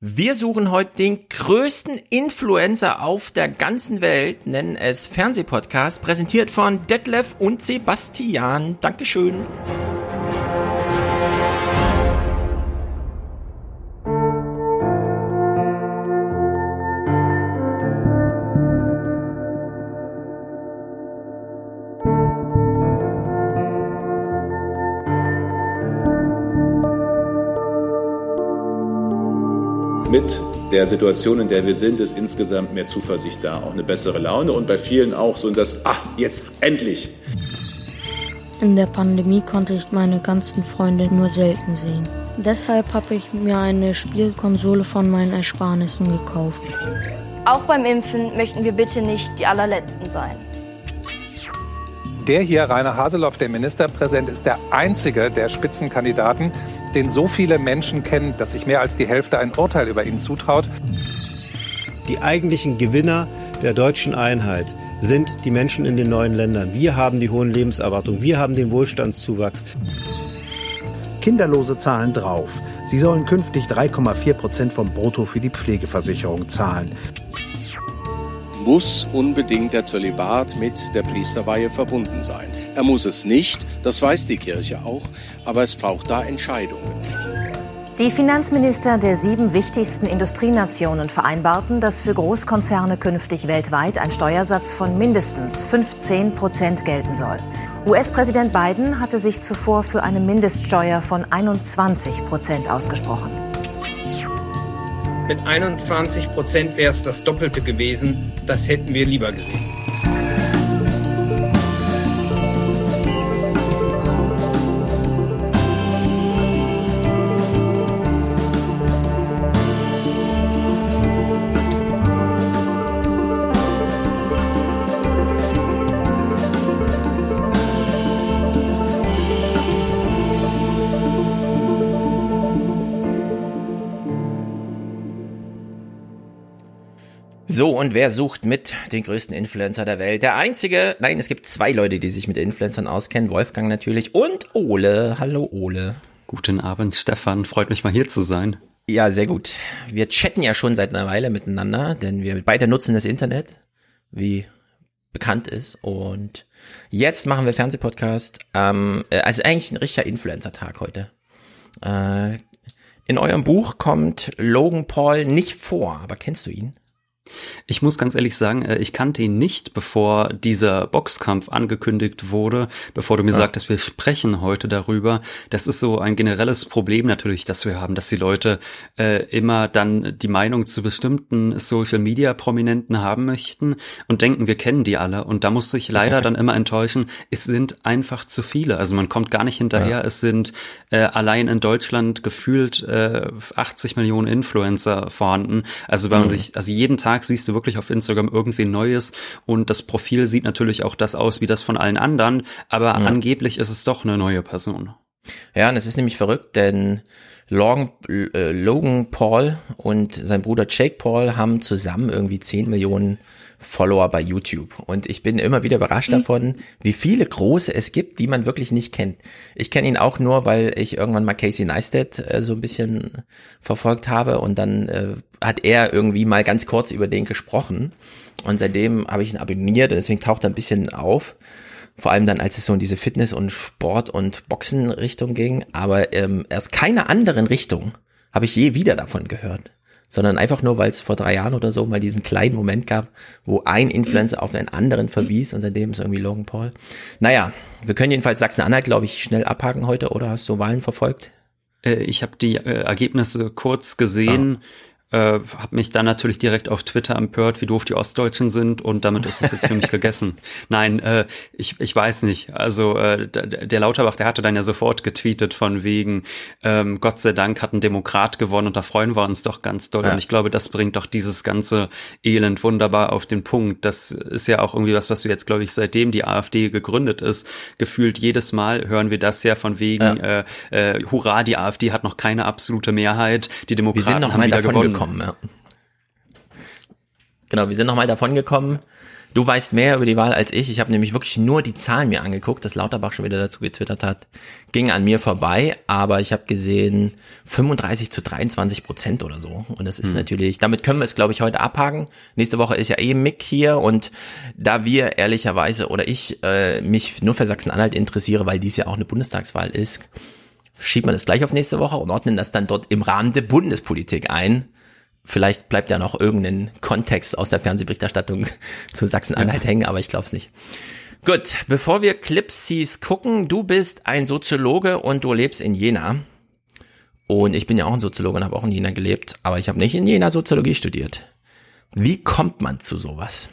Wir suchen heute den größten Influencer auf der ganzen Welt, nennen es Fernsehpodcast, präsentiert von Detlef und Sebastian. Dankeschön. Der Situation, in der wir sind, ist insgesamt mehr Zuversicht da, auch eine bessere Laune und bei vielen auch so das, ah, jetzt endlich. In der Pandemie konnte ich meine ganzen Freunde nur selten sehen. Deshalb habe ich mir eine Spielkonsole von meinen Ersparnissen gekauft. Auch beim Impfen möchten wir bitte nicht die allerletzten sein. Der hier, Rainer Haseloff, der Ministerpräsident, ist der einzige der Spitzenkandidaten, den so viele Menschen kennen, dass sich mehr als die Hälfte ein Urteil über ihn zutraut. Die eigentlichen Gewinner der deutschen Einheit sind die Menschen in den neuen Ländern. Wir haben die hohen Lebenserwartungen, wir haben den Wohlstandszuwachs. Kinderlose zahlen drauf. Sie sollen künftig 3,4 Prozent vom Brutto für die Pflegeversicherung zahlen. Muss unbedingt der Zölibat mit der Priesterweihe verbunden sein? Er muss es nicht, das weiß die Kirche auch, aber es braucht da Entscheidungen. Die Finanzminister der sieben wichtigsten Industrienationen vereinbarten, dass für Großkonzerne künftig weltweit ein Steuersatz von mindestens 15 Prozent gelten soll. US-Präsident Biden hatte sich zuvor für eine Mindeststeuer von 21 Prozent ausgesprochen. Mit 21 Prozent wäre es das Doppelte gewesen. Das hätten wir lieber gesehen. Und wer sucht mit den größten Influencer der Welt? Der einzige, nein, es gibt zwei Leute, die sich mit Influencern auskennen. Wolfgang natürlich und Ole. Hallo Ole. Guten Abend, Stefan. Freut mich mal hier zu sein. Ja, sehr gut. Wir chatten ja schon seit einer Weile miteinander, denn wir beide nutzen das Internet, wie bekannt ist. Und jetzt machen wir Fernsehpodcast. Ähm, also eigentlich ein richtiger Influencer-Tag heute. Äh, in eurem Buch kommt Logan Paul nicht vor, aber kennst du ihn? Ich muss ganz ehrlich sagen, äh, ich kannte ihn nicht, bevor dieser Boxkampf angekündigt wurde, bevor du mir ja. sagtest, wir sprechen heute darüber. Das ist so ein generelles Problem natürlich, das wir haben, dass die Leute äh, immer dann die Meinung zu bestimmten Social Media Prominenten haben möchten und denken, wir kennen die alle. Und da musst du dich leider dann immer enttäuschen, es sind einfach zu viele. Also man kommt gar nicht hinterher. Ja. Es sind äh, allein in Deutschland gefühlt äh, 80 Millionen Influencer vorhanden. Also wenn man mhm. sich, also jeden Tag Tag siehst du wirklich auf Instagram irgendwie Neues und das Profil sieht natürlich auch das aus wie das von allen anderen, aber ja. angeblich ist es doch eine neue Person. Ja, und es ist nämlich verrückt, denn Logan, äh, Logan Paul und sein Bruder Jake Paul haben zusammen irgendwie 10 Millionen Follower bei YouTube. Und ich bin immer wieder überrascht davon, wie viele große es gibt, die man wirklich nicht kennt. Ich kenne ihn auch nur, weil ich irgendwann mal Casey Neistat äh, so ein bisschen verfolgt habe und dann äh, hat er irgendwie mal ganz kurz über den gesprochen. Und seitdem habe ich ihn abonniert und deswegen taucht er ein bisschen auf. Vor allem dann, als es so in diese Fitness- und Sport- und Boxen-Richtung ging. Aber ähm, erst keine anderen Richtung habe ich je wieder davon gehört sondern einfach nur, weil es vor drei Jahren oder so mal diesen kleinen Moment gab, wo ein Influencer auf einen anderen verwies und seitdem ist irgendwie Logan Paul. Naja, wir können jedenfalls Sachsen-Anhalt, glaube ich, schnell abhaken heute, oder hast du Wahlen verfolgt? Äh, ich habe die äh, Ergebnisse kurz gesehen. Ah äh, habe mich dann natürlich direkt auf Twitter empört, wie doof die Ostdeutschen sind und damit ist es jetzt für mich gegessen. Nein, äh, ich, ich weiß nicht. Also äh, der Lauterbach, der hatte dann ja sofort getweetet von wegen, ähm, Gott sei Dank hat ein Demokrat gewonnen und da freuen wir uns doch ganz doll. Ja. Und ich glaube, das bringt doch dieses ganze Elend wunderbar auf den Punkt. Das ist ja auch irgendwie was, was wir jetzt, glaube ich, seitdem die AfD gegründet ist, gefühlt jedes Mal hören wir das ja von wegen, ja. äh, äh, hurra, die AfD hat noch keine absolute Mehrheit, die Demokraten haben wieder gewonnen gekommen, ja. Genau, wir sind nochmal davon gekommen. Du weißt mehr über die Wahl als ich. Ich habe nämlich wirklich nur die Zahlen mir angeguckt, dass Lauterbach schon wieder dazu getwittert hat. Ging an mir vorbei, aber ich habe gesehen 35 zu 23 Prozent oder so. Und das ist hm. natürlich, damit können wir es, glaube ich, heute abhaken. Nächste Woche ist ja eh Mick hier und da wir ehrlicherweise oder ich äh, mich nur für Sachsen-Anhalt interessiere, weil dies ja auch eine Bundestagswahl ist, schiebt man das gleich auf nächste Woche und ordnen das dann dort im Rahmen der Bundespolitik ein Vielleicht bleibt ja noch irgendein Kontext aus der Fernsehberichterstattung zu Sachsen-Anhalt ja. hängen, aber ich glaube es nicht. Gut, bevor wir Clipsies gucken, du bist ein Soziologe und du lebst in Jena. Und ich bin ja auch ein Soziologe und habe auch in Jena gelebt, aber ich habe nicht in Jena Soziologie studiert. Wie kommt man zu sowas?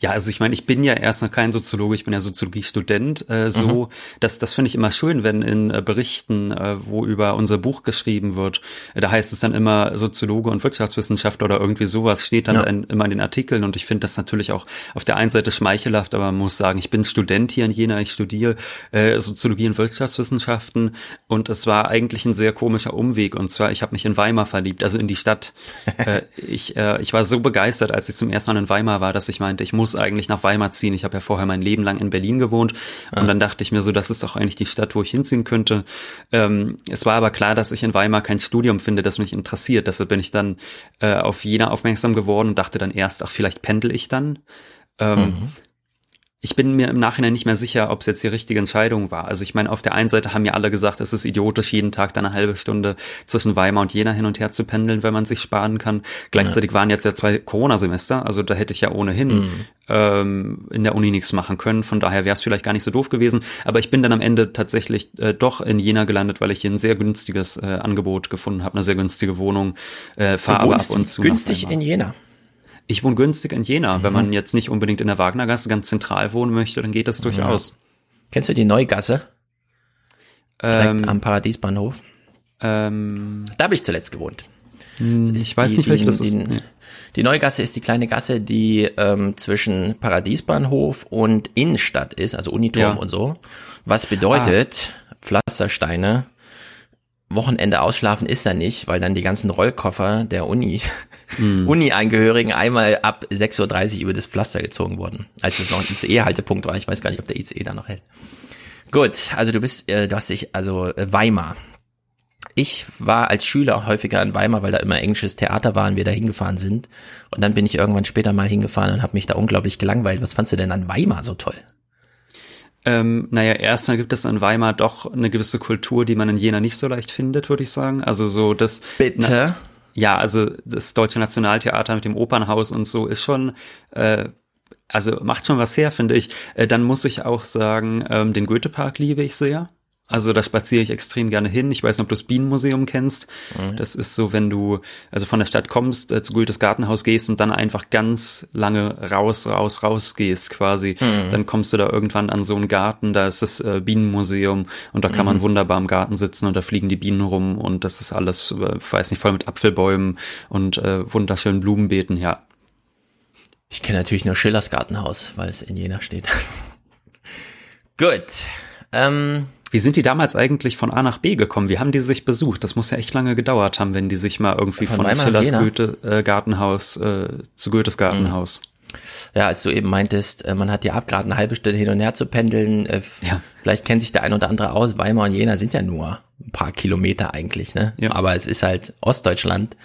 Ja, also ich meine, ich bin ja erst noch kein Soziologe, ich bin ja Soziologiestudent. Äh, so, mhm. das, das finde ich immer schön, wenn in äh, Berichten, äh, wo über unser Buch geschrieben wird, äh, da heißt es dann immer Soziologe und Wirtschaftswissenschaftler oder irgendwie sowas, steht dann ja. in, immer in den Artikeln und ich finde das natürlich auch auf der einen Seite schmeichelhaft, aber man muss sagen, ich bin Student hier in Jena, ich studiere äh, Soziologie und Wirtschaftswissenschaften und es war eigentlich ein sehr komischer Umweg und zwar, ich habe mich in Weimar verliebt, also in die Stadt. äh, ich, äh, ich war so begeistert, als ich zum ersten Mal in Weimar war, dass ich meinte, ich muss muss eigentlich nach Weimar ziehen. Ich habe ja vorher mein Leben lang in Berlin gewohnt und dann dachte ich mir so, das ist doch eigentlich die Stadt, wo ich hinziehen könnte. Ähm, es war aber klar, dass ich in Weimar kein Studium finde, das mich interessiert. Deshalb bin ich dann äh, auf Jena aufmerksam geworden und dachte dann erst, ach, vielleicht pendel ich dann. Ähm, mhm ich bin mir im Nachhinein nicht mehr sicher, ob es jetzt die richtige Entscheidung war. Also ich meine, auf der einen Seite haben ja alle gesagt, es ist idiotisch, jeden Tag dann eine halbe Stunde zwischen Weimar und Jena hin und her zu pendeln, wenn man sich sparen kann. Gleichzeitig ja. waren jetzt ja zwei Corona-Semester, also da hätte ich ja ohnehin mhm. ähm, in der Uni nichts machen können. Von daher wäre es vielleicht gar nicht so doof gewesen. Aber ich bin dann am Ende tatsächlich äh, doch in Jena gelandet, weil ich hier ein sehr günstiges äh, Angebot gefunden habe, eine sehr günstige Wohnung. Äh, fahre aber ab und zu. Günstig in Jena. Ich wohne günstig in Jena. Mhm. Wenn man jetzt nicht unbedingt in der Wagnergasse ganz zentral wohnen möchte, dann geht das durchaus. Ja. Kennst du die Neugasse? Direkt ähm, am Paradiesbahnhof. Ähm, da habe ich zuletzt gewohnt. Hm, ich weiß die, nicht, welche das ist. Die, nee. die Neugasse ist die kleine Gasse, die ähm, zwischen Paradiesbahnhof und Innenstadt ist, also Uniturm ja. und so. Was bedeutet, ah. Pflastersteine Wochenende ausschlafen ist er nicht, weil dann die ganzen Rollkoffer der Uni, mm. Uni-Angehörigen einmal ab 6.30 Uhr über das Pflaster gezogen wurden, als es noch ein ICE-Haltepunkt war. Ich weiß gar nicht, ob der ICE da noch hält. Gut, also du bist, äh, du hast dich, also äh, Weimar. Ich war als Schüler häufiger in Weimar, weil da immer englisches Theater war und wir da hingefahren sind. Und dann bin ich irgendwann später mal hingefahren und habe mich da unglaublich gelangweilt. Was fandst du denn an Weimar so toll? Ähm, naja, erstmal gibt es in Weimar doch eine gewisse Kultur, die man in Jena nicht so leicht findet, würde ich sagen. Also so das. Bitte. Na, ja, also das Deutsche Nationaltheater mit dem Opernhaus und so ist schon, äh, also macht schon was her, finde ich. Äh, dann muss ich auch sagen, ähm, den Goethepark liebe ich sehr. Also da spaziere ich extrem gerne hin. Ich weiß nicht, ob du das Bienenmuseum kennst. Mhm. Das ist so, wenn du also von der Stadt kommst, äh, zu Goethes Gartenhaus gehst und dann einfach ganz lange raus, raus, raus gehst quasi. Mhm. Dann kommst du da irgendwann an so einen Garten, da ist das äh, Bienenmuseum und da kann mhm. man wunderbar im Garten sitzen und da fliegen die Bienen rum und das ist alles, äh, weiß nicht, voll mit Apfelbäumen und äh, wunderschönen Blumenbeeten, ja. Ich kenne natürlich nur Schillers Gartenhaus, weil es in Jena steht. Gut. Ähm, wie sind die damals eigentlich von A nach B gekommen? Wie haben die sich besucht? Das muss ja echt lange gedauert haben, wenn die sich mal irgendwie von, von Schillers Goethe äh, Gartenhaus äh, zu Goethes Gartenhaus. Mhm. Ja, als du eben meintest, äh, man hat ja ab, gerade eine halbe Stunde hin und her zu pendeln. Äh, ja. Vielleicht kennt sich der ein oder andere aus. Weimar und Jena sind ja nur ein paar Kilometer eigentlich, ne? Ja. Aber es ist halt Ostdeutschland.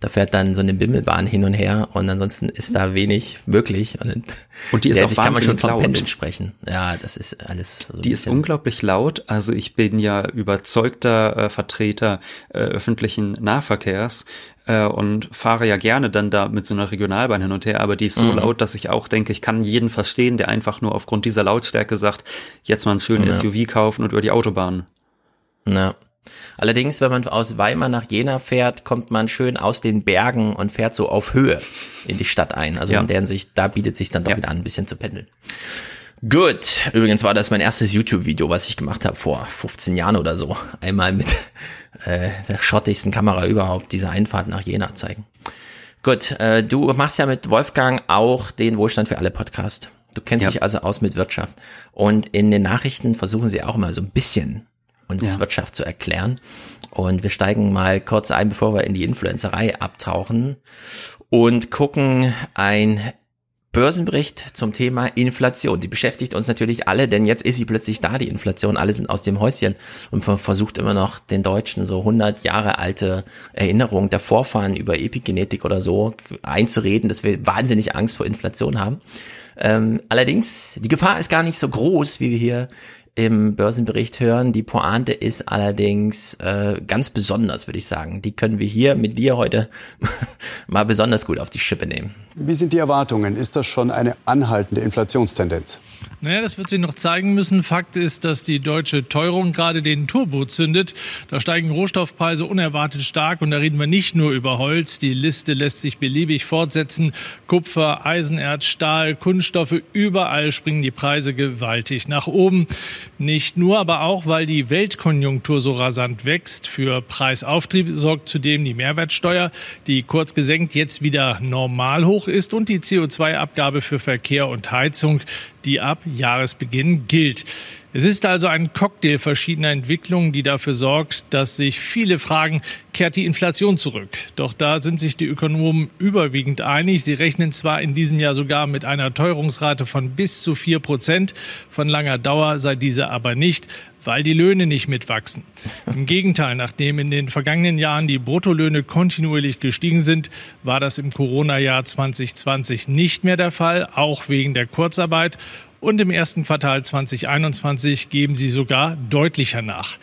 Da fährt dann so eine Bimmelbahn hin und her und ansonsten ist da wenig möglich. Und, und die ist auch kann man schon von Pendeln sprechen. Ja, das ist alles. So die ist unglaublich laut. Also ich bin ja überzeugter äh, Vertreter äh, öffentlichen Nahverkehrs äh, und fahre ja gerne dann da mit so einer Regionalbahn hin und her, aber die ist so mhm. laut, dass ich auch denke, ich kann jeden verstehen, der einfach nur aufgrund dieser Lautstärke sagt, jetzt mal einen schönen ja. SUV kaufen und über die Autobahn. Ja. Allerdings, wenn man aus Weimar nach Jena fährt, kommt man schön aus den Bergen und fährt so auf Höhe in die Stadt ein. Also ja. in deren Sicht, da bietet sich dann doch ja. wieder an, ein bisschen zu pendeln. Gut. Übrigens war das mein erstes YouTube-Video, was ich gemacht habe vor 15 Jahren oder so. Einmal mit äh, der schottigsten Kamera überhaupt diese Einfahrt nach Jena zeigen. Gut, äh, du machst ja mit Wolfgang auch den Wohlstand für alle Podcast. Du kennst ja. dich also aus mit Wirtschaft. Und in den Nachrichten versuchen sie auch mal so ein bisschen und ja. Wirtschaft zu erklären. Und wir steigen mal kurz ein, bevor wir in die Influencerei abtauchen. und gucken ein Börsenbericht zum Thema Inflation. Die beschäftigt uns natürlich alle, denn jetzt ist sie plötzlich da, die Inflation. Alle sind aus dem Häuschen und man versucht immer noch den Deutschen so 100 Jahre alte Erinnerungen der Vorfahren über Epigenetik oder so einzureden, dass wir wahnsinnig Angst vor Inflation haben. Ähm, allerdings, die Gefahr ist gar nicht so groß, wie wir hier im Börsenbericht hören. Die Pointe ist allerdings äh, ganz besonders, würde ich sagen. Die können wir hier mit dir heute mal besonders gut auf die Schippe nehmen. Wie sind die Erwartungen? Ist das schon eine anhaltende Inflationstendenz? Naja, das wird sich noch zeigen müssen. Fakt ist, dass die deutsche Teuerung gerade den Turbo zündet. Da steigen Rohstoffpreise unerwartet stark und da reden wir nicht nur über Holz. Die Liste lässt sich beliebig fortsetzen. Kupfer, Eisenerz, Stahl, Kunststoffe, überall springen die Preise gewaltig nach oben. Nicht nur, aber auch, weil die Weltkonjunktur so rasant wächst. Für Preisauftrieb sorgt zudem die Mehrwertsteuer, die kurz gesenkt jetzt wieder normal hoch ist und die CO2-Abgabe für Verkehr und Heizung, die ab Jahresbeginn gilt. Es ist also ein Cocktail verschiedener Entwicklungen, die dafür sorgt, dass sich viele fragen, kehrt die Inflation zurück? Doch da sind sich die Ökonomen überwiegend einig. Sie rechnen zwar in diesem Jahr sogar mit einer Teuerungsrate von bis zu vier Prozent. Von langer Dauer sei diese aber nicht, weil die Löhne nicht mitwachsen. Im Gegenteil, nachdem in den vergangenen Jahren die Bruttolöhne kontinuierlich gestiegen sind, war das im Corona-Jahr 2020 nicht mehr der Fall, auch wegen der Kurzarbeit und im ersten Quartal 2021 geben sie sogar deutlicher nach.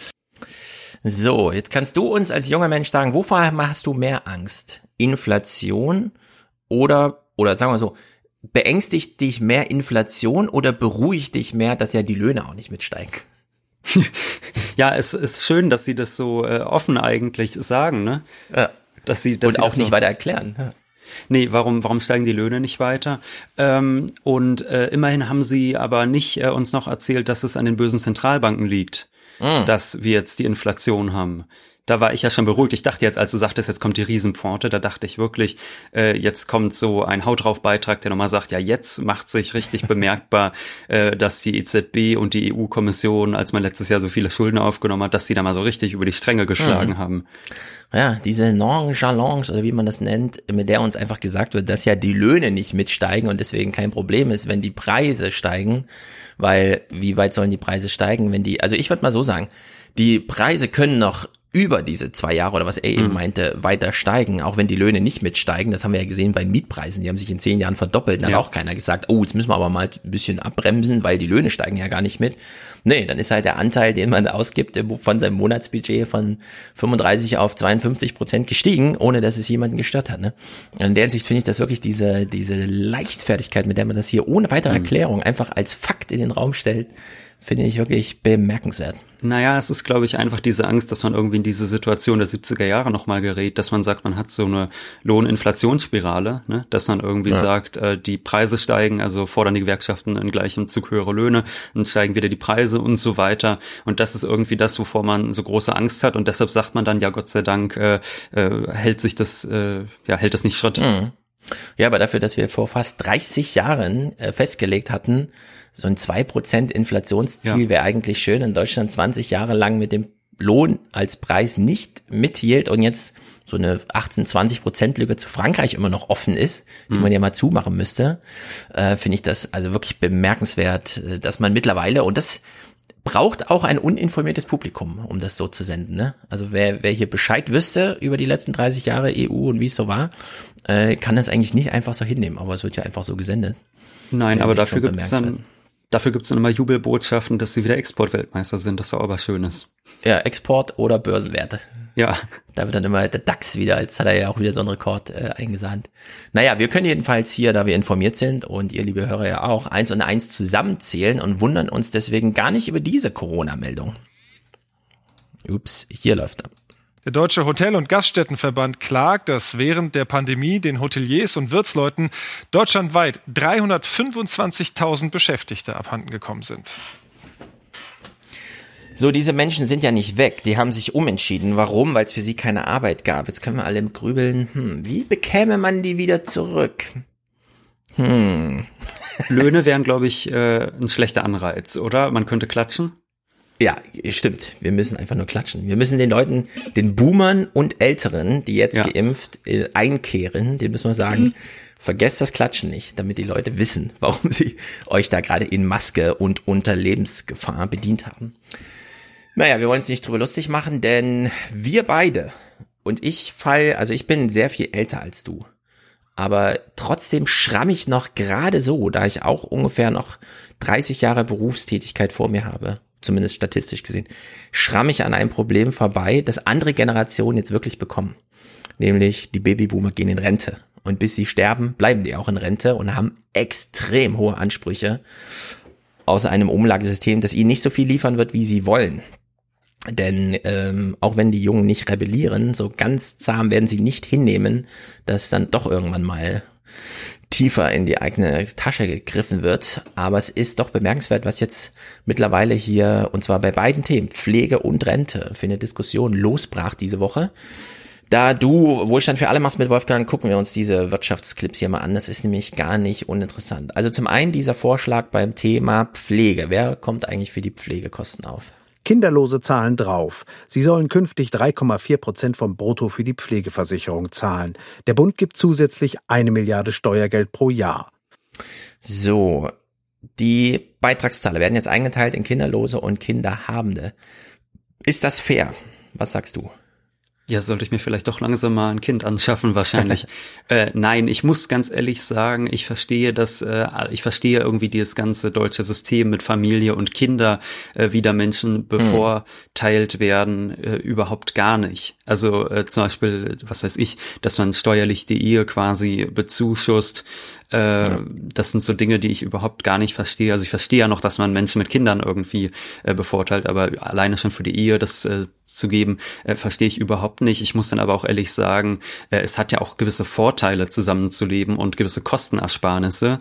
So, jetzt kannst du uns als junger Mensch sagen, wovor hast du mehr Angst? Inflation oder, oder sagen wir so, beängstigt dich mehr Inflation oder beruhigt dich mehr, dass ja die Löhne auch nicht mitsteigen? ja, es ist schön, dass sie das so äh, offen eigentlich sagen, ne? Ja. Dass sie, dass und sie auch nicht so weiter erklären. Ja. Nee, warum, warum steigen die Löhne nicht weiter? Ähm, und äh, immerhin haben sie aber nicht äh, uns noch erzählt, dass es an den bösen Zentralbanken liegt, mm. dass wir jetzt die Inflation haben da war ich ja schon beruhigt. Ich dachte jetzt, als du sagtest, jetzt kommt die Riesenpforte, da dachte ich wirklich, äh, jetzt kommt so ein Haut drauf Beitrag, der nochmal sagt, ja, jetzt macht sich richtig bemerkbar, äh, dass die EZB und die EU-Kommission, als man letztes Jahr so viele Schulden aufgenommen hat, dass sie da mal so richtig über die Stränge geschlagen mhm. haben. Ja, diese Nonchalance oder wie man das nennt, mit der uns einfach gesagt wird, dass ja die Löhne nicht mitsteigen und deswegen kein Problem ist, wenn die Preise steigen, weil wie weit sollen die Preise steigen, wenn die, also ich würde mal so sagen, die Preise können noch über diese zwei Jahre oder was er eben mhm. meinte, weiter steigen, auch wenn die Löhne nicht mitsteigen. Das haben wir ja gesehen bei Mietpreisen. Die haben sich in zehn Jahren verdoppelt. Dann ja. hat auch keiner gesagt, oh, jetzt müssen wir aber mal ein bisschen abbremsen, weil die Löhne steigen ja gar nicht mit. Nee, dann ist halt der Anteil, den man ausgibt, von seinem Monatsbudget von 35 auf 52 Prozent gestiegen, ohne dass es jemanden gestört hat. Ne? In der Hinsicht finde ich das wirklich diese, diese Leichtfertigkeit, mit der man das hier ohne weitere mhm. Erklärung einfach als Fakt in den Raum stellt, finde ich wirklich bemerkenswert. Naja, es ist, glaube ich, einfach diese Angst, dass man irgendwie in diese Situation der 70er Jahre nochmal gerät, dass man sagt, man hat so eine Lohninflationsspirale, ne? dass man irgendwie ja. sagt, äh, die Preise steigen, also fordern die Gewerkschaften in gleichem Zug höhere Löhne, dann steigen wieder die Preise und so weiter. Und das ist irgendwie das, wovor man so große Angst hat. Und deshalb sagt man dann, ja, Gott sei Dank äh, äh, hält sich das, äh, ja, hält das nicht Schritt. Mhm. Ja, aber dafür, dass wir vor fast 30 Jahren äh, festgelegt hatten, so ein 2% Inflationsziel ja. wäre eigentlich schön. In Deutschland 20 Jahre lang mit dem Lohn als Preis nicht mithielt und jetzt so eine 18, 20 Prozent Lücke zu Frankreich immer noch offen ist, die mhm. man ja mal zumachen müsste, äh, finde ich das also wirklich bemerkenswert, äh, dass man mittlerweile, und das braucht auch ein uninformiertes Publikum, um das so zu senden. Ne? Also wer, wer hier Bescheid wüsste über die letzten 30 Jahre EU und wie es so war, äh, kann das eigentlich nicht einfach so hinnehmen, aber es wird ja einfach so gesendet. Nein, aber dafür gibt es dann Dafür gibt es dann immer Jubelbotschaften, dass sie wieder Exportweltmeister sind. Das ist auch was Schönes. Ja, Export oder Börsenwerte. Ja. Da wird dann immer der DAX wieder, jetzt hat er ja auch wieder so einen Rekord äh, eingesandt. Naja, wir können jedenfalls hier, da wir informiert sind und ihr liebe Hörer ja auch, eins und eins zusammenzählen und wundern uns deswegen gar nicht über diese Corona-Meldung. Ups, hier läuft er. Der Deutsche Hotel- und Gaststättenverband klagt, dass während der Pandemie den Hoteliers und Wirtsleuten deutschlandweit 325.000 Beschäftigte abhanden gekommen sind. So, diese Menschen sind ja nicht weg. Die haben sich umentschieden. Warum? Weil es für sie keine Arbeit gab. Jetzt können wir alle im Grübeln. Hm, wie bekäme man die wieder zurück? Hm. Löhne wären, glaube ich, äh, ein schlechter Anreiz, oder? Man könnte klatschen. Ja, stimmt. Wir müssen einfach nur klatschen. Wir müssen den Leuten, den Boomern und Älteren, die jetzt Ja. geimpft äh, einkehren, den müssen wir sagen, vergesst das Klatschen nicht, damit die Leute wissen, warum sie euch da gerade in Maske und unter Lebensgefahr bedient haben. Naja, wir wollen uns nicht drüber lustig machen, denn wir beide und ich fall, also ich bin sehr viel älter als du. Aber trotzdem schramm ich noch gerade so, da ich auch ungefähr noch 30 Jahre Berufstätigkeit vor mir habe, zumindest statistisch gesehen, schramm ich an einem Problem vorbei, das andere Generationen jetzt wirklich bekommen. Nämlich die Babyboomer gehen in Rente. Und bis sie sterben, bleiben die auch in Rente und haben extrem hohe Ansprüche aus einem Umlagesystem, das ihnen nicht so viel liefern wird, wie sie wollen. Denn ähm, auch wenn die Jungen nicht rebellieren, so ganz zahm werden sie nicht hinnehmen, dass dann doch irgendwann mal tiefer in die eigene Tasche gegriffen wird. Aber es ist doch bemerkenswert, was jetzt mittlerweile hier, und zwar bei beiden Themen, Pflege und Rente, für eine Diskussion losbrach diese Woche. Da du Wohlstand für alle machst mit Wolfgang, gucken wir uns diese Wirtschaftsclips hier mal an. Das ist nämlich gar nicht uninteressant. Also zum einen dieser Vorschlag beim Thema Pflege. Wer kommt eigentlich für die Pflegekosten auf? Kinderlose zahlen drauf. Sie sollen künftig 3,4 Prozent vom Brutto für die Pflegeversicherung zahlen. Der Bund gibt zusätzlich eine Milliarde Steuergeld pro Jahr. So, die Beitragszahler werden jetzt eingeteilt in Kinderlose und Kinderhabende. Ist das fair? Was sagst du? Ja, sollte ich mir vielleicht doch langsam mal ein Kind anschaffen, wahrscheinlich. äh, nein, ich muss ganz ehrlich sagen, ich verstehe das, äh, ich verstehe irgendwie dieses ganze deutsche System mit Familie und Kinder, äh, wie da Menschen bevorteilt werden, äh, überhaupt gar nicht. Also äh, zum Beispiel, was weiß ich, dass man steuerlich die Ehe quasi bezuschusst, äh, Das sind so Dinge, die ich überhaupt gar nicht verstehe. Also ich verstehe ja noch, dass man Menschen mit Kindern irgendwie äh, bevorteilt, aber alleine schon für die Ehe das äh, zu geben, äh, verstehe ich überhaupt nicht. Ich muss dann aber auch ehrlich sagen, äh, es hat ja auch gewisse Vorteile, zusammenzuleben und gewisse Kostenersparnisse.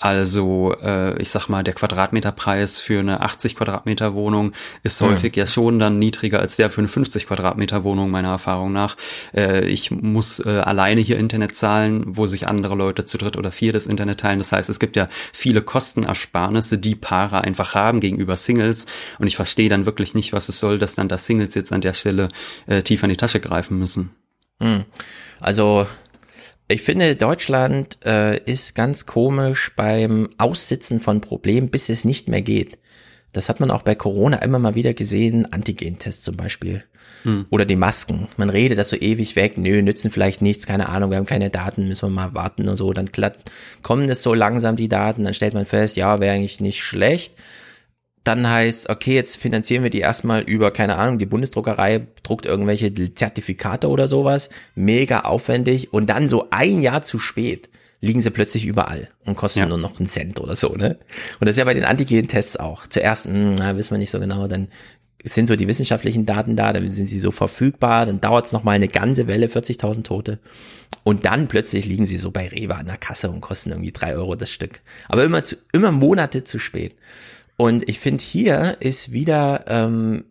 Also äh, ich sag mal, der Quadratmeterpreis für eine 80 Quadratmeter Wohnung ist häufig ja schon dann niedriger als der für eine 50 Quadratmeter Wohnung, meiner Erfahrung nach. Äh, ich muss äh, alleine hier Internet zahlen, wo sich andere Leute zu dritt oder vier das Internet teilen. Das heißt, es gibt ja viele Kostenersparnisse, die Paare einfach haben gegenüber Singles. Und ich verstehe dann wirklich nicht, was es soll, dass dann da Singles jetzt an der Stelle äh, tiefer in die Tasche greifen müssen. Hm. Also ich finde, Deutschland äh, ist ganz komisch beim Aussitzen von Problemen, bis es nicht mehr geht. Das hat man auch bei Corona immer mal wieder gesehen, Antigentests zum Beispiel. Hm. Oder die Masken. Man redet das so ewig weg, nö, nützen vielleicht nichts, keine Ahnung, wir haben keine Daten, müssen wir mal warten und so. Dann kommen es so langsam die Daten, dann stellt man fest, ja, wäre eigentlich nicht schlecht. Dann heißt, okay, jetzt finanzieren wir die erstmal über, keine Ahnung, die Bundesdruckerei druckt irgendwelche Zertifikate oder sowas, mega aufwendig und dann so ein Jahr zu spät liegen sie plötzlich überall und kosten Ja. nur noch einen Cent oder so, ne? Und das ist ja bei den Antigen-Tests auch. Zuerst, hm, na, wissen wir nicht so genau, dann sind so die wissenschaftlichen Daten da, dann sind sie so verfügbar, dann dauert es nochmal eine ganze Welle, 40.000 Tote. Und dann plötzlich liegen sie so bei Rewe an der Kasse und kosten irgendwie drei Euro das Stück. Aber immer, zu, immer Monate zu spät. Und ich finde, hier ist wieder, ähm,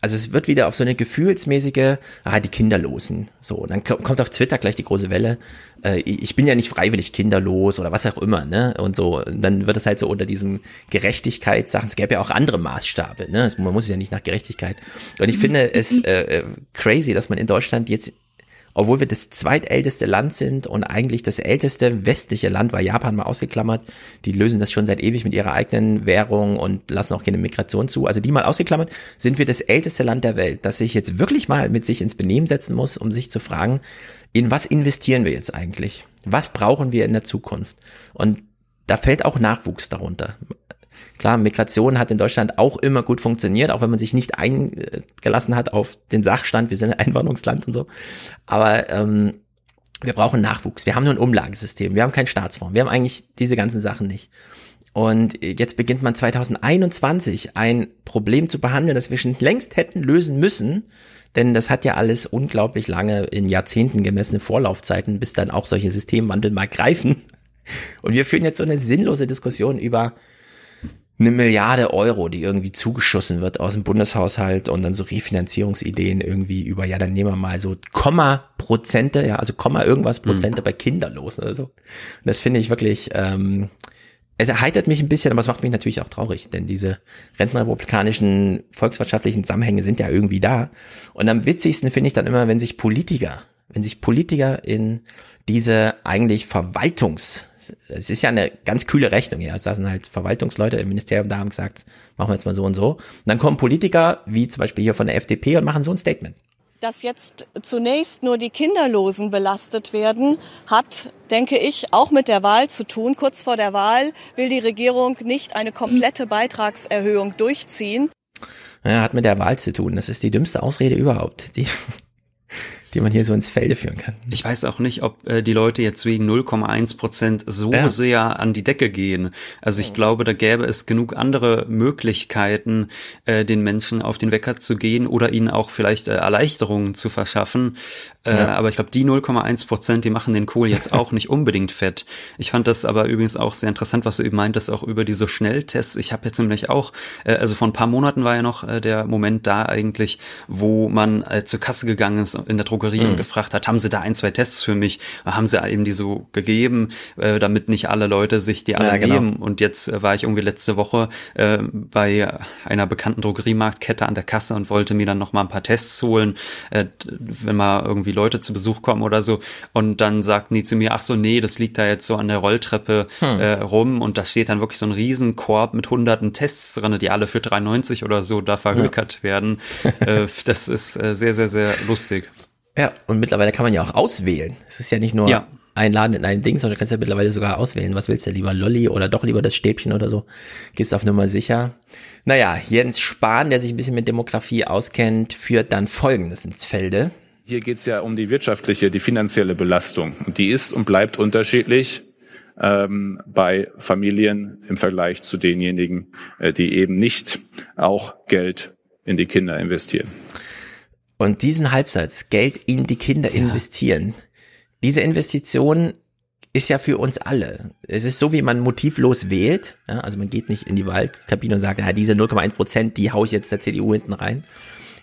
also es wird wieder auf so eine gefühlsmäßige, ah, die Kinderlosen. So, und dann ko- kommt auf Twitter gleich die große Welle. Äh, ich bin ja nicht freiwillig kinderlos oder was auch immer, ne? Und so, und dann wird es halt so unter diesem Gerechtigkeitssachen. Es gäbe ja auch andere Maßstabe, ne? Man muss ja nicht nach Gerechtigkeit. Und ich finde es äh, äh, crazy, dass man in Deutschland jetzt obwohl wir das zweitälteste Land sind und eigentlich das älteste westliche Land, war Japan mal ausgeklammert, die lösen das schon seit ewig mit ihrer eigenen Währung und lassen auch keine Migration zu. Also die mal ausgeklammert, sind wir das älteste Land der Welt, das sich jetzt wirklich mal mit sich ins Benehmen setzen muss, um sich zu fragen, in was investieren wir jetzt eigentlich? Was brauchen wir in der Zukunft? Und da fällt auch Nachwuchs darunter. Klar, Migration hat in Deutschland auch immer gut funktioniert, auch wenn man sich nicht eingelassen hat auf den Sachstand, wir sind ein Einwanderungsland und so. Aber ähm, wir brauchen Nachwuchs. Wir haben nur ein Umlagesystem, wir haben keinen Staatsfonds, wir haben eigentlich diese ganzen Sachen nicht. Und jetzt beginnt man 2021 ein Problem zu behandeln, das wir schon längst hätten lösen müssen, denn das hat ja alles unglaublich lange in Jahrzehnten gemessene Vorlaufzeiten, bis dann auch solche Systemwandel mal greifen. Und wir führen jetzt so eine sinnlose Diskussion über eine Milliarde Euro, die irgendwie zugeschossen wird aus dem Bundeshaushalt und dann so Refinanzierungsideen irgendwie über, ja, dann nehmen wir mal so Komma Prozente, ja, also Komma irgendwas Prozente bei Kinderlosen oder so. Und das finde ich wirklich, ähm, es erheitert mich ein bisschen, aber es macht mich natürlich auch traurig, denn diese rentenrepublikanischen volkswirtschaftlichen Zusammenhänge sind ja irgendwie da. Und am witzigsten finde ich dann immer, wenn sich Politiker, wenn sich Politiker in diese eigentlich Verwaltungs, es ist ja eine ganz kühle Rechnung, ja, es saßen halt Verwaltungsleute im Ministerium da haben gesagt, machen wir jetzt mal so und so. Und dann kommen Politiker, wie zum Beispiel hier von der FDP und machen so ein Statement dass jetzt zunächst nur die Kinderlosen belastet werden, hat, denke ich, auch mit der Wahl zu tun. Kurz vor der Wahl will die Regierung nicht eine komplette Beitragserhöhung durchziehen. Ja, hat mit der Wahl zu tun. Das ist die dümmste Ausrede überhaupt. Die, die man hier so ins Felde führen kann. Ich weiß auch nicht, ob äh, die Leute jetzt wegen 0,1 Prozent so ja. sehr an die Decke gehen. Also ich glaube, da gäbe es genug andere Möglichkeiten, äh, den Menschen auf den Wecker zu gehen oder ihnen auch vielleicht äh, Erleichterungen zu verschaffen. Äh, ja. Aber ich glaube, die 0,1 Prozent, die machen den Kohl jetzt auch nicht unbedingt fett. Ich fand das aber übrigens auch sehr interessant, was du eben meintest, auch über diese Schnelltests. Ich habe jetzt nämlich auch, äh, also vor ein paar Monaten war ja noch äh, der Moment da eigentlich, wo man äh, zur Kasse gegangen ist in der Drogerie Drogerie mhm. und gefragt hat, haben Sie da ein, zwei Tests für mich? Haben sie eben die so gegeben, äh, damit nicht alle Leute sich die alle ja, genau. geben. Und jetzt äh, war ich irgendwie letzte Woche äh, bei einer bekannten Drogeriemarktkette an der Kasse und wollte mir dann noch mal ein paar Tests holen, äh, wenn mal irgendwie Leute zu Besuch kommen oder so. Und dann sagten die zu mir, ach so, nee, das liegt da jetzt so an der Rolltreppe hm. äh, rum und da steht dann wirklich so ein Riesenkorb mit hunderten Tests drin, die alle für 3,90 oder so da verhökert ja. werden. äh, das ist äh, sehr, sehr, sehr lustig. Ja, und mittlerweile kann man ja auch auswählen. Es ist ja nicht nur ja. ein Laden in einem Ding, sondern du kannst ja mittlerweile sogar auswählen, was willst du lieber, Lolli oder doch lieber das Stäbchen oder so. Gehst auf Nummer sicher. Naja, Jens Spahn, der sich ein bisschen mit Demografie auskennt, führt dann Folgendes ins Felde. Hier geht's ja um die wirtschaftliche, die finanzielle Belastung. Und die ist und bleibt unterschiedlich ähm, bei Familien im Vergleich zu denjenigen, äh, die eben nicht auch Geld in die Kinder investieren. Und diesen Halbsatz, Geld in die Kinder ja. investieren, diese Investition ist ja für uns alle. Es ist so, wie man motivlos wählt. Ja, also man geht nicht in die Wahlkabine und sagt, ja, diese 0,1 Prozent, die haue ich jetzt der CDU hinten rein.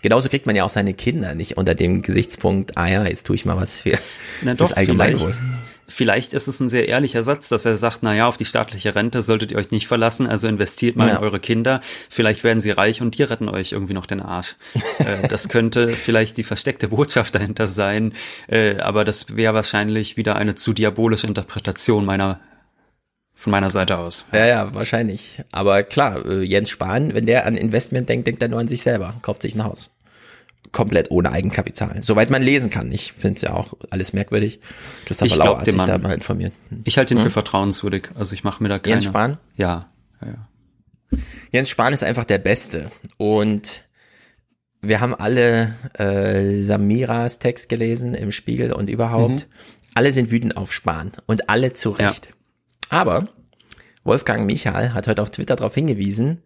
Genauso kriegt man ja auch seine Kinder nicht unter dem Gesichtspunkt, ah ja, jetzt tue ich mal was für Na doch, das Allgemeinwohl. Vielleicht vielleicht ist es ein sehr ehrlicher Satz, dass er sagt, na ja, auf die staatliche Rente solltet ihr euch nicht verlassen, also investiert mal ja. in eure Kinder. Vielleicht werden sie reich und die retten euch irgendwie noch den Arsch. äh, das könnte vielleicht die versteckte Botschaft dahinter sein, äh, aber das wäre wahrscheinlich wieder eine zu diabolische Interpretation meiner von meiner Seite aus. Ja, ja, wahrscheinlich. Aber klar, äh, Jens Spahn, wenn der an Investment denkt, denkt er nur an sich selber, kauft sich ein Haus komplett ohne Eigenkapital. Soweit man lesen kann. Ich finde es ja auch alles merkwürdig. Christopher Lau hat sich Mann, da mal informiert. Ich halte ihn hm? für vertrauenswürdig. Also ich mache mir da keine... Jens Spahn? Ja, ja, ja. Jens Spahn ist einfach der Beste. Und wir haben alle äh, Samiras Text gelesen im Spiegel und überhaupt. Mhm. Alle sind wütend auf Spahn und alle zu Recht. Ja. Aber Wolfgang Michael hat heute auf Twitter darauf hingewiesen,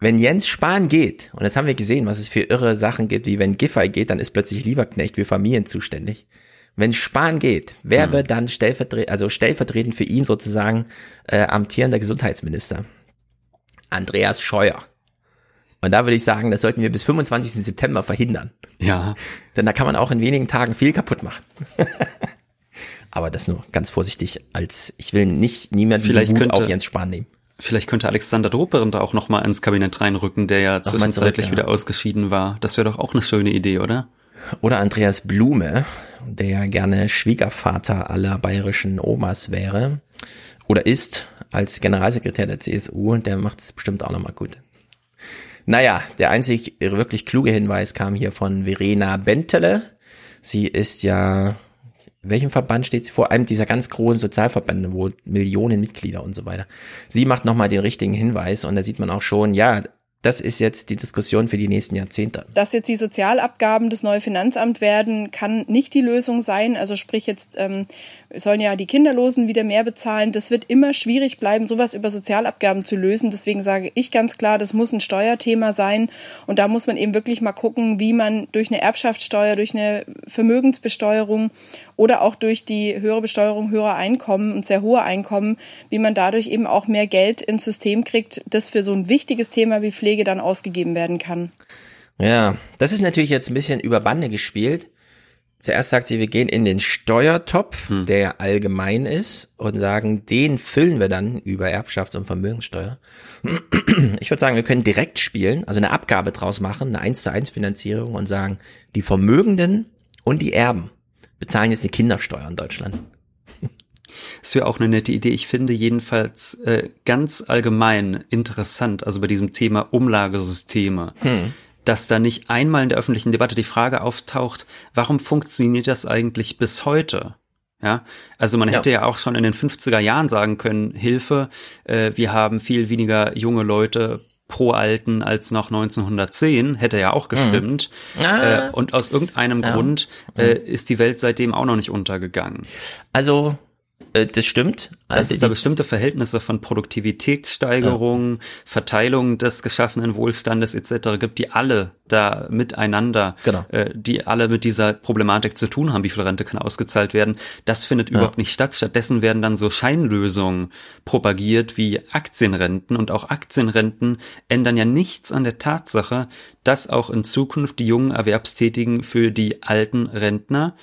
wenn Jens Spahn geht, und jetzt haben wir gesehen, was es für irre Sachen gibt, wie wenn Giffey geht, dann ist plötzlich Lieberknecht für Familien zuständig. Wenn Spahn geht, wer hm. wird dann stellvertretend, also stellvertretend für ihn sozusagen äh, amtierender Gesundheitsminister? Andreas Scheuer. Und da würde ich sagen, das sollten wir bis 25. September verhindern. Ja. Denn da kann man auch in wenigen Tagen viel kaputt machen. Aber das nur ganz vorsichtig, als ich will nicht niemand Vielleicht könnte, auf Jens Spahn nehmen. Vielleicht könnte Alexander Doperin da auch nochmal ins Kabinett reinrücken, der ja zwischenzeitlich ja. wieder ausgeschieden war. Das wäre doch auch eine schöne Idee, oder? Oder Andreas Blume, der ja gerne Schwiegervater aller bayerischen Omas wäre. Oder ist als Generalsekretär der CSU, der macht es bestimmt auch nochmal gut. Naja, der einzig wirklich kluge Hinweis kam hier von Verena Bentele. Sie ist ja welchem Verband steht sie vor? Einem dieser ganz großen Sozialverbände, wo Millionen Mitglieder und so weiter. Sie macht nochmal den richtigen Hinweis und da sieht man auch schon, ja, das ist jetzt die Diskussion für die nächsten Jahrzehnte. Dass jetzt die Sozialabgaben das neue Finanzamt werden, kann nicht die Lösung sein. Also sprich jetzt ähm, sollen ja die Kinderlosen wieder mehr bezahlen. Das wird immer schwierig bleiben, sowas über Sozialabgaben zu lösen. Deswegen sage ich ganz klar, das muss ein Steuerthema sein. Und da muss man eben wirklich mal gucken, wie man durch eine Erbschaftssteuer, durch eine Vermögensbesteuerung oder auch durch die höhere Besteuerung höherer Einkommen und sehr hohe Einkommen, wie man dadurch eben auch mehr Geld ins System kriegt, das für so ein wichtiges Thema wie Pflege Pflege dann ausgegeben werden kann. Ja, das ist natürlich jetzt ein bisschen über Bande gespielt. Zuerst sagt sie, wir gehen in den Steuertopf, hm. der allgemein ist, und sagen, den füllen wir dann über Erbschafts- und Vermögenssteuer. Ich würde sagen, wir können direkt spielen, also eine Abgabe draus machen, eine 1 zu 1 Finanzierung und sagen, die Vermögenden und die Erben bezahlen jetzt die Kindersteuer in Deutschland. Das wäre auch eine nette Idee. Ich finde jedenfalls äh, ganz allgemein interessant, also bei diesem Thema Umlagesysteme. Hm dass da nicht einmal in der öffentlichen Debatte die Frage auftaucht, warum funktioniert das eigentlich bis heute? Ja, also man hätte ja. ja auch schon in den 50er Jahren sagen können, Hilfe, äh, wir haben viel weniger junge Leute pro Alten als noch 1910, hätte ja auch gestimmt. Mhm. Ah. Äh, und aus irgendeinem ja. Grund äh, mhm. ist die Welt seitdem auch noch nicht untergegangen. Also äh, das stimmt. Also Dass es da bestimmte Verhältnisse von Produktivitätssteigerung, ja. Verteilung des geschaffenen Wohlstandes etc. gibt, die alle da miteinander, genau. äh, die alle mit dieser Problematik zu tun haben, wie viel Rente kann ausgezahlt werden. Das findet ja. überhaupt nicht statt. Stattdessen werden dann so Scheinlösungen propagiert wie Aktienrenten und auch Aktienrenten ändern ja nichts an der Tatsache, dass auch in Zukunft die jungen Erwerbstätigen für die alten Rentner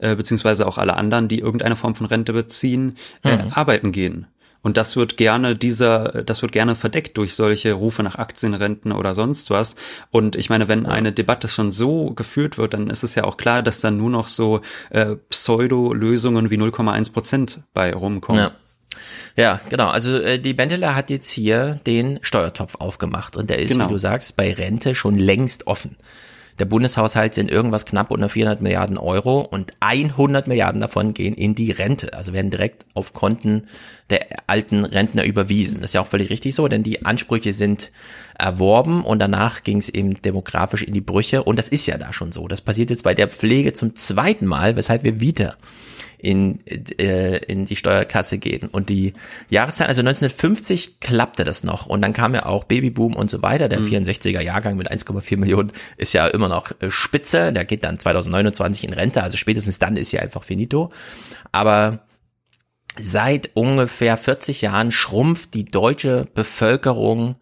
äh, beziehungsweise auch alle anderen, die irgendeine Form von Rente beziehen, äh, mhm. arbeiten gehen. Und das wird gerne dieser, das wird gerne verdeckt durch solche Rufe nach Aktienrenten oder sonst was. Und ich meine, wenn eine Debatte schon so geführt wird, dann ist es ja auch klar, dass dann nur noch so äh, Pseudo-Lösungen wie 0,1 Prozent bei rumkommen. Ja. Ja, genau. Also äh, die Benteler hat jetzt hier den Steuertopf aufgemacht und der ist, genau. wie du sagst, bei Rente schon längst offen. Der Bundeshaushalt sind irgendwas knapp unter 400 Milliarden Euro und 100 Milliarden davon gehen in die Rente, also werden direkt auf Konten der alten Rentner überwiesen. Das ist ja auch völlig richtig so, denn die Ansprüche sind erworben und danach ging es eben demografisch in die Brüche und das ist ja da schon so. Das passiert jetzt bei der Pflege zum zweiten Mal, weshalb wir wieder in, äh, in die Steuerkasse gehen. Und die Jahreszeit, also 1950 klappte das noch und dann kam ja auch Babyboom und so weiter. Der mhm. 64er Jahrgang mit 1,4 Millionen ist ja immer noch äh, spitze. Der geht dann 2029 in Rente, also spätestens dann ist ja einfach finito. Aber seit ungefähr 40 Jahren schrumpft die deutsche Bevölkerung,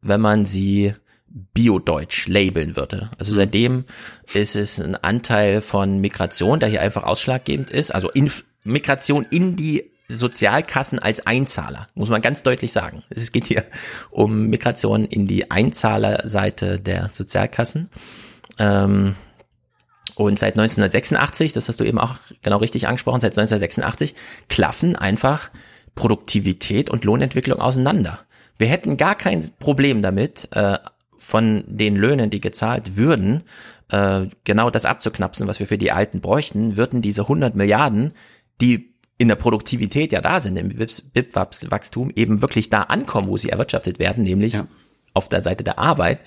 wenn man sie Bio-Deutsch labeln würde. Also seitdem ist es ein Anteil von Migration, der hier einfach ausschlaggebend ist. Also in, Migration in die Sozialkassen als Einzahler, muss man ganz deutlich sagen. Es geht hier um Migration in die Einzahlerseite der Sozialkassen. Ähm, und seit 1986, das hast du eben auch genau richtig angesprochen, seit 1986 klaffen einfach Produktivität und Lohnentwicklung auseinander. Wir hätten gar kein Problem damit, äh, von den Löhnen, die gezahlt würden, äh, genau das abzuknapsen, was wir für die Alten bräuchten, würden diese 100 Milliarden, die in der Produktivität ja da sind, im BIP-Wachstum, eben wirklich da ankommen, wo sie erwirtschaftet werden, nämlich ja. auf der Seite der Arbeit.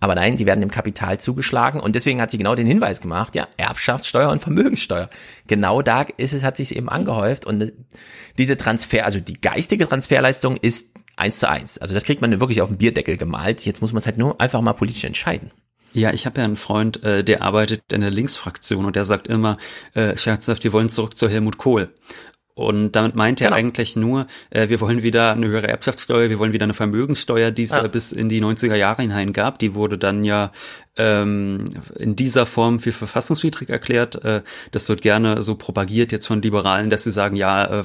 Aber nein, die werden dem Kapital zugeschlagen und deswegen hat sie genau den Hinweis gemacht, ja, Erbschaftssteuer und Vermögenssteuer. Genau da ist es, hat sich eben angehäuft und diese Transfer, also die geistige Transferleistung ist eins zu eins. Also das kriegt man wirklich auf den Bierdeckel gemalt. Jetzt muss man es halt nur einfach mal politisch entscheiden. Ja, ich habe ja einen Freund, äh, der arbeitet in der Linksfraktion und der sagt immer äh, scherzhaft, wir wollen zurück zu Helmut Kohl. Und damit meint er genau. eigentlich nur, äh, wir wollen wieder eine höhere Erbschaftssteuer, wir wollen wieder eine Vermögenssteuer, die es ja. äh, bis in die 90er Jahre hinein gab. Die wurde dann ja ähm, in dieser Form für verfassungswidrig erklärt. Äh, das wird gerne so propagiert jetzt von Liberalen, dass sie sagen, ja, äh,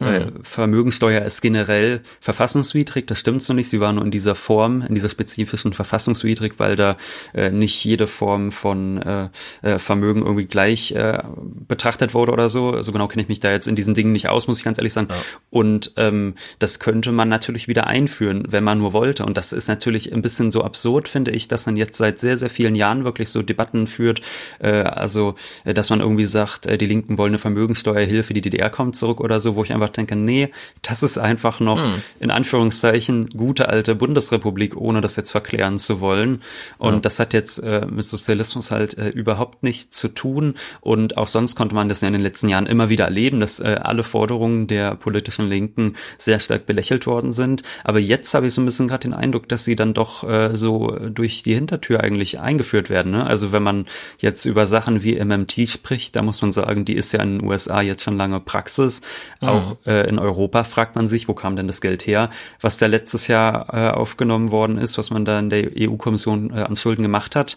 Mhm. Vermögensteuer ist generell verfassungswidrig, das stimmt so nicht. Sie war nur in dieser Form, in dieser spezifischen verfassungswidrig, weil da äh, nicht jede Form von äh, äh, Vermögen irgendwie gleich äh, betrachtet wurde oder so. So also genau kenne ich mich da jetzt in diesen Dingen nicht aus, muss ich ganz ehrlich sagen. Ja. Und ähm, das könnte man natürlich wieder einführen, wenn man nur wollte. Und das ist natürlich ein bisschen so absurd, finde ich, dass man jetzt seit sehr, sehr vielen Jahren wirklich so Debatten führt. Äh, also, äh, dass man irgendwie sagt, äh, die Linken wollen eine Vermögensteuerhilfe, die DDR kommt zurück oder so, wo ich einfach denke, nee, das ist einfach noch hm. in Anführungszeichen gute alte Bundesrepublik, ohne das jetzt verklären zu wollen. Und ja. das hat jetzt äh, mit Sozialismus halt äh, überhaupt nichts zu tun. Und auch sonst konnte man das ja in den letzten Jahren immer wieder erleben, dass äh, alle Forderungen der politischen Linken sehr stark belächelt worden sind. Aber jetzt habe ich so ein bisschen gerade den Eindruck, dass sie dann doch äh, so durch die Hintertür eigentlich eingeführt werden. Ne? Also wenn man jetzt über Sachen wie MMT spricht, da muss man sagen, die ist ja in den USA jetzt schon lange Praxis. Auch äh, in Europa fragt man sich, wo kam denn das Geld her, was da letztes Jahr äh, aufgenommen worden ist, was man da in der EU-Kommission äh, an Schulden gemacht hat.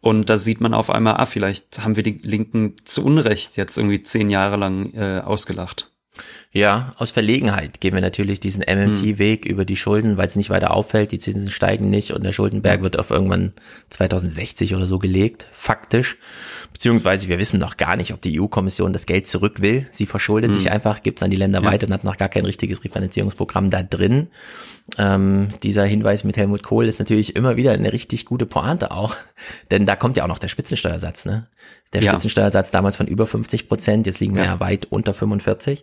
Und da sieht man auf einmal, ah, vielleicht haben wir die Linken zu Unrecht jetzt irgendwie zehn Jahre lang äh, ausgelacht. Ja, aus Verlegenheit gehen wir natürlich diesen MMT-Weg hm. über die Schulden, weil es nicht weiter auffällt, die Zinsen steigen nicht und der Schuldenberg wird auf irgendwann 2060 oder so gelegt, faktisch. Beziehungsweise wir wissen noch gar nicht, ob die EU-Kommission das Geld zurück will. Sie verschuldet hm. sich einfach, gibt es an die Länder ja. weiter und hat noch gar kein richtiges Refinanzierungsprogramm da drin. Ähm, dieser Hinweis mit Helmut Kohl ist natürlich immer wieder eine richtig gute Pointe auch, denn da kommt ja auch noch der Spitzensteuersatz, ne? Der ja. Spitzensteuersatz damals von über 50 Prozent, jetzt liegen wir ja. ja weit unter 45.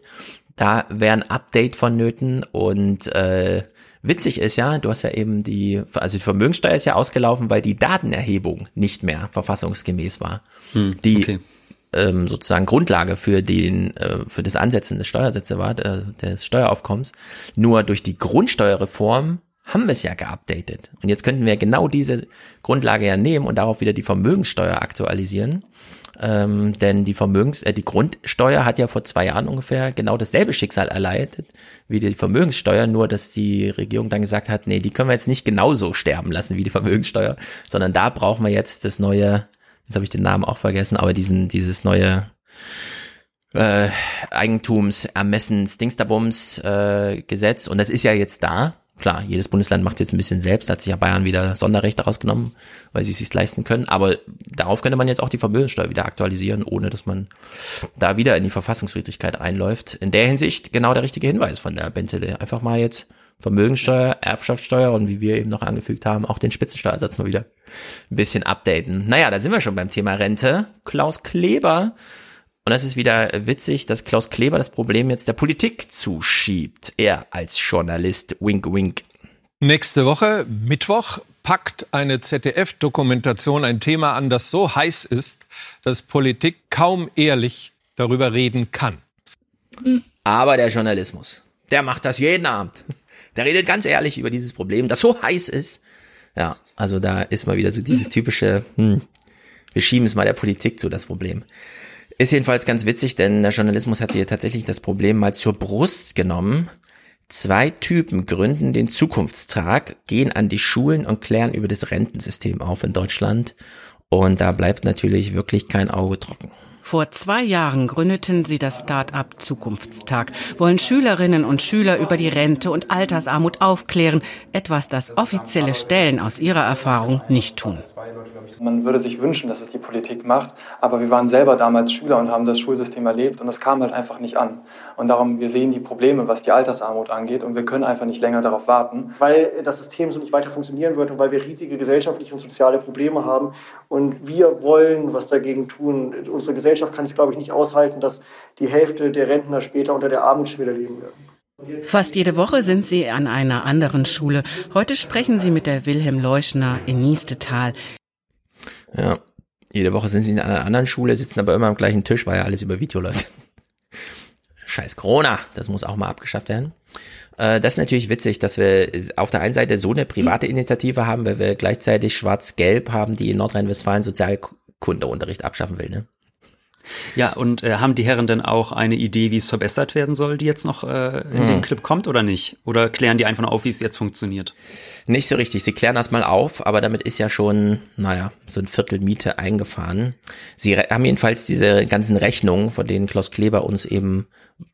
Da wäre ein Update vonnöten und äh, witzig ist ja, du hast ja eben die, also die Vermögenssteuer ist ja ausgelaufen, weil die Datenerhebung nicht mehr verfassungsgemäß war. Hm, die okay ähm, sozusagen Grundlage für den äh, für das Ansetzen des Steuersätze war, äh, des Steueraufkommens. Nur durch die Grundsteuerreform haben wir es ja geupdatet. Und jetzt könnten wir genau diese Grundlage ja nehmen und darauf wieder die Vermögenssteuer aktualisieren. Ähm, denn die Vermögens, äh, die Grundsteuer hat ja vor zwei Jahren ungefähr genau dasselbe Schicksal erleidet wie die Vermögenssteuer, nur dass die Regierung dann gesagt hat, nee, die können wir jetzt nicht genauso sterben lassen wie die Vermögenssteuer, sondern da brauchen wir jetzt das neue jetzt habe ich den Namen auch vergessen, aber diesen, dieses neue äh, Eigentumsermessens Dingsterbums äh, Gesetz und das ist ja jetzt da. Klar, jedes Bundesland macht jetzt ein bisschen selbst, hat sich ja Bayern wieder Sonderrechte rausgenommen, weil sie es sich leisten können. Aber darauf könnte man jetzt auch die Vermögenssteuer wieder aktualisieren, ohne dass man da wieder in die Verfassungswidrigkeit einläuft. In der Hinsicht genau der richtige Hinweis von der Bentele. Einfach mal jetzt Vermögenssteuer, Erbschaftssteuer und wie wir eben noch angefügt haben, auch den Spitzensteuersatz mal wieder ein bisschen updaten. Naja, da sind wir schon beim Thema Rente. Klaus Kleber. Und das ist wieder witzig, dass Klaus Kleber das Problem jetzt der Politik zuschiebt. Er als Journalist, wink, wink. Nächste Woche, Mittwoch, packt eine ZDF-Dokumentation ein Thema an, das so heiß ist, dass Politik kaum ehrlich darüber reden kann. Aber der Journalismus, der macht das jeden Abend. Der redet ganz ehrlich über dieses Problem, das so heiß ist. Ja, also da ist mal wieder so dieses typische, hm, wir schieben es mal der Politik zu, das Problem. Ist jedenfalls ganz witzig, denn der Journalismus hat hier tatsächlich das Problem mal zur Brust genommen. Zwei Typen gründen den Zukunftstag, gehen an die Schulen und klären über das Rentensystem auf in Deutschland. Und da bleibt natürlich wirklich kein Auge trocken. Vor zwei Jahren gründeten sie das Start-up Zukunftstag, wollen Schülerinnen und Schüler über die Rente und Altersarmut aufklären, etwas, das offizielle Stellen aus ihrer Erfahrung nicht tun. Man würde sich wünschen, dass es die Politik macht, aber wir waren selber damals Schüler und haben das Schulsystem erlebt und es kam halt einfach nicht an. Und darum, wir sehen die Probleme, was die Altersarmut angeht und wir können einfach nicht länger darauf warten. Weil das System so nicht weiter funktionieren wird und weil wir riesige gesellschaftliche und soziale Probleme haben und wir wollen was dagegen tun. Unsere Gesellschaft kann es, glaube ich, nicht aushalten, dass die Hälfte der Rentner später unter der Armutsschwelle leben werden. Fast jede Woche sind sie an einer anderen Schule. Heute sprechen sie mit der Wilhelm Leuschner in Niestetal. Ja. Jede Woche sind sie in einer anderen Schule, sitzen aber immer am gleichen Tisch, weil ja alles über Video läuft. Scheiß Corona, das muss auch mal abgeschafft werden. Äh, das ist natürlich witzig, dass wir auf der einen Seite so eine private Initiative haben, weil wir gleichzeitig Schwarz-Gelb haben, die in Nordrhein-Westfalen Sozialkundeunterricht abschaffen will. Ne? Ja, und äh, haben die Herren denn auch eine Idee, wie es verbessert werden soll, die jetzt noch äh, in hm. den Clip kommt oder nicht? Oder klären die einfach nur auf, wie es jetzt funktioniert? Nicht so richtig. Sie klären das mal auf, aber damit ist ja schon, naja, so ein Viertel Miete eingefahren. Sie haben jedenfalls diese ganzen Rechnungen, von denen Klaus Kleber uns eben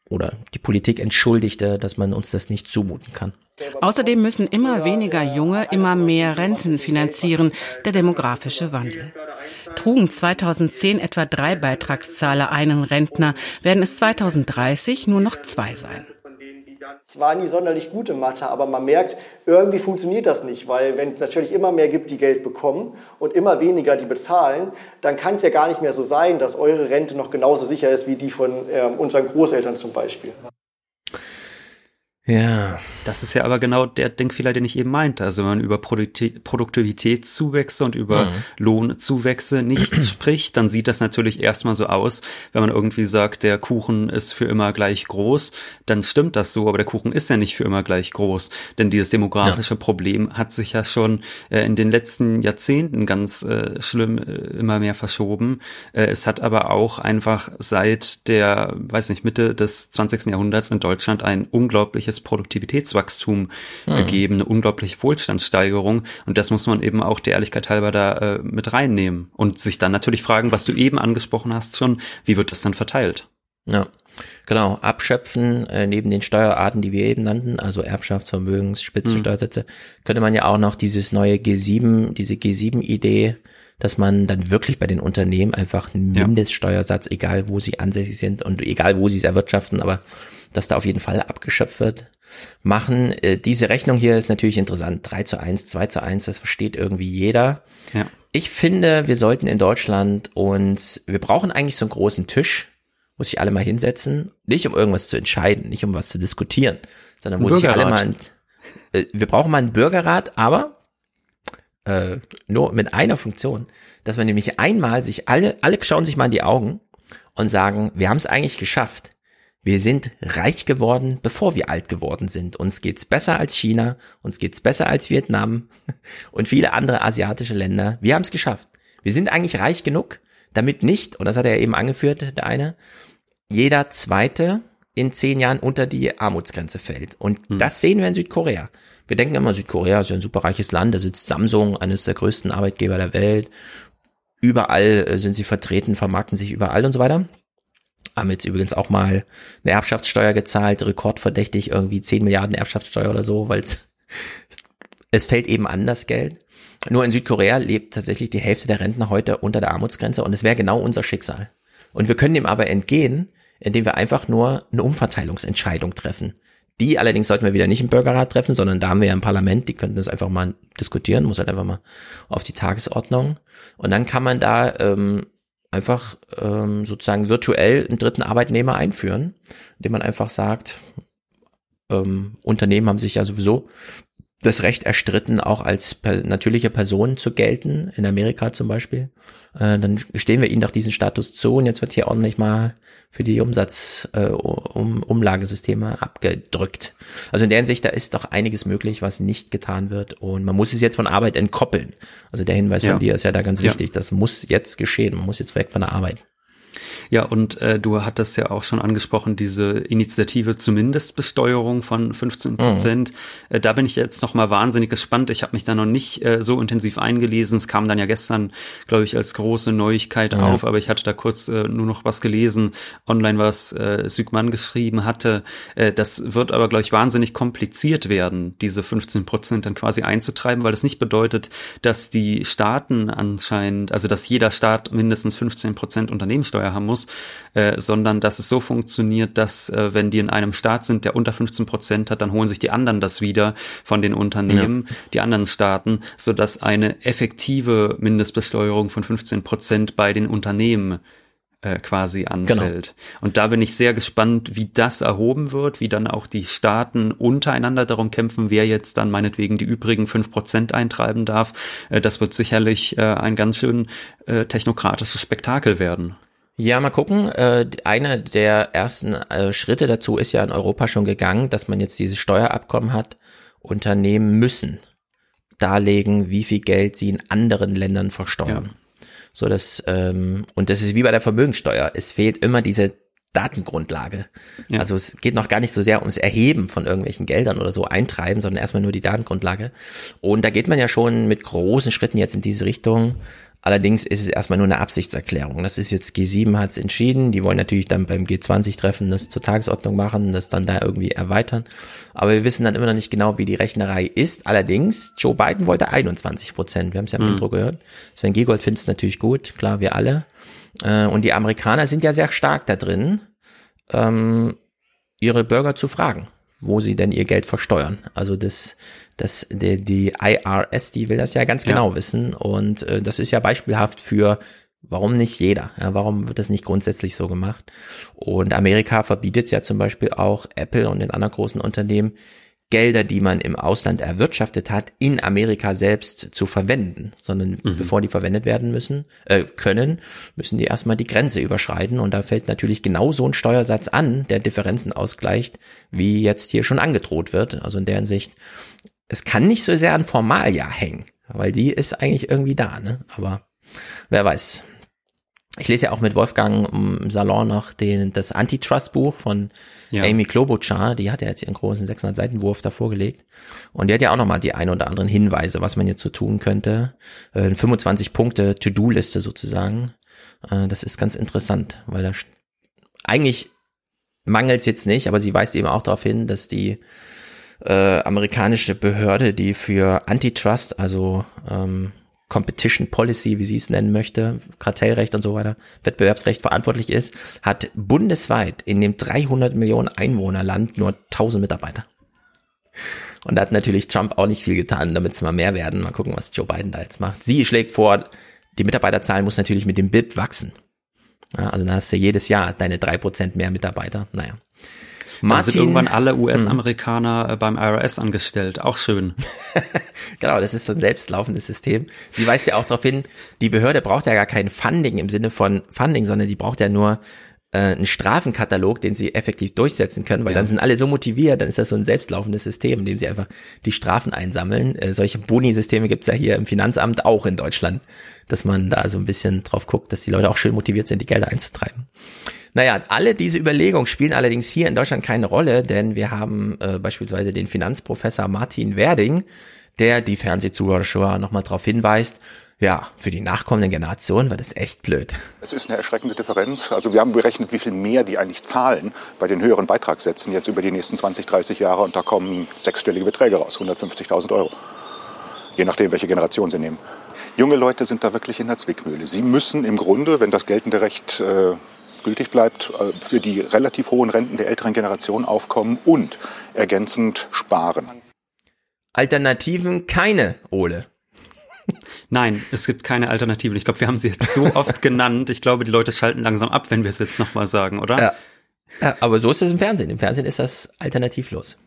oder die Politik entschuldigte, dass man uns das nicht zumuten kann. Außerdem müssen immer weniger Junge immer mehr Renten finanzieren, der demografische Wandel. Trugen 2010 etwa drei Beitragszahler einen Rentner, werden es 2030 nur noch zwei sein. Ich war nie sonderlich gut in Mathe, aber man merkt, irgendwie funktioniert das nicht, weil wenn es natürlich immer mehr gibt, die Geld bekommen und immer weniger, die bezahlen, dann kann es ja gar nicht mehr so sein, dass eure Rente noch genauso sicher ist wie die von äh, unseren Großeltern zum Beispiel. Ja. Das ist ja aber genau der Denkfehler, den ich eben meinte. Also wenn man über Produktivitätszuwächse und über mhm. Lohnzuwächse nicht spricht, dann sieht das natürlich erstmal so aus, wenn man irgendwie sagt, der Kuchen ist für immer gleich groß, dann stimmt das so, aber der Kuchen ist ja nicht für immer gleich groß. Denn dieses demografische ja. Problem hat sich ja schon äh, in den letzten Jahrzehnten ganz äh, schlimm äh, immer mehr verschoben. Äh, es hat aber auch einfach seit der, weiß nicht, Mitte des 20. Jahrhunderts in Deutschland ein unglaubliches Produktivitätswachstum mhm. gegeben, eine unglaubliche Wohlstandssteigerung. Und das muss man eben auch der Ehrlichkeit halber da äh, mit reinnehmen und sich dann natürlich fragen, was du eben angesprochen hast schon, wie wird das dann verteilt? Ja, genau. Abschöpfen äh, neben den Steuerarten, die wir eben nannten, also Erbschaftsvermögens, Spitzensteuersätze, mhm. könnte man ja auch noch dieses neue G7, diese G7-Idee, dass man dann wirklich bei den Unternehmen einfach einen Mindeststeuersatz, egal wo sie ansässig sind und egal wo sie es erwirtschaften, aber dass da auf jeden Fall abgeschöpft wird, machen. Äh, diese Rechnung hier ist natürlich interessant. 3 zu 1, 2 zu 1, das versteht irgendwie jeder. Ja. Ich finde, wir sollten in Deutschland uns, wir brauchen eigentlich so einen großen Tisch, wo sich alle mal hinsetzen, nicht um irgendwas zu entscheiden, nicht um was zu diskutieren, sondern wo sich alle mal, äh, wir brauchen mal einen Bürgerrat, aber äh, nur mit einer Funktion, dass man nämlich einmal sich alle, alle schauen sich mal in die Augen und sagen, wir haben es eigentlich geschafft. Wir sind reich geworden, bevor wir alt geworden sind. Uns geht's besser als China, uns geht's besser als Vietnam und viele andere asiatische Länder. Wir haben es geschafft. Wir sind eigentlich reich genug, damit nicht, und das hat er eben angeführt, der eine, jeder zweite in zehn Jahren unter die Armutsgrenze fällt. Und hm. das sehen wir in Südkorea. Wir denken immer, Südkorea ist ja ein superreiches Land, da sitzt Samsung, eines der größten Arbeitgeber der Welt. Überall äh, sind sie vertreten, vermarkten sich überall und so weiter haben jetzt übrigens auch mal eine Erbschaftssteuer gezahlt, rekordverdächtig irgendwie 10 Milliarden Erbschaftssteuer oder so, weil es fällt eben an das Geld. Nur in Südkorea lebt tatsächlich die Hälfte der Rentner heute unter der Armutsgrenze und es wäre genau unser Schicksal. Und wir können dem aber entgehen, indem wir einfach nur eine Umverteilungsentscheidung treffen. Die allerdings sollten wir wieder nicht im Bürgerrat treffen, sondern da haben wir ja ein Parlament, die könnten das einfach mal diskutieren, muss halt einfach mal auf die Tagesordnung. Und dann kann man da ähm, einfach ähm, sozusagen virtuell einen dritten Arbeitnehmer einführen, indem man einfach sagt, ähm, Unternehmen haben sich ja sowieso das Recht erstritten, auch als per natürliche Personen zu gelten, in Amerika zum Beispiel. Äh, dann stehen wir ihnen doch diesen Status zu und jetzt wird hier ordentlich mal für die Umsatz, äh, um, Umlagesysteme abgedrückt. Also in der Hinsicht, da ist doch einiges möglich, was nicht getan wird und man muss es jetzt von Arbeit entkoppeln. Also der Hinweis ja. von dir ist ja da ganz wichtig. Ja. Das muss jetzt geschehen. Man muss jetzt weg von der Arbeit. Ja, und äh, du hattest ja auch schon angesprochen, diese Initiative zur Mindestbesteuerung von 15 Prozent. Mhm. Äh, da bin ich jetzt noch mal wahnsinnig gespannt. Ich habe mich da noch nicht äh, so intensiv eingelesen. Es kam dann ja gestern, glaube ich, als große Neuigkeit mhm. auf, aber ich hatte da kurz äh, nur noch was gelesen, online, was äh, Sügmann geschrieben hatte. Äh, das wird aber, glaube ich, wahnsinnig kompliziert werden, diese 15 Prozent dann quasi einzutreiben, weil das nicht bedeutet, dass die Staaten anscheinend, also dass jeder Staat mindestens 15 Prozent Unternehmenssteuer haben muss, muss, äh, sondern dass es so funktioniert, dass äh, wenn die in einem Staat sind, der unter 15 Prozent hat, dann holen sich die anderen das wieder von den Unternehmen, ja. die anderen Staaten, so dass eine effektive Mindestbesteuerung von 15 Prozent bei den Unternehmen äh, quasi anfällt. Genau. Und da bin ich sehr gespannt, wie das erhoben wird, wie dann auch die Staaten untereinander darum kämpfen, wer jetzt dann meinetwegen die übrigen fünf Prozent eintreiben darf. Äh, das wird sicherlich äh, ein ganz schön technokratisches Spektakel werden. Ja, mal gucken. Äh, einer der ersten äh, Schritte dazu ist ja in Europa schon gegangen, dass man jetzt dieses Steuerabkommen hat. Unternehmen müssen darlegen, wie viel Geld sie in anderen Ländern versteuern. Ja. So dass ähm, und das ist wie bei der Vermögensteuer. Es fehlt immer diese Datengrundlage. Ja. Also es geht noch gar nicht so sehr ums Erheben von irgendwelchen Geldern oder so eintreiben, sondern erstmal nur die Datengrundlage. Und da geht man ja schon mit großen Schritten jetzt in diese Richtung. Allerdings ist es erstmal nur eine Absichtserklärung. Das ist jetzt G7 hat es entschieden. Die wollen natürlich dann beim G20-Treffen das zur Tagesordnung machen, das dann da irgendwie erweitern. Aber wir wissen dann immer noch nicht genau, wie die Rechnerei ist. Allerdings, Joe Biden wollte 21 Prozent. Wir haben es ja im mhm. Intro gehört. Sven Giegold findet es natürlich gut. Klar, wir alle. Äh, und die Amerikaner sind ja sehr stark da drin, ähm, ihre Bürger zu fragen, wo sie denn ihr Geld versteuern. Also das das, die, die IRS, die will das ja ganz genau ja. wissen und äh, das ist ja beispielhaft für Warum nicht jeder? Ja, warum wird das nicht grundsätzlich so gemacht? Und Amerika verbietet ja zum Beispiel auch Apple und den anderen großen Unternehmen, Gelder, die man im Ausland erwirtschaftet hat, in Amerika selbst zu verwenden, sondern mhm. bevor die verwendet werden müssen, äh, können, müssen die erstmal die Grenze überschreiten und da fällt natürlich genau so ein Steuersatz an, der Differenzen ausgleicht, wie jetzt hier schon angedroht wird. Also in der Hinsicht, es kann nicht so sehr an Formalia hängen, weil die ist eigentlich irgendwie da, ne? Aber wer weiß. Ich lese ja auch mit Wolfgang im Salon noch den, das Antitrust-Buch von ja. Amy Klobuchar, die hat ja jetzt ihren großen 600 Seiten Wurf da vorgelegt. Und die hat ja auch nochmal die ein oder anderen Hinweise, was man jetzt so tun könnte. Äh, 25 Punkte To-Do-Liste sozusagen. Äh, das ist ganz interessant, weil da eigentlich mangelt es jetzt nicht, aber sie weist eben auch darauf hin, dass die äh, amerikanische Behörde, die für Antitrust, also ähm, Competition Policy, wie sie es nennen möchte, Kartellrecht und so weiter, Wettbewerbsrecht verantwortlich ist, hat bundesweit in dem 300 Millionen Einwohnerland nur 1000 Mitarbeiter. Und da hat natürlich Trump auch nicht viel getan, damit es mal mehr werden. Mal gucken, was Joe Biden da jetzt macht. Sie schlägt vor, die Mitarbeiterzahl muss natürlich mit dem BIP wachsen. Ja, also dann hast du jedes Jahr deine drei Prozent mehr Mitarbeiter. Naja. Martin, Dann sind irgendwann alle US-Amerikaner hm. beim IRS angestellt. Auch schön. genau, das ist so ein selbstlaufendes System. Sie weist ja auch darauf hin, die Behörde braucht ja gar kein Funding im Sinne von Funding, sondern die braucht ja nur äh, einen Strafenkatalog, den sie effektiv durchsetzen können, weil ja. dann sind alle so motiviert, dann ist das so ein selbstlaufendes System, in dem sie einfach die Strafen einsammeln. Äh, solche Boni-Systeme gibt's ja hier im Finanzamt auch in Deutschland, dass man da so ein bisschen drauf guckt, dass die Leute auch schön motiviert sind, die Gelder einzutreiben. Naja, alle diese Überlegungen spielen allerdings hier in Deutschland keine Rolle, denn wir haben äh, beispielsweise den Finanzprofessor Martin Werding, der die Fernsehzuschauer nochmal darauf hinweist, ja, für die nachkommenden Generationen wird es echt blöd. Es ist eine erschreckende Differenz. Also wir haben berechnet, wie viel mehr die eigentlich zahlen bei den höheren Beitragssätzen jetzt über die nächsten 20, 30 Jahre und da kommen sechsstellige Beträge raus, 150.000 Euro. Je nachdem, welche Generation sie nehmen. Junge Leute sind da wirklich in der Zwickmühle. Sie müssen im Grunde, wenn das geltende Recht äh, gültig bleibt, äh, für die relativ hohen Renten der älteren Generation aufkommen und ergänzend sparen. Alternativen keine, Ole. Nein, es gibt keine Alternativen. Ich glaube, wir haben sie jetzt so oft genannt. Ich glaube, die Leute schalten langsam ab, wenn wir es jetzt nochmal sagen, oder? Ja. ja. Aber so ist es im Fernsehen. Im Fernsehen ist das alternativlos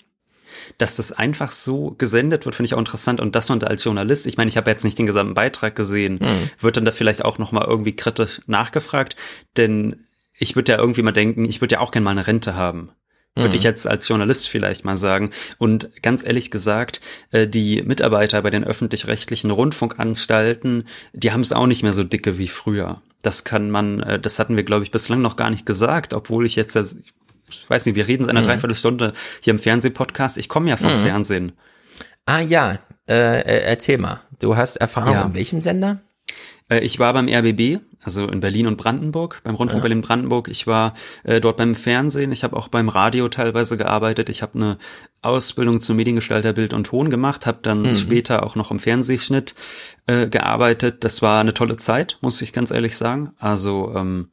dass das einfach so gesendet wird, finde ich auch interessant. Und dass man da als Journalist, ich meine, ich habe jetzt nicht den gesamten Beitrag gesehen, mhm. wird dann da vielleicht auch nochmal irgendwie kritisch nachgefragt. Denn ich würde ja irgendwie mal denken, ich würde ja auch gerne mal eine Rente haben. Würde mhm. ich jetzt als Journalist vielleicht mal sagen. Und ganz ehrlich gesagt, äh, die Mitarbeiter bei den öffentlich-rechtlichen Rundfunkanstalten, die haben es auch nicht mehr so dicke wie früher. Das kann man, äh, das hatten wir, glaube ich, bislang noch gar nicht gesagt, obwohl ich jetzt, ich weiß nicht, wir reden seit einer mhm. Dreiviertelstunde hier im Fernsehpodcast. Ich komme ja vom mhm. Fernsehen. Ah ja, äh, erzähl mal. Du hast Erfahrung ja. in welchem Sender? Äh, ich war beim RBB, also in Berlin und Brandenburg, beim Rundfunk ja. Berlin-Brandenburg. Ich war äh, dort beim Fernsehen, ich habe auch beim Radio teilweise gearbeitet. Ich habe eine Ausbildung zum Mediengestalter Bild und Ton gemacht, habe dann mhm. später auch noch im Fernsehschnitt äh, gearbeitet. Das war eine tolle Zeit, muss ich ganz ehrlich sagen. Also ähm,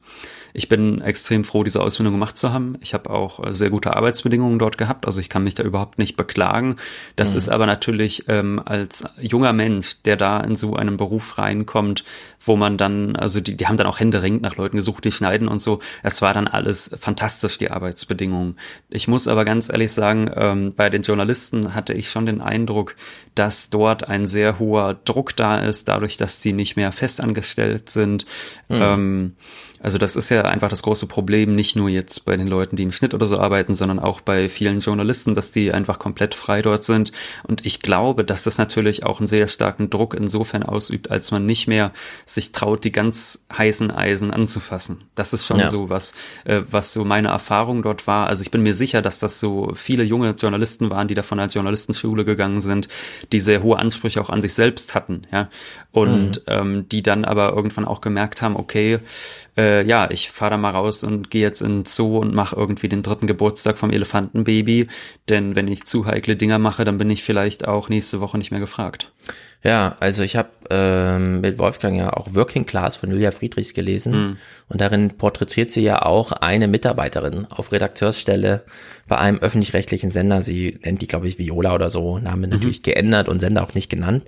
ich bin extrem froh, diese Ausbildung gemacht zu haben. Ich habe auch äh, sehr gute Arbeitsbedingungen dort gehabt, also ich kann mich da überhaupt nicht beklagen. Das mhm. ist aber natürlich ähm, als junger Mensch, der da in so einen Beruf reinkommt, wo man dann, also die, die haben dann auch händeringend nach Leuten gesucht, die schneiden und so. Es war dann alles fantastisch, die Arbeitsbedingungen. Ich muss aber ganz ehrlich sagen, ähm, bei den Journalisten hatte ich schon den Eindruck, dass dort ein sehr hoher Druck da ist, dadurch, dass die nicht mehr festangestellt sind. Mhm. Ähm, also das ist ja einfach das große Problem, nicht nur jetzt bei den Leuten, die im Schnitt oder so arbeiten, sondern auch bei vielen Journalisten, dass die einfach komplett frei dort sind. Und ich glaube, dass das natürlich auch einen sehr starken Druck insofern ausübt, als man nicht mehr sich traut, die ganz heißen Eisen anzufassen. Das ist schon ja. so was, äh, was so meine Erfahrung dort war. Also ich bin mir sicher, dass das so viele junge Journalisten waren, die da von einer Journalistenschule gegangen sind, die sehr hohe Ansprüche auch an sich selbst hatten, ja. Und mhm. ähm, die dann aber irgendwann auch gemerkt haben, okay, äh, ja, ich fahre da mal raus und gehe jetzt in den Zoo und mache irgendwie den dritten Geburtstag vom Elefantenbaby. Denn wenn ich zu heikle Dinger mache, dann bin ich vielleicht auch nächste Woche nicht mehr gefragt. Ja, also ich habe ähm, mit Wolfgang ja auch Working Class von Julia Friedrichs gelesen Mhm. und darin porträtiert sie ja auch eine Mitarbeiterin auf Redakteursstelle bei einem öffentlich-rechtlichen Sender. Sie nennt die, glaube ich, Viola oder so, Name natürlich geändert und Sender auch nicht genannt.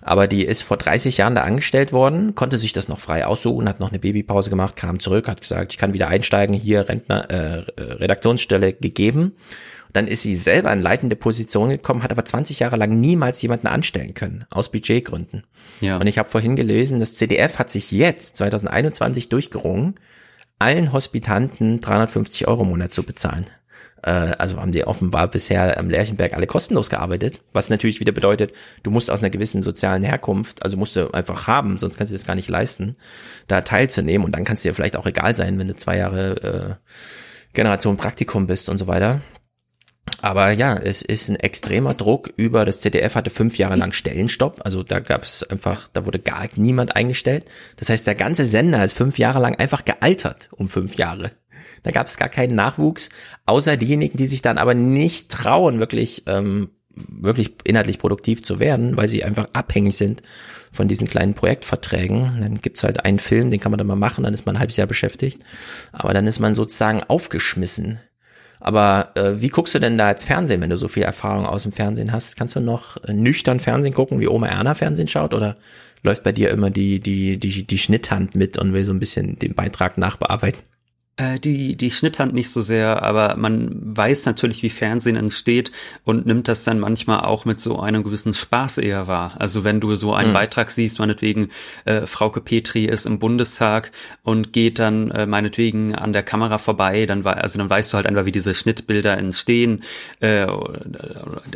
Aber die ist vor 30 Jahren da angestellt worden, konnte sich das noch frei aussuchen, hat noch eine Babypause gemacht, kam zurück, hat gesagt, ich kann wieder einsteigen, hier Rentner, äh, Redaktionsstelle gegeben. Dann ist sie selber in leitende Position gekommen, hat aber 20 Jahre lang niemals jemanden anstellen können, aus Budgetgründen. Ja. Und ich habe vorhin gelesen, das CDF hat sich jetzt, 2021, durchgerungen, allen Hospitanten 350 Euro im Monat zu bezahlen. Äh, also haben die offenbar bisher am Lerchenberg alle kostenlos gearbeitet, was natürlich wieder bedeutet, du musst aus einer gewissen sozialen Herkunft, also musst du einfach haben, sonst kannst du das gar nicht leisten, da teilzunehmen und dann kannst du dir vielleicht auch egal sein, wenn du zwei Jahre äh, Generation Praktikum bist und so weiter. Aber ja, es ist ein extremer Druck über, das ZDF hatte fünf Jahre lang Stellenstopp, also da gab es einfach, da wurde gar niemand eingestellt. Das heißt, der ganze Sender ist fünf Jahre lang einfach gealtert um fünf Jahre. Da gab es gar keinen Nachwuchs, außer diejenigen, die sich dann aber nicht trauen, wirklich, ähm, wirklich inhaltlich produktiv zu werden, weil sie einfach abhängig sind von diesen kleinen Projektverträgen. Dann gibt's halt einen Film, den kann man dann mal machen, dann ist man ein halbes Jahr beschäftigt. Aber dann ist man sozusagen aufgeschmissen. Aber äh, wie guckst du denn da jetzt Fernsehen, wenn du so viel Erfahrung aus dem Fernsehen hast? Kannst du noch äh, nüchtern Fernsehen gucken, wie Oma Erna Fernsehen schaut? Oder läuft bei dir immer die, die, die, die Schnitthand mit und will so ein bisschen den Beitrag nachbearbeiten? Äh, die, die Schnitthand nicht so sehr, aber man weiß natürlich, wie Fernsehen entsteht und nimmt das dann manchmal auch mit so einem gewissen Spaß eher wahr. Also wenn du so einen Mhm. Beitrag siehst, meinetwegen äh, Frauke Petri ist im Bundestag und geht dann äh, meinetwegen an der Kamera vorbei, dann also dann weißt du halt einfach, wie diese Schnittbilder entstehen, äh,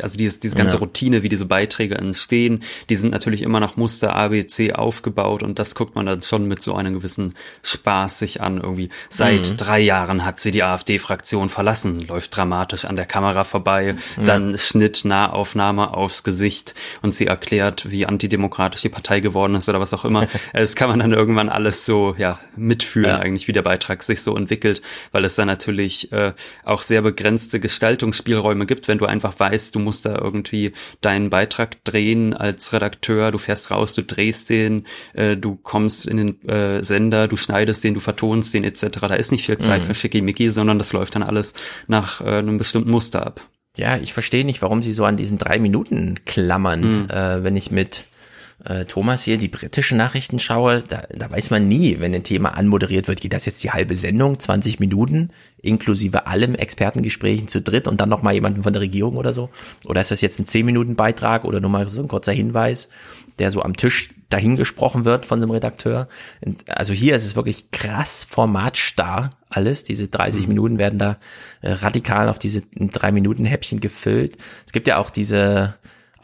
also dieses, diese ganze Ja. Routine, wie diese Beiträge entstehen, die sind natürlich immer nach Muster A, B, C aufgebaut und das guckt man dann schon mit so einem gewissen Spaß sich an irgendwie. Seit Mhm. Drei Jahren hat sie die AfD-Fraktion verlassen, läuft dramatisch an der Kamera vorbei, Ja. dann Schnitt, Nahaufnahme aufs Gesicht und sie erklärt, wie antidemokratisch die Partei geworden ist oder was auch immer. Das kann man dann irgendwann alles so, ja, mitfühlen Ja. eigentlich, wie der Beitrag sich so entwickelt, weil es da natürlich äh, auch sehr begrenzte Gestaltungsspielräume gibt, wenn du einfach weißt, du musst da irgendwie deinen Beitrag drehen als Redakteur, du fährst raus, du drehst den, äh, du kommst in den äh, Sender, du schneidest den, du vertonst den etc. Da ist nicht viel Zeit Mhm. für Schickimicki, sondern das läuft dann alles nach äh, einem bestimmten Muster ab. Ja, ich verstehe nicht, warum sie so an diesen drei Minuten klammern. Äh, wenn ich mit äh, Thomas hier die britischen Nachrichten schaue, da, da weiß man nie, wenn ein Thema anmoderiert wird, geht das jetzt die halbe Sendung, 20 Minuten, inklusive allem Expertengesprächen zu dritt und dann nochmal jemanden von der Regierung oder so? Oder ist das jetzt ein 10-Minuten-Beitrag oder nur mal so ein kurzer Hinweis, der so am Tisch dahin gesprochen wird von so einem Redakteur? Und Also hier ist es wirklich krass formatstarr alles. Diese 30 Minuten werden da äh, radikal auf diese drei Minuten Häppchen gefüllt. Es gibt ja auch diese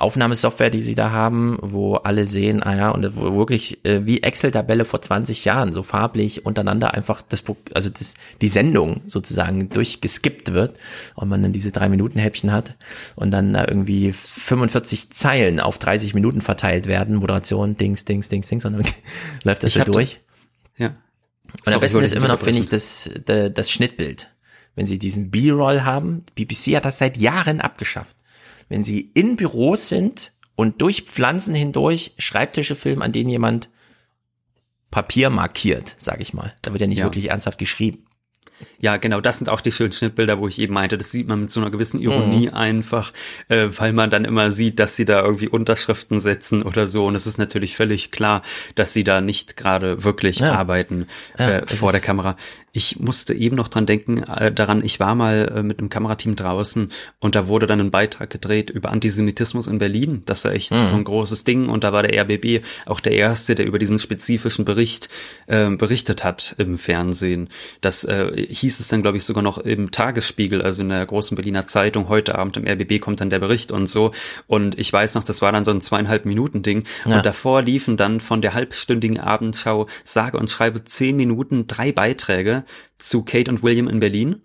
Aufnahmesoftware, die sie da haben, wo alle sehen, ah ja, und wo wirklich äh, wie Excel-Tabelle vor 20 Jahren, so farblich untereinander einfach das, also das, die Sendung sozusagen durchgeskippt wird und man dann diese drei Minuten Häppchen hat und dann da irgendwie 45 Zeilen auf 30 Minuten verteilt werden, Moderation, Dings, Dings, Dings, Dings, und dann läuft das da- durch. Ja. Und Sorry, am besten ist immer noch, finde ich, das, das, das Schnittbild. Wenn sie diesen B-Roll haben, BBC hat das seit Jahren abgeschafft. Wenn sie in Büros sind und durch Pflanzen hindurch Schreibtische filmen, an denen jemand Papier markiert, sage ich mal. Da wird ja nicht Ja. wirklich ernsthaft geschrieben. Ja, genau, das sind auch die schönen Schnittbilder, wo ich eben meinte, das sieht man mit so einer gewissen Ironie Mhm. einfach, äh, weil man dann immer sieht, dass sie da irgendwie Unterschriften setzen oder so. Und es ist natürlich völlig klar, dass sie da nicht gerade wirklich Ja. arbeiten Ja, äh, vor der Kamera. Ich musste eben noch dran denken, äh, daran, ich war mal äh, mit einem Kamerateam draußen und da wurde dann ein Beitrag gedreht über Antisemitismus in Berlin. Das war echt Mhm. so ein großes Ding und da war der RBB auch der Erste, der über diesen spezifischen Bericht äh, berichtet hat im Fernsehen. Das äh, hieß es dann, glaube ich, sogar noch im Tagesspiegel, also in der großen Berliner Zeitung. Heute Abend im RBB kommt dann der Bericht und so. Und ich weiß noch, das war dann so ein zweieinhalb Minuten Ding. Ja. Und davor liefen dann von der halbstündigen Abendschau sage und schreibe zehn Minuten drei Beiträge zu Kate und William in Berlin.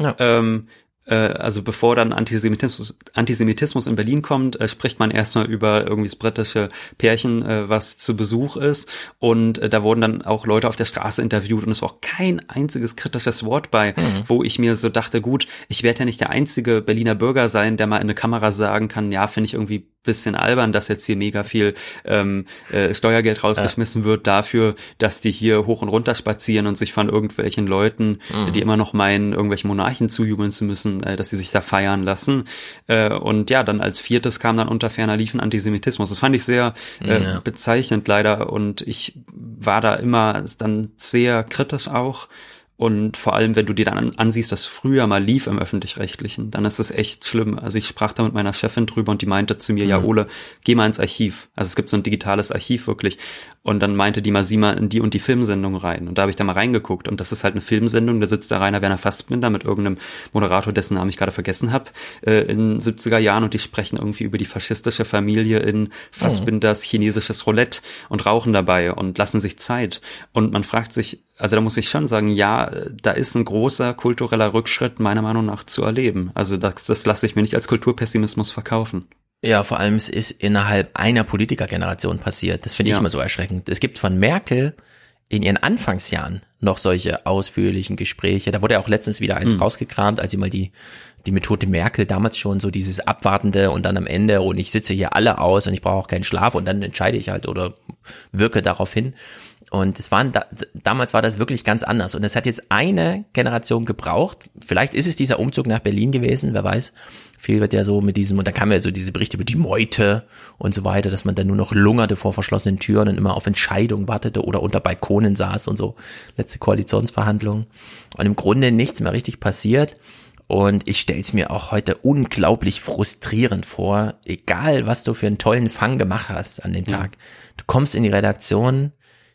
Ja. Ähm, äh, also bevor dann Antisemitismus, Antisemitismus in Berlin kommt, äh, spricht man erstmal über irgendwie das britische Pärchen, äh, was zu Besuch ist. Und äh, da wurden dann auch Leute auf der Straße interviewt und es war auch kein einziges kritisches Wort bei, Mhm. wo ich mir so dachte, gut, ich werde ja nicht der einzige Berliner Bürger sein, der mal in eine Kamera sagen kann, ja, finde ich irgendwie bisschen albern, dass jetzt hier mega viel ähm, äh, Steuergeld rausgeschmissen ja. wird dafür, dass die hier hoch und runter spazieren und sich von irgendwelchen Leuten, mhm. die immer noch meinen, irgendwelchen Monarchen zujubeln zu müssen, äh, dass sie sich da feiern lassen. Äh, und ja, dann als viertes kam dann unter ferner Liefen Antisemitismus. Das fand ich sehr äh, ja. bezeichnend leider und ich war da immer dann sehr kritisch auch und vor allem, wenn du dir dann ansiehst, was früher mal lief im Öffentlich-Rechtlichen, dann ist das echt schlimm. Also ich sprach da mit meiner Chefin drüber und die meinte zu mir, mhm. ja Ole, geh mal ins Archiv. Also es gibt so ein digitales Archiv wirklich. Und dann meinte die mal in die und die Filmsendung rein. Und da habe ich da mal reingeguckt. Und das ist halt eine Filmsendung, da sitzt da Rainer Werner Fassbinder mit irgendeinem Moderator, dessen Namen ich gerade vergessen habe, äh, in 70er Jahren und die sprechen irgendwie über die faschistische Familie in Fassbinders chinesisches Roulette und rauchen dabei und lassen sich Zeit. Und man fragt sich, also da muss ich schon sagen, ja, da ist ein großer kultureller Rückschritt meiner Meinung nach zu erleben. Also das, das lasse ich mir nicht als Kulturpessimismus verkaufen. Ja, vor allem es ist innerhalb einer Politikergeneration passiert. Das finde ich ja. immer so erschreckend. Es gibt von Merkel in ihren Anfangsjahren noch solche ausführlichen Gespräche. Da wurde ja auch letztens wieder eins hm. rausgekramt, als sie mal die, die Methode Merkel damals schon so dieses Abwartende und dann am Ende und ich sitze hier alle aus und ich brauche auch keinen Schlaf und dann entscheide ich halt oder wirke darauf hin. Und es waren da, damals war das wirklich ganz anders. Und es hat jetzt eine Generation gebraucht. Vielleicht ist es dieser Umzug nach Berlin gewesen, wer weiß. Viel wird ja so mit diesem, und da kamen ja so diese Berichte über die Meute und so weiter, dass man dann nur noch lungerte vor verschlossenen Türen und immer auf Entscheidungen wartete oder unter Balkonen saß und so. Letzte Koalitionsverhandlungen. Und im Grunde nichts mehr richtig passiert. Und ich stell's mir auch heute unglaublich frustrierend vor, egal was du für einen tollen Fang gemacht hast an dem Tag. Du kommst in die Redaktion,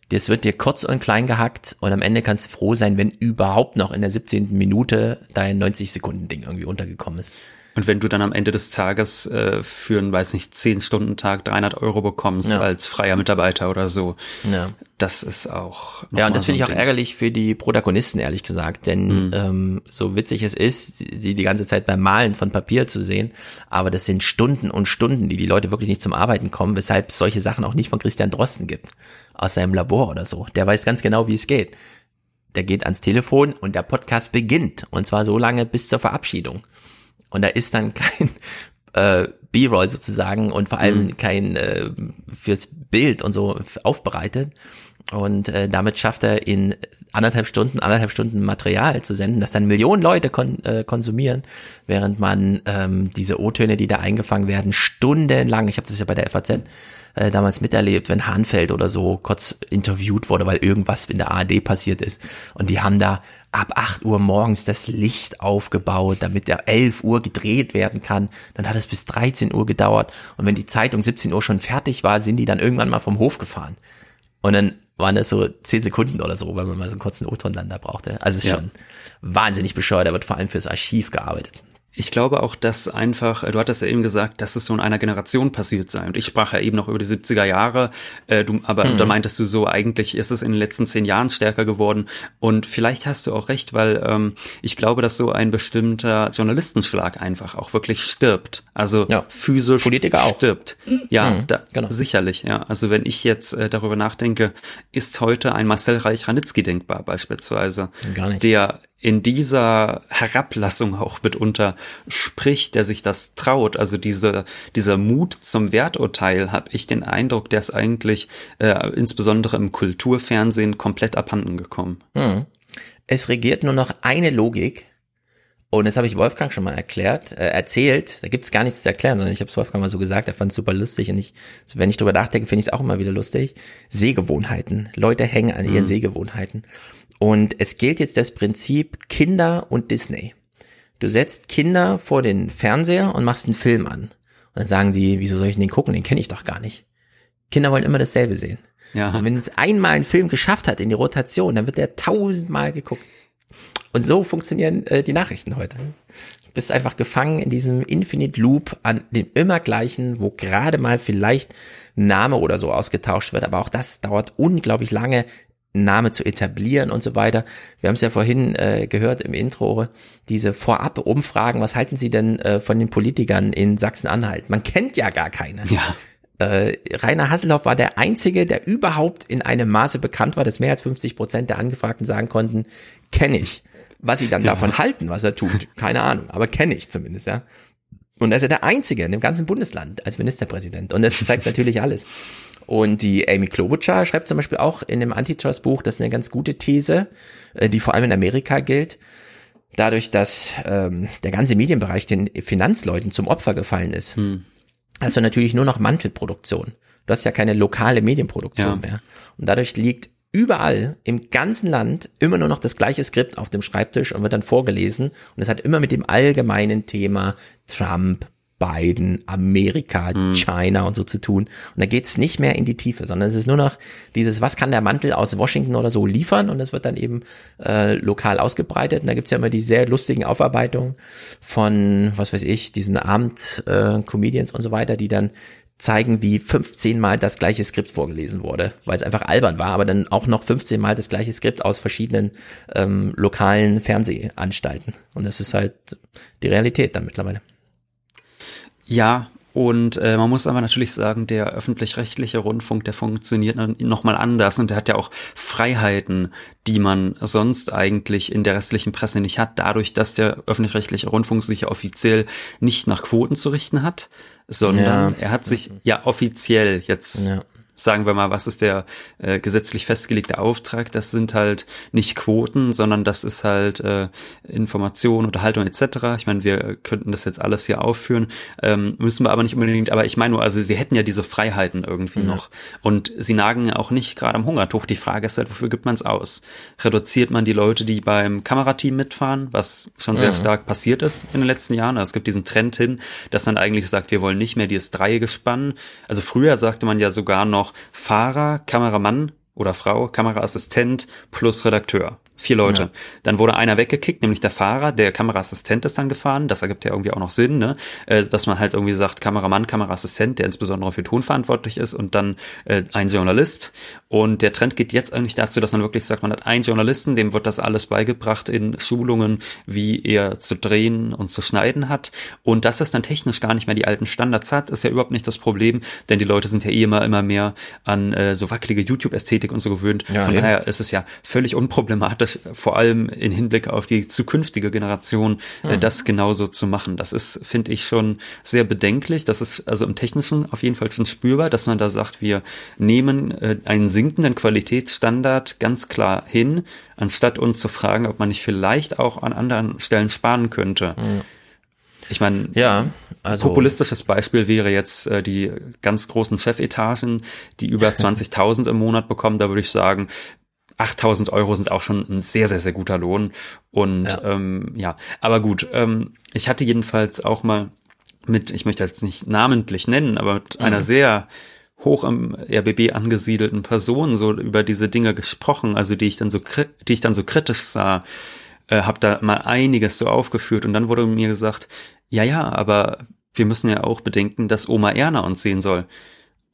das wird dir kurz und klein gehackt und am Ende kannst du froh sein, wenn überhaupt noch in der 17. Minute dein 90 Sekunden Ding irgendwie untergekommen ist. Und wenn du dann am Ende des Tages äh, für einen, weiß nicht, 10 Stunden Tag 300 Euro bekommst ja. als freier Mitarbeiter oder so, ja. das ist auch. Ja, und das so finde ich auch Ding. ärgerlich für die Protagonisten, ehrlich gesagt, denn mhm. ähm, so witzig es ist, die die ganze Zeit beim Malen von Papier zu sehen, aber das sind Stunden und Stunden, die die Leute wirklich nicht zum Arbeiten kommen, weshalb es solche Sachen auch nicht von Christian Drosten gibt aus seinem Labor oder so. Der weiß ganz genau, wie es geht. Der geht ans Telefon und der Podcast beginnt und zwar so lange bis zur Verabschiedung. Und da ist dann kein äh, B-Roll sozusagen und vor allem mhm. kein äh, fürs Bild und so aufbereitet. Und äh, damit schafft er in anderthalb Stunden, anderthalb Stunden Material zu senden, das dann Millionen Leute kon äh, konsumieren, während man ähm, diese O-Töne, die da eingefangen werden, stundenlang, ich habe das ja bei der FAZ äh, damals miterlebt, wenn Hahnfeld oder so kurz interviewt wurde, weil irgendwas in der ARD passiert ist. Und die haben da ab 8 Uhr morgens das Licht aufgebaut, damit der 11 Uhr gedreht werden kann. Dann hat es bis 13 Uhr gedauert. Und wenn die Zeitung 17 Uhr schon fertig war, sind die dann irgendwann mal vom Hof gefahren. Und dann waren das so 10 Sekunden oder so, weil man mal so einen kurzen O-Ton dann da brauchte. Also es ist ja. schon wahnsinnig bescheuert. Da wird vor allem fürs Archiv gearbeitet. Ich glaube auch, dass einfach, äh, du hattest ja eben gesagt, dass es so in einer Generation passiert sei. Und ich sprach ja eben noch über die 70er Jahre, äh, du, aber mhm. da meintest du so, eigentlich ist es in den letzten zehn Jahren stärker geworden. Und vielleicht hast du auch recht, weil ähm, ich glaube, dass so ein bestimmter Journalistenschlag einfach auch wirklich stirbt. Also ja. physisch Politiker auch. stirbt. Ja, mhm, da, genau. sicherlich. Ja, also wenn ich jetzt äh, darüber nachdenke, ist heute ein Marcel Reich-Ranitzky denkbar beispielsweise, Gar nicht. der in dieser Herablassung auch mitunter spricht, der sich das traut. Also diese, dieser Mut zum Werturteil, habe ich den Eindruck, der ist eigentlich äh, insbesondere im Kulturfernsehen komplett abhanden gekommen. Hm. Es regiert nur noch eine Logik. Und das habe ich Wolfgang schon mal erklärt, äh, erzählt. Da gibt's gar nichts zu erklären, sondern ich habe es Wolfgang mal so gesagt, er fand es super lustig. Und ich, wenn ich drüber nachdenke, finde ich es auch immer wieder lustig. Sehgewohnheiten. Leute hängen an ihren mhm. Sehgewohnheiten. Und es gilt jetzt das Prinzip Kinder und Disney. Du setzt Kinder vor den Fernseher und machst einen Film an. Und dann sagen die, wieso soll ich den gucken? Den kenne ich doch gar nicht. Kinder wollen immer dasselbe sehen. Ja. Und wenn es einmal einen Film geschafft hat in die Rotation, dann wird der tausendmal geguckt. Und so funktionieren äh, die Nachrichten heute. Du bist einfach gefangen in diesem Infinite Loop an dem immer gleichen, wo gerade mal vielleicht Name oder so ausgetauscht wird, aber auch das dauert unglaublich lange, Name zu etablieren und so weiter. Wir haben es ja vorhin äh, gehört im Intro, diese Vorab-Umfragen, was halten Sie denn äh, von den Politikern in Sachsen-Anhalt? Man kennt ja gar keine. Ja. Äh, Rainer Hasselhoff war der Einzige, der überhaupt in einem Maße bekannt war, dass mehr als 50 Prozent der Angefragten sagen konnten, kenne ich. Was sie dann ja. davon halten, was er tut, keine Ahnung, aber kenne ich zumindest, ja. Und er ist ja der Einzige in dem ganzen Bundesland als Ministerpräsident. Und das zeigt natürlich alles. Und die Amy Klobuchar schreibt zum Beispiel auch in dem Antitrust-Buch, das ist eine ganz gute These, äh, die vor allem in Amerika gilt. Dadurch, dass ähm, der ganze Medienbereich den Finanzleuten zum Opfer gefallen ist, hm. hast du natürlich nur noch Mantelproduktion. Du hast ja keine lokale Medienproduktion ja. mehr. Und dadurch liegt überall im ganzen Land immer nur noch das gleiche Skript auf dem Schreibtisch und wird dann vorgelesen. Und es hat immer mit dem allgemeinen Thema Trump, Biden, Amerika, hm. China und so zu tun. Und da geht's nicht mehr in die Tiefe, sondern es ist nur noch dieses, was kann der Mantel aus Washington oder so liefern? Und das wird dann eben äh, lokal ausgebreitet. Und da gibt's ja immer die sehr lustigen Aufarbeitungen von, was weiß ich, diesen Abend-Comedians äh, und so weiter, die dann zeigen, wie 15 Mal das gleiche Skript vorgelesen wurde, weil es einfach albern war, aber dann auch noch 15 Mal das gleiche Skript aus verschiedenen ähm, lokalen Fernsehanstalten. Und das ist halt die Realität dann mittlerweile. Ja, und äh, man muss aber natürlich sagen, der öffentlich-rechtliche Rundfunk, der funktioniert nochmal anders und der hat ja auch Freiheiten, die man sonst eigentlich in der restlichen Presse nicht hat, dadurch, dass der öffentlich-rechtliche Rundfunk sich ja offiziell nicht nach Quoten zu richten hat, sondern ja. er hat sich ja offiziell jetzt ja sagen wir mal, was ist der äh, gesetzlich festgelegte Auftrag? Das sind halt nicht Quoten, sondern das ist halt äh, Information, Unterhaltung etc. Ich meine, wir könnten das jetzt alles hier aufführen, ähm, müssen wir aber nicht unbedingt. Aber ich meine nur, also sie hätten ja diese Freiheiten irgendwie ja. noch und sie nagen ja auch nicht gerade am Hungertuch. Die Frage ist halt, wofür gibt man es aus? Reduziert man die Leute, die beim Kamerateam mitfahren, was schon sehr ja. stark passiert ist in den letzten Jahren? Also es gibt diesen Trend hin, dass man eigentlich sagt, wir wollen nicht mehr dieses Dreiegespann. Also früher sagte man ja sogar noch noch Fahrer, Kameramann oder Frau, Kameraassistent plus Redakteur. Vier Leute. Ja. Dann wurde einer weggekickt, nämlich der Fahrer, der Kameraassistent ist dann gefahren. Das ergibt ja irgendwie auch noch Sinn, ne? Äh, dass man halt irgendwie sagt, Kameramann, Kameraassistent, der insbesondere für Ton verantwortlich ist und dann äh, ein Journalist. Und der Trend geht jetzt eigentlich dazu, dass man wirklich sagt, man hat einen Journalisten, dem wird das alles beigebracht in Schulungen, wie er zu drehen und zu schneiden hat. Und dass es dann technisch gar nicht mehr die alten Standards hat, ist ja überhaupt nicht das Problem, denn die Leute sind ja eh immer, immer mehr an äh, so wackelige YouTube-Ästhetik und so gewöhnt. Ja, Von eben. daher ist es ja völlig unproblematisch, das vor allem in Hinblick auf die zukünftige Generation, äh, mhm. das genauso zu machen. Das ist, finde ich, schon sehr bedenklich. Das ist also im Technischen auf jeden Fall schon spürbar, dass man da sagt, wir nehmen äh, einen sinkenden Qualitätsstandard ganz klar hin, anstatt uns zu fragen, ob man nicht vielleicht auch an anderen Stellen sparen könnte. Mhm. Ich meine, ja, also populistisches Beispiel wäre jetzt äh, die ganz großen Chefetagen, die über 20.000 im Monat bekommen. Da würde ich sagen, 8000 Euro sind auch schon ein sehr, sehr, sehr guter Lohn. Und ja, ähm, ja. aber gut, ähm, ich hatte jedenfalls auch mal mit, ich möchte jetzt nicht namentlich nennen, aber mit mhm. einer sehr hoch am RBB angesiedelten Person so über diese Dinge gesprochen, also die ich dann so, die ich dann so kritisch sah, äh, habe da mal einiges so aufgeführt und dann wurde mir gesagt, ja, ja, aber wir müssen ja auch bedenken, dass Oma Erna uns sehen soll.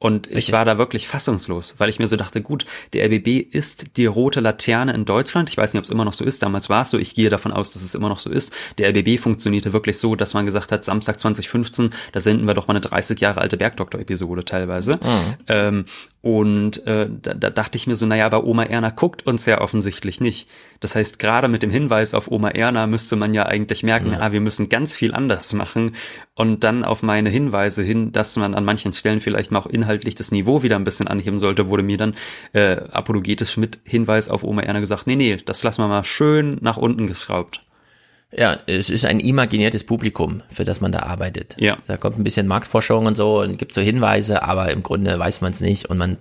Und Richtig. ich war da wirklich fassungslos, weil ich mir so dachte, gut, der RBB ist die rote Laterne in Deutschland. Ich weiß nicht, ob es immer noch so ist. Damals war es so. Ich gehe davon aus, dass es immer noch so ist. Der RBB funktionierte wirklich so, dass man gesagt hat, Samstag 2015, da senden wir doch mal eine 30 Jahre alte Bergdoktor-Episode teilweise. Mhm. Ähm, und äh, da, da dachte ich mir so, naja, aber Oma Erna guckt uns ja offensichtlich nicht. Das heißt, gerade mit dem Hinweis auf Oma Erna müsste man ja eigentlich merken, ja. ah, wir müssen ganz viel anders machen. Und dann auf meine Hinweise hin, dass man an manchen Stellen vielleicht mal auch inhaltlich das Niveau wieder ein bisschen anheben sollte, wurde mir dann äh, apologetisch mit Hinweis auf Oma Erna gesagt, nee, nee, das lassen wir mal schön nach unten geschraubt. Ja, es ist ein imaginiertes Publikum, für das man da arbeitet. Ja. Da kommt ein bisschen Marktforschung und so und gibt so Hinweise, aber im Grunde weiß man es nicht und man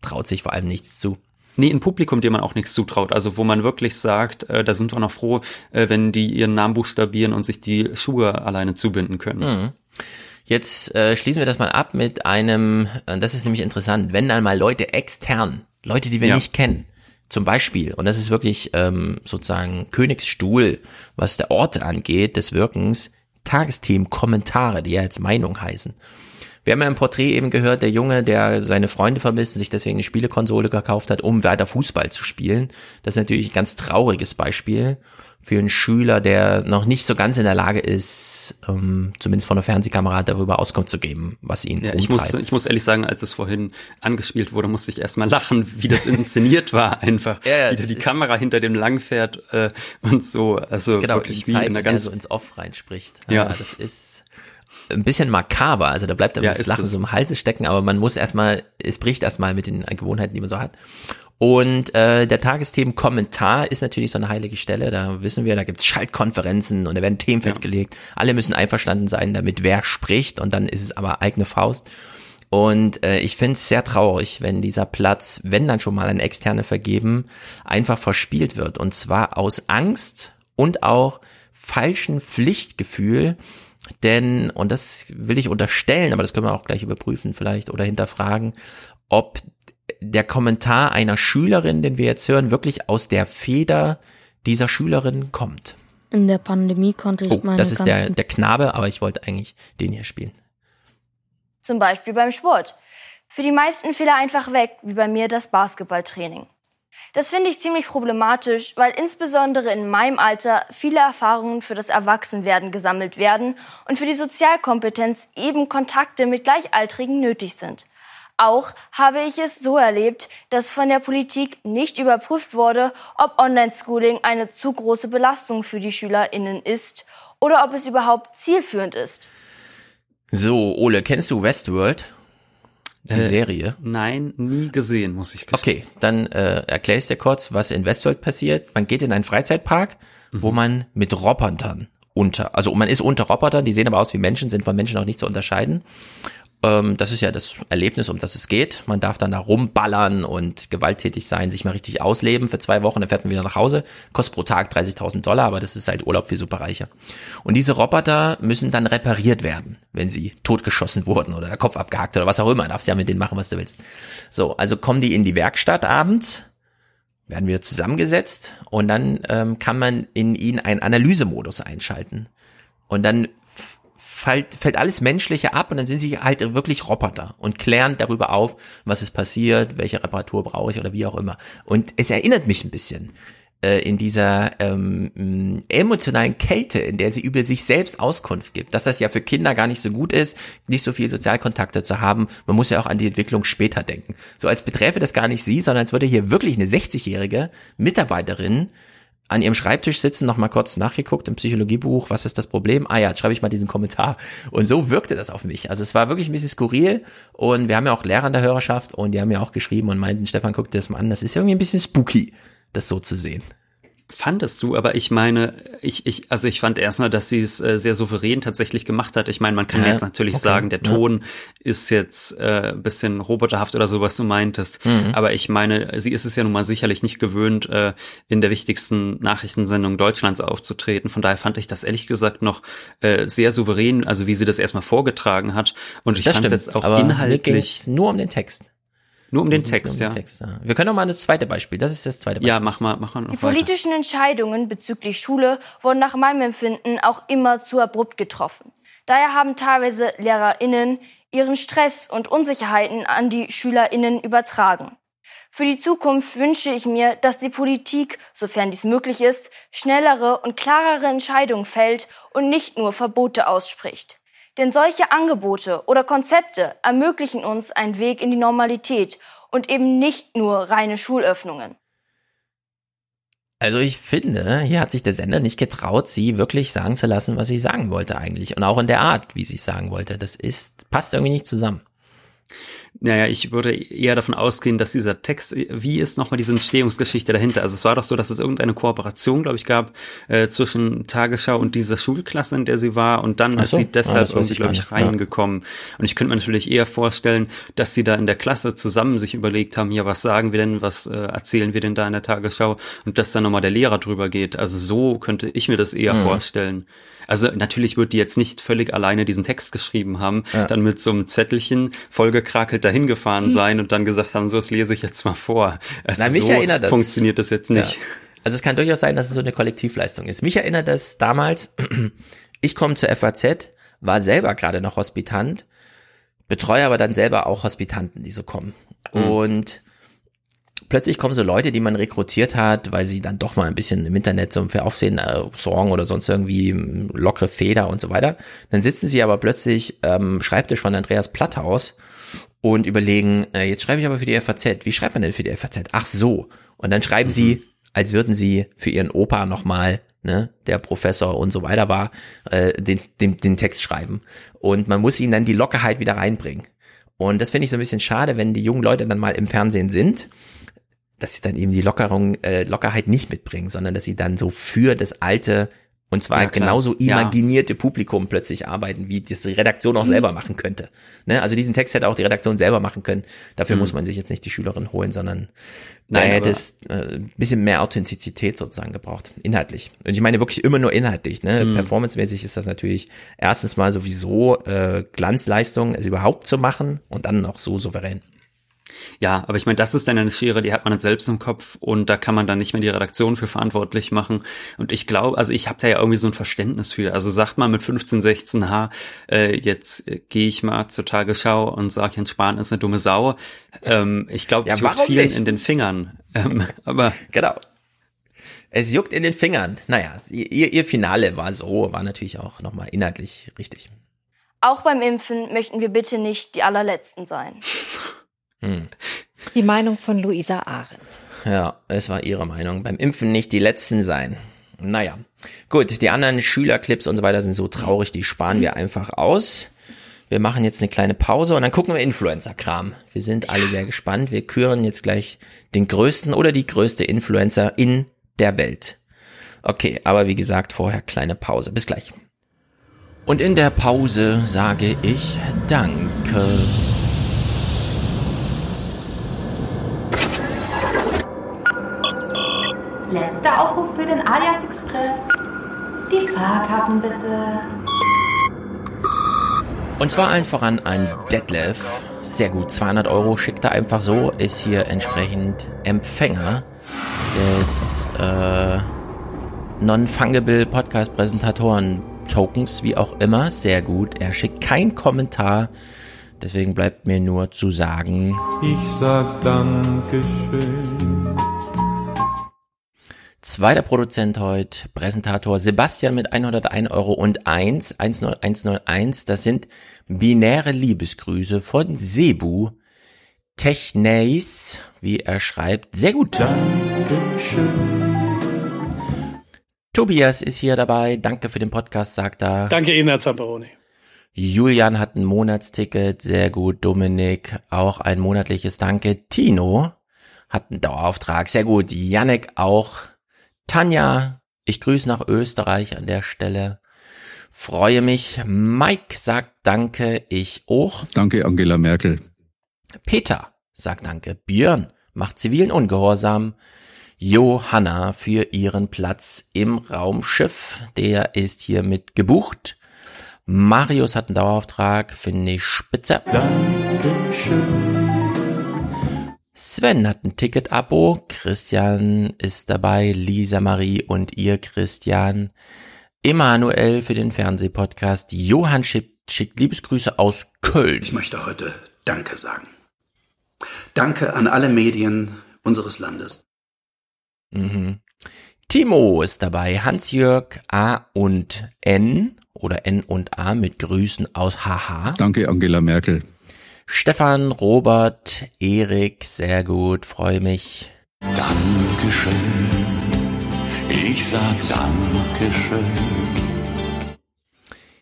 traut sich vor allem nichts zu. Nee, ein Publikum, dem man auch nichts zutraut. Also wo man wirklich sagt, äh, da sind wir noch froh, äh, wenn die ihren Namen buchstabieren und sich die Schuhe alleine zubinden können. Mhm. Jetzt äh, schließen wir das mal ab mit einem, äh, das ist nämlich interessant, wenn dann mal Leute extern, Leute, die wir ja. nicht kennen, zum Beispiel, und das ist wirklich ähm, sozusagen Königsstuhl, was der Ort angeht, des Wirkens, Tagesthemen-Kommentare, die ja jetzt Meinung heißen. Wir haben ja im Porträt eben gehört, der Junge, der seine Freunde vermisst und sich deswegen eine Spielekonsole gekauft hat, um weiter Fußball zu spielen. Das ist natürlich ein ganz trauriges Beispiel für einen Schüler, der noch nicht so ganz in der Lage ist, ähm, zumindest von der Fernsehkamera darüber Auskunft zu geben, was ihn ja, ich muss, ich muss ehrlich sagen, als es vorhin angespielt wurde, musste ich erstmal lachen, wie das inszeniert war einfach. ja, wie die Kamera hinter dem langfährt äh, und so. Also genau, wirklich wie Zeit, in der ganz so ins Off reinspricht. Ja, ja das ist ein bisschen makaber, also da bleibt dann Ja, das Lachen so im Halse stecken, aber man muss erstmal, es bricht erstmal mit den Gewohnheiten, die man so hat. Und äh, der Tagesthemen-Kommentar ist natürlich so eine heilige Stelle. Da wissen wir, da gibt's Schaltkonferenzen und da werden Themen festgelegt. Alle müssen einverstanden sein, damit wer spricht und dann ist es aber eigene Faust. Und äh, ich finde es sehr traurig, wenn dieser Platz, wenn dann schon mal ein externe vergeben, einfach verspielt wird. Und zwar aus Angst und auch falschen Pflichtgefühl. Denn, und das will ich unterstellen, aber das können wir auch gleich überprüfen vielleicht oder hinterfragen, ob der Kommentar einer Schülerin, den wir jetzt hören, wirklich aus der Feder dieser Schülerin kommt. In der Pandemie konnte ich Oh, meine das ist der, ganzen der Knabe, aber ich wollte eigentlich den hier spielen. Zum Beispiel beim Sport. Für die meisten fiel er einfach weg, wie bei mir das Basketballtraining. Das finde ich ziemlich problematisch, weil insbesondere in meinem Alter viele Erfahrungen für das Erwachsenwerden gesammelt werden und für die Sozialkompetenz eben Kontakte mit Gleichaltrigen nötig sind. Auch habe ich es so erlebt, dass von der Politik nicht überprüft wurde, ob Online-Schooling eine zu große Belastung für die SchülerInnen ist oder ob es überhaupt zielführend ist. So, Ole, kennst du Westworld? Die Äh, Serie? Nein, nie gesehen, muss ich Okay, dann äh, erkläre ich dir kurz, was in Westworld passiert. Man geht in einen Freizeitpark, Mhm. wo man mit Robotern unter, also man ist unter Robotern, die sehen aber aus wie Menschen, sind von Menschen auch nicht zu unterscheiden. Ähm, das ist ja das Erlebnis, um das es geht. Man darf dann da rumballern und gewalttätig sein, sich mal richtig ausleben für zwei Wochen, dann fährt man wieder nach Hause. Kostet pro Tag 30.000 Dollar, aber das ist halt Urlaub für Superreiche. Und diese Roboter müssen dann repariert werden, wenn sie totgeschossen wurden oder der Kopf abgehackt oder was auch immer. Darfst ja mit denen machen, was du willst. So, also kommen die in die Werkstatt abends, werden wieder zusammengesetzt und dann ähm, kann man in ihnen einen Analysemodus einschalten. Und dann fällt, fällt alles Menschliche ab und dann sind sie halt wirklich Roboter und klären darüber auf, was ist passiert, welche Reparatur brauche ich oder wie auch immer. Und es erinnert mich ein bisschen äh, in dieser ähm, mh, emotionalen Kälte, in der sie über sich selbst Auskunft gibt, dass das ja für Kinder gar nicht so gut ist, nicht so viel Sozialkontakte zu haben. Man muss ja auch an die Entwicklung später denken. So als beträfe das gar nicht sie, sondern als würde hier wirklich eine 60-jährige Mitarbeiterin an ihrem Schreibtisch sitzen, noch mal kurz nachgeguckt im Psychologiebuch, was ist das Problem? Ah ja, jetzt schreibe ich mal diesen Kommentar. Und so wirkte das auf mich. Also es war wirklich ein bisschen skurril und wir haben ja auch Lehrer in der Hörerschaft und die haben ja auch geschrieben und meinten, Stefan, guck dir das mal an, das ist irgendwie ein bisschen spooky, das so zu sehen. Fandest du, aber ich meine, ich, ich, also ich fand erstmal, dass sie es äh, sehr souverän tatsächlich gemacht hat. Ich meine, man kann Ja, jetzt natürlich okay, sagen, der ja. Ton ist jetzt äh, ein bisschen roboterhaft oder so, was du meintest. Mhm. Aber ich meine, sie ist es ja nun mal sicherlich nicht gewöhnt, äh, in der wichtigsten Nachrichtensendung Deutschlands aufzutreten. Von daher fand ich das ehrlich gesagt noch äh, sehr souverän, also wie sie das erstmal vorgetragen hat. Und ich fand es jetzt auch inhaltlich nur um den Text. Nur um den Text, ja. um den Text, ja. Wir können noch mal das zweite Beispiel, das ist das zweite Beispiel. Ja, mach mal, mach mal noch Die weiter. politischen Entscheidungen bezüglich Schule wurden nach meinem Empfinden auch immer zu abrupt getroffen. Daher haben teilweise LehrerInnen ihren Stress und Unsicherheiten an die SchülerInnen übertragen. Für die Zukunft wünsche ich mir, dass die Politik, sofern dies möglich ist, schnellere und klarere Entscheidungen fällt und nicht nur Verbote ausspricht. Denn solche Angebote oder Konzepte ermöglichen uns einen Weg in die Normalität und eben nicht nur reine Schulöffnungen. Also ich finde, hier hat sich der Sender nicht getraut, sie wirklich sagen zu lassen, was sie sagen wollte eigentlich. Und auch in der Art, wie sie es sagen wollte. Das ist, passt irgendwie nicht zusammen. Naja, ich würde eher davon ausgehen, dass dieser Text, wie ist nochmal diese Entstehungsgeschichte dahinter? Also es war doch so, dass es irgendeine Kooperation, glaube ich, gab äh, zwischen Tagesschau und dieser Schulklasse, in der sie war und dann Ach ist so. sie Ah, deshalb weiß irgendwie, glaube ich, nicht. Ja. reingekommen. Und ich könnte mir natürlich eher vorstellen, dass sie da in der Klasse zusammen sich überlegt haben, ja, was sagen wir denn, was äh, erzählen wir denn da in der Tagesschau und dass dann nochmal der Lehrer drüber geht. Also so könnte ich mir das eher Mhm. vorstellen. Also natürlich wird die jetzt nicht völlig alleine diesen Text geschrieben haben, Ja. dann mit so einem Zettelchen vollgekrakelt dahin gefahren sein und dann gesagt haben, so das lese ich jetzt mal vor. Also Na, mich so erinnert das. funktioniert das jetzt nicht. Ja. Also es kann durchaus sein, dass es so eine Kollektivleistung ist. Mich erinnert das damals, ich komme zur FAZ, war selber gerade noch Hospitant, betreue aber dann selber auch Hospitanten, die so kommen. Mhm. Und plötzlich kommen so Leute, die man rekrutiert hat, weil sie dann doch mal ein bisschen im Internet so für Aufsehen äh, sorgen oder sonst irgendwie ähm, lockere Feder und so weiter. Dann sitzen sie aber plötzlich am Schreibtisch von Andreas Platthaus und überlegen, äh, jetzt schreibe ich aber für die FAZ. Wie schreibt man denn für die FAZ? Ach so. Und dann schreiben sie als würden sie für ihren Opa nochmal, ne, der Professor und so weiter war, äh, den, den, den Text schreiben. Und man muss ihnen dann die Lockerheit wieder reinbringen. Und das finde ich so ein bisschen schade, wenn die jungen Leute dann mal im Fernsehen sind, dass sie dann eben die Lockerung, äh, Lockerheit nicht mitbringen, sondern dass sie dann so für das alte und zwar ja, genauso imaginierte ja. Publikum plötzlich arbeiten, wie das die Redaktion auch mhm. selber machen könnte. Ne? Also diesen Text hätte auch die Redaktion selber machen können. Dafür mhm. muss man sich jetzt nicht die Schülerin holen, sondern da hätte es äh, bisschen mehr Authentizität sozusagen gebraucht, inhaltlich. Und ich meine wirklich immer nur inhaltlich. Ne? Mhm. Performancemäßig ist das natürlich erstens mal sowieso äh, Glanzleistung, es überhaupt zu machen und dann noch so souverän. Ja, aber ich meine, das ist dann eine Schere, die hat man dann selbst im Kopf und da kann man dann nicht mehr die Redaktion für verantwortlich machen. Und ich glaube, also ich habe da ja irgendwie so ein Verständnis für. Also sagt man mit 15, 16 H, äh, jetzt äh, gehe ich mal zur Tagesschau und sage, Jens Spahn ist eine dumme Sau. Ähm, ich glaube, es ja, juckt vielen nicht? in den Fingern. Ähm, aber genau. Es juckt in den Fingern. Naja, ihr, ihr Finale war so, war natürlich auch nochmal inhaltlich richtig. Auch beim Impfen möchten wir bitte nicht die allerletzten sein. Hm. Die Meinung von Luisa Arendt. Ja, es war ihre Meinung. Beim Impfen nicht die Letzten sein. Naja, gut, die anderen Schülerclips und so weiter sind so traurig, die sparen wir einfach aus. Wir machen jetzt eine kleine Pause und dann gucken wir Influencer-Kram. Wir sind alle sehr gespannt. Wir küren jetzt gleich den größten oder die größte Influencer in der Welt. Okay, aber wie gesagt, vorher kleine Pause. Bis gleich. Und in der Pause sage ich Danke. Letzter Aufruf für den Alias Express. Die Fahrkarten bitte. Und zwar allen voran an Detlef. Sehr gut, 200 Euro schickt er einfach so, ist hier entsprechend Empfänger des äh, Non-Fungible Podcast-Präsentatoren Tokens, wie auch immer. Sehr gut. Er schickt keinen Kommentar. Deswegen bleibt mir nur zu sagen. Ich sag Dankeschön. Zweiter Produzent heute, Präsentator Sebastian mit 101 Euro und 1, 10101. Das sind binäre Liebesgrüße von Sebu Techneis, wie er schreibt. Sehr gut. Dankeschön. Tobias ist hier dabei. Danke für den Podcast, sagt er. Danke Ihnen, Herr Zamperoni. Julian hat ein Monatsticket. Sehr gut. Dominik auch ein monatliches Danke. Tino hat einen Dauerauftrag. Sehr gut. Yannick auch. Tanja, ich grüße nach Österreich an der Stelle. Freue mich. Mike sagt Danke, ich auch. Danke, Angela Merkel. Peter sagt Danke. Björn macht zivilen Ungehorsam. Johanna für ihren Platz im Raumschiff. Der ist hiermit gebucht. Marius hat einen Dauerauftrag, finde ich spitze. Dankeschön. Sven hat ein Ticket-Abo, Christian ist dabei, Lisa Marie und ihr Christian, Emanuel für den Fernsehpodcast, Johann schickt, schickt Liebesgrüße aus Köln. Ich möchte heute Danke sagen. Danke an alle Medien unseres Landes. Mhm. Timo ist dabei, Hans-Jörg A und N oder N und A mit Grüßen aus HH. Danke, Angela Merkel. Stefan, Robert, Erik, sehr gut, freue mich. Dankeschön. Ich sag Dankeschön.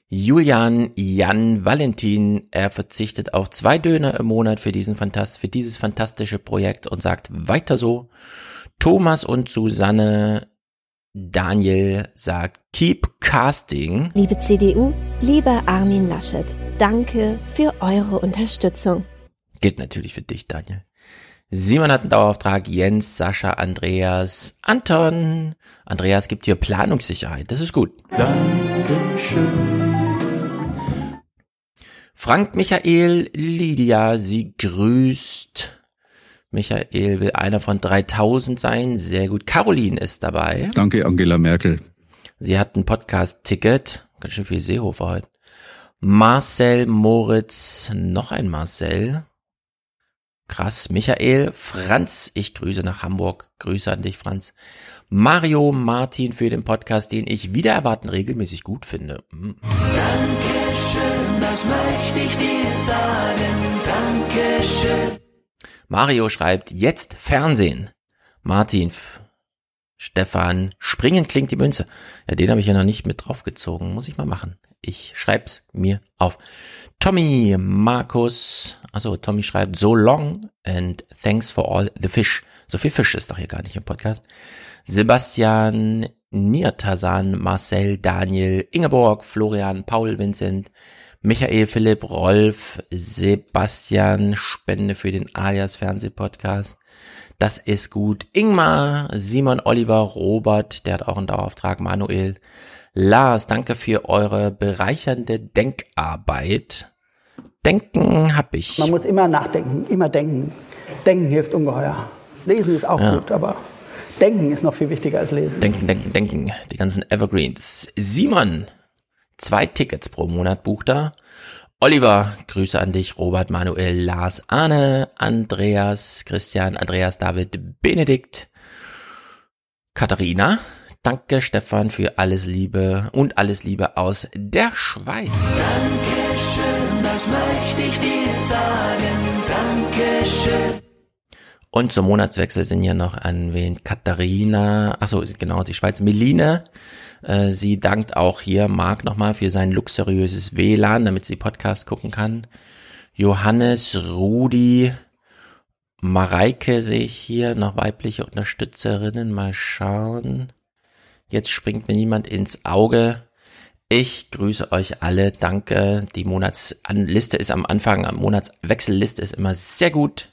Julian Jan Valentin, er verzichtet auf zwei Döner im Monat für diesen Fantast für dieses fantastische Projekt und sagt weiter so. Thomas und Susanne Daniel sagt Keep Casting. Liebe CDU, lieber Armin Laschet, danke für eure Unterstützung. Gilt natürlich für dich, Daniel. Simon hat einen Dauerauftrag, Jens, Sascha, Andreas, Anton. Andreas gibt hier Planungssicherheit, das ist gut. Dankeschön. Frank Michael, Lydia, sie grüßt. Michael will einer von 3000 sein. Sehr gut. Caroline ist dabei. Danke, Angela Merkel. Sie hat ein Podcast-Ticket. Ganz schön viel Seehofer heute. Marcel Moritz, noch ein Marcel. Krass. Michael, Franz, ich grüße nach Hamburg. Grüße an dich, Franz. Mario Martin für den Podcast, den ich wieder erwarten regelmäßig gut finde. Hm. Dankeschön, das möchte ich dir sagen. Dankeschön. Mario schreibt, jetzt Fernsehen. Martin, Stefan, springen klingt die Münze. Ja, den habe ich ja noch nicht mit draufgezogen. Muss ich mal machen. Ich schreib's mir auf. Tommy, Markus, also Tommy schreibt, so long and thanks for all the fish. So viel Fisch ist doch hier gar nicht im Podcast. Sebastian, Niertasan, Marcel, Daniel, Ingeborg, Florian, Paul, Vincent, Michael, Philipp, Rolf, Sebastian, Spende für den Alias Fernsehpodcast. Das ist gut. Ingmar, Simon, Oliver, Robert, der hat auch einen Dauerauftrag, Manuel, Lars, danke für eure bereichernde Denkarbeit. Denken hab ich. Man muss immer nachdenken, immer denken. Denken hilft ungeheuer. Lesen ist auch Ja. gut, aber denken ist noch viel wichtiger als lesen. Denken, denken, denken. Die ganzen Evergreens. Simon, zwei Tickets pro Monat bucht er. Oliver, Grüße an dich. Robert, Manuel, Lars, Arne, Andreas, Christian, Andreas, David, Benedikt, Katharina. Danke, Stefan, für alles Liebe und alles Liebe aus der Schweiz. Dankeschön, das möchte ich dir sagen. Dankeschön. Und zum Monatswechsel sind hier noch erwähnt Katharina, achso, genau, die Schweiz, Meline. Äh, sie dankt auch hier Marc nochmal für sein luxuriöses WLAN, damit sie Podcast gucken kann. Johannes, Rudi, Mareike sehe ich hier, noch weibliche Unterstützerinnen, mal schauen. Jetzt springt mir niemand ins Auge. Ich grüße euch alle, danke. Die Monatsliste ist am Anfang, Monatswechselliste ist immer sehr gut.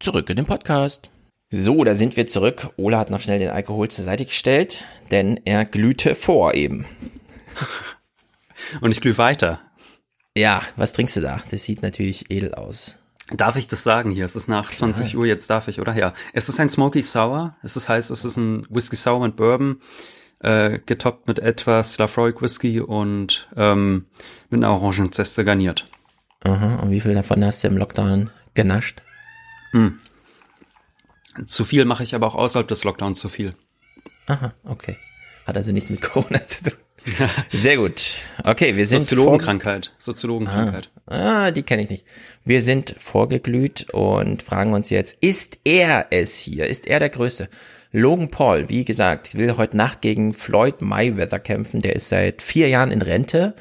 Zurück in den Podcast. So, da sind wir zurück. Ola hat noch schnell den Alkohol zur Seite gestellt, denn er glühte vor eben. Und ich glühe weiter. Ja, was trinkst du da? Das sieht natürlich edel aus. Darf ich das sagen hier? Es ist nach 20 Uhr, jetzt darf ich, oder? Ja. Es ist ein Smoky Sour. Es ist, heißt, es ist ein Whisky Sour mit Bourbon, äh, getoppt mit etwas Lafroig Whisky und ähm, mit einer Orangenzeste garniert. Aha, und wie viel davon hast du im Lockdown genascht? Hm. Zu viel mache ich aber auch außerhalb des Lockdowns zu viel. Aha, okay. Hat also nichts mit Corona zu tun. Sehr gut. Okay, wir sind Soziologenkrankheit. Soziologenkrankheit. Ah, ah, die kenne ich nicht. Wir sind vorgeglüht und fragen uns jetzt, ist er es hier? Ist er der Größte? Logan Paul, wie gesagt, will heute Nacht gegen Floyd Mayweather kämpfen. Der ist seit vier Jahren in Rente,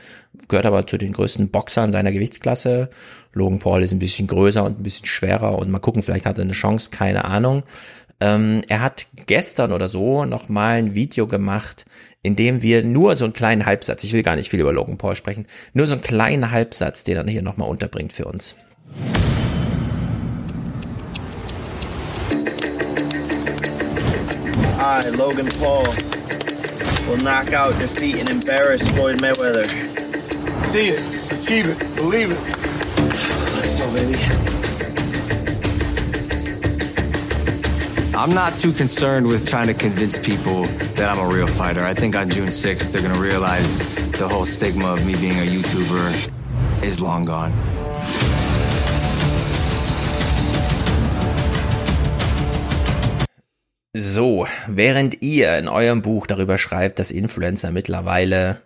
gehört aber zu den größten Boxern seiner Gewichtsklasse. Logan Paul ist ein bisschen größer und ein bisschen schwerer und mal gucken, vielleicht hat er eine Chance, keine Ahnung. Ähm, er hat gestern oder so noch mal ein Video gemacht, in dem wir nur so einen kleinen Halbsatz, ich will gar nicht viel über Logan Paul sprechen, nur so einen kleinen Halbsatz, den er hier noch mal unterbringt für uns. I, Logan Paul, will knock out, defeat, and embarrass Floyd Mayweather. See it, achieve it, believe it. Let's go, baby. I'm not too concerned with trying to convince people that I'm a real fighter. I think on June 6th, they're going to realize the whole stigma of me being a YouTuber is long gone. So, während ihr in eurem Buch darüber schreibt, dass Influencer mittlerweile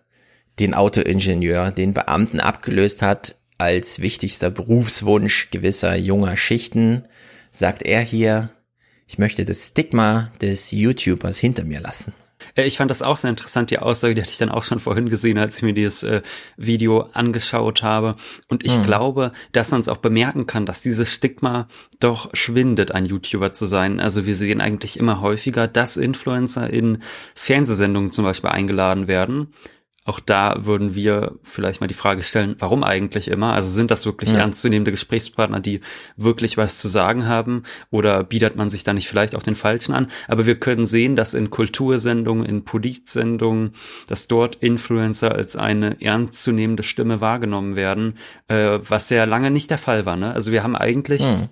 den Autoingenieur, den Beamten abgelöst hat als wichtigster Berufswunsch gewisser junger Schichten, sagt er hier, ich möchte das Stigma des YouTubers hinter mir lassen. Äh, Ich fand das auch sehr interessant, die Aussage, die hatte ich dann auch schon vorhin gesehen, als ich mir dieses äh, Video angeschaut habe. Und ich Mhm. glaube, dass man es auch bemerken kann, dass dieses Stigma doch schwindet, ein YouTuber zu sein. Also wir sehen eigentlich immer häufiger, dass Influencer in Fernsehsendungen zum Beispiel eingeladen werden. Auch da würden wir vielleicht mal die Frage stellen, warum eigentlich immer? Also sind das wirklich Ja. ernstzunehmende Gesprächspartner, die wirklich was zu sagen haben? Oder bietet man sich da nicht vielleicht auch den Falschen an? Aber wir können sehen, dass in Kultursendungen, in Politsendungen, dass dort Influencer als eine ernstzunehmende Stimme wahrgenommen werden, äh, was ja lange nicht der Fall war. Ne? Also wir haben eigentlich Hm.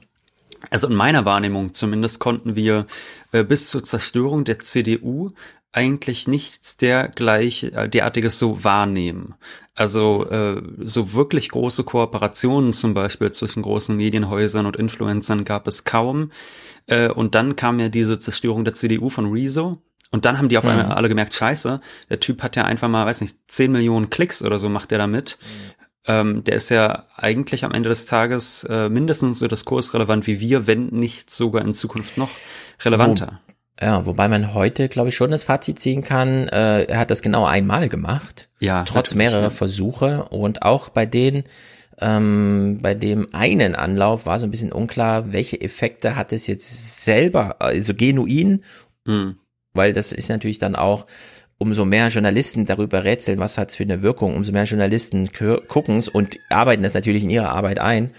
also in meiner Wahrnehmung zumindest konnten wir äh, bis zur Zerstörung der CDU eigentlich nichts dergleich, äh, derartiges so wahrnehmen. Also äh, so wirklich große Kooperationen zum Beispiel zwischen großen Medienhäusern und Influencern gab es kaum. Äh, und dann kam ja diese Zerstörung der CDU von Rezo. Und dann haben die auf Mhm. einmal alle gemerkt, scheiße, der Typ hat ja einfach mal, weiß nicht, 10 Millionen Klicks oder so macht der damit. ähm, der ist ja eigentlich am Ende des Tages äh, mindestens so diskursrelevant wie wir, wenn nicht sogar in Zukunft noch relevanter. Ja, wobei man heute, glaube ich, schon das Fazit ziehen kann, äh, er hat das genau einmal gemacht. Ja. Trotz mehrerer ja. Versuche und auch bei denen, ähm, bei dem einen Anlauf war so ein bisschen unklar, welche Effekte hat es jetzt selber, also genuin, mhm. weil das ist natürlich dann auch, umso mehr Journalisten darüber rätseln, was hat's für eine Wirkung, umso mehr Journalisten gucken's und arbeiten das natürlich in ihre Arbeit ein.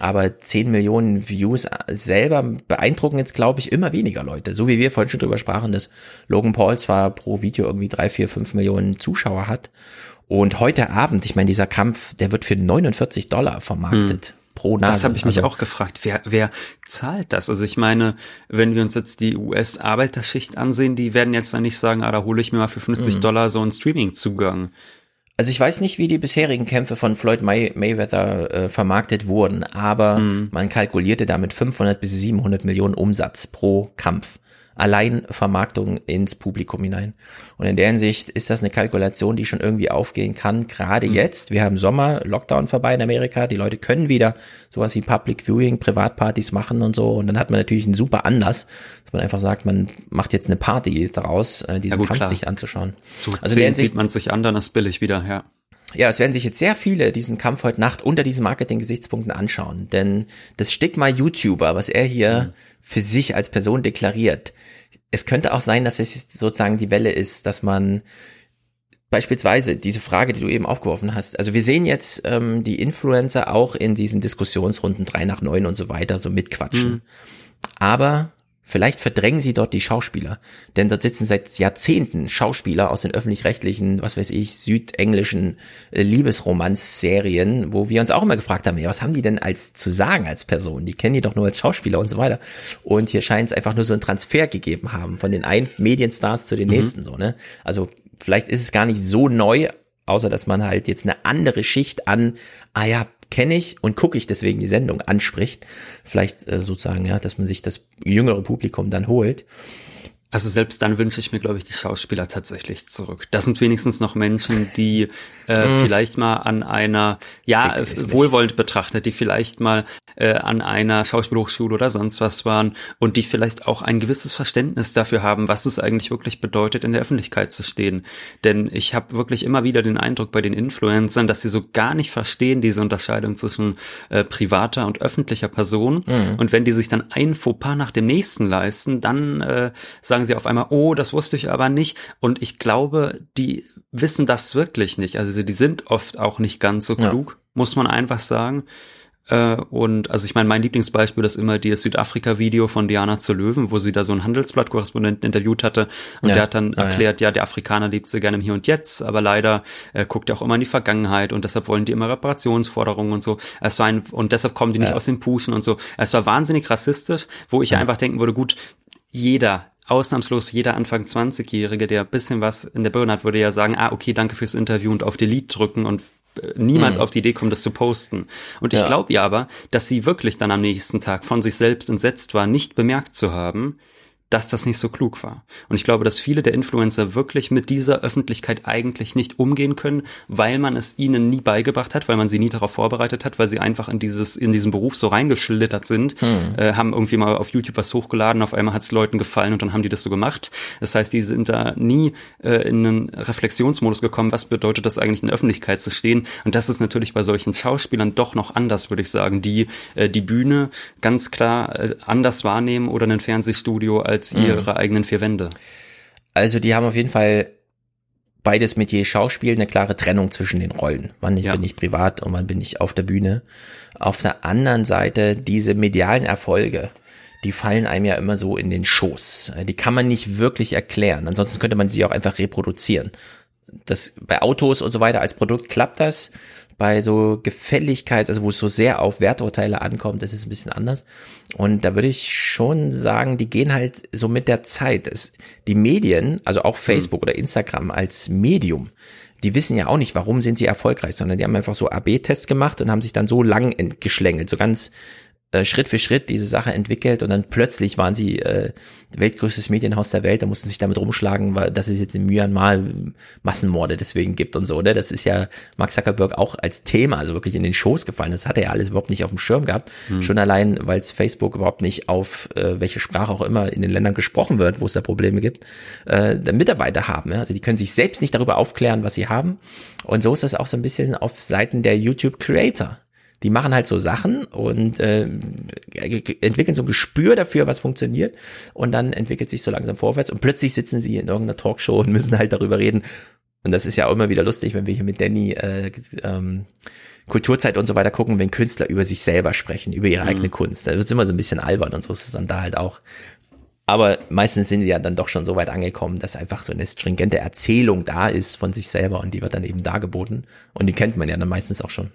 Aber 10 Millionen Views selber beeindrucken jetzt, glaube ich, immer weniger Leute. So wie wir vorhin schon drüber sprachen, dass Logan Paul zwar pro Video irgendwie drei, vier, fünf Millionen Zuschauer hat. Und heute Abend, ich meine, dieser Kampf, der wird für 49 Dollar vermarktet. Hm pro Nase. Das habe ich mich also, auch gefragt. Wer, wer zahlt das? Also ich meine, wenn wir uns jetzt die US-Arbeiterschicht ansehen, die werden jetzt dann nicht sagen, ah, da hole ich mir mal für 50 mhm. Dollar so einen Streaming-Zugang. Also ich weiß nicht, wie die bisherigen Kämpfe von Floyd May Mayweather äh, vermarktet wurden, aber mhm. man kalkulierte damit 500 bis 700 Millionen Umsatz pro Kampf allein Vermarktung ins Publikum hinein. Und in der Hinsicht ist das eine Kalkulation, die schon irgendwie aufgehen kann, gerade mhm. jetzt. Wir haben Sommer, Lockdown vorbei in Amerika, die Leute können wieder sowas wie Public Viewing, Privatpartys machen und so. Und dann hat man natürlich einen super Anlass, dass man einfach sagt, man macht jetzt eine Party daraus, äh, diesen ja, gut, Kampf klar. sich anzuschauen. Zu also zehn sieht man sich an, dann ist billig wieder, ja. Ja, es werden sich jetzt sehr viele diesen Kampf heute Nacht unter diesen Marketing-Gesichtspunkten anschauen. Denn das Stigma YouTuber, was er hier mhm. für sich als Person deklariert, es könnte auch sein, dass es sozusagen die Welle ist, dass man beispielsweise diese Frage, die du eben aufgeworfen hast. Also wir sehen jetzt ähm, die Influencer auch in diesen Diskussionsrunden drei nach neun und so weiter so mitquatschen. Mhm. Aber Vielleicht verdrängen sie dort die Schauspieler, denn dort sitzen seit Jahrzehnten Schauspieler aus den öffentlich-rechtlichen, was weiß ich, südenglischen äh, Liebesromanz-Serien, wo wir uns auch immer gefragt haben, ja, was haben die denn als zu sagen als Person? Die kennen die doch nur als Schauspieler und so weiter. Und hier scheint es einfach nur so einen Transfer gegeben haben von den einen Medienstars zu den mhm. nächsten so, ne? Also vielleicht ist es gar nicht so neu, außer dass man halt jetzt eine andere Schicht an, ah ja, kenne ich und gucke ich deswegen die Sendung anspricht. Vielleicht äh, sozusagen, ja, dass man sich das jüngere Publikum dann holt. Also selbst dann wünsche ich mir, glaube ich, die Schauspieler tatsächlich zurück. Das sind wenigstens noch Menschen, die äh, mm. vielleicht mal an einer, ja, wohlwollend betrachtet, die vielleicht mal äh, an einer Schauspielhochschule oder sonst was waren und die vielleicht auch ein gewisses Verständnis dafür haben, was es eigentlich wirklich bedeutet, in der Öffentlichkeit zu stehen. Denn ich habe wirklich immer wieder den Eindruck bei den Influencern, dass sie so gar nicht verstehen, diese Unterscheidung zwischen äh, privater und öffentlicher Person. Mm. Und wenn die sich dann ein Fauxpas nach dem nächsten leisten, dann äh, sagen sie auf einmal, oh, das wusste ich aber nicht. Und ich glaube, die wissen das wirklich nicht. Also die sind oft auch nicht ganz so klug, ja. muss man einfach sagen. Äh, und also ich meine, mein Lieblingsbeispiel ist immer das Südafrika-Video von Diana zu Löwen, wo sie da so einen Handelsblatt-Korrespondenten interviewt hatte und ja. der hat dann ja, erklärt, ja. ja. der Afrikaner lebt sehr gerne im Hier und Jetzt, aber leider äh, guckt er auch immer in die Vergangenheit und deshalb wollen die immer Reparationsforderungen und so. Es war ein, und deshalb kommen die nicht aus dem Puschen und so. Es war wahnsinnig rassistisch, wo ich einfach denken würde, gut, jeder ausnahmslos jeder Anfang 20-Jährige, der ein bisschen was in der Birne hat, würde ja sagen, ah, okay, danke fürs Interview und auf Delete drücken und äh, niemals mhm. auf die Idee kommen, das zu posten. Und ich ja. glaube ja aber, dass sie wirklich dann am nächsten Tag von sich selbst entsetzt war, nicht bemerkt zu haben, dass das nicht so klug war. Und ich glaube, dass viele der Influencer wirklich mit dieser Öffentlichkeit eigentlich nicht umgehen können, weil man es ihnen nie beigebracht hat, weil man sie nie darauf vorbereitet hat, weil sie einfach in dieses in diesen Beruf so reingeschlittert sind, hm. äh, haben irgendwie mal auf YouTube was hochgeladen, auf einmal hat es Leuten gefallen und dann haben die das so gemacht. Das heißt, die sind da nie äh, in einen Reflexionsmodus gekommen, was bedeutet das eigentlich in der Öffentlichkeit zu stehen? Und das ist natürlich bei solchen Schauspielern doch noch anders, würde ich sagen, die äh, die Bühne ganz klar äh, anders wahrnehmen oder ein Fernsehstudio als als ihre mhm. eigenen vier Wände. Also die haben auf jeden Fall beides mit je Schauspiel eine klare Trennung zwischen den Rollen. Wann ich, ja. bin ich privat und wann bin ich auf der Bühne. Auf der anderen Seite diese medialen Erfolge, die fallen einem ja immer so in den Schoß. Die kann man nicht wirklich erklären. Ansonsten könnte man sie auch einfach reproduzieren. Das bei Autos und so weiter als Produkt klappt das bei so Gefälligkeit, also wo es so sehr auf Werturteile ankommt, ist es ein bisschen anders. Und da würde ich schon sagen, die gehen halt so mit der Zeit. Es, die Medien, also auch Facebook mhm. oder Instagram als Medium, die wissen ja auch nicht, warum sind sie erfolgreich, sondern die haben einfach so AB-Tests gemacht und haben sich dann so lang geschlängelt, so ganz äh, Schritt für Schritt diese Sache entwickelt und dann plötzlich waren sie äh, weltgrößtes Medienhaus der Welt, da mussten sich damit rumschlagen, weil dass es jetzt in Myanmar Massenmorde deswegen gibt und so, ne? Das ist ja Mark Zuckerberg auch als Thema, also wirklich in den Schoß gefallen. Das hat er ja alles überhaupt nicht auf dem Schirm gehabt. Hm. Schon allein, weil es Facebook überhaupt nicht auf äh, welche Sprache auch immer in den Ländern gesprochen wird, wo es da Probleme gibt, äh, Mitarbeiter haben. Ja? Also die können sich selbst nicht darüber aufklären, was sie haben. Und so ist das auch so ein bisschen auf Seiten der YouTube Creator die machen halt so Sachen und äh, entwickeln so ein Gespür dafür, was funktioniert und dann entwickelt sich so langsam vorwärts und plötzlich sitzen sie in irgendeiner Talkshow und müssen halt darüber reden. Und das ist ja auch immer wieder lustig, wenn wir hier mit Danny äh, ähm, Kulturzeit und so weiter gucken, wenn Künstler über sich selber sprechen, über ihre mhm. eigene Kunst. Da wird es immer so ein bisschen albern und so ist es dann da halt auch. Aber meistens sind sie ja dann doch schon so weit angekommen, dass einfach so eine stringente Erzählung da ist von sich selber und die wird dann eben dargeboten. Und die kennt man ja dann meistens auch schon.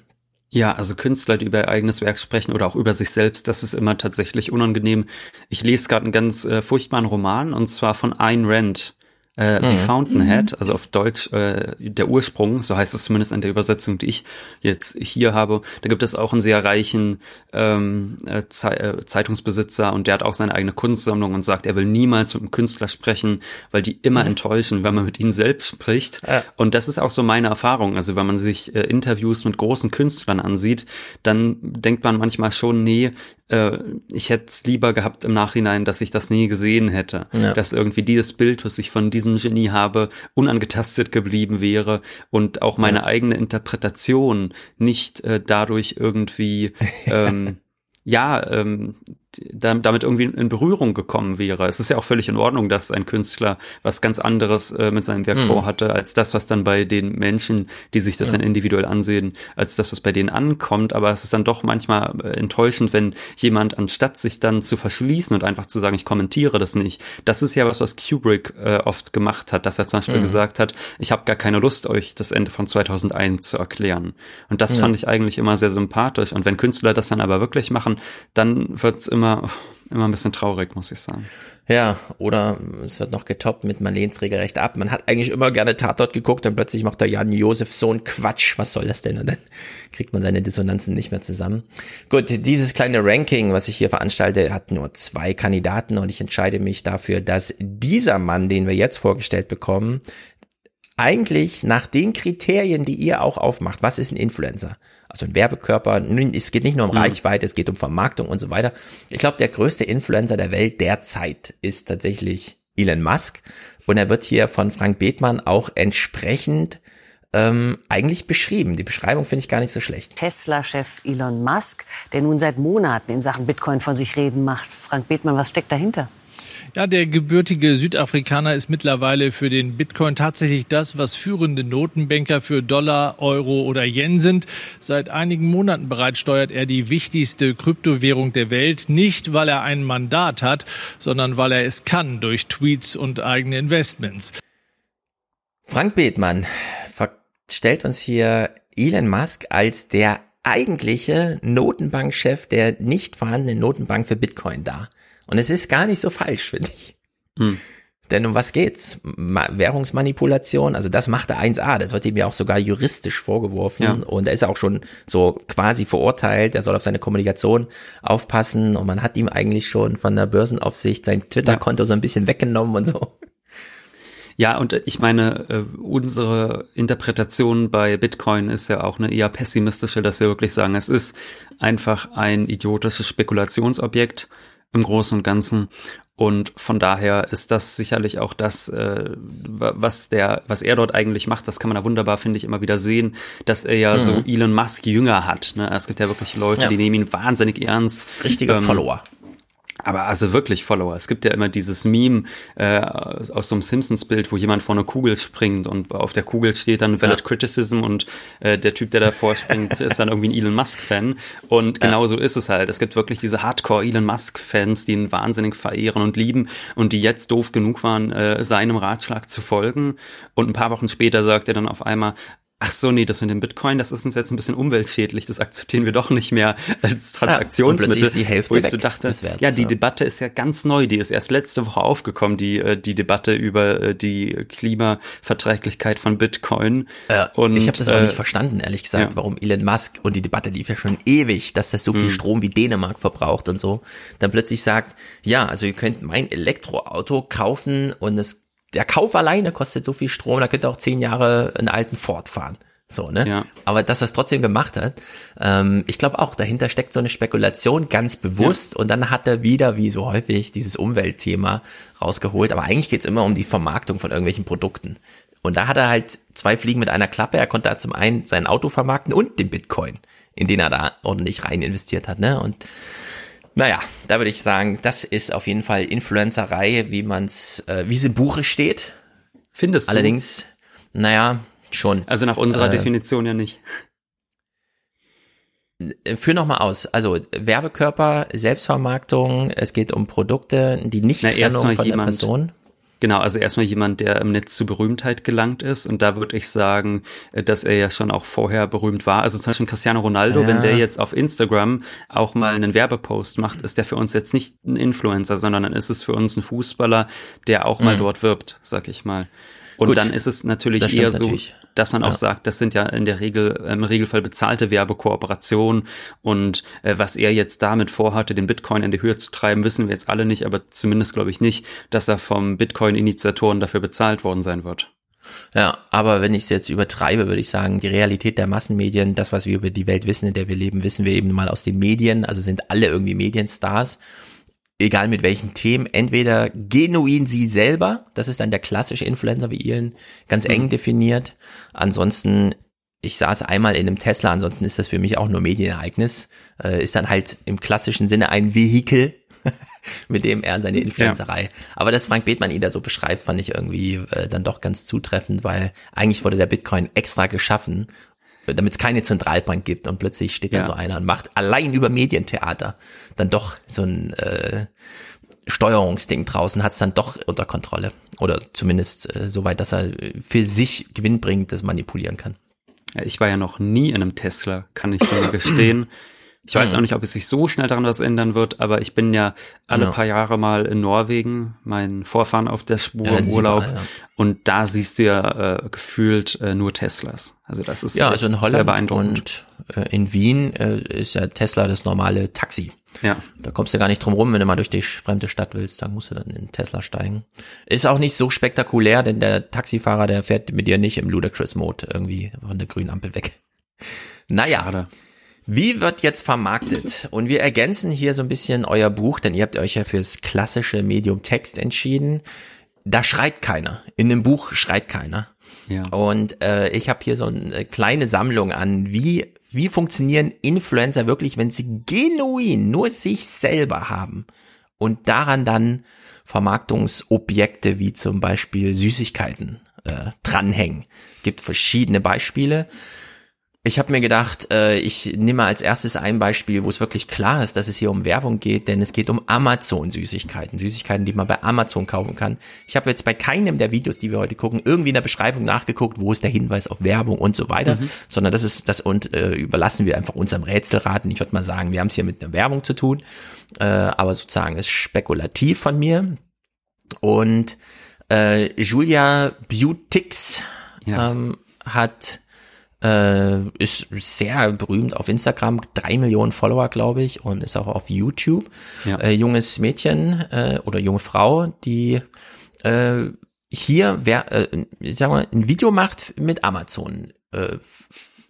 Ja, also Künstler, die über ihr eigenes Werk sprechen oder auch über sich selbst, das ist immer tatsächlich unangenehm. Ich lese gerade einen ganz äh, furchtbaren Roman und zwar von Ayn Rand. Äh, mhm. The Fountainhead, also auf Deutsch äh, der Ursprung, so heißt es zumindest in der Übersetzung, die ich jetzt hier habe. Da gibt es auch einen sehr reichen ähm, äh, Ze äh, Zeitungsbesitzer und der hat auch seine eigene Kunstsammlung und sagt, er will niemals mit einem Künstler sprechen, weil die immer mhm. enttäuschen, wenn man mit ihnen selbst spricht. Ja. Und das ist auch so meine Erfahrung. Also wenn man sich äh, Interviews mit großen Künstlern ansieht, dann denkt man manchmal schon, nee, äh, ich hätte es lieber gehabt im Nachhinein, dass ich das nie gesehen hätte. Ja. Dass irgendwie dieses Bild, was ich von diesem Genie habe, unangetastet geblieben wäre und auch meine ja. eigene Interpretation nicht äh, dadurch irgendwie ähm, ja, ähm, damit irgendwie in Berührung gekommen wäre. Es ist ja auch völlig in Ordnung, dass ein Künstler was ganz anderes äh, mit seinem Werk mhm. vorhatte, als das, was dann bei den Menschen, die sich das ja. dann individuell ansehen, als das, was bei denen ankommt. Aber es ist dann doch manchmal äh, enttäuschend, wenn jemand, anstatt sich dann zu verschließen und einfach zu sagen, ich kommentiere das nicht, das ist ja was, was Kubrick äh, oft gemacht hat, dass er zum Beispiel mhm. gesagt hat, ich habe gar keine Lust, euch das Ende von 2001 zu erklären. Und das ja. fand ich eigentlich immer sehr sympathisch. Und wenn Künstler das dann aber wirklich machen, dann wird's immer immer, immer ein bisschen traurig, muss ich sagen. Ja, oder es wird noch getoppt mit man lehnt's regelrecht ab. Man hat eigentlich immer gerne Tatort geguckt, dann plötzlich macht der Jan Josef so ein Quatsch. Was soll das denn? Und dann kriegt man seine Dissonanzen nicht mehr zusammen. Gut, dieses kleine Ranking, was ich hier veranstalte, hat nur zwei Kandidaten und ich entscheide mich dafür, dass dieser Mann, den wir jetzt vorgestellt bekommen, eigentlich nach den Kriterien, die ihr auch aufmacht, was ist ein Influencer? Also ein Werbekörper. Es geht nicht nur um mhm. Reichweite, es geht um Vermarktung und so weiter. Ich glaube, der größte Influencer der Welt derzeit ist tatsächlich Elon Musk. Und er wird hier von Frank Bethmann auch entsprechend ähm, eigentlich beschrieben. Die Beschreibung finde ich gar nicht so schlecht. Tesla-Chef Elon Musk, der nun seit Monaten in Sachen Bitcoin von sich reden macht. Frank Bethmann, was steckt dahinter? Ja, der gebürtige Südafrikaner ist mittlerweile für den Bitcoin tatsächlich das, was führende Notenbanker für Dollar, Euro oder Yen sind. Seit einigen Monaten bereits steuert er die wichtigste Kryptowährung der Welt, nicht weil er ein Mandat hat, sondern weil er es kann durch Tweets und eigene Investments. Frank Bethmann stellt uns hier Elon Musk als der eigentliche Notenbankchef der nicht vorhandenen Notenbank für Bitcoin dar. Und es ist gar nicht so falsch, finde ich. Hm. Denn um was geht's? Ma Währungsmanipulation, also das macht er 1a, das wird ihm ja auch sogar juristisch vorgeworfen ja. und er ist auch schon so quasi verurteilt, er soll auf seine Kommunikation aufpassen und man hat ihm eigentlich schon von der Börsenaufsicht sein Twitter-Konto ja. so ein bisschen weggenommen und so. Ja, und ich meine, äh, unsere Interpretation bei Bitcoin ist ja auch eine eher pessimistische, dass wir wirklich sagen, es ist einfach ein idiotisches Spekulationsobjekt im Großen und Ganzen. Und von daher ist das sicherlich auch das, äh, was der, was er dort eigentlich macht. Das kann man da wunderbar, finde ich, immer wieder sehen, dass er ja mhm. so Elon Musk Jünger hat. Ne? Es gibt ja wirklich Leute, ja. die nehmen ihn wahnsinnig ernst. Richtige ähm, Follower. Aber also wirklich Follower. Es gibt ja immer dieses Meme äh, aus so einem Simpsons-Bild, wo jemand vor eine Kugel springt und auf der Kugel steht dann Valid ja. Criticism und äh, der Typ, der davor springt, ist dann irgendwie ein Elon Musk-Fan. Und ja. genau so ist es halt. Es gibt wirklich diese Hardcore-Elon Musk-Fans, die ihn wahnsinnig verehren und lieben und die jetzt doof genug waren, äh, seinem Ratschlag zu folgen. Und ein paar Wochen später sagt er dann auf einmal, ach so, nee, das mit dem Bitcoin, das ist uns jetzt ein bisschen umweltschädlich, das akzeptieren wir doch nicht mehr als Transaktionsmittel. Ja, ist die Hälfte wo ich so dachte, des Werts, ja, die ja. Debatte ist ja ganz neu, die ist erst letzte Woche aufgekommen, die, äh, die Debatte über äh, die Klimaverträglichkeit von Bitcoin. Ja, Und, ich habe das auch äh, nicht verstanden, ehrlich gesagt, ja. warum Elon Musk und die Debatte lief ja schon ewig, dass das so viel Mhm. Strom wie Dänemark verbraucht und so, dann plötzlich sagt, ja, also ihr könnt mein Elektroauto kaufen und es der Kauf alleine kostet so viel Strom, da könnt ihr auch zehn Jahre einen alten Ford fahren. So, ne? Ja. Aber dass er es trotzdem gemacht hat, ähm, ich glaube auch, dahinter steckt so eine Spekulation ganz bewusst und dann hat er wieder, wie so häufig, dieses Umweltthema rausgeholt. Aber eigentlich geht's immer um die Vermarktung von irgendwelchen Produkten. Und da hat er halt zwei Fliegen mit einer Klappe. Er konnte da zum einen sein Auto vermarkten und den Bitcoin, in den er da ordentlich rein investiert hat. Ne? Und naja, da würde ich sagen, das ist auf jeden Fall Influencerei, wie man's, äh, wie sie Buche steht. Findest du? Allerdings, naja, schon. Also nach unserer Äh, Definition ja nicht. Führ noch mal aus. Also Werbekörper, Selbstvermarktung, es geht um Produkte, die Na, Nicht-Trennung erstmal von der jemand- Person. Genau, also erstmal jemand, der im Netz zu Berühmtheit gelangt ist. Und da würde ich sagen, äh, dass er ja schon auch vorher berühmt war. Also zum Beispiel Cristiano Ronaldo, Ja. wenn der jetzt auf Instagram auch mal einen Werbepost macht, ist der für uns jetzt nicht ein Influencer, sondern dann ist es für uns ein Fußballer, der auch mal Mhm. dort wirbt, sag ich mal. Und Gut, dann ist es natürlich eher so, natürlich. Dass man auch Ja. sagt, das sind ja in der Regel, im Regelfall bezahlte Werbekooperationen und äh, was er jetzt damit vorhatte, den Bitcoin in die Höhe zu treiben, wissen wir jetzt alle nicht, aber zumindest glaube ich nicht, dass er vom Bitcoin-Initiatoren dafür bezahlt worden sein wird. Ja, aber wenn ich es jetzt übertreibe, würde ich sagen, die Realität der Massenmedien, das, was wir über die Welt wissen, in der wir leben, wissen wir eben mal aus den Medien, also sind alle irgendwie Medienstars. Egal mit welchen Themen, entweder genuin sie selber, das ist dann der klassische Influencer, wie ihr ihn ganz eng definiert. Ansonsten, ich saß einmal in einem Tesla, ansonsten ist das für mich auch nur Medienereignis, äh, ist dann halt im klassischen Sinne ein Vehikel, mit dem er seine Influencerei. Aber dass Frank Bethmann ihn da so beschreibt, fand ich irgendwie äh, dann doch ganz zutreffend, weil eigentlich wurde der Bitcoin extra geschaffen, damit es keine Zentralbank gibt und plötzlich steht da Ja. so einer und macht allein über Medientheater dann doch so ein äh, Steuerungsding draußen, hat es dann doch unter Kontrolle. Oder zumindest äh, so weit, dass er für sich Gewinn bringt, das manipulieren kann. Ich war ja noch nie in einem Tesla, kann ich dir gestehen. Ich weiß Mhm. auch nicht, ob es sich so schnell daran was ändern wird, aber ich bin ja alle Ja. paar Jahre mal in Norwegen, meinen Vorfahren auf der Spur Ja, im Urlaub. überall, ja. Und da siehst du ja äh, gefühlt äh, nur Teslas. Also das ist Ja, also in sehr Holland beeindruckend. und äh, in Wien äh, ist ja Tesla das normale Taxi. Ja. Da kommst du gar nicht drum rum, wenn du mal durch die fremde Stadt willst, dann musst du dann in Tesla steigen. Ist auch nicht so spektakulär, denn der Taxifahrer, der fährt mit dir nicht im Ludacris Mode irgendwie von der grünen Ampel weg. Naja. Wie wird jetzt vermarktet? Und wir ergänzen hier so ein bisschen euer Buch, denn ihr habt euch ja fürs klassische Medium Text entschieden. Da schreit keiner. In dem Buch schreit keiner. Ja. Und äh, ich habe hier so eine kleine Sammlung an, wie, wie funktionieren Influencer wirklich, wenn sie genuin nur sich selber haben und daran dann Vermarktungsobjekte wie zum Beispiel Süßigkeiten äh, dranhängen. Es gibt verschiedene Beispiele. Ich habe mir gedacht, äh, ich nehme als erstes ein Beispiel, wo es wirklich klar ist, dass es hier um Werbung geht, denn es geht um Amazon-Süßigkeiten. Süßigkeiten, die man bei Amazon kaufen kann. Ich habe jetzt bei keinem der Videos, die wir heute gucken, irgendwie in der Beschreibung nachgeguckt, wo ist der Hinweis auf Werbung und so weiter, Mhm. sondern das ist das und äh, überlassen wir einfach unserem Rätselraten. Ich würde mal sagen, wir haben es hier mit einer Werbung zu tun, äh, aber sozusagen ist spekulativ von mir. Und äh, Julia Beautix ähm, hat äh, ist sehr berühmt auf Instagram, drei Millionen Follower, glaube ich, und ist auch auf YouTube. Ja. Äh, junges Mädchen äh, oder junge Frau, die äh, hier wer, äh, ich sag mal, ein Video macht mit Amazon äh,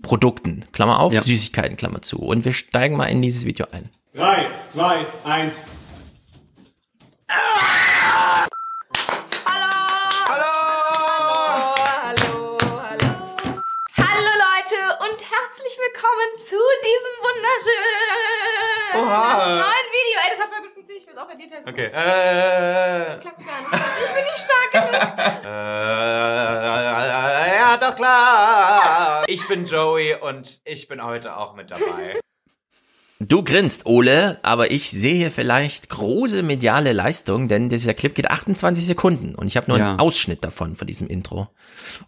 Produkten, Klammer auf, Ja. Süßigkeiten, Klammer zu. Und wir steigen mal in dieses Video ein. Drei, zwei, eins. Hallo, willkommen zu diesem wunderschönen Oha. neuen Video. Ey, das hat voll gut funktioniert. Ich will es auch bei dir testen. Okay. Äh, Das klappt gar nicht. Ich bin nicht stark genug. äh, ja, doch klar. Ich bin Joey und ich bin heute auch mit dabei. Du grinst, Ole, aber ich sehe hier vielleicht große mediale Leistung, denn dieser Clip geht 28 Sekunden und ich habe nur Ja. einen Ausschnitt davon, von diesem Intro.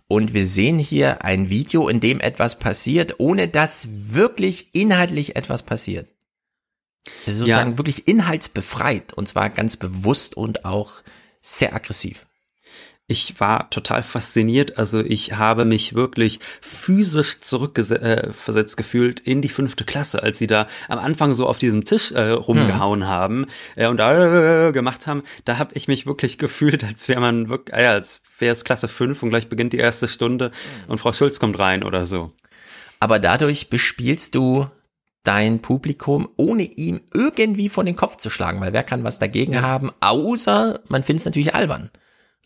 Und wir sehen hier ein Video, in dem etwas passiert, ohne dass wirklich inhaltlich etwas passiert. Es ist sozusagen Ja. wirklich inhaltsbefreit und zwar ganz bewusst und auch sehr aggressiv. Ich war total fasziniert. Also ich habe mich wirklich physisch zurückversetzt äh, gefühlt in die fünfte Klasse, als sie da am Anfang so auf diesem Tisch äh, rumgehauen haben äh, und äh, gemacht haben. Da habe ich mich wirklich gefühlt, als wäre man wirklich, äh, als wäre es Klasse 5 und gleich beginnt die erste Stunde und Frau Schulz kommt rein oder so. Aber dadurch bespielst du dein Publikum, ohne ihm irgendwie vor den Kopf zu schlagen, weil wer kann was dagegen haben, außer man findet es natürlich albern.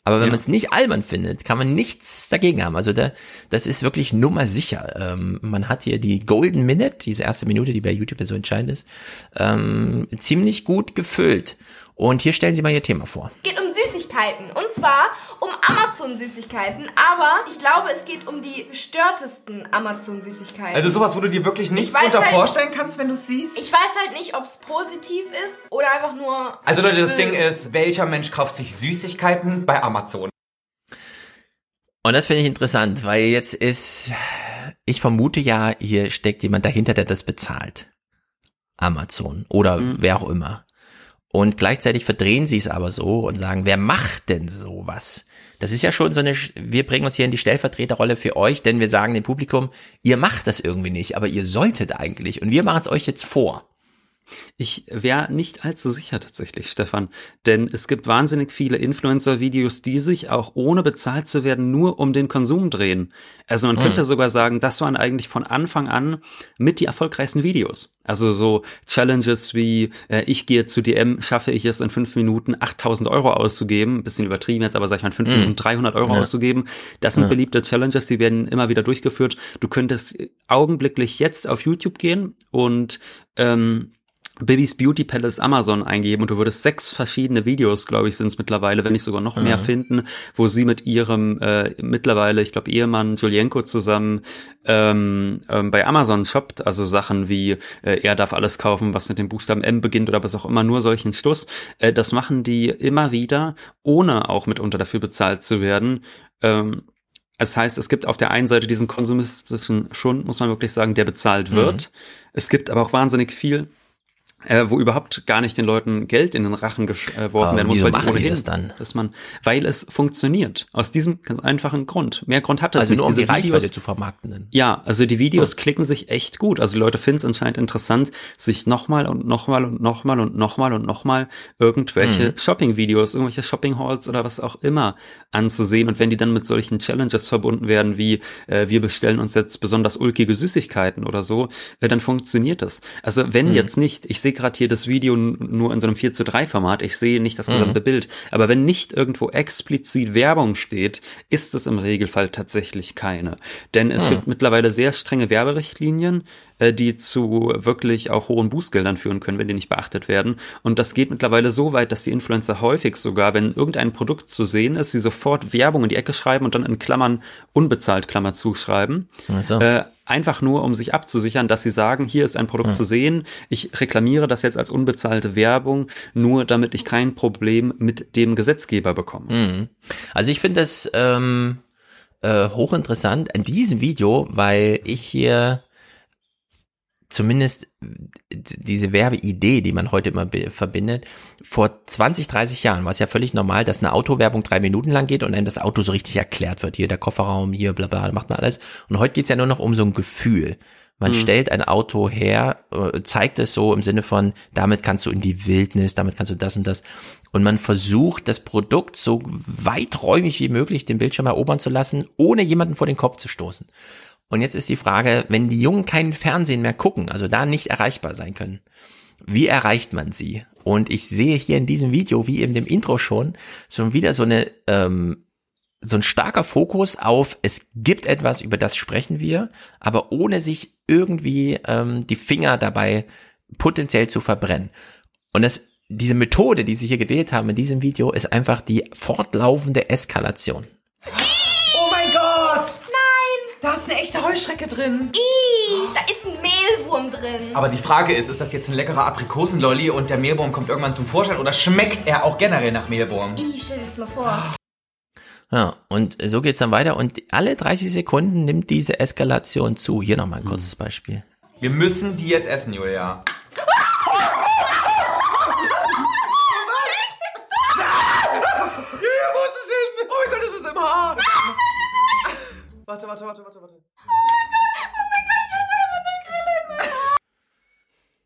Aber wenn Ja. man es nicht albern findet, kann man nichts dagegen haben. Also da, das ist wirklich nummer sicher. Ähm, man hat hier die Golden Minute, diese erste Minute, die bei YouTube so entscheidend ist, ähm, ziemlich gut gefüllt. Und hier stellen Sie mal Ihr Thema vor. geht um Süßigkeiten. Und zwar um Amazon-Süßigkeiten. Aber ich glaube, es geht um die gestörtesten Amazon-Süßigkeiten. Also sowas, wo du dir wirklich nichts drunter halt- vorstellen kannst, wenn du es siehst? ich weiß halt nicht, ob es positiv ist oder einfach nur. Also Leute, das. Ding ist, welcher Mensch kauft sich Süßigkeiten bei Amazon? Und das finde ich interessant, weil jetzt ist, ich vermute ja, hier steckt jemand dahinter, der das bezahlt. Amazon oder wer auch immer. Und gleichzeitig verdrehen sie es aber so und sagen, wer macht denn sowas? Das ist ja schon so eine, wir bringen uns hier in die Stellvertreterrolle für euch, denn wir sagen dem Publikum, ihr macht das irgendwie nicht, aber ihr solltet eigentlich. Und wir machen es euch jetzt vor. Ich wäre nicht allzu sicher tatsächlich, Stefan, denn es gibt wahnsinnig viele Influencer-Videos, die sich auch ohne bezahlt zu werden nur um den Konsum drehen. Also man Hm. könnte sogar sagen, das waren eigentlich von Anfang an mit die erfolgreichsten Videos. Also so Challenges wie äh, ich gehe zu DM, schaffe ich es in fünf Minuten 8000 Euro auszugeben, bisschen übertrieben jetzt, aber sag ich mal in fünf Hm. Minuten 300 Euro Ja. auszugeben. Das sind Ja. beliebte Challenges, die werden immer wieder durchgeführt. Du könntest augenblicklich jetzt auf YouTube gehen und ähm, Bibis Beauty Palace Amazon eingeben und du würdest sechs verschiedene Videos, glaube ich, sind es mittlerweile, wenn nicht sogar noch mehr Mhm. finden, wo sie mit ihrem äh, mittlerweile, ich glaube, Ehemann Julienko zusammen ähm, ähm, bei Amazon shoppt, also Sachen wie äh, er darf alles kaufen, was mit dem Buchstaben M beginnt oder was auch immer, nur solchen Stuss. Äh, das machen die immer wieder, ohne auch mitunter dafür bezahlt zu werden. Ähm, es heißt, es gibt auf der einen Seite diesen konsumistischen Schund, muss man wirklich sagen, der bezahlt wird. Es gibt aber auch wahnsinnig viel, äh, wo überhaupt gar nicht den Leuten Geld in den Rachen geworfen Aber werden muss, weil die machen die ohnehin, das dann? dass man, weil es funktioniert. Aus diesem ganz einfachen Grund. Mehr Grund hat das Also nicht. nur um die Diese Reichweite Videos- zu vermarkten. ja, also die Videos klicken sich echt gut. Also die Leute finden es anscheinend interessant, sich nochmal und nochmal und nochmal und nochmal und nochmal irgendwelche Mhm. Shopping-Videos, irgendwelche Shopping-Halls oder was auch immer anzusehen. Und wenn die dann mit solchen Challenges verbunden werden, wie äh, wir bestellen uns jetzt besonders ulkige Süßigkeiten oder so, äh, dann funktioniert das. Also wenn Mhm. jetzt nicht, ich sehe gerade hier das Video nur in so einem 4 zu 3 Format, ich sehe nicht das Mhm. gesamte Bild, aber wenn nicht irgendwo explizit Werbung steht, ist es im Regelfall tatsächlich keine. Denn es Mhm. gibt mittlerweile sehr strenge Werberichtlinien, die zu wirklich auch hohen Bußgeldern führen können, wenn die nicht beachtet werden. Und das geht mittlerweile so weit, dass die Influencer häufig sogar, wenn irgendein Produkt zu sehen ist, sie sofort Werbung in die Ecke schreiben und dann in Klammern unbezahlt Klammer zuschreiben. Ach so. Äh, einfach nur, um sich abzusichern, dass sie sagen, hier ist ein Produkt Mhm. zu sehen, ich reklamiere das jetzt als unbezahlte Werbung, nur damit ich kein Problem mit dem Gesetzgeber bekomme. Mhm. Also ich finde das ähm, äh, hochinteressant an diesem Video, weil ich hier zumindest diese Werbeidee, die man heute immer verbindet, vor 20, 30 Jahren war es ja völlig normal, dass eine Autowerbung drei Minuten lang geht und dann das Auto so richtig erklärt wird. Hier der Kofferraum, hier bla bla, macht man alles. Und heute geht's ja nur noch um so ein Gefühl. Man Mhm. stellt ein Auto her, äh, zeigt es so im Sinne von, damit kannst du in die Wildnis, damit kannst du das und das. Und man versucht, das Produkt so weiträumig wie möglich den Bildschirm erobern zu lassen, ohne jemanden vor den Kopf zu stoßen. Und jetzt ist die Frage, wenn die Jungen keinen Fernsehen mehr gucken, also da nicht erreichbar sein können, wie erreicht man sie? Und ich sehe hier in diesem Video, wie in dem Intro schon, schon wieder so eine ähm, so ein starker Fokus auf, es gibt etwas, über das sprechen wir, aber ohne sich irgendwie ähm, die Finger dabei potenziell zu verbrennen. Und das, diese Methode, die sie hier gewählt haben in diesem Video, ist einfach die fortlaufende Eskalation. Oh mein Gott! Nein! Da ist eine echte Heuschrecke drin. Ih, da ist ein Mehlwurm drin. Aber die Frage ist, ist das jetzt ein leckerer Aprikosenlolli und der Mehlwurm kommt irgendwann zum Vorschein oder schmeckt er auch generell nach Mehlwurm? Ich stell dir das mal vor. Ja, und so geht's dann weiter und alle 30 Sekunden nimmt diese Eskalation zu. Hier nochmal ein kurzes Beispiel. Wir müssen die jetzt essen, Julia. Julia, wo ist es hin? Oh mein Gott, es ist im Haar. Warte, warte, warte, warte, warte.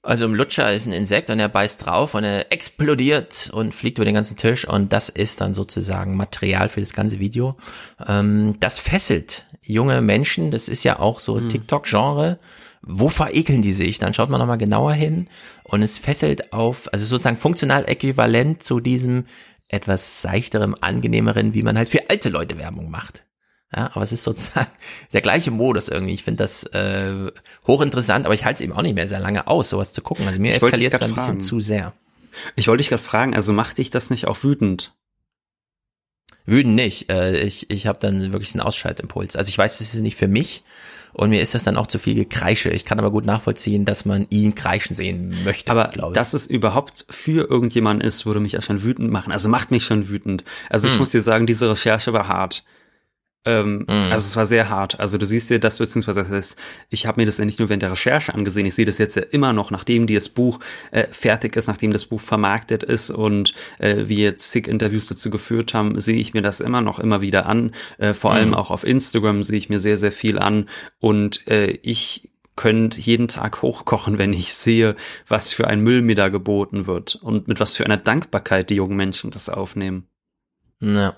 Also im Lutscher ist ein Insekt und er beißt drauf und er explodiert und fliegt über den ganzen Tisch und das ist dann sozusagen Material für das ganze Video. Ähm, das fesselt junge Menschen, das ist ja auch so TikTok-Genre. Wo verekeln die sich? Dann schaut man nochmal genauer hin und es fesselt auf, also sozusagen funktional äquivalent zu diesem etwas seichterem, angenehmeren, wie man halt für alte Leute Werbung macht. Ja, aber es ist sozusagen der gleiche Modus irgendwie. Ich finde das äh, hochinteressant, aber ich halte es eben auch nicht mehr sehr lange aus, sowas zu gucken. Also mir Ich eskaliert es ein bisschen fragen. zu sehr. Ich wollte dich gerade fragen, also macht dich das nicht auch wütend? Wütend nicht. Äh, ich ich habe dann wirklich einen Ausschaltimpuls. Also ich weiß, es ist nicht für mich und mir ist das dann auch zu viel Gekreische. Ich kann aber gut nachvollziehen, dass man ihn kreischen sehen möchte. Aber glaube ich. dass es überhaupt für irgendjemanden ist, würde mich ja schon wütend machen. Also macht mich schon wütend. Also ich Hm. muss dir sagen, diese Recherche war hart. Ähm, Hm. Also es war sehr hart. Also du siehst dir das, beziehungsweise das heißt, ich habe mir das ja nicht nur während der Recherche angesehen, ich sehe das jetzt ja immer noch, nachdem das Buch äh, fertig ist, nachdem das Buch vermarktet ist und äh, wir jetzt zig Interviews dazu geführt haben, sehe ich mir das immer noch immer wieder an. Äh, vor allem Mhm. auch auf Instagram sehe ich mir sehr, sehr viel an und äh, ich könnte jeden Tag hochkochen, wenn ich sehe, was für ein Müll mir da geboten wird und mit was für einer Dankbarkeit die jungen Menschen das aufnehmen. Ja.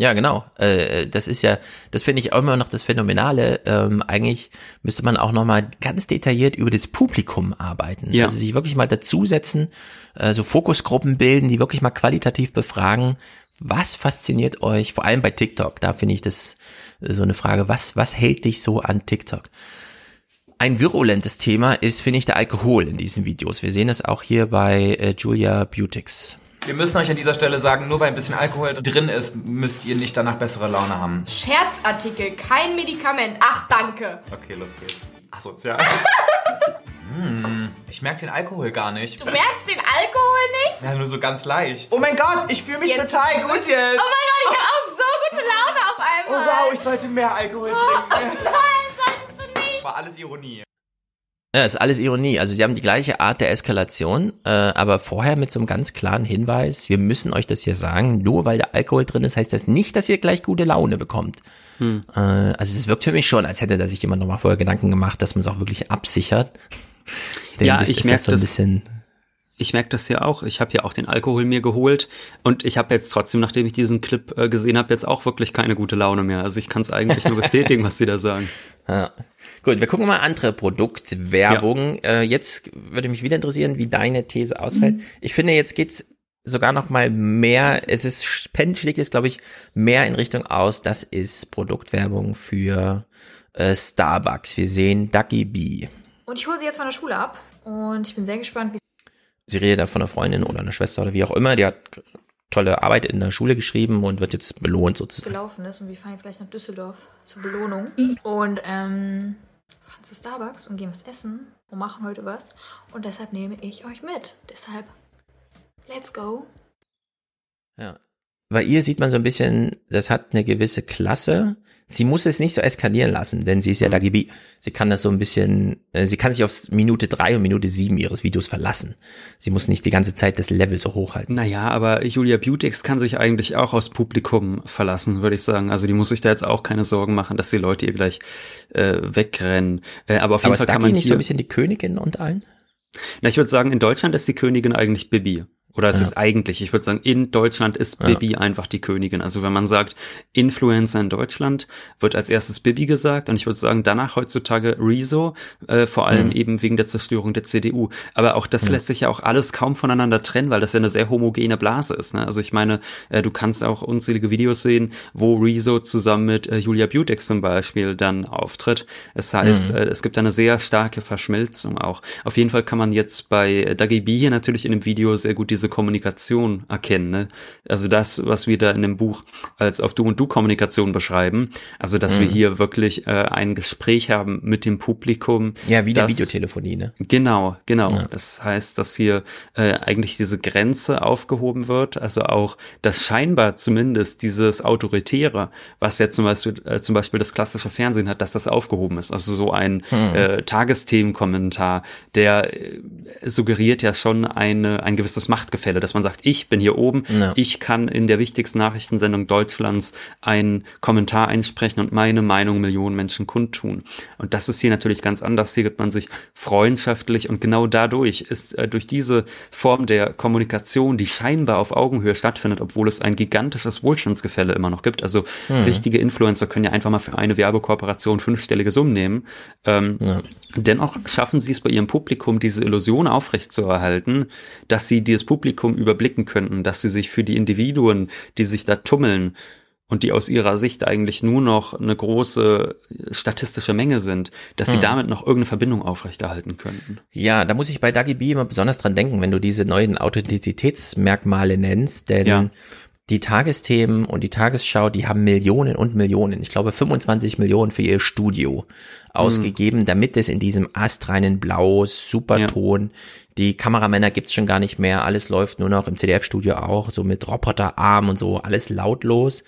Ja, genau. Äh, das ist ja, das finde ich auch immer noch das Phänomenale. Ähm, eigentlich müsste man auch noch mal ganz detailliert über das Publikum arbeiten. Ja. Also sich wirklich mal dazusetzen, äh, so Fokusgruppen bilden, die wirklich mal qualitativ befragen. Was fasziniert euch, vor allem bei TikTok? Da finde ich das äh, so eine Frage. Was, was hält dich so an TikTok? Ein virulentes Thema ist, finde ich, der Alkohol in diesen Videos. Wir sehen das auch hier bei äh, Julia Butix. Wir müssen euch an dieser Stelle sagen, nur weil ein bisschen Alkohol drin ist, müsst ihr nicht danach bessere Laune haben. Scherzartikel, kein Medikament. Ach, danke. Okay, los geht's. Asozial. hm, ich merke den Alkohol gar nicht. Du merkst den Alkohol nicht? Ja, nur so ganz leicht. Oh mein Gott, ich fühle mich Jetzt- total gut jetzt. Oh mein Gott, ich habe auch so gute Laune auf Oh einmal. wow, ich sollte mehr Alkohol Oh trinken. nein, solltest du nicht. War alles Ironie. Ja, ist alles Ironie. Also sie haben die gleiche Art der Eskalation, äh, aber vorher mit so einem ganz klaren Hinweis, wir müssen euch das hier sagen, nur weil der Alkohol drin ist, heißt das nicht, dass ihr gleich gute Laune bekommt. Hm. Äh, also es wirkt für mich schon, als hätte da sich jemand nochmal vorher Gedanken gemacht, dass man es auch wirklich absichert. Ja, ich merke so ein das. bisschen. Ich merke das ja auch. Ich habe ja auch den Alkohol mir geholt und ich habe jetzt trotzdem, nachdem ich diesen Clip äh, gesehen habe, jetzt auch wirklich keine gute Laune mehr. Also ich kann es eigentlich nur bestätigen, was sie da sagen. Ja. Gut, wir gucken mal andere Produktwerbung. Äh, jetzt würde mich wieder interessieren, wie deine These ausfällt. Mhm. Ich finde, jetzt geht's sogar noch mal mehr, es ist, Pen schlägt es, glaube ich, mehr in Richtung aus, das ist Produktwerbung für äh, Starbucks. Wir sehen Ducky Bee. Und ich hole sie jetzt von der Schule ab. Und ich bin sehr gespannt, wie Sie redet da von einer Freundin oder einer Schwester oder wie auch immer, die hat tolle Arbeit in der Schule geschrieben und wird jetzt belohnt es sozusagen. gelaufen ist. Und wir fahren jetzt gleich nach Düsseldorf zur Belohnung. Und ähm, zu Starbucks und gehen was essen und machen heute was. Und deshalb nehme ich euch mit. Deshalb, let's go. Ja. Bei ihr sieht man so ein bisschen, das hat eine gewisse Klasse. Sie muss es nicht so eskalieren lassen, denn sie ist ja Mhm. Dagi B. Sie kann das so ein bisschen, äh, sie kann sich auf Minute drei und Minute sieben ihres Videos verlassen. Sie muss nicht die ganze Zeit das Level so hochhalten. Naja, aber Julia Butix kann sich eigentlich auch aufs Publikum verlassen, würde ich sagen. Also die muss sich da jetzt auch keine Sorgen machen, dass die Leute ihr gleich äh, wegrennen. Äh, aber auf jeden Aber Fall ist kann man nicht so ein bisschen die Königin und allen? Na, ich würde sagen, in Deutschland ist die Königin eigentlich Bibi. Oder es Ja. ist eigentlich, ich würde sagen, in Deutschland ist Ja. Bibi einfach die Königin. Also wenn man sagt, Influencer in Deutschland, wird als erstes Bibi gesagt und ich würde sagen, danach heutzutage Rezo, äh, vor allem Mhm. eben wegen der Zerstörung der CDU. Aber auch das Ja. lässt sich ja auch alles kaum voneinander trennen, weil das ja eine sehr homogene Blase ist. Ne? Also ich meine, äh, du kannst auch unzählige Videos sehen, wo Rezo zusammen mit äh, Julia Butix zum Beispiel dann auftritt. Es heißt, Mhm. äh, es gibt eine sehr starke Verschmelzung auch. Auf jeden Fall kann man jetzt bei Dagi B hier natürlich in dem Video sehr gut die diese Kommunikation erkennen. Ne? Also das, was wir da in dem Buch als auf Du und Du Kommunikation beschreiben. Also dass Mhm. wir hier wirklich äh, ein Gespräch haben mit dem Publikum. Ja, wie der das- Videotelefonie, ne? Genau, genau. Ja. Das heißt, dass hier äh, eigentlich diese Grenze aufgehoben wird, also auch das scheinbar zumindest dieses Autoritäre, was ja zum Beispiel, äh, zum Beispiel das klassische Fernsehen hat, dass das aufgehoben ist. Also so ein Hm. äh, Tagesthemenkommentar, der äh, suggeriert ja schon eine, ein gewisses Machtgefälle, dass man sagt, ich bin hier oben, Ja. ich kann in der wichtigsten Nachrichtensendung Deutschlands einen Kommentar einsprechen und meine Meinung Millionen Menschen kundtun. Und das ist hier natürlich ganz anders. Hier gibt man sich freundschaftlich und genau dadurch ist äh, durch diese Form der Kommunikation, die scheinbar auf Augenhöhe stattfindet, obwohl es ein gigantisches Wohlstandsgefälle immer noch gibt. Also Mhm. richtige Influencer können ja einfach mal für eine Werbekooperation fünfstellige Summen nehmen. Ähm, Dennoch schaffen sie es bei ihrem Publikum, diese Illusion aufrechtzuerhalten, dass sie dieses Publikum überblicken könnten, dass sie sich für die Individuen, die sich da tummeln und die aus ihrer Sicht eigentlich nur noch eine große statistische Menge sind, dass sie Hm. damit noch irgendeine Verbindung aufrechterhalten könnten. Ja, da muss ich bei Dagi B immer besonders dran denken, wenn du diese neuen Authentizitätsmerkmale nennst, denn Ja. Die Tagesthemen und die Tagesschau, die haben Millionen und Millionen, ich glaube 25 Millionen für ihr Studio ausgegeben, damit es in diesem astreinen Blau, Superton, die Kameramänner gibt's schon gar nicht mehr, alles läuft nur noch im CDF-Studio auch, so mit Roboterarm und so, alles lautlos.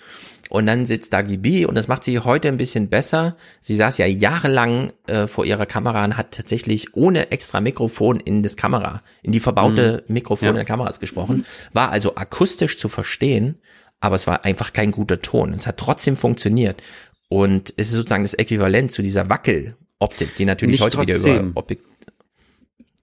Und dann sitzt Dagi B und das macht sie heute ein bisschen besser. Sie saß ja jahrelang äh, vor ihrer Kamera und hat tatsächlich ohne extra Mikrofon in das Kamera, in die verbaute Mhm. Mikrofon Ja. der Kameras gesprochen. War also akustisch zu verstehen, aber es war einfach kein guter Ton. Es hat trotzdem funktioniert. Und es ist sozusagen das Äquivalent zu dieser Wackeloptik, die natürlich Nicht heute wieder trotzdem. über Optik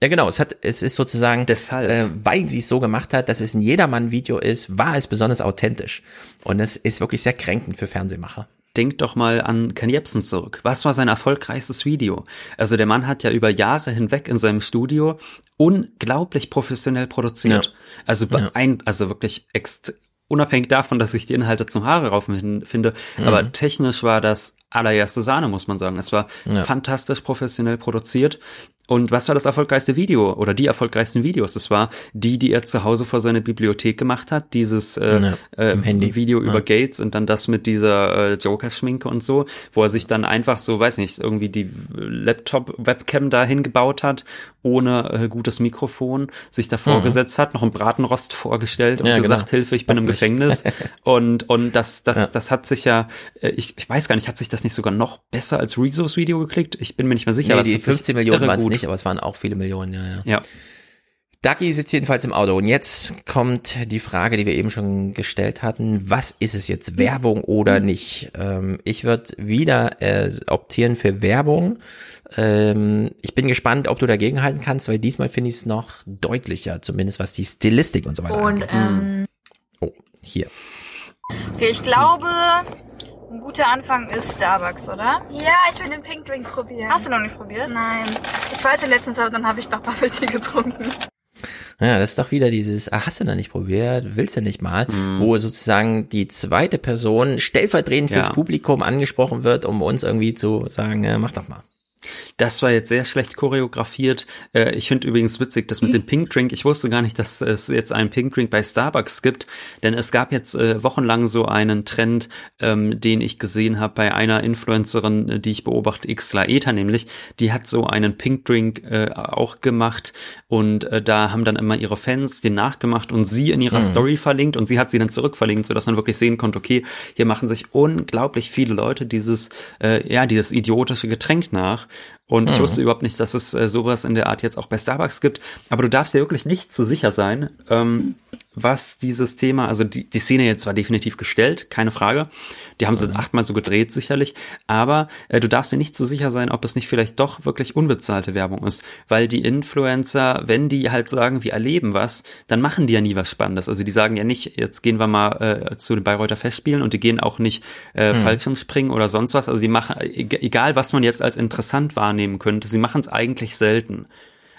ja, genau. Es hat, es ist sozusagen, Deshalb. Äh, weil sie es so gemacht hat, dass es ein Jedermann-Video ist, war es besonders authentisch. Und es ist wirklich sehr kränkend für Fernsehmacher. Denk doch mal an Ken Jebsen zurück. Was war sein erfolgreichstes Video? Also der Mann hat ja über Jahre hinweg in seinem Studio unglaublich professionell produziert. Ja. Also be- ein, also wirklich ext unabhängig davon, dass ich die Inhalte zum Haare raufen finde, Mhm. aber technisch war das allererste Sahne, muss man sagen. Es war Ja. fantastisch professionell produziert. Und was war das erfolgreichste Video oder die erfolgreichsten Videos? Das war die, die er zu Hause vor seine Bibliothek gemacht hat, dieses äh, Ja, äh, Handy. Video Ja. über Gates und dann das mit dieser äh, Joker-Schminke und so, wo er sich dann einfach so, weiß nicht, irgendwie die Laptop-Webcam da hingebaut hat, ohne äh, gutes Mikrofon, sich davor Mhm. gesetzt hat, noch einen Bratenrost vorgestellt und Ja, gesagt, genau. Hilfe, ich bin im. Gefängnis. und und das, das, Ja. das hat sich ja, äh, ich, ich weiß gar nicht, hat sich das nicht sogar noch besser als Rezos Video geklickt? Ich bin mir nicht mehr sicher. nee, die hat sich 15 Millionen waren es gut. Nicht, aber es waren auch viele Millionen, ja, ja. Ja. Ducky sitzt jedenfalls im Auto und jetzt kommt die Frage, die wir eben schon gestellt hatten. Was ist es jetzt, Werbung oder nicht? Ähm, ich würde wieder äh, optieren für Werbung. Ähm, ich bin gespannt, ob du dagegen halten kannst, weil diesmal finde ich es noch deutlicher, zumindest was die Stilistik und so weiter Und angeht. ähm, Oh, hier. okay, ich glaube, ein guter Anfang ist Starbucks, oder? Ja, ich will den Pink Drink probieren. Hast du noch nicht probiert? Nein. Ich wollte letztens, aber dann habe ich doch Bubble Tea getrunken. Ja, das ist doch wieder dieses, ah, hast du noch nicht probiert, willst du nicht mal, wo sozusagen die zweite Person stellvertretend fürs Ja. Publikum angesprochen wird, um uns irgendwie zu sagen, äh, mach doch mal. Das war jetzt sehr schlecht choreografiert. Äh, ich finde übrigens witzig, das mit dem Pink Drink. Ich wusste gar nicht, dass es jetzt einen Pink Drink bei Starbucks gibt, denn es gab jetzt äh, wochenlang so einen Trend, ähm, den ich gesehen habe bei einer Influencerin, äh, die ich beobachte, Xla Eta nämlich. Die hat so einen Pink Drink äh, auch gemacht und da haben dann immer ihre Fans den nachgemacht und sie in ihrer Mhm. Story verlinkt und sie hat sie dann zurückverlinkt, sodass man wirklich sehen konnte, okay, hier machen sich unglaublich viele Leute dieses, ja, dieses idiotische Getränk nach. Und ich Mhm. wusste überhaupt nicht, dass es äh, sowas in der Art jetzt auch bei Starbucks gibt. Aber du darfst dir wirklich nicht so sicher sein, ähm, was dieses Thema, also die, die Szene jetzt war definitiv gestellt, keine Frage. Die haben sie achtmal so gedreht sicherlich. Aber äh, du darfst dir nicht so sicher sein, ob es nicht vielleicht doch wirklich unbezahlte Werbung ist. Weil die Influencer, wenn die halt sagen, wir erleben was, dann machen die ja nie was Spannendes. Also die sagen ja nicht, jetzt gehen wir mal äh, zu den Bayreuther Festspielen und die gehen auch nicht äh, Hm. Fallschirmspringen oder sonst was. Also die machen, eg- egal was man jetzt als interessant wahrnehmen könnte, sie machen es eigentlich selten.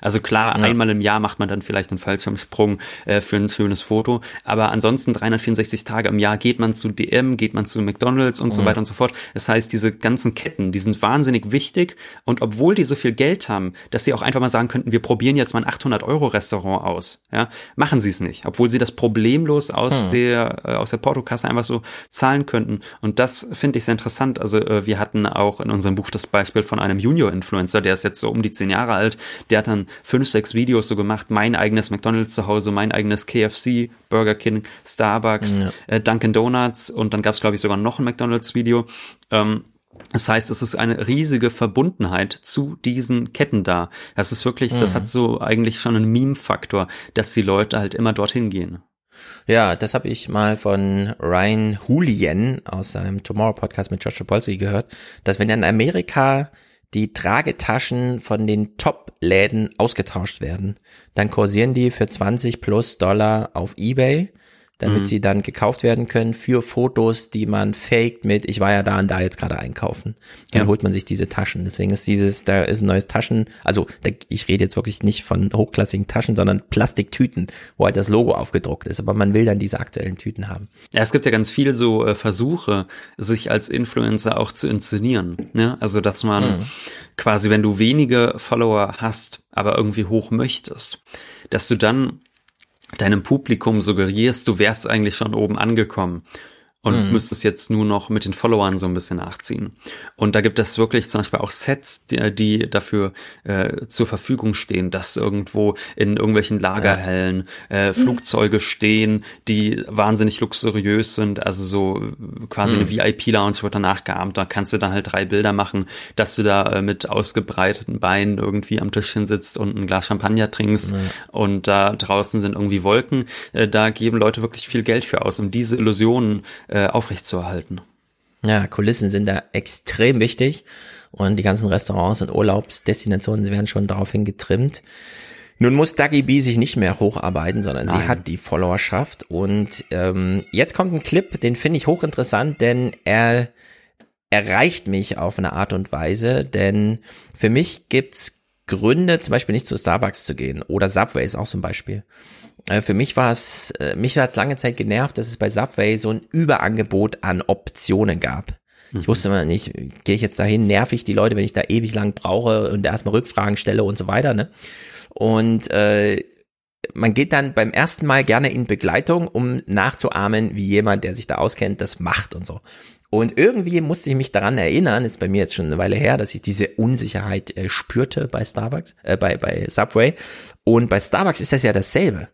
Also klar, Ja. einmal im Jahr macht man dann vielleicht einen Fallschirmsprung äh, für ein schönes Foto, aber ansonsten 364 Tage im Jahr geht man zu DM, geht man zu McDonalds und so Ja. weiter und so fort. Das heißt, diese ganzen Ketten, die sind wahnsinnig wichtig und obwohl die so viel Geld haben, dass sie auch einfach mal sagen könnten, wir probieren jetzt mal ein 800 Euro Restaurant aus, ja, machen sie es nicht, obwohl sie das problemlos aus Hm. der äh, aus der Portokasse einfach so zahlen könnten. Und das finde ich sehr interessant. Also äh, wir hatten auch in unserem Buch das Beispiel von einem Junior-Influencer, der ist jetzt so um die zehn Jahre alt, der hat dann fünf, sechs Videos so gemacht, mein eigenes McDonalds zu Hause, mein eigenes KFC, Burger King, Starbucks, Ja. äh, Dunkin' Donuts und dann gab es, glaube ich, sogar noch ein McDonalds-Video. Ähm, das heißt, es ist eine riesige Verbundenheit zu diesen Ketten da. Das ist wirklich, das Mhm. hat so eigentlich schon einen Meme-Faktor, dass die Leute halt immer dorthin gehen. Ja, das habe ich mal von Ryan Julian aus seinem Tomorrow Podcast mit Joshua Polsky gehört, dass wenn in Amerika die Tragetaschen von den Top-Läden ausgetauscht werden, dann kursieren die für 20 plus Dollar auf Ebay, damit Mhm. sie dann gekauft werden können für Fotos, die man faked mit, ich war ja da und da jetzt gerade einkaufen. Dann Ja. holt man sich diese Taschen. Deswegen ist dieses, da ist ein neues Taschen, also da, ich rede jetzt wirklich nicht von hochklassigen Taschen, sondern Plastiktüten, wo halt das Logo aufgedruckt ist. Aber man will dann diese aktuellen Tüten haben. Ja, es gibt ja ganz viel so äh, Versuche, sich als Influencer auch zu inszenieren. Ne? Also, dass man Mhm. quasi, wenn du wenige Follower hast, aber irgendwie hoch möchtest, dass du dann deinem Publikum suggerierst, du wärst eigentlich schon oben angekommen und Mhm. müsstest jetzt nur noch mit den Followern so ein bisschen nachziehen. Und da gibt es wirklich zum Beispiel auch Sets, die, die dafür äh, zur Verfügung stehen, dass irgendwo in irgendwelchen Lagerhallen äh, Flugzeuge stehen, die wahnsinnig luxuriös sind, also so äh, quasi eine Mhm. VIP-Lounge wird danach geahmt, da kannst du dann halt drei Bilder machen, dass du da äh, mit ausgebreiteten Beinen irgendwie am Tischchen sitzt und ein Glas Champagner trinkst und da draußen sind irgendwie Wolken, äh, da geben Leute wirklich viel Geld für aus, um diese Illusionen äh, aufrechtzuerhalten. Ja, Kulissen sind da extrem wichtig und die ganzen Restaurants und Urlaubsdestinationen werden schon daraufhin getrimmt. Nun muss Dagi B sich nicht mehr hocharbeiten, sondern sie Nein. hat die Followerschaft und ähm, jetzt kommt ein Clip, den finde ich hochinteressant, denn er erreicht mich auf eine Art und Weise, denn für mich gibt's Gründe, zum Beispiel nicht zu Starbucks zu gehen oder Subway ist auch so ein Beispiel. Äh, Für mich war es, äh, mich hat es lange Zeit genervt, dass es bei Subway so ein Überangebot an Optionen gab. Ich wusste immer nicht, gehe ich jetzt dahin, nerv ich die Leute, wenn ich da ewig lang brauche und erstmal Rückfragen stelle und so weiter, ne? Und äh, man geht dann beim ersten Mal gerne in Begleitung, um nachzuahmen, wie jemand, der sich da auskennt, das macht und so. Und irgendwie musste ich mich daran erinnern, ist bei mir jetzt schon eine Weile her, dass ich diese Unsicherheit äh, spürte bei Starbucks, äh, bei, bei Subway. Und bei Starbucks ist das ja dasselbe.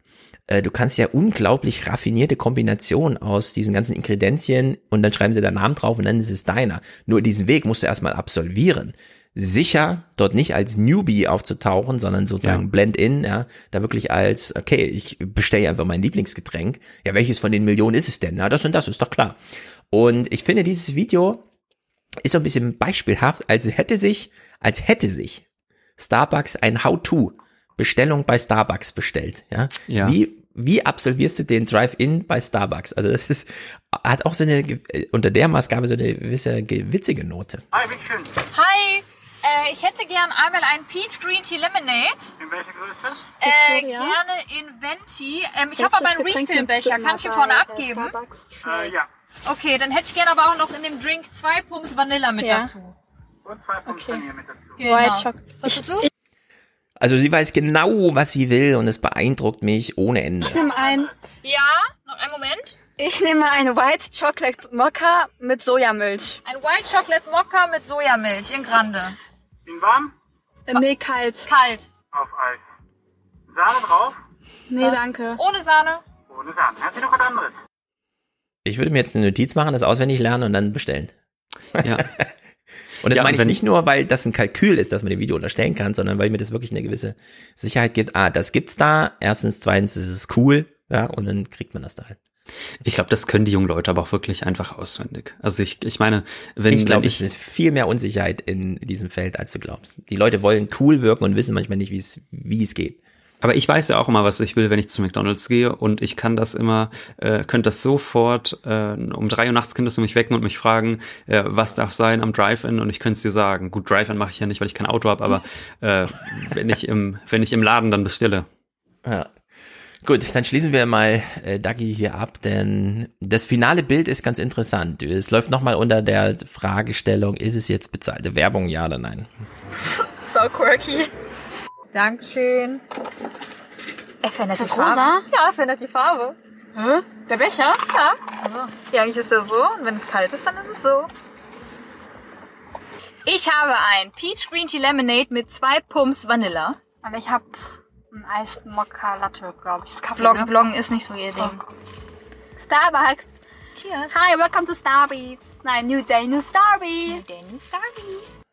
Äh, du kannst ja unglaublich raffinierte Kombinationen aus diesen ganzen Ingredienzien und dann schreiben sie deinen Namen drauf und dann ist es deiner. Nur diesen Weg musst du erstmal absolvieren. Sicher, dort nicht als Newbie aufzutauchen, sondern sozusagen Ja. Blend-in, ja, da wirklich als, okay, ich bestelle einfach mein Lieblingsgetränk. Ja, welches von den Millionen ist es denn? Na, das und das ist doch klar. Und ich finde, dieses Video ist so ein bisschen beispielhaft, als hätte sich, als hätte sich Starbucks ein How-To Bestellung bei Starbucks bestellt, ja. Ja. Wie, wie absolvierst du den Drive-In bei Starbucks? Also das ist, hat auch so eine, unter der Maßgabe so eine gewisse ge- witzige Note. Hi, äh, ich hätte gern einmal einen Peach Green Tea Lemonade. In welcher Größe? Äh, gerne in Venti. Ähm, ich habe aber einen Refillbecher. Kann ich hier vorne abgeben? Starbucks? Äh, ja. Okay, dann hätte ich gerne aber auch noch in dem Drink zwei Pumps Vanilla mit Ja. dazu. Und zwei Pumps okay. Vanille mit dazu. White Genau. Chocolate. Was du? Also sie weiß genau, was sie will und es beeindruckt mich ohne Ende. Ich nehme ein. Ja, noch einen Moment. Ich nehme eine White Chocolate Mocha mit Sojamilch. Ein White Chocolate Mokka mit Sojamilch in Grande. In warm? Äh, nee, kalt. Kalt. Auf Eis. Sahne drauf? Nee, danke. Ohne Sahne? Ohne Sahne. Hat sie noch was anderes? Ich würde mir jetzt eine Notiz machen, das auswendig lernen und dann bestellen. Ja. Und das Ja, meine ich wenn- nicht nur, weil das ein Kalkül ist, dass man dem Video unterstellen kann, sondern weil mir das wirklich eine gewisse Sicherheit gibt. Ah, das gibt's da. Erstens, zweitens, ist es cool. Ja, und dann kriegt man das da halt. Ich glaube, das können die jungen Leute aber auch wirklich einfach auswendig. Also ich, ich meine, wenn ich glaube, es ist viel mehr Unsicherheit in diesem Feld, als du glaubst. Die Leute wollen cool wirken und wissen manchmal nicht, wie es, wie es geht. Aber ich weiß ja auch immer, was ich will, wenn ich zu McDonalds gehe und ich kann das immer, äh, könnte das sofort, äh, um drei Uhr nachts könntest du mich wecken und mich fragen, äh, was darf sein am Drive-In und ich könnte es dir sagen. Gut, Drive-In mache ich ja nicht, weil ich kein Auto habe, aber äh, wenn ich im, wenn ich im Laden dann bestelle. Ja. Gut, dann schließen wir mal äh, Dagi hier ab, denn das finale Bild ist ganz interessant. Es läuft nochmal unter der Fragestellung, ist es jetzt bezahlte Werbung, ja oder nein? So quirky. Dankeschön. Er verändert Ist die das Farbe. rosa? Ja, er verändert die Farbe. Hä? Der Becher? Ja. Also, ja, eigentlich ist der so. Und wenn es kalt ist, dann ist es so. Ich habe ein Peach Green Tea Lemonade mit zwei Pumps Vanilla. Und ich habe einen Iced Mocha Latte, glaube ich. Vloggen, ne? Vloggen ist nicht so ihr Ding. Starbucks. Cheers. Hi, welcome to Starbucks. Nein, New Day, New Starbucks. New Day, New Starbucks.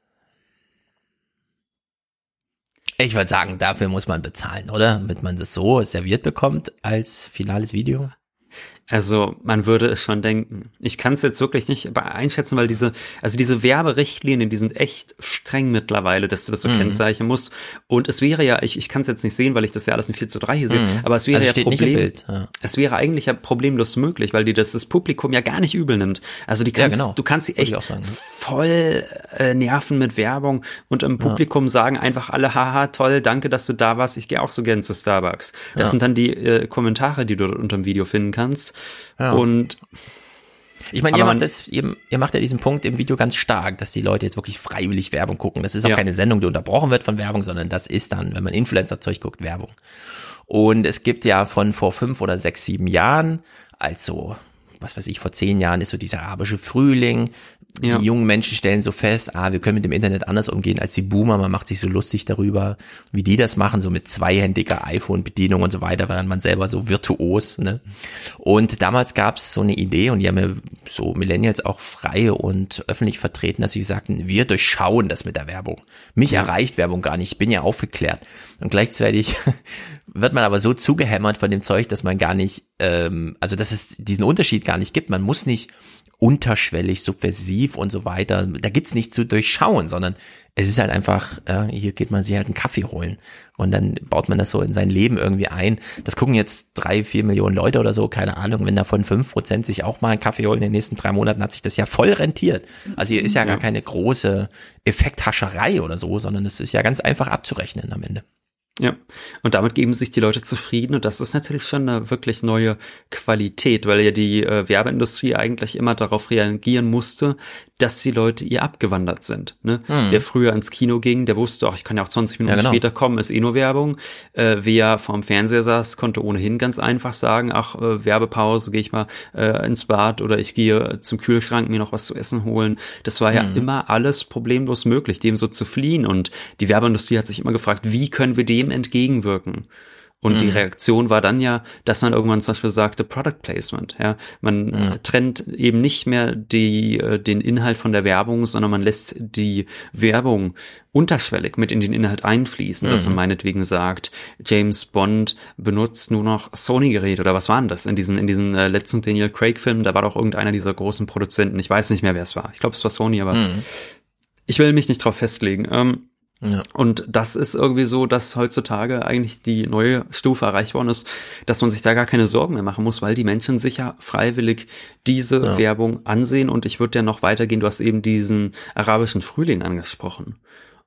Ich würde sagen, dafür muss man bezahlen, oder? Damit man das so serviert bekommt als finales Video. Also man würde es schon denken. Ich kann es jetzt wirklich nicht einschätzen, weil diese, also diese Werberichtlinien, die sind echt streng mittlerweile, dass du das so Mhm. kennzeichnen musst. Und es wäre ja, ich, ich kann es jetzt nicht sehen, weil ich das ja alles in 4 zu 3 hier sehe, Mhm. aber es wäre Also ja Problem, ja. es wäre eigentlich ja problemlos möglich, weil die das, das Publikum ja gar nicht übel nimmt. Also die Ja, kannst, genau. du kannst sie echt auch sagen. voll äh, nerven mit Werbung und im Publikum sagen einfach alle, haha, toll, danke, dass du da warst, ich gehe auch so gern zu Starbucks. Das Ja. sind dann die äh, Kommentare, die du dort unter dem Video finden kannst. Ja. Und Ich meine, ihr macht das, ihr, ihr macht ja diesen Punkt im Video ganz stark, dass die Leute jetzt wirklich freiwillig Werbung gucken. Das ist auch Ja. keine Sendung, die unterbrochen wird von Werbung, sondern das ist dann, wenn man Influencer-Zeug guckt, Werbung. Und es gibt ja von vor fünf oder sechs, sieben Jahren, also was weiß ich, vor zehn Jahren ist so dieser arabische Frühling. Ja. Die jungen Menschen stellen so fest, ah, wir können mit dem Internet anders umgehen als die Boomer. Man macht sich so lustig darüber, wie die das machen, so mit zweihändiger iPhone-Bedienung und so weiter, während man selber so virtuos. Ne? Und damals gab es so eine Idee und die haben ja so Millennials auch frei und öffentlich vertreten, dass sie sagten, wir durchschauen das mit der Werbung. Mich erreicht Werbung gar nicht, ich bin ja aufgeklärt. Und gleichzeitig wird man aber so zugehämmert von dem Zeug, dass man gar nicht, ähm, also dass es diesen Unterschied gar nicht gibt. Man muss nicht unterschwellig, subversiv und so weiter. Da gibt's nichts zu durchschauen, sondern es ist halt einfach, äh, hier geht man sich halt einen Kaffee holen und dann baut man das so in sein Leben irgendwie ein. Das gucken jetzt drei, vier Millionen Leute oder so, keine Ahnung. Wenn davon fünf Prozent sich auch mal einen Kaffee holen in den nächsten drei Monaten, hat sich das ja voll rentiert. Also hier ist ja gar keine große Effekthascherei oder so, sondern es ist ja ganz einfach abzurechnen am Ende. Ja, und damit geben sich die Leute zufrieden und das ist natürlich schon eine wirklich neue Qualität, weil ja die äh, Werbeindustrie eigentlich immer darauf reagieren musste, dass die Leute ihr abgewandert sind. Ne? Mhm. Wer früher ins Kino ging, der wusste, ach, ich kann ja auch 20 Minuten Ja, genau. später kommen, ist eh nur Werbung. Äh, wer vorm Fernseher saß, konnte ohnehin ganz einfach sagen, ach, äh, Werbepause, gehe ich mal äh, ins Bad oder ich gehe zum Kühlschrank mir noch was zu essen holen. Das war ja Mhm. immer alles problemlos möglich, dem so zu fliehen und die Werbeindustrie hat sich immer gefragt, wie können wir dem entgegenwirken? Und die Mhm. Reaktion war dann ja, dass man irgendwann zum Beispiel sagte, Product Placement. Ja, man Mhm. trennt eben nicht mehr die, äh, den Inhalt von der Werbung, sondern man lässt die Werbung unterschwellig mit in den Inhalt einfließen, dass Mhm. man meinetwegen sagt, James Bond benutzt nur noch Sony-Geräte oder was waren das in diesen, in diesen äh, letzten Daniel Craig-Filmen? Da war doch irgendeiner dieser großen Produzenten, ich weiß nicht mehr, wer es war. Ich glaube, es war Sony, aber Mhm. ich will mich nicht drauf festlegen. Ähm, Ja. und das ist irgendwie so, dass heutzutage eigentlich die neue Stufe erreicht worden ist, dass man sich da gar keine Sorgen mehr machen muss, weil die Menschen sich ja freiwillig diese Ja. Werbung ansehen. Und ich würde ja noch weitergehen, du hast eben diesen arabischen Frühling angesprochen.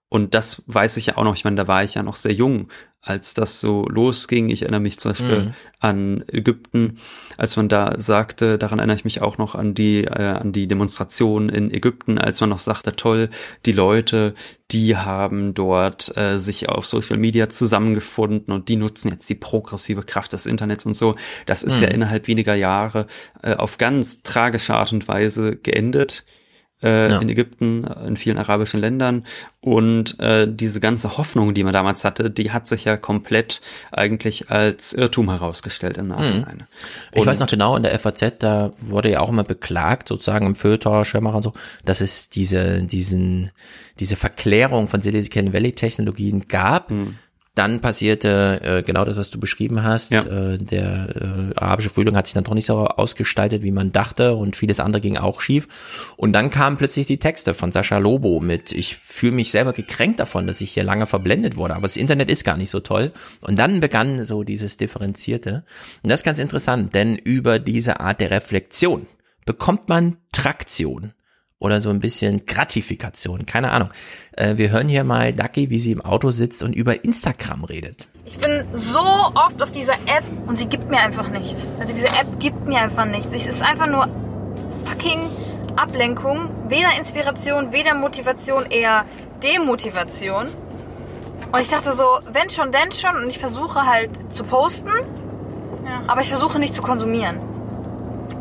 Und das weiß ich ja auch noch, ich meine, da war ich ja noch sehr jung, als das so losging. Ich erinnere mich zum Beispiel Mhm. an Ägypten, als man da sagte, daran erinnere ich mich auch noch an die, äh, an die Demonstration in Ägypten, als man noch sagte, toll, die Leute, die haben dort äh, sich auf Social Media zusammengefunden und die nutzen jetzt die progressive Kraft des Internets und so. Das ist ja Mhm. innerhalb weniger Jahre äh, auf ganz tragische Art und Weise geendet äh, Ja. in Ägypten, äh, in vielen arabischen Ländern. Und äh, diese ganze Hoffnung, die man damals hatte, die hat sich ja komplett eigentlich als Irrtum herausgestellt im Nachhinein. Ich Und- weiß noch genau, in der FAZ, da wurde ja auch immer beklagt, sozusagen im Feuilleton, Schirmacher und so, dass es diese, diesen, diese Verklärung von Silicon Valley Technologien gab, Dann passierte äh, genau das, was du beschrieben hast. Ja. Äh, der äh, arabische Frühling hat sich dann doch nicht so ausgestaltet, wie man dachte und vieles andere ging auch schief. Und dann kamen plötzlich die Texte von Sascha Lobo mit, ich fühle mich selber gekränkt davon, dass ich hier lange verblendet wurde, aber das Internet ist gar nicht so toll. Und dann begann so dieses Differenzierte. Und das ist ganz interessant, denn über diese Art der Reflexion bekommt man Traktion oder so ein bisschen Gratifikation, keine Ahnung. Äh, wir hören hier mal Ducky, wie sie im Auto sitzt und über Instagram redet. Ich bin so oft auf dieser App und sie gibt mir einfach nichts. Also diese App gibt mir einfach nichts. Es ist einfach nur fucking Ablenkung. Weder Inspiration, weder Motivation, eher Demotivation. Und ich dachte so, wenn schon, denn schon. Und ich versuche halt zu posten, aber ich versuche nicht zu konsumieren.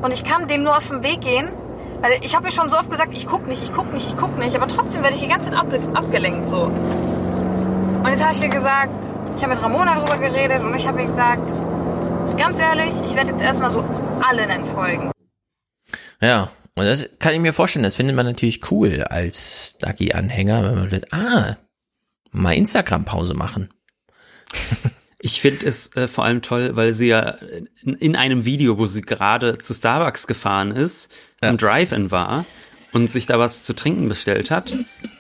Und ich kann dem nur aus dem Weg gehen. Weil ich habe mir schon so oft gesagt, ich guck nicht, ich guck nicht, ich guck nicht. Aber trotzdem werde ich die ganze Zeit ab abgelenkt so. Und jetzt habe ich dir gesagt, ich habe mit Ramona darüber geredet und ich habe ihr gesagt, ganz ehrlich, ich werde jetzt erstmal so allen entfolgen. Ja, und das kann ich mir vorstellen, das findet man natürlich cool als Ducky-Anhänger, wenn man sagt, ah, mal Instagram-Pause machen. Ich finde es äh, vor allem toll, weil sie ja in, in einem Video, wo sie gerade zu Starbucks gefahren ist, im Drive-In war und sich da was zu trinken bestellt hat,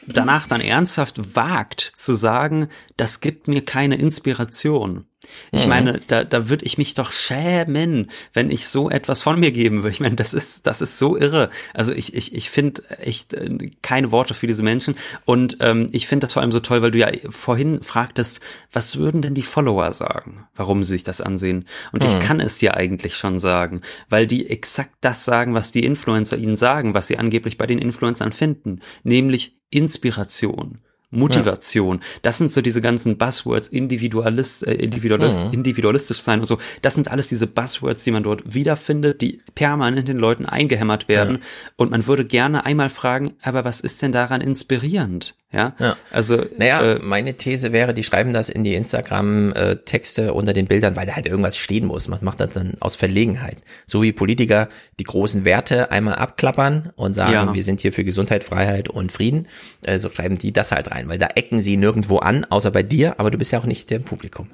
danach dann ernsthaft wagt zu sagen, das gibt mir keine Inspiration. Ich Mhm. meine, da, da würde ich mich doch schämen, wenn ich so etwas von mir geben würde. Ich meine, das ist, das ist so irre. Also ich, ich, ich finde echt äh, keine Worte für diese Menschen. Und ähm, ich finde das vor allem so toll, weil du ja vorhin fragtest, was würden denn die Follower sagen, warum sie sich das ansehen? Und ich Mhm. kann es dir eigentlich schon sagen, weil die exakt das sagen, was die Influencer ihnen sagen, was sie angeblich bei den Influencern finden, nämlich Inspiration. Motivation. Das sind so diese ganzen Buzzwords, Individualist, äh, Individualist, Mhm. individualistisch sein und so. Das sind alles diese Buzzwords, die man dort wiederfindet, die permanent den Leuten eingehämmert werden. Und man würde gerne einmal fragen, aber was ist denn daran inspirierend? Ja. Ja. Also, Naja, meine These wäre, die schreiben das in die Instagram-Texte unter den Bildern, weil da halt irgendwas stehen muss. Man macht das dann aus Verlegenheit. So wie Politiker die großen Werte einmal abklappern und sagen, Ja. wir sind hier für Gesundheit, Freiheit und Frieden. Äh, so schreiben die das halt rein, weil da ecken sie nirgendwo an, außer bei dir, aber du bist ja auch nicht der im Publikum.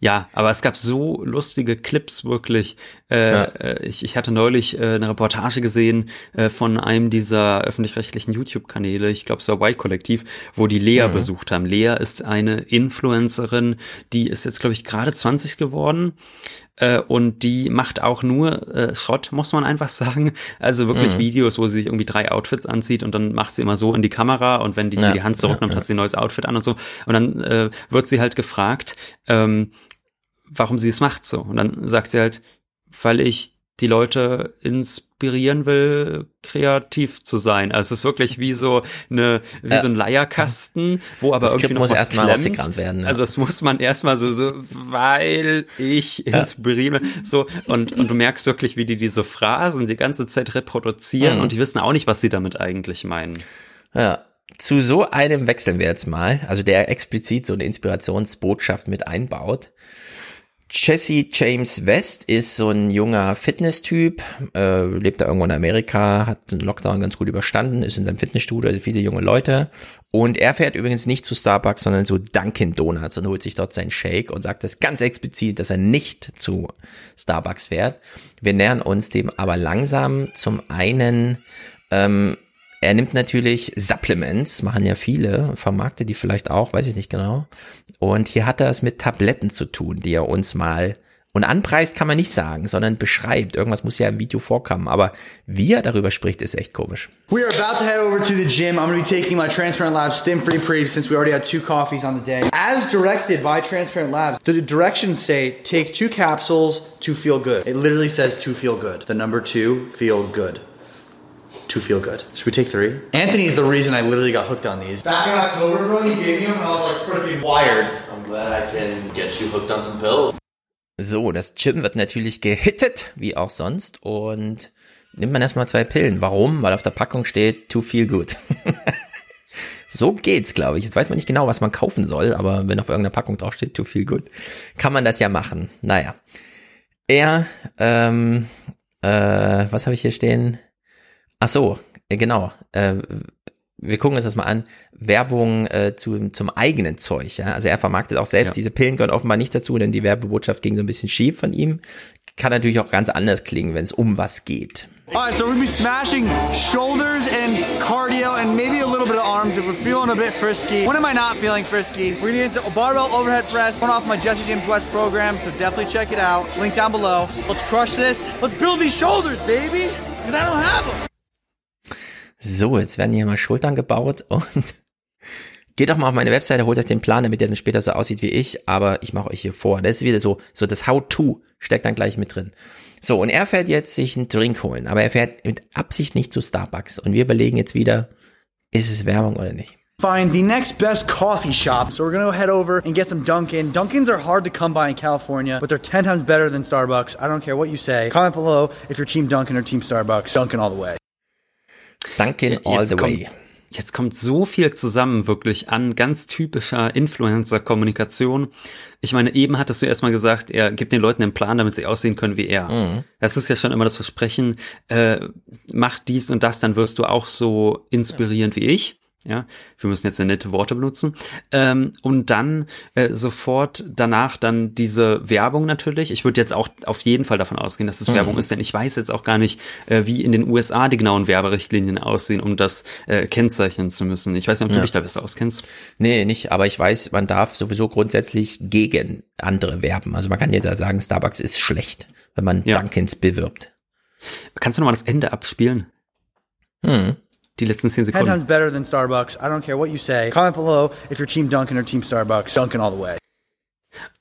Ja, aber es gab so lustige Clips wirklich. Äh, Ja. äh, ich, ich hatte neulich äh, eine Reportage gesehen äh, von einem dieser öffentlich-rechtlichen YouTube-Kanäle, ich glaube es war Y-Kollektiv, wo die Lea Mhm. besucht haben. Lea ist eine Influencerin, die ist jetzt, glaube ich, gerade 20 geworden. Äh, und die macht auch nur äh, Schrott, muss man einfach sagen. Also wirklich Mhm. Videos, wo sie sich irgendwie drei Outfits anzieht und dann macht sie immer so in die Kamera und wenn die Ja, sie die Hand zurücknimmt, ja, ja. hat sie ein neues Outfit an und so. Und dann äh, wird sie halt gefragt, ähm, warum sie es macht so. Und dann sagt sie halt, weil ich die Leute inspirieren will, kreativ zu sein. Also es ist wirklich wie so eine, wie Ja. so ein Leierkasten, wo aber Das irgendwie Skript noch muss was erstmal ausgekramt werden, ja. Also es muss man erstmal so, so, weil ich inspiriere, so, und, und du merkst wirklich, wie die diese Phrasen die ganze Zeit reproduzieren Mhm. und die wissen auch nicht, was sie damit eigentlich meinen. Ja. Zu so einem wechseln wir jetzt mal, also der explizit so eine Inspirationsbotschaft mit einbaut. Jesse James West ist so ein junger Fitness-Typ, äh, lebt da irgendwo in Amerika, hat den Lockdown ganz gut überstanden, ist in seinem Fitnessstudio, also viele junge Leute. Und er fährt übrigens nicht zu Starbucks, sondern zu Dunkin' Donuts und holt sich dort seinen Shake und sagt das ganz explizit, dass er nicht zu Starbucks fährt. Wir nähern uns dem aber langsam zum einen ähm, er nimmt natürlich Supplements, machen ja viele, vermarktet die vielleicht auch, weiß ich nicht genau. Und hier hat er es mit Tabletten zu tun, die er uns mal und anpreist kann man nicht sagen, sondern beschreibt. Irgendwas muss ja im Video vorkommen. Aber wie er darüber spricht, ist echt komisch. We are about to head over to the gym. I'm going to be taking my Transparent Labs Stim Free Pre since we already had two coffees on the day. As directed by Transparent Labs, the directions say take two capsules to feel good. It literally says to feel good. The number two, feel good. To feel good. Should we take three? Anthony's the reason I literally got hooked on these. Back in October, bro, he gave me them and I was like freaking wired. I'm glad I can get you hooked on some pills. So, das Gym wird natürlich gehittet, wie auch sonst. Und nimmt man erstmal zwei Pillen. Warum? Weil auf der Packung steht to feel good. so geht's, glaube ich. Jetzt weiß man nicht genau, was man kaufen soll, aber wenn auf irgendeiner Packung drauf steht to feel good, kann man das ja machen. Naja. Er, ähm, äh, was habe ich hier stehen? Ach so, äh, genau. Äh, wir gucken uns das mal an, Werbung äh, zu, zum eigenen Zeug. Ja? Also er vermarktet auch selbst, Ja. diese Pillen gehören offenbar nicht dazu, denn die Werbebotschaft ging so ein bisschen schief von ihm. Kann natürlich auch ganz anders klingen, wenn es um was geht. All right, so we're gonna be smashing shoulders and cardio and maybe a little bit of arms if we're feeling a bit frisky. When am I not feeling frisky? We're gonna get into a barbell overhead press, one off my Jesse James West program, so definitely check it out. Link down below. Let's crush this. Let's build these shoulders, baby, because I don't have them. So, jetzt werden hier mal Schultern gebaut und geht doch mal auf meine Webseite, holt euch den Plan, damit der dann später so aussieht wie ich, aber ich mache euch hier vor. Das ist wieder so, so das How-To steckt dann gleich mit drin. So, und er fährt jetzt sich einen Drink holen, aber er fährt mit Absicht nicht zu Starbucks und wir überlegen jetzt wieder, ist es Werbung oder nicht? Find the next best coffee shop. So we're gonna head over and get some Dunkin'. Dunkins are hard to come by in California, but they're 10 times better than Starbucks. I don't care what you say. Comment below if you're Team Dunkin' or Team Starbucks. Dunkin' all the way. Dunkin' all the kommt, way. Jetzt kommt so viel zusammen wirklich an ganz typischer Influencer-Kommunikation. Ich meine, eben hattest du erstmal gesagt, er gibt den Leuten einen Plan, damit sie aussehen können wie er. Mhm. Das ist ja schon immer das Versprechen, äh, mach dies und das, dann wirst du auch so inspirierend wie ich. Ja, wir müssen jetzt ja nette Worte benutzen. Ähm, und dann äh, sofort danach dann diese Werbung natürlich. Ich würde jetzt auch auf jeden Fall davon ausgehen, dass es Mhm. Werbung ist, denn ich weiß jetzt auch gar nicht, äh, wie in den USA die genauen Werberichtlinien aussehen, um das äh, kennzeichnen zu müssen. Ich weiß nicht, ob du Ja. dich da besser auskennst. Nee, nicht, aber ich weiß, man darf sowieso grundsätzlich gegen andere werben. Also man kann ja da sagen, Starbucks ist schlecht, wenn man Dunkins bewirbt. Kannst du nochmal das Ende abspielen? Hm. Die letzten zehn 10 times better than Starbucks. I don't care what you say. Comment below if you're Team Dunkin' or Team Starbucks. Dunkin' all the way.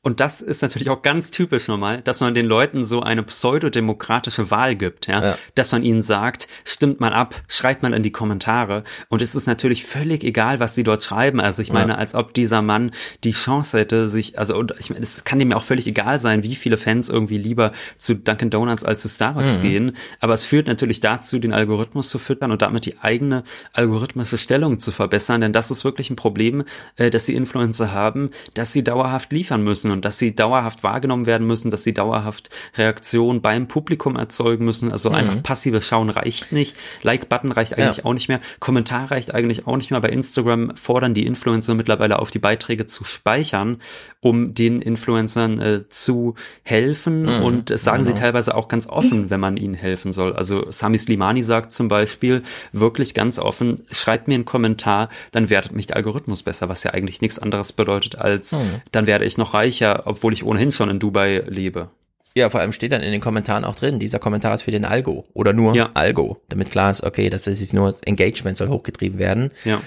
Und das ist natürlich auch ganz typisch nochmal, dass man den Leuten so eine pseudodemokratische Wahl gibt, ja? Ja. dass man ihnen sagt, stimmt mal ab, schreibt mal in die Kommentare. Und es ist natürlich völlig egal, was sie dort schreiben. Also ich meine, Ja. als ob dieser Mann die Chance hätte, sich, also und ich meine, es kann dem ja auch völlig egal sein, wie viele Fans irgendwie lieber zu Dunkin' Donuts als zu Starbucks Mhm. gehen. Aber es führt natürlich dazu, den Algorithmus zu füttern und damit die eigene algorithmische Stellung zu verbessern. Denn das ist wirklich ein Problem, äh, dass die Influencer haben, dass sie dauerhaft liefern müssen und dass sie dauerhaft wahrgenommen werden müssen, dass sie dauerhaft Reaktion beim Publikum erzeugen müssen. Also Mhm. einfach passives Schauen reicht nicht. Like-Button reicht eigentlich Ja. auch nicht mehr. Kommentar reicht eigentlich auch nicht mehr. Bei Instagram fordern die Influencer mittlerweile auf, die Beiträge zu speichern, um den Influencern äh, zu helfen. Mhm. Und das sagen sie Genau. teilweise auch ganz offen, wenn man ihnen helfen soll. Also Sami Slimani sagt zum Beispiel wirklich ganz offen, schreibt mir einen Kommentar, dann wertet mich der Algorithmus besser, was ja eigentlich nichts anderes bedeutet als, Mhm. dann werde ich noch reicher, obwohl ich ohnehin schon in Dubai lebe. Ja, vor allem steht dann in den Kommentaren auch drin, dieser Kommentar ist für den Algo oder nur Algo, damit klar ist, okay, das ist nur Engagement soll hochgetrieben werden. Ja.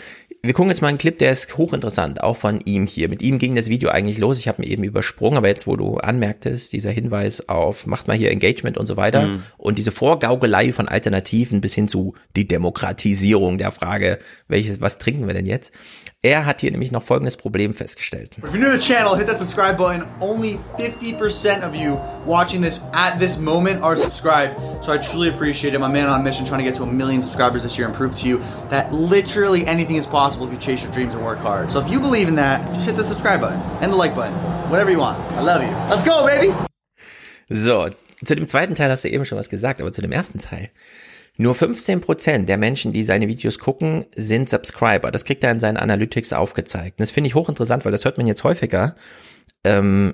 Wir gucken jetzt mal einen Clip, der ist hochinteressant, auch von ihm hier. Mit ihm ging das Video eigentlich los. Ich habe mir eben übersprungen, aber jetzt, wo du anmerktest, dieser Hinweis auf, macht mal hier Engagement und so weiter Mhm. und diese Vorgaukelei von Alternativen bis hin zu die Demokratisierung der Frage, welches, was trinken wir denn jetzt? Er hat hier nämlich noch folgendes Problem festgestellt. If you're new to the channel, hit that subscribe button. Only 50% of you watching this at this moment are subscribed. So I truly appreciate it. My man on a mission trying to get to a million subscribers this year and prove to you that literally anything is possible if you chase your dreams and work hard. So if you believe in that, just hit the subscribe button and the like button. Whatever you want. I love you. Let's go, baby! So, zu dem zweiten Teil hast du eben schon was gesagt, aber zu dem ersten Teil. Nur 15% der Menschen, die seine Videos gucken, sind Subscriber. Das kriegt er in seinen Analytics aufgezeigt. Und das finde ich hochinteressant, weil das hört man jetzt häufiger. Ähm,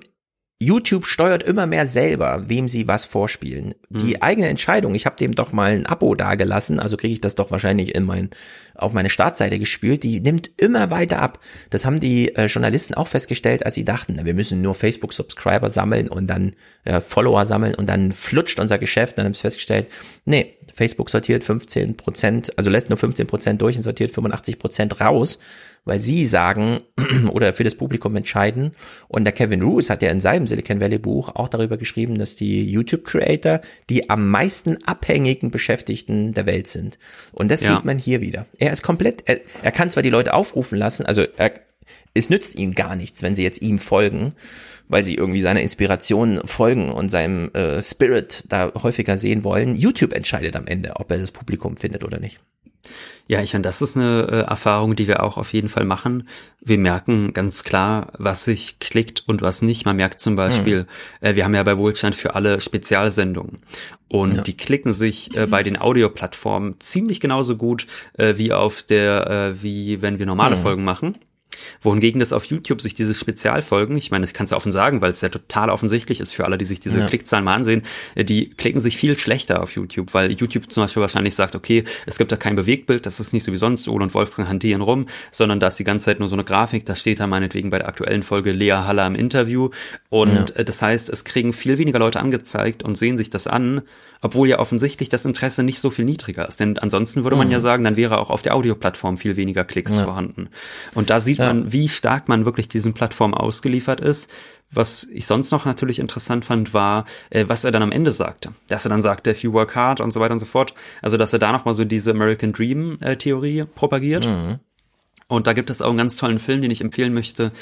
YouTube steuert immer mehr selber, wem sie was vorspielen. Die eigene Entscheidung, ich habe dem doch mal ein Abo dagelassen, also kriege ich das doch wahrscheinlich in mein, auf meine Startseite gespielt, die nimmt immer weiter ab. Das haben die äh, Journalisten auch festgestellt, als sie dachten, na, wir müssen nur Facebook-Subscriber sammeln und dann äh, Follower sammeln und dann flutscht unser Geschäft. Dann haben sie festgestellt, nee, Facebook sortiert 15 Prozent, also lässt nur 15 Prozent durch und sortiert 85 Prozent raus, weil sie sagen oder für das Publikum entscheiden. Und der Kevin Roos hat ja in seinem Silicon Valley Buch auch darüber geschrieben, dass die YouTube Creator die am meisten abhängigen Beschäftigten der Welt sind. Und das Ja. sieht man hier wieder. Er ist komplett, er, er kann zwar die Leute aufrufen lassen, also er, es nützt ihm gar nichts, wenn sie jetzt ihm folgen, weil sie irgendwie seiner Inspiration folgen und seinem äh, Spirit da häufiger sehen wollen. YouTube entscheidet am Ende, ob er das Publikum findet oder nicht. Ja, ich meine, das ist eine äh, Erfahrung, die wir auch auf jeden Fall machen. Wir merken ganz klar, was sich klickt und was nicht. Man merkt zum Beispiel, äh, wir haben ja bei Wohlstand für alle Spezialsendungen. Und Ja. die klicken sich äh, bei den Audioplattformen ziemlich genauso gut äh, wie auf der, äh, wie wenn wir normale Mhm. Folgen machen. Wohingegen das auf YouTube sich diese Spezialfolgen, ich meine, ich kann es ja offen sagen, weil es ja total offensichtlich ist für alle, die sich diese Ja. Klickzahlen mal ansehen, äh, die klicken sich viel schlechter auf YouTube, weil YouTube zum Beispiel wahrscheinlich sagt, okay, es gibt da kein Bewegtbild, das ist nicht so wie sonst, Ole und Wolfgang hantieren rum, sondern da ist die ganze Zeit nur so eine Grafik, da steht da meinetwegen bei der aktuellen Folge Lea Haller im Interview und Ja. äh, das heißt, es kriegen viel weniger Leute angezeigt und sehen sich das an, obwohl ja offensichtlich das Interesse nicht so viel niedriger ist, denn ansonsten würde man Mhm. ja sagen, dann wäre auch auf der Audioplattform viel weniger Klicks Ja. vorhanden. Und da sieht man, wie stark man wirklich diesen Plattformen ausgeliefert ist. Was ich sonst noch natürlich interessant fand, war, äh, was er dann am Ende sagte. Dass er dann sagte, if you work hard und so weiter und so fort. Also, dass er da nochmal so diese American Dream äh, Theorie propagiert. Mhm. Und da gibt es auch einen ganz tollen Film, den ich empfehlen möchte,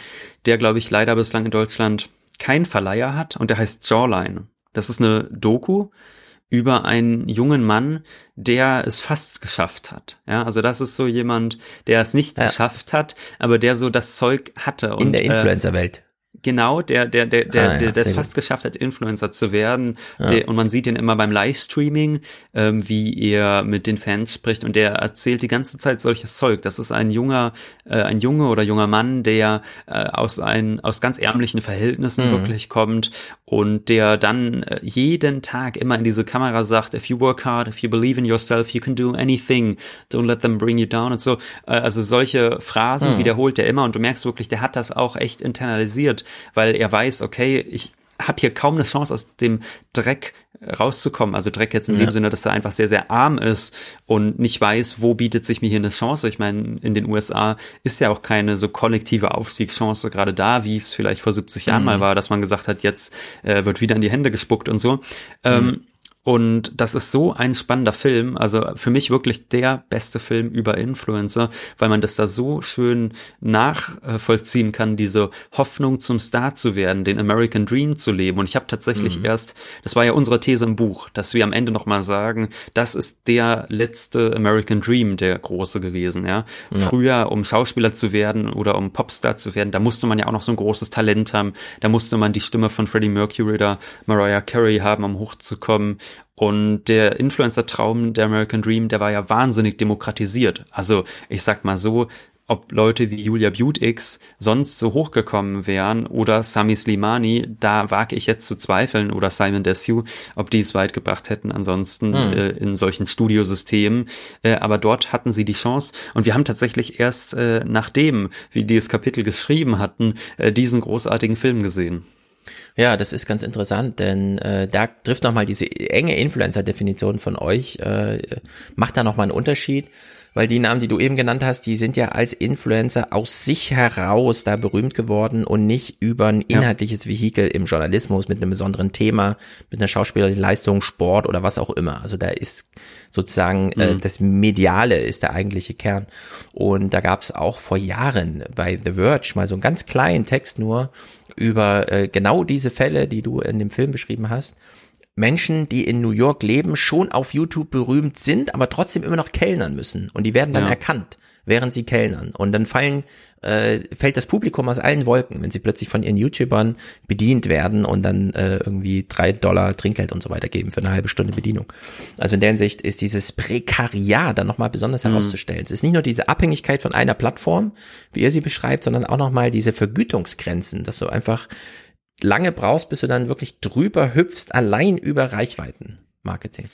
der, glaube ich, leider bislang in Deutschland keinen Verleiher hat und der heißt Jawline. Das ist eine Doku über einen jungen Mann, der es fast geschafft hat. Ja, also das ist so jemand, der es nicht geschafft hat, aber der so das Zeug hatte. In der äh, Influencer-Welt. Genau, der, der, der, der, Ah, ja, der, der es fast geschafft hat, Influencer zu werden. Ja. Der, und man sieht ihn immer beim Livestreaming, ähm, wie er mit den Fans spricht und der erzählt die ganze Zeit solches Zeug. Das ist ein junger, äh, ein Junge oder junger Mann, der äh, aus ein, aus ganz ärmlichen Verhältnissen Mhm. wirklich kommt und der dann äh, jeden Tag immer in diese Kamera sagt, if you work hard, if you believe in yourself, you can do anything. Don't let them bring you down und so. Äh, also solche Phrasen Mhm. wiederholt er immer und du merkst wirklich, der hat das auch echt internalisiert, weil er weiß, okay, ich habe hier kaum eine Chance aus dem Dreck rauszukommen. Also Dreck jetzt in Ja. dem Sinne, dass er einfach sehr, sehr arm ist und nicht weiß, wo bietet sich mir hier eine Chance. Ich meine, in den USA ist ja auch keine so kollektive Aufstiegschance gerade da, wie es vielleicht vor 70 Jahren Mhm. mal war, dass man gesagt hat, jetzt äh, wird wieder in die Hände gespuckt und so. Ähm, und das ist so ein spannender Film, also für mich wirklich der beste Film über Influencer, weil man das da so schön nachvollziehen kann, diese Hoffnung zum Star zu werden, den American Dream zu leben. Und ich habe tatsächlich Mhm. erst, das war ja unsere These im Buch, dass wir am Ende nochmal sagen, das ist der letzte American Dream, der große gewesen, ja. Ja. Früher, um Schauspieler zu werden oder um Popstar zu werden, da musste man ja auch noch so ein großes Talent haben, da musste man die Stimme von Freddie Mercury oder Mariah Carey haben, um hochzukommen. Und der Influencer-Traum, der American Dream, der war ja wahnsinnig demokratisiert. Also ich sag mal so, ob Leute wie Julia Beautix sonst so hochgekommen wären oder Sami Slimani, da wage ich jetzt zu zweifeln oder Simon Desue, ob die es weit gebracht hätten ansonsten Hm. äh, in solchen Studiosystemen. Äh, aber dort hatten sie die Chance und wir haben tatsächlich erst äh, nachdem wir dieses Kapitel geschrieben hatten, äh, diesen großartigen Film gesehen. Ja, das ist ganz interessant, denn äh, da trifft nochmal diese enge Influencer-Definition von euch, äh, macht da nochmal einen Unterschied, weil die Namen, die du eben genannt hast, die sind ja als Influencer aus sich heraus da berühmt geworden und nicht über ein inhaltliches Vehikel im Journalismus mit einem besonderen Thema, mit einer schauspielerischen Leistung, Sport oder was auch immer. Also da ist sozusagen äh, Mhm. das Mediale ist der eigentliche Kern. Und da gab es auch vor Jahren bei The Verge mal so einen ganz kleinen Text nur über äh, genau diese Fälle, die du in dem Film beschrieben hast. Menschen, die in New York leben, schon auf YouTube berühmt sind, aber trotzdem immer noch kellnern müssen. Und die werden dann Ja. erkannt, während sie kellnern. Und dann fallen, äh, fällt das Publikum aus allen Wolken, wenn sie plötzlich von ihren YouTubern bedient werden und dann äh, irgendwie drei Dollar Trinkgeld und so weiter geben für eine halbe Stunde Bedienung. Also in der Hinsicht ist dieses Prekariat dann nochmal besonders Mhm. herauszustellen. Es ist nicht nur diese Abhängigkeit von einer Plattform, wie ihr sie beschreibt, sondern auch nochmal diese Vergütungsgrenzen, dass du einfach lange brauchst, bis du dann wirklich drüber hüpfst, allein über Reichweitenmarketing.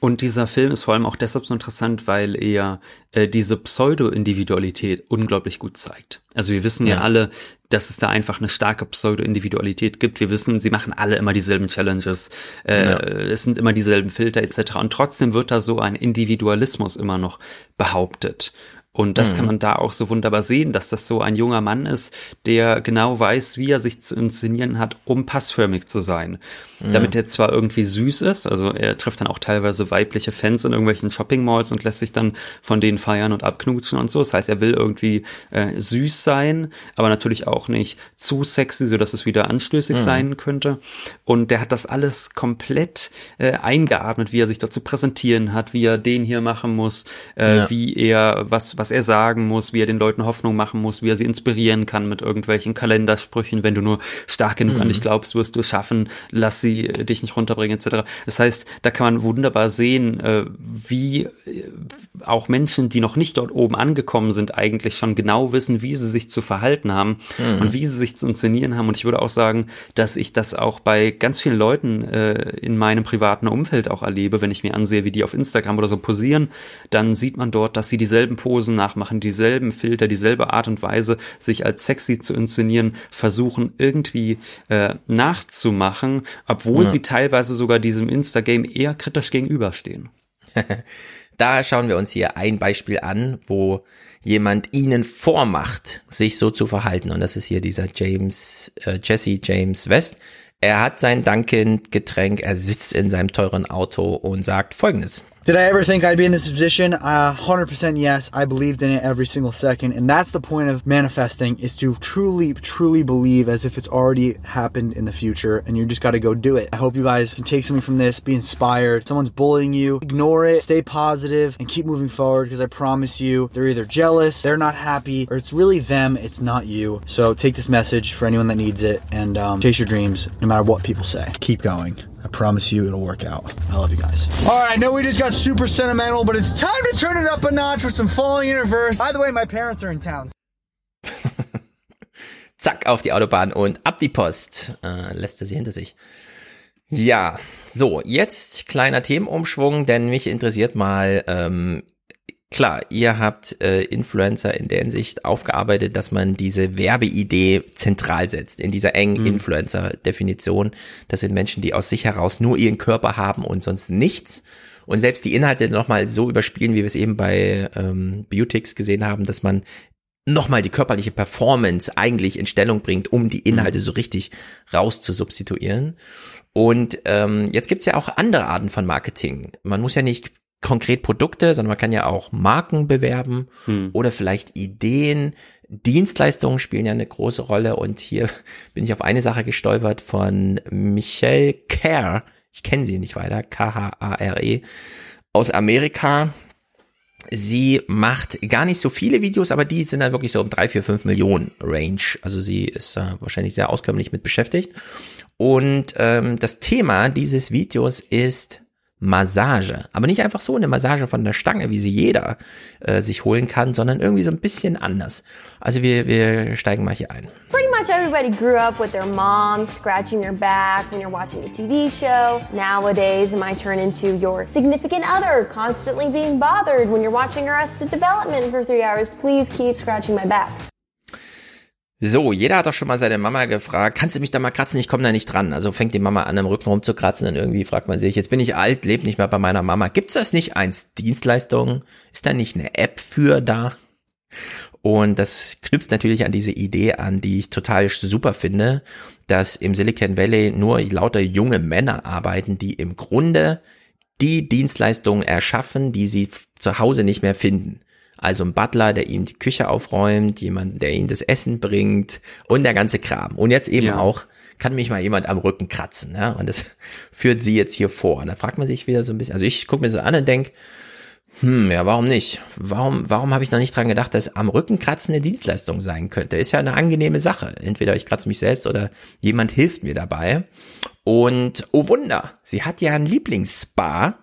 Und dieser Film ist vor allem auch deshalb so interessant, weil er äh, diese Pseudo-Individualität unglaublich gut zeigt. Also wir wissen ja. Ja. alle, dass es da einfach eine starke Pseudo-Individualität gibt. Wir wissen, sie machen alle immer dieselben Challenges, äh, Ja. es sind immer dieselben Filter etc. Und trotzdem wird da so ein Individualismus immer noch behauptet. Und das Mhm. kann man da auch so wunderbar sehen, dass das so ein junger Mann ist, der genau weiß, wie er sich zu inszenieren hat, um passförmig zu sein. Ja. Damit er zwar irgendwie süß ist, also er trifft dann auch teilweise weibliche Fans in irgendwelchen Shopping-Malls und lässt sich dann von denen feiern und abknutschen und so. Das heißt, er will irgendwie äh, süß sein, aber natürlich auch nicht zu sexy, so dass es wieder anstößig Mhm. sein könnte. Und der hat das alles komplett äh, eingeatmet, wie er sich dazu präsentieren hat, wie er den hier machen muss, äh, Ja. wie er, was, was er sagen muss, wie er den Leuten Hoffnung machen muss, wie er sie inspirieren kann mit irgendwelchen Kalendersprüchen. Wenn du nur stark genug an Mhm. dich glaubst, wirst du es schaffen, lass sie äh, dich nicht runterbringen, etc. Das heißt, da kann man wunderbar sehen, äh, wie äh, auch Menschen, die noch nicht dort oben angekommen sind, eigentlich schon genau wissen, wie sie sich zu verhalten haben Mhm. und wie sie sich zu inszenieren haben. Und ich würde auch sagen, dass ich das auch bei ganz vielen Leuten äh, in meinem privaten Umfeld auch erlebe, wenn ich mir ansehe, wie die auf Instagram oder so posieren, dann sieht man dort, dass sie dieselben Posen nachmachen, dieselben Filter, dieselbe Art und Weise, sich als sexy zu inszenieren, versuchen irgendwie äh, nachzumachen, obwohl Ja. sie teilweise sogar diesem Insta-Game eher kritisch gegenüberstehen. Da schauen wir uns hier ein Beispiel an, wo jemand ihnen vormacht, sich so zu verhalten. Und das ist hier dieser James, äh, Jesse James West. Er hat sein Dunkin-Getränk, er sitzt in seinem teuren Auto und sagt folgendes. Did I ever think I'd be in this position? Uh, 100% yes. I believed in it every single second. And that's the point of manifesting is to truly, truly believe as if it's already happened in the future and you just got to go do it. I hope you guys can take something from this, be inspired. Someone's bullying you, ignore it, stay positive and keep moving forward because I promise you they're either jealous, they're not happy, or it's really them, it's not you. So take this message for anyone that needs it and um, chase your dreams no matter what people say. Keep going. I promise you it'll work out. I love you guys. All right, I know we just got super sentimental, but it's time to turn it up a notch with some falling in reverse. By the way, my parents are in town. Zack, auf die Autobahn und ab die Post. Äh, lässt er sie hinter sich. Ja, so, jetzt kleiner Themenumschwung, denn mich interessiert mal, ähm, klar, ihr habt äh, Influencer in der Hinsicht aufgearbeitet, dass man diese Werbeidee zentral setzt, in dieser engen Influencer-Definition. Das sind Menschen, die aus sich heraus nur ihren Körper haben und sonst nichts. Und selbst die Inhalte nochmal so überspielen, wie wir es eben bei ähm, Beautix gesehen haben, dass man nochmal die körperliche Performance eigentlich in Stellung bringt, um die Inhalte so richtig raus zu substituieren. Und ähm, jetzt gibt's ja auch andere Arten von Marketing. Man muss ja nicht konkret Produkte, sondern man kann ja auch Marken bewerben oder vielleicht Ideen. Dienstleistungen spielen ja eine große Rolle und hier bin ich auf eine Sache gestolpert von Michelle Kerr. Ich kenne sie nicht weiter, K-H-A-R-E, aus Amerika. Sie macht gar nicht so viele Videos, aber die sind dann wirklich so um drei, vier, fünf Millionen Range. Also sie ist äh, wahrscheinlich sehr auskömmlich mit beschäftigt. Und ähm, das Thema dieses Videos ist Massage. Aber nicht einfach so eine Massage von der Stange, wie sie jeder äh, sich holen kann, sondern irgendwie so ein bisschen anders. Also wir, wir steigen mal hier ein. Pretty much everybody grew up with their mom scratching your back when you're watching a TV show. Nowadays, it might turn into your significant other constantly being bothered when you're watching Arrested Development for three hours. Please keep scratching my back. So, jeder hat doch schon mal seine Mama gefragt, kannst du mich da mal kratzen? Ich komme da nicht dran. Also fängt die Mama an, am Rücken rumzukratzen, dann irgendwie fragt man sich, jetzt bin ich alt, lebe nicht mehr bei meiner Mama. Gibt's das nicht als Dienstleistung? Ist da nicht eine App für da? Und das knüpft natürlich an diese Idee an, die ich total super finde, dass im Silicon Valley nur lauter junge Männer arbeiten, die im Grunde die Dienstleistungen erschaffen, die sie zu Hause nicht mehr finden. Also ein Butler, der ihm die Küche aufräumt, jemand, der ihm das Essen bringt und der ganze Kram. Und jetzt eben Ja. auch, kann mich mal jemand am Rücken kratzen. Ja? Und das führt sie jetzt hier vor. Und da fragt man sich wieder so ein bisschen, also ich gucke mir so an und denk, hm, ja, warum nicht? Warum, warum habe ich noch nicht dran gedacht, dass am Rücken kratzen eine Dienstleistung sein könnte? Ist ja eine angenehme Sache. Entweder ich kratze mich selbst oder jemand hilft mir dabei. Und oh Wunder, sie hat ja ein Lieblingsspa.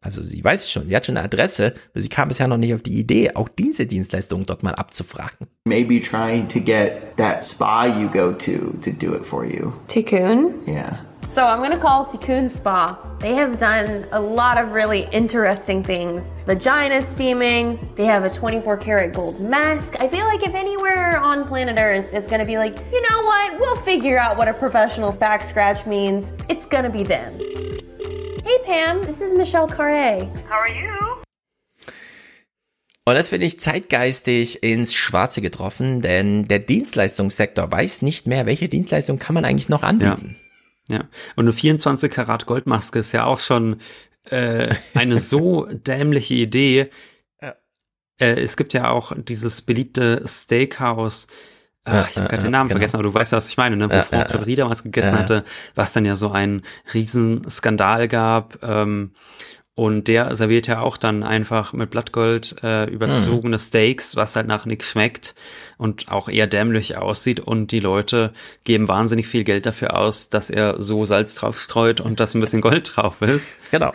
Also sie weiß schon, sie hat schon eine Adresse, aber sie kam bisher noch nicht auf die Idee, auch diese Dienstleistung dort mal abzufragen. Maybe trying to get that spa you go to to do it for you. Tikkun? Yeah. So I'm gonna call Tikkun Spa. They have done a lot of really interesting things. Vagina steaming, they have a 24 karat gold mask. I feel like if anywhere on planet Earth it's gonna be like, you know what, we'll figure out what a professional back scratch means, it's gonna be them. Hey Pam, this is Michelle Carre. How are you? Und das finde ich zeitgeistig ins Schwarze getroffen, denn der Dienstleistungssektor weiß nicht mehr, welche Dienstleistung kann man eigentlich noch anbieten. Ja. Und eine 24 Karat Goldmaske ist ja auch schon äh, eine so dämliche Idee. Äh, es gibt ja auch dieses beliebte Steakhouse. Ja, Ach, ich habe gerade den Namen genau. vergessen, aber du weißt ja, was ich meine, ne? Wo Ja, ja, Creverie damals gegessen hatte, was dann ja so ein Riesenskandal gab. Ähm, und der serviert ja auch dann einfach mit Blattgold äh, überzogene Mhm. Steaks, was halt nach nichts schmeckt und auch eher dämlich aussieht. Und die Leute geben wahnsinnig viel Geld dafür aus, dass er so Salz drauf streut und dass ein bisschen Gold drauf ist. Genau.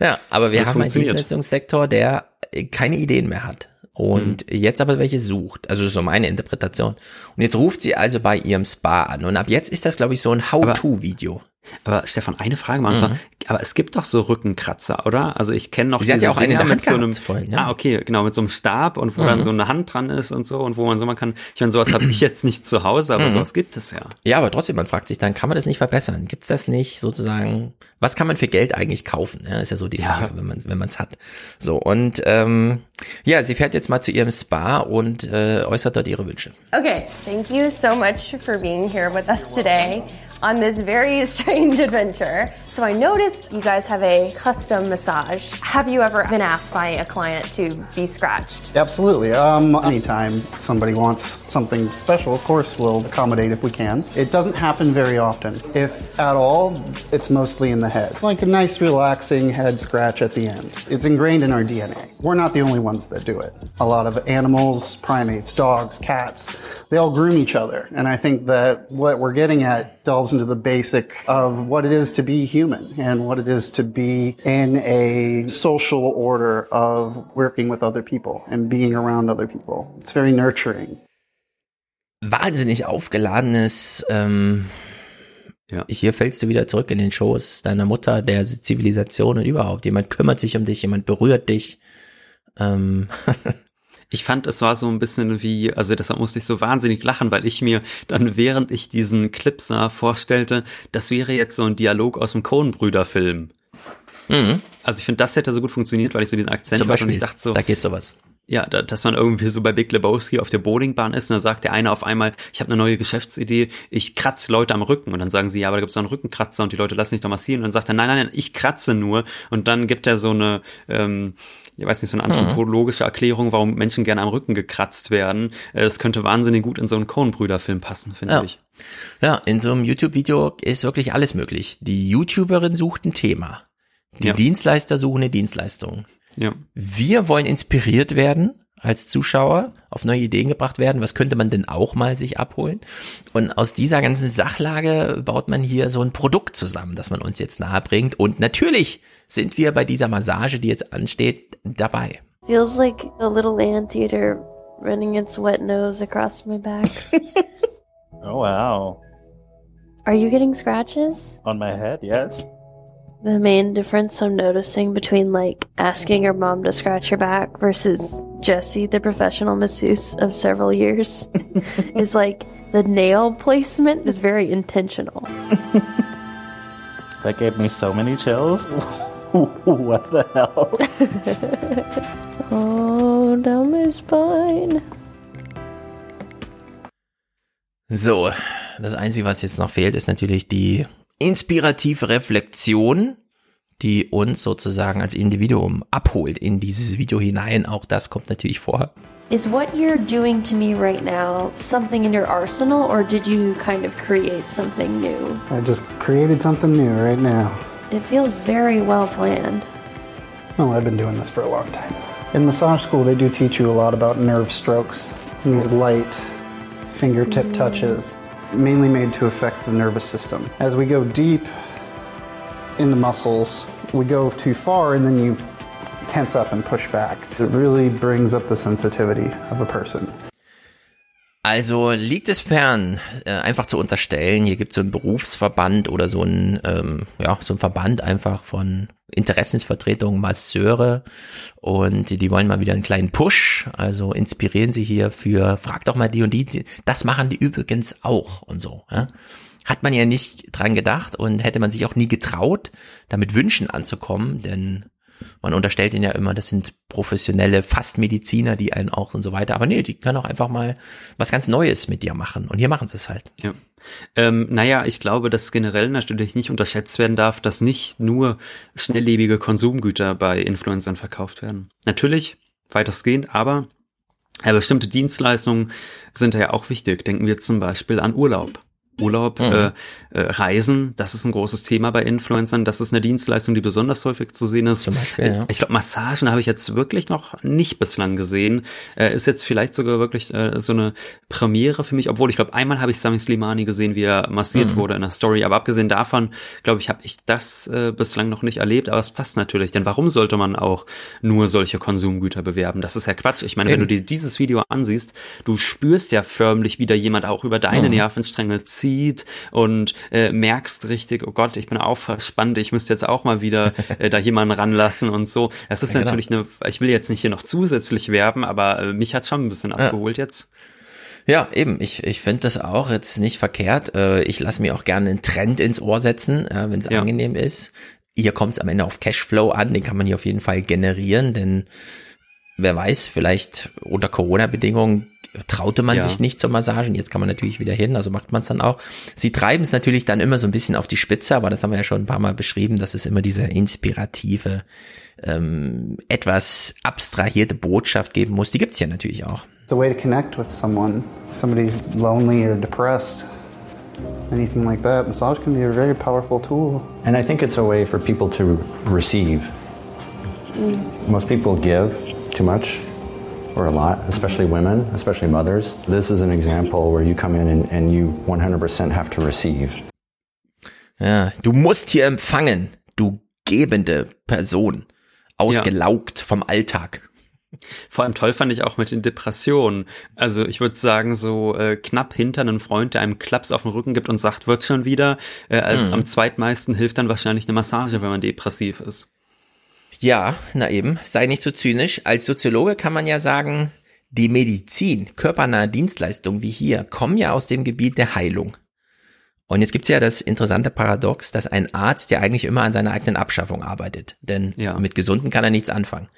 Ja, aber wir Das haben einen. Dienstleistungssektor, der keine Ideen mehr hat. Und Mhm. jetzt aber welche sucht. Also so meine Interpretation. Und jetzt ruft sie also bei ihrem Spa an. Und ab jetzt ist das, glaube ich, so ein How-To-Video. Aber Stefan, eine Frage mal. und zwar, Mhm. Aber es gibt doch so Rückenkratzer, oder? Also ich kenne noch Sie hat diese ja auch eine in Dinger Hand mit so einem, vorhin, ja. Ah, okay, genau, mit so einem Stab und wo dann Mhm. so eine Hand dran ist und so und wo man so man kann. Ich meine, sowas habe ich jetzt nicht zu Hause, aber Mhm. sowas gibt es ja. Ja, aber trotzdem, man fragt sich dann, kann man das nicht verbessern? Gibt's das nicht sozusagen? Was kann man für Geld eigentlich kaufen? Ja, ist ja so die Frage, wenn man wenn man es hat. So und ähm, ja, sie fährt jetzt mal zu ihrem Spa und äh, äußert dort ihre Wünsche. Okay, thank you so much for being here with us today on this very strange adventure. So I noticed you guys have a custom massage. Have you ever been asked by a client to be scratched? Absolutely. Um, anytime somebody wants something special, of course, we'll accommodate if we can. It doesn't happen very often. If at all, it's mostly in the head. Like a nice, relaxing head scratch at the end. It's ingrained in our DNA. We're not the only ones that do it. A lot of animals, primates, dogs, cats, they all groom each other. And I think that what we're getting at delves into the basic of what it is to be human and what it is to be in a social order of working with other people and being around other people. It's very nurturing. wahnsinnig aufgeladenes, ähm, hier fällst du wieder zurück in den Schoß deiner Mutter, der Zivilisation und überhaupt. Jemand kümmert sich um dich, jemand berührt dich. Ähm, Ich fand, es war so ein bisschen wie, also deshalb musste ich so wahnsinnig lachen, weil ich mir dann, während ich diesen Clip sah, vorstellte, das wäre jetzt so ein Dialog aus dem Coen-Brüder-Film. Mhm. Also ich finde, das hätte so gut funktioniert, weil ich so diesen Akzent Zum hatte und Beispiel, ich dachte so, da geht sowas. Ja, da, dass man irgendwie so bei Big Lebowski auf der Bowlingbahn ist und dann sagt der eine auf einmal, ich habe eine neue Geschäftsidee, ich kratze Leute am Rücken und dann sagen sie, ja, aber da gibt's doch einen Rückenkratzer und die Leute lassen sich doch massieren und dann sagt er, nein, nein, nein, ich kratze nur und dann gibt er so eine, ähm, ich weiß nicht, so eine anthropologische Erklärung, warum Menschen gerne am Rücken gekratzt werden. Äh, Es könnte wahnsinnig gut in so einen Coen-Brüder-Film passen, finde Ja. ich. Ja, in so einem YouTube-Video ist wirklich alles möglich. Die YouTuberin sucht ein Thema. Die Ja. Dienstleister suchen eine Dienstleistung. Ja. Wir wollen inspiriert werden als Zuschauer, auf neue Ideen gebracht werden. Was könnte man denn auch mal sich abholen? Und aus dieser ganzen Sachlage baut man hier so ein Produkt zusammen, das man uns jetzt nahe bringt. Und natürlich sind wir bei dieser Massage, die jetzt ansteht, dabei. Feels like a little anteater running its wet nose across my back. Oh wow. Are you getting scratches? On my head, yes. The main difference I'm noticing between like asking your mom to scratch your back versus Jesse, the professional masseuse of several years, is like the nail placement is very intentional. That gave me so many chills. what the hell? Oh, down my spine. So, das Einzige, was jetzt noch fehlt, ist natürlich die inspirative Reflexion, die uns sozusagen als Individuum abholt in dieses Video hinein. Auch das kommt natürlich vor. Is what you're doing to me right now something in your arsenal, or did you kind of create something new? I just created something new right now. It feels very well planned. Well, I've been doing this for a long time. In massage school, they do teach you a lot about nerve strokes, these light fingertip mm-hmm. touches, mainly made to affect the nervous system. As we go deep in the muscles, we go too far and then you tense up and push back. It really brings up the sensitivity of a person. Also liegt es fern, äh, einfach zu unterstellen, hier gibt es so einen Berufsverband oder so ein, ähm, ja, so ein Verband einfach von Interessensvertretungen, Masseure und die wollen mal wieder einen kleinen Push, also inspirieren sie hier für, frag doch mal die und die, die das machen die übrigens auch und so. Ja? Hat man ja nicht dran gedacht und hätte man sich auch nie getraut, damit Wünschen anzukommen, denn Man unterstellt ihnen ja immer, das sind professionelle Fastmediziner, die einen auch und so weiter. Aber nee, die können auch einfach mal was ganz Neues mit dir machen. Und hier machen sie es halt. Ja. Ähm, naja, ich glaube, dass generell natürlich nicht unterschätzt werden darf, dass nicht nur schnelllebige Konsumgüter bei Influencern verkauft werden. Natürlich, weitestgehend, aber ja, bestimmte Dienstleistungen sind ja auch wichtig. Denken wir zum Beispiel an Urlaub. Urlaub, Mhm. äh, äh, Reisen, das ist ein großes Thema bei Influencern. Das ist eine Dienstleistung, die besonders häufig zu sehen ist. Zum Beispiel, ja. Ich glaube, Massagen habe ich jetzt wirklich noch nicht bislang gesehen. Äh, ist jetzt vielleicht sogar wirklich äh, so eine Premiere für mich, obwohl ich glaube, einmal habe ich Sami Slimani gesehen, wie er massiert Mhm. wurde in der Story. Aber abgesehen davon, glaube ich, habe ich das äh, bislang noch nicht erlebt. Aber es passt natürlich, denn warum sollte man auch nur solche Konsumgüter bewerben? Das ist ja Quatsch. Ich meine, wenn Eben. du dir dieses Video ansiehst, du spürst ja förmlich, wie da jemand auch über deine Mhm. Nervenstränge zieht und äh, merkst richtig, oh Gott, ich bin auch verspannt, ich müsste jetzt auch mal wieder äh, da jemanden ranlassen und so. Das ist Ja, genau. natürlich eine, ich will jetzt nicht hier noch zusätzlich werben, aber äh, mich hat schon ein bisschen abgeholt jetzt. Ja, eben. Ich, ich finde das auch jetzt nicht verkehrt. Äh, Ich lasse mir auch gerne einen Trend ins Ohr setzen, äh, wenn es Ja. angenehm ist. Hier kommt es am Ende auf Cashflow an, den kann man hier auf jeden Fall generieren, denn wer weiß, vielleicht unter Corona-Bedingungen traute man Ja. sich nicht zur Massage. Jetzt kann man natürlich wieder hin, also macht man es dann auch. Sie treiben es natürlich dann immer so ein bisschen auf die Spitze, aber das haben wir ja schon ein paar Mal beschrieben, dass es immer diese inspirative, ähm, etwas abstrahierte Botschaft geben muss. Die gibt's ja natürlich auch. It's a way to connect with someone. If somebody's lonely or depressed, anything like that. Massage can be a very powerful tool. And I think it's a way for people to receive. Most people give too much or a lot, especially women, especially mothers. This is an example where you come in and, and you 100% have to receive. Ja, du musst hier empfangen, du gebende Person, ausgelaugt vom Alltag. Vor allem toll fand ich auch mit den Depressionen. Also ich würde sagen, so äh, knapp hinter einem Freund, der einem Klaps auf den Rücken gibt und sagt, wird schon wieder. Äh, Mhm. Am zweitmeisten hilft dann wahrscheinlich eine Massage, wenn man depressiv ist. Ja, na eben, sei nicht so zynisch. Als Soziologe kann man ja sagen, die Medizin, körpernahe Dienstleistungen wie hier, kommen ja aus dem Gebiet der Heilung. Und jetzt gibt's ja das interessante Paradox, dass ein Arzt ja eigentlich immer an seiner eigenen Abschaffung arbeitet. Denn mit Gesunden kann er nichts anfangen.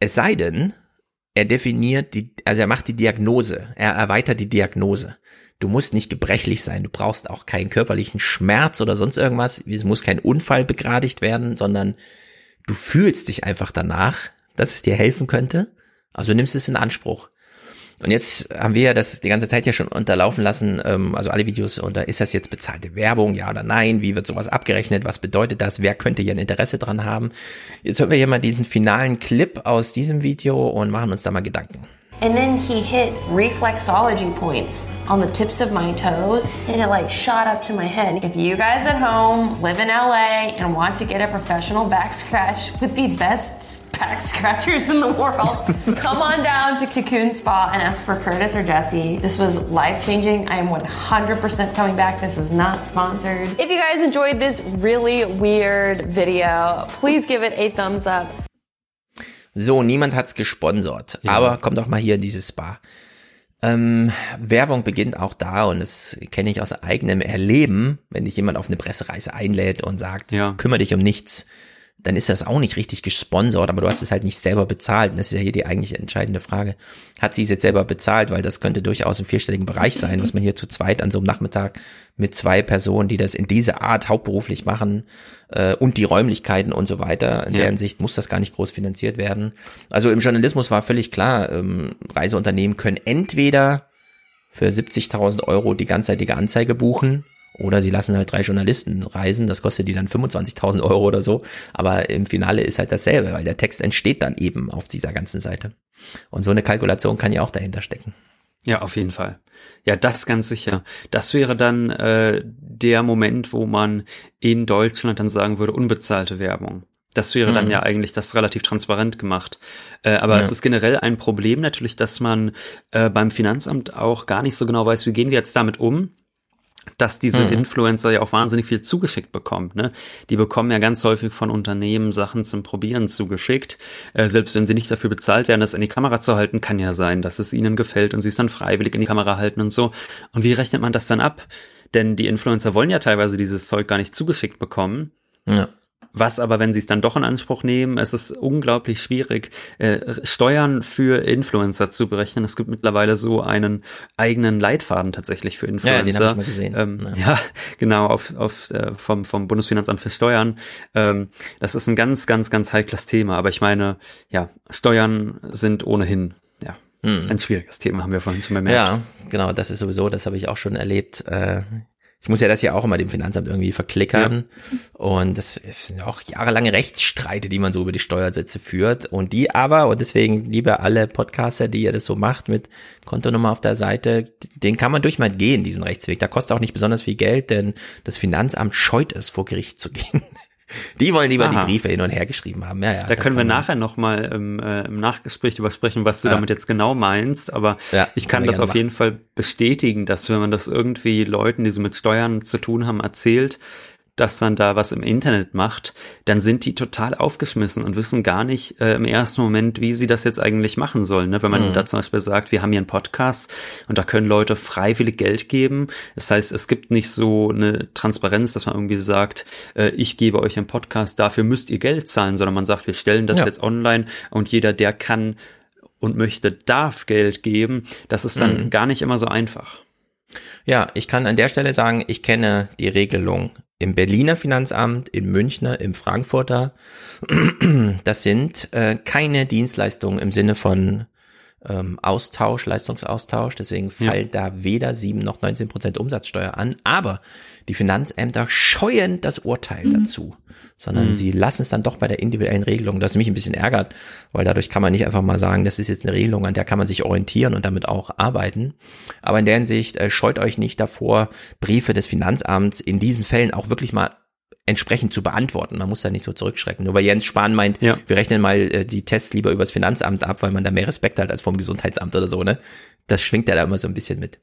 Es sei denn, er definiert die, also er macht die Diagnose, er erweitert die Diagnose. Du musst nicht gebrechlich sein, du brauchst auch keinen körperlichen Schmerz oder sonst irgendwas. Es muss kein Unfall begradigt werden, sondern du fühlst dich einfach danach, dass es dir helfen könnte. Also nimmst es in Anspruch. Und jetzt haben wir ja das die ganze Zeit ja schon unterlaufen lassen, ähm, also alle Videos, da ist das jetzt bezahlte Werbung, ja oder nein? Wie wird sowas abgerechnet? Was bedeutet das? Wer könnte hier ein Interesse dran haben? Jetzt hören wir hier mal diesen finalen Clip aus diesem Video und machen uns da mal Gedanken. And then he hit reflexology points on the tips of my toes, and it like shot up to my head. If you guys at home live in LA and want to get a professional back scratch with the best back scratchers in the world, come on down to Cocoon Spa and ask for Curtis or Jesse. This was life changing. I am 100% coming back. This is not sponsored. If you guys enjoyed this really weird video, please give it a thumbs up. So, niemand hat's gesponsert, aber kommt doch mal hier in dieses Spa. Ähm, Werbung beginnt auch da und das kenne ich aus eigenem Erleben, wenn dich jemand auf eine Pressereise einlädt und sagt, kümmere dich um nichts, dann ist das auch nicht richtig gesponsert, aber du hast es halt nicht selber bezahlt. Und das ist ja hier die eigentlich entscheidende Frage. Hat sie es jetzt selber bezahlt? Weil das könnte durchaus im vierstelligen Bereich sein, was man hier zu zweit an so einem Nachmittag mit zwei Personen, die das in dieser Art hauptberuflich machen äh, und die Räumlichkeiten und so weiter. In Ja. der Hinsicht muss das gar nicht groß finanziert werden. Also im Journalismus war völlig klar, ähm, Reiseunternehmen können entweder für 70.000 Euro die ganzseitige Anzeige buchen oder sie lassen halt drei Journalisten reisen, das kostet die dann 25.000 Euro oder so, aber im Finale ist halt dasselbe, weil der Text entsteht dann eben auf dieser ganzen Seite. Und so eine Kalkulation kann ja auch dahinter stecken. Ja, auf jeden Fall. Ja, das ganz sicher. Das wäre dann äh, der Moment, wo man in Deutschland dann sagen würde, unbezahlte Werbung. Das wäre dann Mhm. ja eigentlich das relativ transparent gemacht. Äh, aber Ja. es ist generell ein Problem natürlich, dass man äh, beim Finanzamt auch gar nicht so genau weiß, wie gehen wir jetzt damit um, dass diese Mhm. Influencer ja auch wahnsinnig viel zugeschickt bekommen. Ne? Die bekommen ja ganz häufig von Unternehmen Sachen zum Probieren zugeschickt. Äh, selbst wenn sie nicht dafür bezahlt werden, das in die Kamera zu halten, kann ja sein, dass es ihnen gefällt und sie es dann freiwillig in die Kamera halten und so. Und wie rechnet man das dann ab? Denn die Influencer wollen ja teilweise dieses Zeug gar nicht zugeschickt bekommen. Ja. Was aber, wenn sie es dann doch in Anspruch nehmen, es ist unglaublich schwierig, äh, Steuern für Influencer zu berechnen. Es gibt mittlerweile so einen eigenen Leitfaden tatsächlich für Influencer. Ja, den hab ich mal gesehen. Ähm, Ja. ja. genau, auf, auf, äh, vom, vom Bundesfinanzamt für Steuern. Ähm, das ist ein ganz, ganz, ganz heikles Thema. Aber ich meine, ja, Steuern sind ohnehin, ja, Hm. ein schwieriges Thema, haben wir vorhin schon bemerkt. Ja, genau, das ist sowieso, das habe ich auch schon erlebt. Äh, ich muss ja das ja auch immer dem Finanzamt irgendwie verklickern. Und das sind auch jahrelange Rechtsstreite, die man so über die Steuersätze führt. Und die aber, und deswegen liebe alle Podcaster, die ihr das so macht mit Kontonummer auf der Seite, den kann man durch mal gehen, diesen Rechtsweg. Da kostet auch nicht besonders viel Geld, denn das Finanzamt scheut es, vor Gericht zu gehen. Die wollen lieber Aha. die Briefe hin und her geschrieben haben. Ja, ja, Da können wir nachher nochmal im, äh, im Nachgespräch drüber sprechen, was du Ja. damit jetzt genau meinst. Aber Ja, ich kann das auf jeden Fall bestätigen, dass wenn man das irgendwie Leuten, die so mit Steuern zu tun haben, erzählt, dass dann da was im Internet macht, dann sind die total aufgeschmissen und wissen gar nicht äh, im ersten Moment, wie sie das jetzt eigentlich machen sollen. Ne? Wenn man Mhm. da zum Beispiel sagt, wir haben hier einen Podcast und da können Leute freiwillig Geld geben. Das heißt, es gibt nicht so eine Transparenz, dass man irgendwie sagt, äh, ich gebe euch einen Podcast, dafür müsst ihr Geld zahlen, sondern man sagt, wir stellen das Ja. jetzt online und jeder, der kann und möchte, darf Geld geben. Das ist dann Mhm. gar nicht immer so einfach. Ja, ich kann an der Stelle sagen, ich kenne die Regelung im Berliner Finanzamt, im Münchner, im Frankfurter. Das sind äh, keine Dienstleistungen im Sinne von ähm, Austausch, Leistungsaustausch. Deswegen Ja. fällt da weder 7 noch 19 Prozent Umsatzsteuer an. Aber die Finanzämter scheuen das Urteil dazu, sondern Mhm. sie lassen es dann doch bei der individuellen Regelung, das mich ein bisschen ärgert, weil dadurch kann man nicht einfach mal sagen, das ist jetzt eine Regelung, an der kann man sich orientieren und damit auch arbeiten. Aber in der Hinsicht äh, scheut euch nicht davor, Briefe des Finanzamts in diesen Fällen auch wirklich mal entsprechend zu beantworten. Man muss da nicht so zurückschrecken. Nur weil Jens Spahn meint, wir rechnen mal äh, die Tests lieber übers Finanzamt ab, weil man da mehr Respekt hat als vom Gesundheitsamt oder so, ne? Das schwingt ja da immer so ein bisschen mit.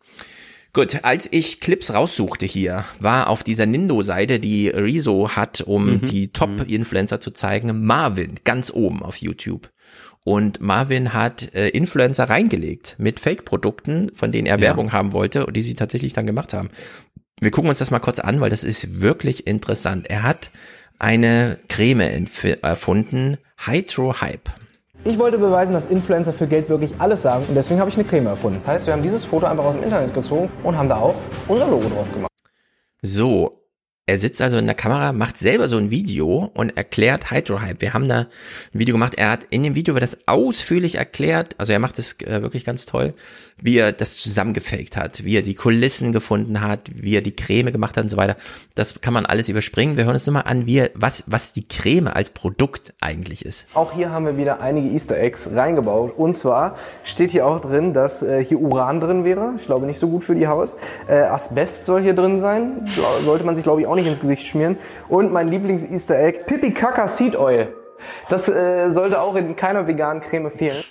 Gut, als ich Clips raussuchte hier, war auf dieser Nindo-Seite, die Rezo hat, um Mhm. die Top-Influencer zu zeigen, Marvin ganz oben auf YouTube. Und Marvin hat äh, Influencer reingelegt mit Fake-Produkten, von denen er Ja. Werbung haben wollte und die sie tatsächlich dann gemacht haben. Wir gucken uns das mal kurz an, weil das ist wirklich interessant. Er hat eine Creme erfunden, Hydro Hype. Ich wollte beweisen, dass Influencer für Geld wirklich alles sagen und deswegen habe ich eine Creme erfunden. Das heißt, wir haben dieses Foto einfach aus dem Internet gezogen und haben da auch unser Logo drauf gemacht. So, er sitzt also in der Kamera, macht selber so ein Video und erklärt Hydrohype. Wir haben da ein Video gemacht. Er hat in dem Video wird das ausführlich erklärt. Also er macht es äh, wirklich ganz toll, wie er das zusammengefaked hat, wie er die Kulissen gefunden hat, wie er die Creme gemacht hat und so weiter. Das kann man alles überspringen. Wir hören uns nur mal an, wie er, was, was die Creme als Produkt eigentlich ist. Auch hier haben wir wieder einige Easter Eggs reingebaut. Und zwar steht hier auch drin, dass äh, hier Uran drin wäre. Ich glaube nicht so gut für die Haut. Äh, Asbest soll hier drin sein. Sollte man sich, glaube ich, auch nicht ins Gesicht schmieren. Und mein Lieblings-Easter Egg, Pipi Kaka Seed Oil. Das äh, sollte auch in keiner veganen Creme fehlen.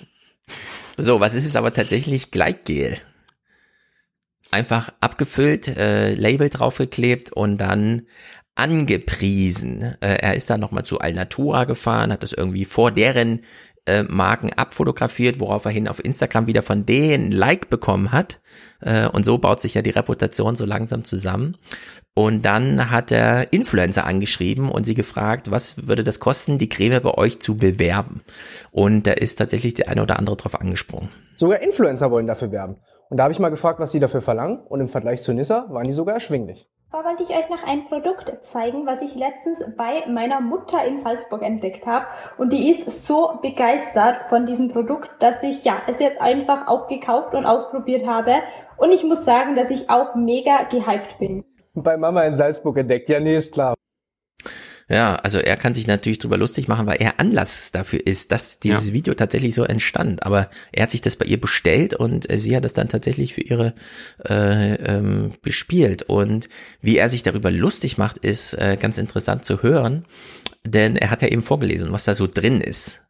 So, was ist es aber tatsächlich? Gleitgel. Einfach abgefüllt, äh, Label draufgeklebt und dann angepriesen. Äh, er ist dann nochmal zu Alnatura gefahren, hat das irgendwie vor deren äh, Marken abfotografiert, worauf er hin auf Instagram wieder von denen Like bekommen hat. Äh, und so baut sich ja die Reputation so langsam zusammen. Und dann hat er Influencer angeschrieben und sie gefragt, was würde das kosten, die Creme bei euch zu bewerben? Und da ist tatsächlich der eine oder andere drauf angesprungen. Sogar Influencer wollen dafür werben. Und da habe ich mal gefragt, was sie dafür verlangen. Und im Vergleich zu Nissa waren die sogar erschwinglich. Da wollte ich euch noch ein Produkt zeigen, was ich letztens bei meiner Mutter in Salzburg entdeckt habe. Und die ist so begeistert von diesem Produkt, dass ich ja es jetzt einfach auch gekauft und ausprobiert habe. Und ich muss sagen, dass ich auch mega gehypt bin. Bei Mama in Salzburg entdeckt. Ja, nee, ist klar. Ja, also er kann sich natürlich drüber lustig machen, weil er Anlass dafür ist, dass dieses Video tatsächlich so entstand. Aber er hat sich das bei ihr bestellt und äh, sie hat es dann tatsächlich für ihre äh, ähm, bespielt. Und wie er sich darüber lustig macht, ist äh, ganz interessant zu hören, denn er hat ja eben vorgelesen, was da so drin ist.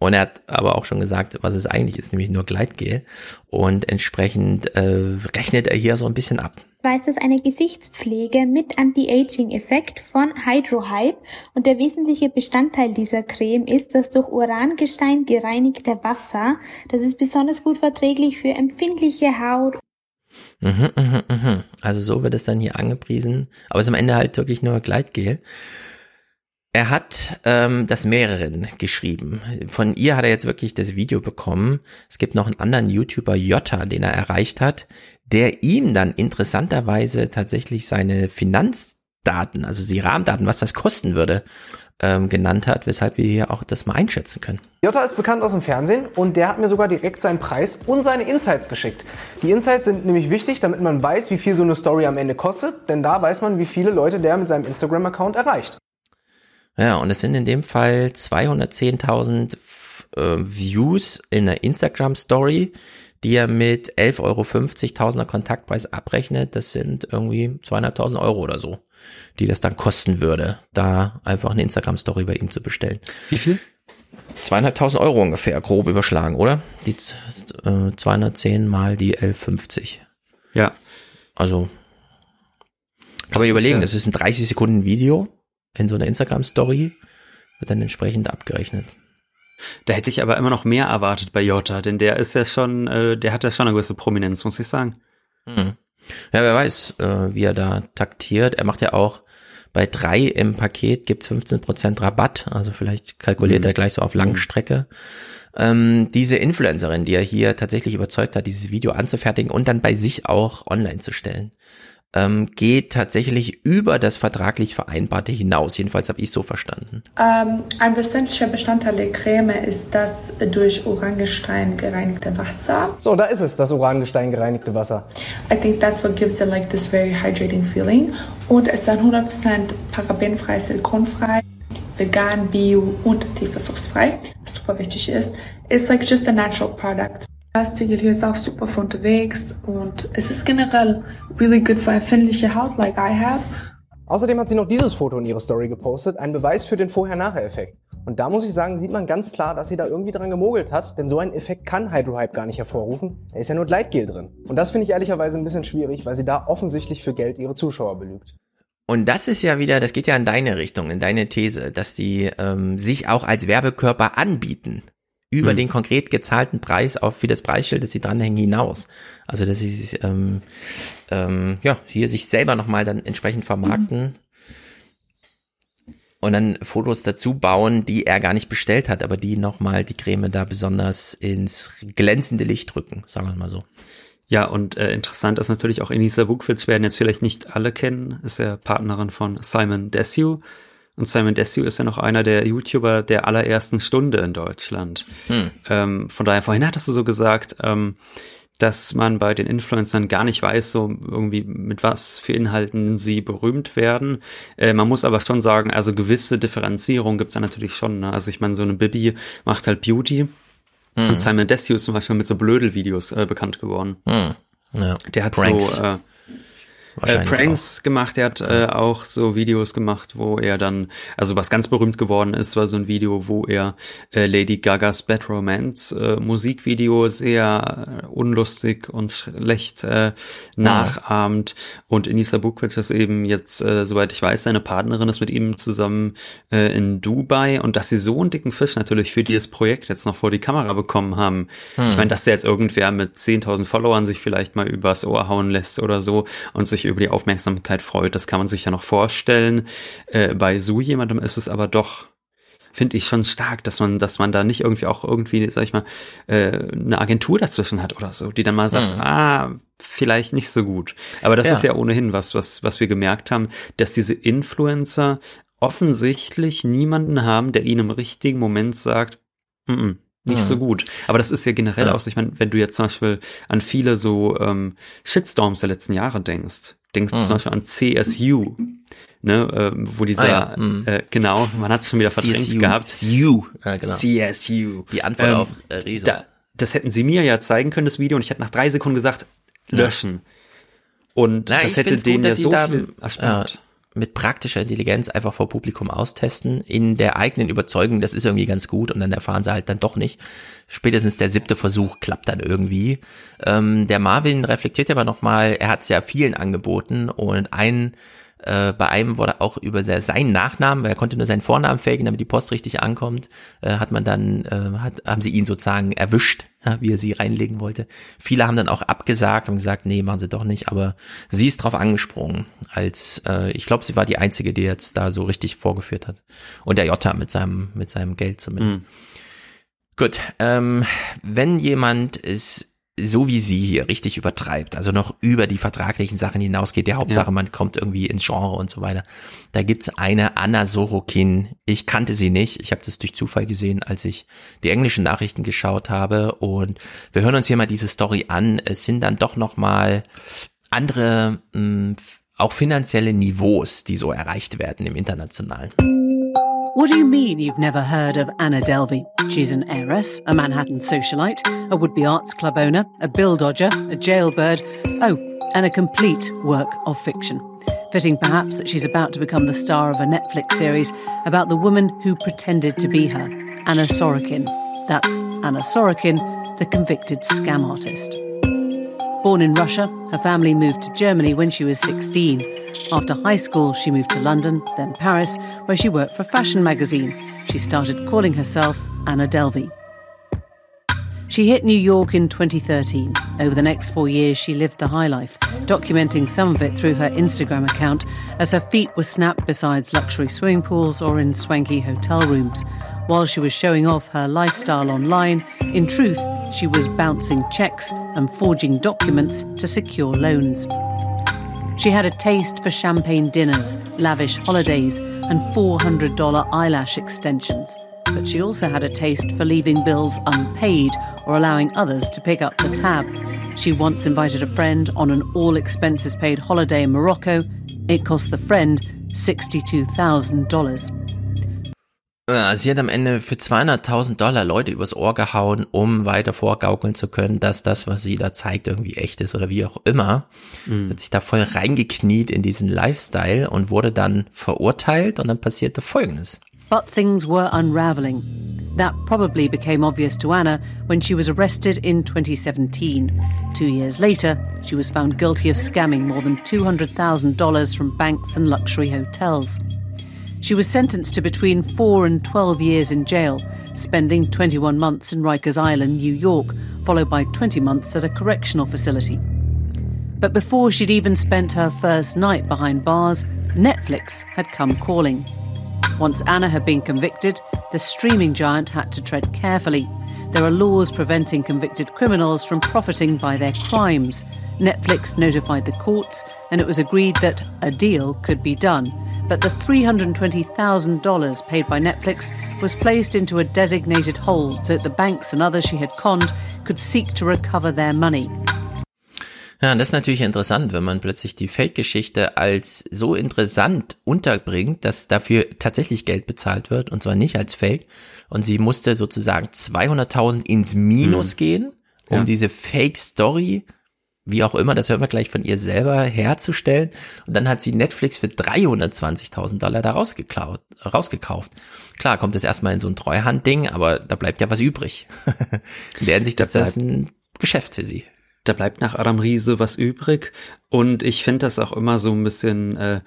Und er hat aber auch schon gesagt, was es eigentlich ist, nämlich nur Gleitgel. Und entsprechend äh, rechnet er hier so ein bisschen ab. Zwar ist es eine Gesichtspflege mit Anti-Aging-Effekt von Hydrohype und der wesentliche Bestandteil dieser Creme ist das durch Urangestein gereinigte Wasser. Das ist besonders gut verträglich für empfindliche Haut Mhm, mhm, mhm. Also so wird es dann hier angepriesen, aber es ist am Ende halt wirklich nur Gleitgel. Er hat ähm, das mehreren geschrieben. Von ihr hat er jetzt wirklich das Video bekommen. Es gibt noch einen anderen YouTuber, Jota, den er erreicht hat, der ihm dann interessanterweise tatsächlich seine Finanzdaten, also die Rahmendaten, was das kosten würde, ähm, genannt hat, weshalb wir hier auch das mal einschätzen können. Jota ist bekannt aus dem Fernsehen und der hat mir sogar direkt seinen Preis und seine Insights geschickt. Die Insights sind nämlich wichtig, damit man weiß, wie viel so eine Story am Ende kostet, denn da weiß man, wie viele Leute der mit seinem Instagram-Account erreicht. Ja, und es sind in dem Fall 210.000 äh, Views in der Instagram-Story, die er mit 11,50 Euro Tausender Kontaktpreis abrechnet. Das sind irgendwie 200.000 Euro oder so, die das dann kosten würde, da einfach eine Instagram-Story bei ihm zu bestellen. Wie viel? 200.000 Euro ungefähr, grob überschlagen, oder? Die äh, 210 mal die 11,50. Ja. Also, kann man überlegen, das ist ein 30 Sekunden Video in so einer Instagram-Story, wird dann entsprechend abgerechnet. Da hätte ich aber immer noch mehr erwartet bei Jota, denn der ist ja schon, äh, der hat ja schon eine gewisse Prominenz, muss ich sagen. Hm. Ja, wer weiß, äh, wie er da taktiert. Er macht ja auch bei drei im Paket gibt's 15% Rabatt, also vielleicht kalkuliert Mhm. er gleich so auf Langstrecke. Ähm, diese Influencerin, die er hier tatsächlich überzeugt hat, dieses Video anzufertigen und dann bei sich auch online zu stellen, ähm, geht tatsächlich über das vertraglich Vereinbarte hinaus. Jedenfalls habe ich so verstanden. Ähm, ein wesentlicher Bestandteil der Creme ist das durch Orangestein gereinigte Wasser. So, da ist es, das Orangestein gereinigte Wasser. I think that's what gives it like this very hydrating feeling. Und es ist ein 100% parabenfrei, silikonfrei, vegan, bio und tierversuchsfrei, was super wichtig ist. It's like just a natural product. Das Tegel hier ist auch super für unterwegs und es ist generell really good für empfindliche Haut, like I have. Außerdem hat sie noch dieses Foto in ihre Story gepostet, ein Beweis für den Vorher-Nachher-Effekt. Und da muss ich sagen, sieht man ganz klar, dass sie da irgendwie dran gemogelt hat, denn so einen Effekt kann Hydrohype gar nicht hervorrufen. Da ist ja nur Gleitgel drin. Und das finde ich ehrlicherweise ein bisschen schwierig, weil sie da offensichtlich für Geld ihre Zuschauer belügt. Und das ist ja wieder, das geht ja in deine Richtung, in deine These, dass die ähm, sich auch als Werbekörper anbieten über Hm. den konkret gezahlten Preis auf wie das Preisschild, das sie dranhängen, hinaus. Also dass sie sich, ähm, ähm, ja hier sich selber nochmal dann entsprechend vermarkten und dann Fotos dazu bauen, die er gar nicht bestellt hat, aber die nochmal die Creme da besonders ins glänzende Licht drücken, sagen wir mal so. Ja, und äh, interessant ist natürlich auch Enisa Vukovic, werden jetzt vielleicht nicht alle kennen, ist ja Partnerin von Simon Desue. Und Simon Desue ist ja noch einer der YouTuber der allerersten Stunde in Deutschland. Hm. Ähm, von daher, vorhin hattest du so gesagt, ähm, dass man bei den Influencern gar nicht weiß, so irgendwie mit was für Inhalten sie berühmt werden. Äh, man muss aber schon sagen, also gewisse Differenzierung gibt's da natürlich schon. Ne? Also ich meine, so eine Bibi macht halt Beauty. Mhm. Und Simon Desue ist zum Beispiel mit so Blödel-Videos äh, bekannt geworden. Hm. Ja. Der hat Pranks. so äh, äh, Pranks gemacht, der hat äh, auch so Videos gemacht, wo er dann, also was ganz berühmt geworden ist, war so ein Video, wo er äh, Lady Gagas Bad Romance äh, Musikvideo sehr unlustig und schlecht äh, nachahmt. Und Enisa Bukvic ist eben jetzt, äh, soweit ich weiß, seine Partnerin ist mit ihm zusammen äh, in Dubai. Und dass sie so einen dicken Fisch natürlich für dieses Projekt jetzt noch vor die Kamera bekommen haben. Hm. Ich meine, dass der jetzt irgendwer mit 10.000 Followern sich vielleicht mal übers Ohr hauen lässt oder so und sich über die Aufmerksamkeit freut, das kann man sich ja noch vorstellen. Äh, bei so jemandem ist es aber doch finde ich schon stark, dass man, dass man da nicht irgendwie auch irgendwie, sag ich mal, äh, eine Agentur dazwischen hat oder so, die dann mal sagt, Mhm. ah, vielleicht nicht so gut. Aber das Ja. ist ja ohnehin was, was, was wir gemerkt haben, dass diese Influencer offensichtlich niemanden haben, der ihnen im richtigen Moment sagt, mm -mm, nicht Mhm. so gut. Aber das ist ja generell Ja. auch so, ich meine, wenn du jetzt zum Beispiel an viele so ähm, Shitstorms der letzten Jahre denkst, denkst du Mhm. zum Beispiel an CSU, ne, ähm, wo dieser, Ah ja, mhm. äh, genau, man hat es schon wieder verdrängt CSU. gehabt. CSU, ja, genau. CSU. Die Antwort Ähm, auf äh, Rezo. Da, das hätten sie mir ja zeigen können, das Video, und ich hätte nach drei Sekunden gesagt, löschen. Und Na, das hätte denen gut, ja so da viel erspart. Mit praktischer Intelligenz einfach vor Publikum austesten, in der eigenen Überzeugung, das ist irgendwie ganz gut und dann erfahren sie halt dann doch nicht. Spätestens der siebte Versuch klappt dann irgendwie. Ähm, der Marvin reflektiert aber nochmal, er hat es ja vielen angeboten und ein Äh, bei einem wurde auch über seinen Nachnamen, weil er konnte nur seinen Vornamen faken, damit die Post richtig ankommt, äh, hat man dann, äh, hat, haben sie ihn sozusagen erwischt, ja, wie er sie reinlegen wollte. Viele haben dann auch abgesagt und gesagt, nee, machen sie doch nicht, aber sie ist drauf angesprungen, als äh, ich glaube, sie war die einzige, die jetzt da so richtig vorgeführt hat. Und der Jota mit seinem, mit seinem Geld zumindest. Mhm. Gut, ähm, wenn jemand es so wie sie hier richtig übertreibt, also noch über die vertraglichen Sachen hinausgeht, die Hauptsache, ja. man kommt irgendwie ins Genre und so weiter. Da gibt's eine Anna Sorokin. Ich kannte sie nicht. Ich habe das durch Zufall gesehen, als ich die englischen Nachrichten geschaut habe. Und wir hören uns hier mal diese Story an. Es sind dann doch noch mal andere, mh, hm, auch finanzielle Niveaus, die so erreicht werden im Internationalen. What do you mean you've never heard of Anna Delvey? She's an heiress, a Manhattan socialite, a would be arts club owner, a bill dodger, a jailbird, oh, and a complete work of fiction. Fitting perhaps that she's about to become the star of a Netflix series about the woman who pretended to be her, Anna Sorokin. That's Anna Sorokin, the convicted scam artist. Born in Russia, her family moved to Germany when she was 16. After high school, she moved to London, then Paris, where she worked for fashion magazine. She started calling herself Anna Delvey. She hit New York in 2013. Over the next four years, she lived the high life, documenting some of it through her Instagram account as her feet were snapped beside luxury swimming pools or in swanky hotel rooms. While she was showing off her lifestyle online, in truth, she was bouncing checks and forging documents to secure loans. She had a taste for champagne dinners, lavish holidays, and $400 eyelash extensions. But she also had a taste for leaving bills unpaid or allowing others to pick up the tab. She once invited a friend on an all expenses paid holiday in Morocco. It cost the friend $62,000. Äh, sie hat am Ende für 200.000 Dollar Leute übers Ohr gehauen, um weiter vorgaukeln zu können, dass das, was sie da zeigt, irgendwie echt ist oder wie auch immer. Mhm. Hat sich da voll reingekniet in diesen Lifestyle und wurde dann verurteilt und dann passierte Folgendes. But things were unraveling. That probably became obvious to Anna when she was arrested in 2017. Two years later, she was found guilty of scamming more than $200,000 from banks and luxury hotels. She was sentenced to between 4 and 12 years in jail, spending 21 months in Rikers Island, New York, followed by 20 months at a correctional facility. But before she'd even spent her first night behind bars, Netflix had come calling. Once Anna had been convicted, the streaming giant had to tread carefully. There are laws preventing convicted criminals from profiting by their crimes. Netflix notified the courts, and it was agreed that a deal could be done but the $320,000 paid by Netflix was placed into a designated hold so that the banks and others she had conned could seek to recover their money. Ja, das ist natürlich interessant, wenn man plötzlich die Fake-Geschichte als so interessant unterbringt, dass dafür tatsächlich Geld bezahlt wird und zwar nicht als Fake. Und sie musste sozusagen 200.000 ins Minus mhm. gehen, um ja. diese Fake-Story wie auch immer, das hören wir gleich von ihr selber herzustellen. Und dann hat sie Netflix für 320.000 Dollar da rausgeklaut, rausgekauft. Klar, kommt es erstmal in so ein Treuhandding, aber da bleibt ja was übrig. in der Hinsicht ist das ein Geschäft für sie. Da bleibt nach Adam Riese was übrig. Und ich finde das auch immer so ein bisschen äh,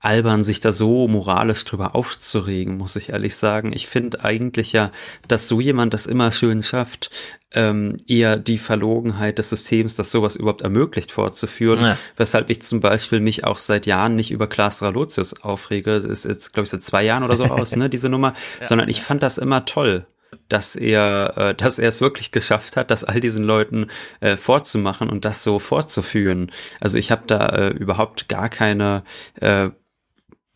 albern, sich da so moralisch drüber aufzuregen, muss ich ehrlich sagen. Ich finde eigentlich ja, dass so jemand das immer schön schafft, ähm, eher die Verlogenheit des Systems, das sowas überhaupt ermöglicht, fortzuführen. Ja. Weshalb ich zum Beispiel mich auch seit Jahren nicht über Klaas Ralotius aufrege. Das ist jetzt, glaube ich, seit zwei Jahren oder so aus, ne, diese Nummer. Ja. Sondern ich fand das immer toll dass er, äh, dass er es wirklich geschafft hat, das all diesen Leuten äh, vorzumachen und das so fortzuführen. Also ich habe da äh, überhaupt gar keine äh,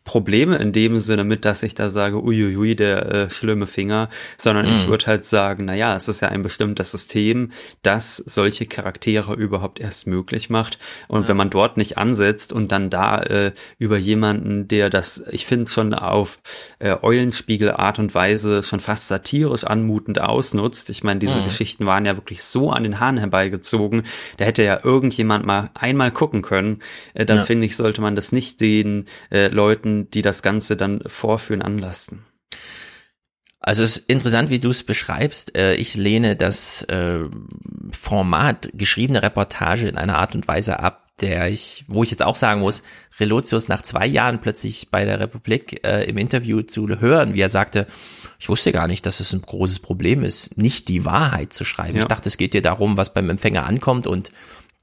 Probleme in dem Sinne mit, dass ich da sage, uiuiui, der äh, schlimme Finger, sondern mm. ich mhm. würde halt sagen, na ja, es ist ja ein bestimmtes System, das solche Charaktere überhaupt erst möglich macht. Und ja. wenn man dort nicht ansetzt und dann da äh, über jemanden, der das, ich finde schon auf äh, Eulenspiegel Art und Weise schon fast satirisch anmutend ausnutzt. Ich meine, diese mm. Geschichten waren ja wirklich so an den Haaren herbeigezogen. Da hätte ja irgendjemand mal einmal gucken können. Äh, dann ja. finde ich, sollte man das nicht den äh, Leuten die das Ganze dann vorführen, anlasten. Also es ist interessant, wie du es beschreibst. Äh, ich lehne das äh, Format geschriebene Reportage in einer Art und Weise ab, der ich, wo ich jetzt auch sagen muss, Relotius nach zwei Jahren plötzlich bei der Republik äh, im Interview zu hören, wie er sagte, ich wusste gar nicht, dass es ein großes Problem ist, nicht die Wahrheit zu schreiben. Ja. Ich dachte, es geht dir darum, was beim Empfänger ankommt und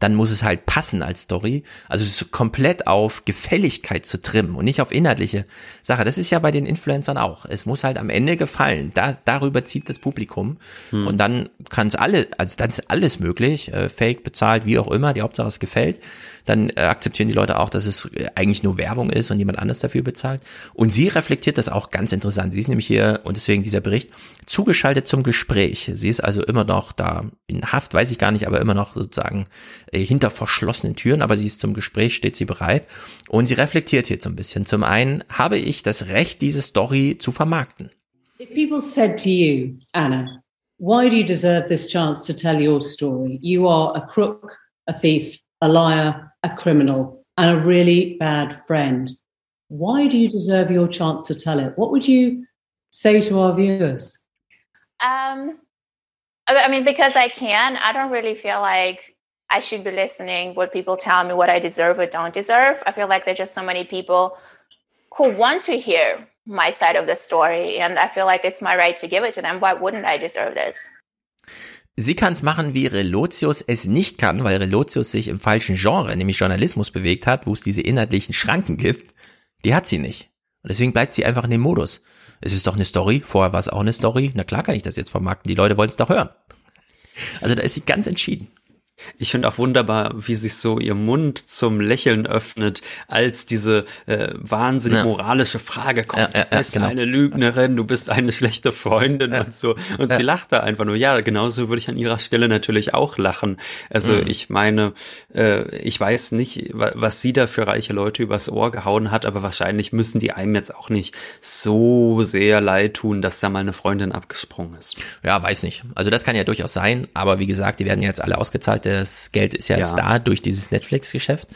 dann muss es halt passen als Story. Also es ist komplett auf Gefälligkeit zu trimmen und nicht auf inhaltliche Sache. Das ist ja bei den Influencern auch. Es muss halt am Ende gefallen. Da, darüber zieht das Publikum. Hm. Und dann kann es alle, also dann ist alles möglich, äh, fake, bezahlt, wie auch immer, die Hauptsache es gefällt. Dann äh, akzeptieren die Leute auch, dass es äh, eigentlich nur Werbung ist und jemand anders dafür bezahlt. Und sie reflektiert das auch ganz interessant. Sie ist nämlich hier, und deswegen dieser Bericht, zugeschaltet zum Gespräch. Sie ist also immer noch da in Haft, weiß ich gar nicht, aber immer noch sozusagen äh, hinter verschlossenen Türen, aber sie ist zum Gespräch, steht sie bereit. Und sie reflektiert jetzt so ein bisschen. Zum einen habe ich das Recht, diese Story zu vermarkten. If people said to you, Anna, why do you deserve this chance to tell your story? You are a crook, a thief, a liar, a criminal, and a really bad friend. Why do you deserve your chance to tell it? What would you say to our viewers? Um, I mean, because I can, I don't really feel like I should be listening what people tell me what I deserve or don't deserve. I feel like there's just so many people who want to hear my side of the story, and I feel like it's my right to give it to them. Why wouldn't I deserve this? Sie kann es machen, wie Relotius es nicht kann, weil Relotius sich im falschen Genre, nämlich Journalismus, bewegt hat, wo es diese inhaltlichen Schranken gibt. Die hat sie nicht. Und deswegen bleibt sie einfach in dem Modus. Es ist doch eine Story, vorher war es auch eine Story. Na klar kann ich das jetzt vermarkten, die Leute wollen es doch hören. Also da ist sie ganz entschieden. Ich finde auch wunderbar, wie sich so ihr Mund zum Lächeln öffnet, als diese äh, wahnsinnig Ja. moralische Frage kommt. Ja, ja, du bist genau. eine Lügnerin, du bist eine schlechte Freundin und so. Und sie lacht da einfach nur. Ja, genauso würde ich an ihrer Stelle natürlich auch lachen. Also Mhm. ich meine, äh, ich weiß nicht, wa- was sie da für reiche Leute übers Ohr gehauen hat, aber wahrscheinlich müssen die einem jetzt auch nicht so sehr leid tun, dass da mal eine Freundin abgesprungen ist. Ja, weiß nicht. Also das kann ja durchaus sein, aber wie gesagt, die werden ja jetzt alle ausgezahlt. Das Geld ist ja, jetzt Ja. da durch dieses Netflix-Geschäft.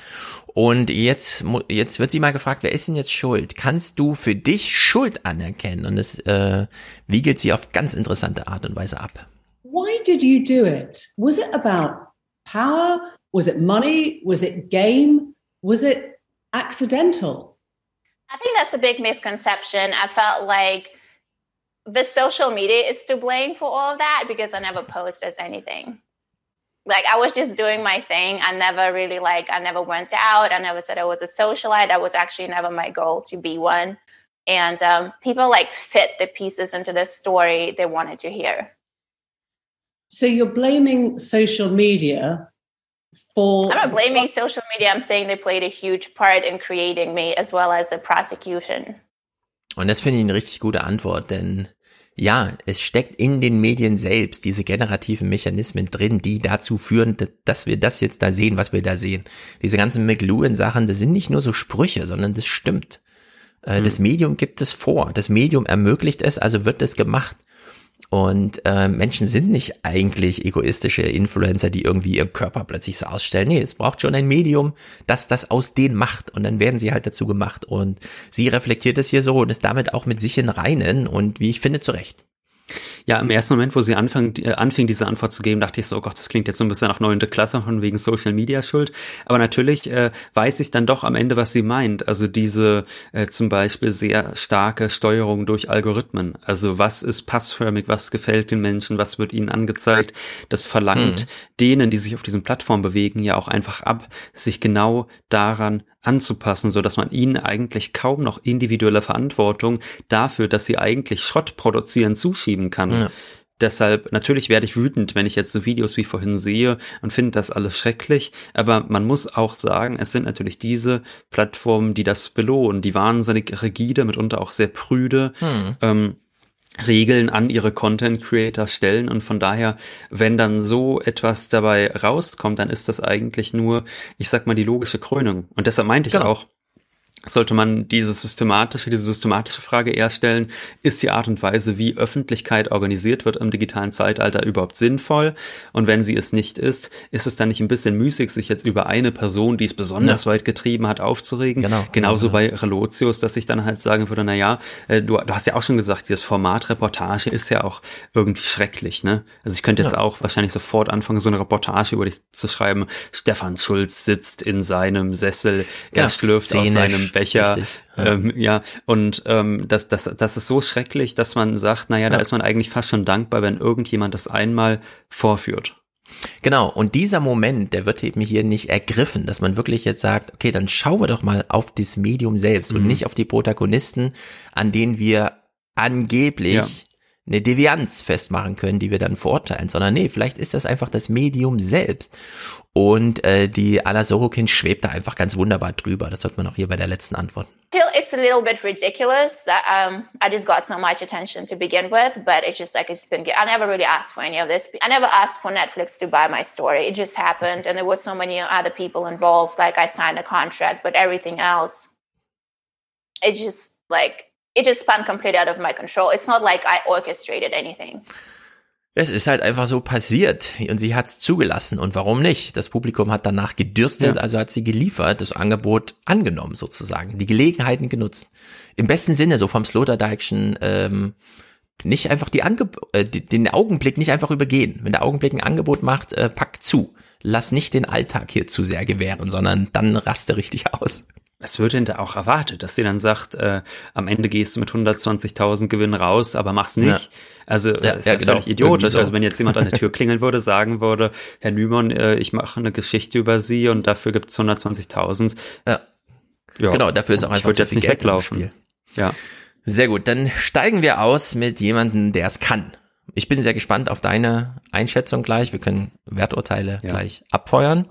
Und jetzt, jetzt wird sie mal gefragt, wer ist denn jetzt schuld? Kannst du für dich Schuld anerkennen? Und das äh, wiegelt sie auf ganz interessante Art und Weise ab. Why did you do it? Was it about power? Was it money? Was it game? Was it accidental? I think that's a big misconception. I felt like the social media is to blame for all of that because I never posted anything. Like I was just doing my thing. I never really like I never went out. I never said I was a socialite. That was actually never my goal to be one. And um, people like fit the pieces into the story they wanted to hear. So you're blaming social media for. I'm not blaming social media. I'm saying they played a huge part in creating me as well as the prosecution. Und das finde ich eine richtig gute Antwort, denn ja, es steckt in den Medien selbst diese generativen Mechanismen drin, die dazu führen, dass- wir das jetzt da sehen, was wir da sehen. Diese ganzen McLuhan-Sachen, das sind nicht nur so Sprüche, sondern das stimmt. Äh, Das Medium gibt es vor. Das Medium ermöglicht es, also wird es gemacht. Und äh, Menschen sind nicht eigentlich egoistische Influencer, die irgendwie ihren Körper plötzlich so ausstellen. Nee, es braucht schon ein Medium, das das aus denen macht. Und dann werden sie halt dazu gemacht. Und sie reflektiert es hier so und ist damit auch mit sich in Reinen und wie ich finde, zurecht. Ja, im ersten Moment, wo sie anfang, äh, anfing, diese Antwort zu geben, dachte ich so, oh Gott, das klingt jetzt so ein bisschen nach neunte Klasse von wegen Social Media Schuld. Aber natürlich äh, weiß ich dann doch am Ende, was sie meint. Also diese äh, zum Beispiel sehr starke Steuerung durch Algorithmen. Also was ist passförmig, was gefällt den Menschen, was wird ihnen angezeigt. Das verlangt Mhm. denen, die sich auf diesen Plattformen bewegen, ja auch einfach ab, sich genau daran anzupassen, so dass man ihnen eigentlich kaum noch individuelle Verantwortung dafür, dass sie eigentlich Schrott produzieren, zuschieben kann. Ja. Deshalb, natürlich werde ich wütend, wenn ich jetzt so Videos wie vorhin sehe und finde das alles schrecklich. Aber man muss auch sagen, es sind natürlich diese Plattformen, die das belohnen, die wahnsinnig rigide, mitunter auch sehr prüde, Hm. ähm, Regeln an ihre Content Creator stellen und von daher, wenn dann so etwas dabei rauskommt, dann ist das eigentlich nur, ich sag mal, die logische Krönung. Und deshalb meinte ich Genau. auch, sollte man diese systematische, diese systematische Frage eher stellen, ist die Art und Weise, wie Öffentlichkeit organisiert wird im digitalen Zeitalter überhaupt sinnvoll? Und wenn sie es nicht ist, ist es dann nicht ein bisschen müßig, sich jetzt über eine Person, die es besonders ja. weit getrieben hat, aufzuregen? Genau. Genauso genau. bei Relotius, dass ich dann halt sagen würde, na ja, äh, du, du hast ja auch schon gesagt, dieses Format Reportage ist ja auch irgendwie schrecklich, ne? Also ich könnte jetzt ja. auch wahrscheinlich sofort anfangen, so eine Reportage über dich zu schreiben. Stefan Schulz sitzt in seinem Sessel, er ja, schlürft Szenisch. aus seinem Becher. Richtig, ja. Ähm, ja, und ähm, das, das, das ist so schrecklich, dass man sagt, naja, da ist man eigentlich fast schon dankbar, wenn irgendjemand das einmal vorführt. Genau, und dieser Moment, der wird eben hier nicht ergriffen, dass man wirklich jetzt sagt, okay, dann schauen wir doch mal auf das Medium selbst mhm. und nicht auf die Protagonisten, an denen wir angeblich ja. Eine Devianz festmachen können, die wir dann verurteilen, sondern nee, vielleicht ist das einfach das Medium selbst. Und äh, die Ala Sorokin schwebt da einfach ganz wunderbar drüber. Das hört man auch hier bei der letzten Antwort. It's a little bit ridiculous that um, I just got so much attention to begin with, but it's just like it's been. I never really asked for any of this. I never asked for Netflix to buy my story. It just happened, and there were so many other people involved. Like I signed a contract, but everything else, it just like it just spun completely out of my control. It's not like I orchestrated anything. Es ist halt einfach so passiert und sie hat es zugelassen und warum nicht? Das Publikum hat danach gedürstet, ja. also hat sie geliefert, das Angebot angenommen sozusagen, die Gelegenheiten genutzt. Im besten Sinne, so vom Sloterdijkschen, ähm, nicht einfach die Angeb äh, den Augenblick nicht einfach übergehen. Wenn der Augenblick ein Angebot macht, äh, pack zu. Lass nicht den Alltag hier zu sehr gewähren, sondern dann raste richtig aus. Es wird denn da auch erwartet, dass sie dann sagt, äh, am Ende gehst du mit 120.000 Gewinn raus, aber mach's nicht. Ja. Also ja, ist ja, ja genau. völlig idiotisch. So. Also wenn jetzt jemand an der Tür klingeln würde, sagen würde, Herr Nümann, äh, ich mache eine Geschichte über Sie und dafür gibt's 120.000. Ja. ja. Genau, dafür ist auch einfach ich jetzt nicht Geld weglaufen. Ja. Sehr gut, dann steigen wir aus mit jemandem, der es kann. Ich bin sehr gespannt auf deine Einschätzung gleich. Wir können Werturteile ja. gleich abfeuern.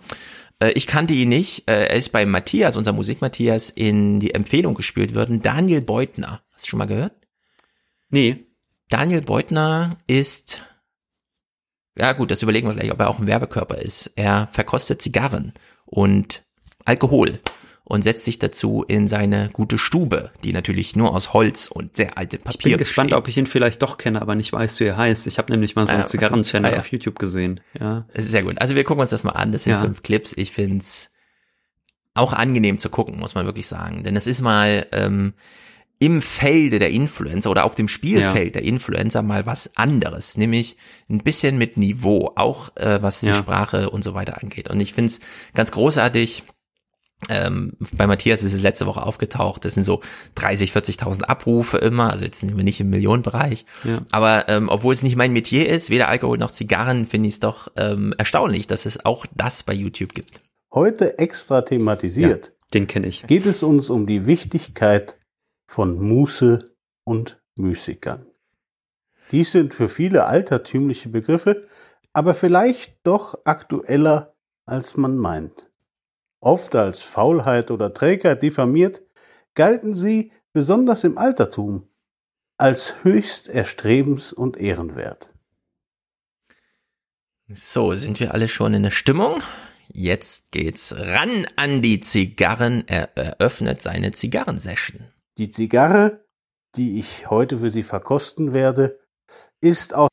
Äh, ich kannte ihn nicht. Äh, er ist bei Matthias, unser Musik Matthias, in die Empfehlung gespielt worden. Daniel Beutner. Hast du schon mal gehört? Nee. Daniel Beutner ist, ja gut, das überlegen wir gleich, ob er auch ein Werbekörper ist. Er verkostet Zigarren und Alkohol und setzt sich dazu in seine gute Stube, die natürlich nur aus Holz und sehr alte Papier Ich bin gespannt, besteht. ob ich ihn vielleicht doch kenne, aber nicht weiß, wie er heißt. Ich habe nämlich mal so einen ah, Zigarren-Channel ja. auf YouTube gesehen. Ja. Sehr gut. Also wir gucken uns das mal an. Das sind ja. fünf Clips. Ich find's auch angenehm zu gucken, muss man wirklich sagen. Denn es ist mal ähm, im Felde der Influencer oder auf dem Spielfeld ja. der Influencer mal was anderes, nämlich ein bisschen mit Niveau, auch äh, was die. Sprache und so weiter angeht. Und ich find's ganz großartig, ähm, bei Matthias ist es letzte Woche aufgetaucht. Das sind so 30, 40.000 Abrufe immer. Also jetzt sind wir nicht im Millionenbereich. Ja. Aber ähm, obwohl es nicht mein Metier ist, weder Alkohol noch Zigarren, finde ich es doch ähm, erstaunlich, dass es auch das bei YouTube gibt. Heute extra thematisiert. Ja, den kenne ich. Geht es uns um die Wichtigkeit von Muße und Müßiggang. Dies sind für viele altertümliche Begriffe, aber vielleicht doch aktueller, als man meint oft als Faulheit oder Trägheit diffamiert, galten sie, besonders im Altertum, als höchst erstrebens- und ehrenwert. So, sind wir alle schon in der Stimmung? Jetzt geht's ran an die Zigarren. Er eröffnet seine Zigarrensession. Die Zigarre, die ich heute für Sie verkosten werde, ist aus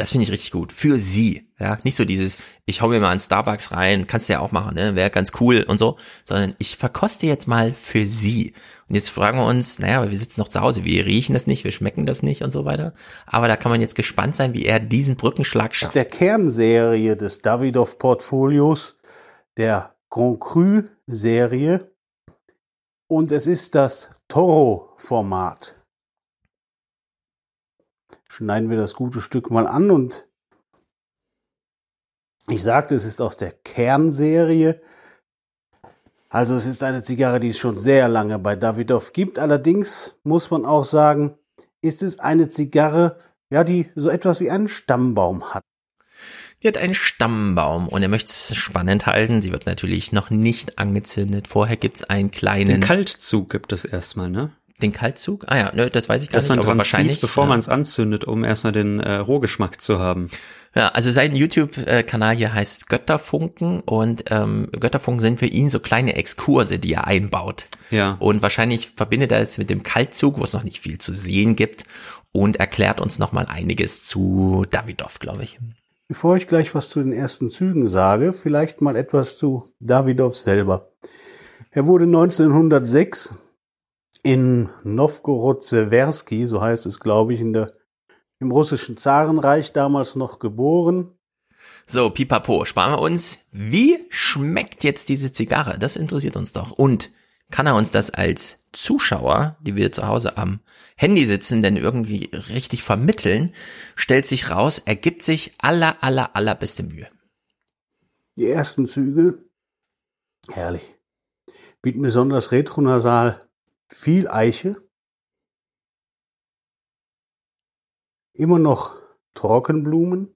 das finde ich richtig gut. Für sie. Ja, nicht so dieses, ich hau mir mal einen Starbucks rein, kannst du ja auch machen, ne? Wäre ganz cool und so, sondern ich verkoste jetzt mal für sie. Und jetzt fragen wir uns, naja, wir sitzen noch zu Hause, wir riechen das nicht, wir schmecken das nicht und so weiter. Aber da kann man jetzt gespannt sein, wie er diesen Brückenschlag schafft. Das ist der Kernserie des Davidoff Portfolios, der Grand Cru Serie. Und es ist das Toro Format schneiden wir das gute Stück mal an und ich sagte, es ist aus der Kernserie. Also es ist eine Zigarre, die es schon sehr lange bei Davidoff gibt. Allerdings muss man auch sagen, ist es eine Zigarre, ja, die so etwas wie einen Stammbaum hat. Die hat einen Stammbaum und er möchte es spannend halten. Sie wird natürlich noch nicht angezündet. Vorher gibt es einen kleinen. Den Kaltzug gibt es erstmal, ne? Den Kaltzug? Ah ja, ne, das weiß ich gar Dass nicht. Man aber wahrscheinlich, zieht, bevor ja. man es anzündet, um erstmal den äh, Rohgeschmack zu haben. Ja, also sein YouTube-Kanal hier heißt Götterfunken und ähm, Götterfunken sind für ihn so kleine Exkurse, die er einbaut. Ja. Und wahrscheinlich verbindet er es mit dem Kaltzug, wo es noch nicht viel zu sehen gibt und erklärt uns nochmal einiges zu Davidoff, glaube ich. Bevor ich gleich was zu den ersten Zügen sage, vielleicht mal etwas zu Davidoff selber. Er wurde 1906 in Novgorod-Seversky, so heißt es, glaube ich, in der, im russischen Zarenreich damals noch geboren. So, pipapo, sparen wir uns. Wie schmeckt jetzt diese Zigarre? Das interessiert uns doch. Und kann er uns das als Zuschauer, die wir zu Hause am Handy sitzen, denn irgendwie richtig vermitteln, stellt sich raus, ergibt sich aller, aller, allerbeste Mühe. Die ersten Züge, herrlich, bieten besonders retronasal viel Eiche, immer noch Trockenblumen,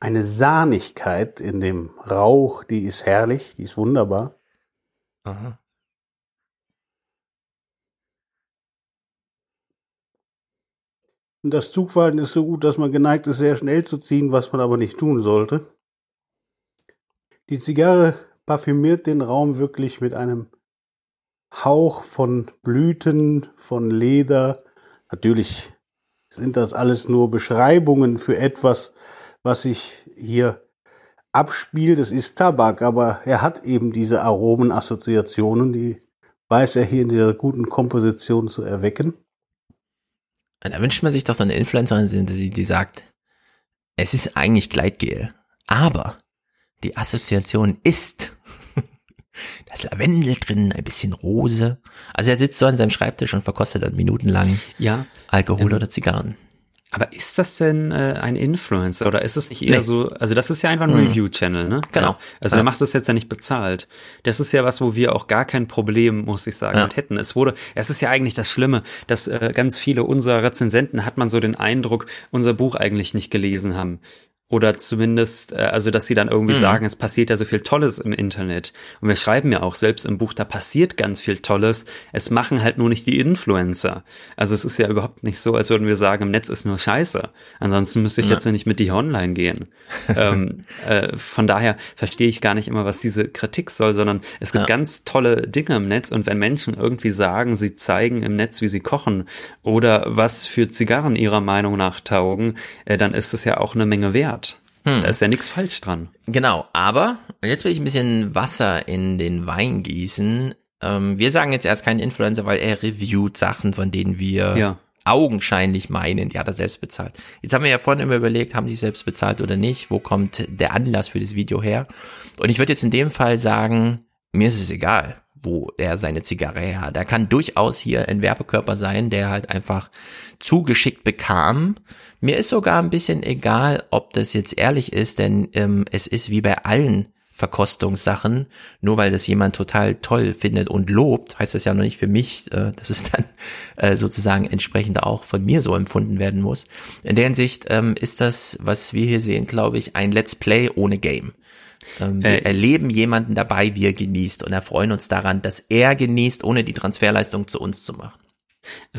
eine Sahnigkeit in dem Rauch, die ist herrlich, die ist wunderbar. Aha. Und das Zugverhalten ist so gut, dass man geneigt ist, sehr schnell zu ziehen, was man aber nicht tun sollte. Die Zigarre parfümiert den Raum wirklich mit einem Hauch von Blüten, von Leder. Natürlich sind das alles nur Beschreibungen für etwas, was sich hier abspielt. Es ist Tabak, aber er hat eben diese Aromenassoziationen, die weiß er hier in dieser guten Komposition zu erwecken. Da wünscht man sich doch so eine Influencerin, die, die sagt, es ist eigentlich Gleitgel, aber die Assoziation ist da ist Lavendel drin, ein bisschen Rose. Also er sitzt so an seinem Schreibtisch und verkostet dann minutenlang ja, Alkohol ähm, oder Zigarren. Aber ist das denn äh, ein Influencer oder ist es nicht eher Nee. so, also das ist ja einfach ein Mhm. Review-Channel, ne? Genau. Ja. Also Ja. er macht das jetzt ja nicht bezahlt. Das ist ja was, wo wir auch gar kein Problem, muss ich sagen, Ja. hätten. Es wurde, es ist ja eigentlich das Schlimme, dass äh, ganz viele unserer Rezensenten hat man so den Eindruck, unser Buch eigentlich nicht gelesen haben. Oder zumindest, äh, also dass sie dann irgendwie Mhm. sagen, es passiert ja so viel Tolles im Internet. Und wir schreiben ja auch selbst im Buch, da passiert ganz viel Tolles. Es machen halt nur nicht die Influencer. Also es ist ja überhaupt nicht so, als würden wir sagen, im Netz ist nur Scheiße. Ansonsten müsste ich Ja. jetzt ja nicht mit dir online gehen. ähm, äh, von daher verstehe ich gar nicht immer, was diese Kritik soll, sondern es gibt Ja. ganz tolle Dinge im Netz und wenn Menschen irgendwie sagen, sie zeigen im Netz, wie sie kochen oder was für Zigarren ihrer Meinung nach taugen, äh, dann ist es ja auch eine Menge wert. Hm. Da ist ja nichts falsch dran. Genau, aber jetzt will ich ein bisschen Wasser in den Wein gießen. Ähm, wir sagen jetzt erst keinen Influencer, weil er reviewt Sachen, von denen wir Ja. augenscheinlich meinen, die hat er selbst bezahlt. Jetzt haben wir ja vorhin immer überlegt, haben die selbst bezahlt oder nicht? Wo kommt der Anlass für das Video her? Und ich würde jetzt in dem Fall sagen, mir ist es egal, wo er seine Zigarre her hat. Er kann durchaus hier ein Werbekörper sein, der halt einfach zugeschickt bekam. Mir ist sogar ein bisschen egal, ob das jetzt ehrlich ist, denn ähm, es ist wie bei allen Verkostungssachen, nur weil das jemand total toll findet und lobt, heißt das ja noch nicht für mich, äh, dass es dann äh, sozusagen entsprechend auch von mir so empfunden werden muss. In der Hinsicht ähm, ist das, was wir hier sehen, glaube ich, ein Let's Play ohne Game. Ähm, wir Äh, erleben jemanden dabei, wie er genießt und erfreuen uns daran, dass er genießt, ohne die Transferleistung zu uns zu machen.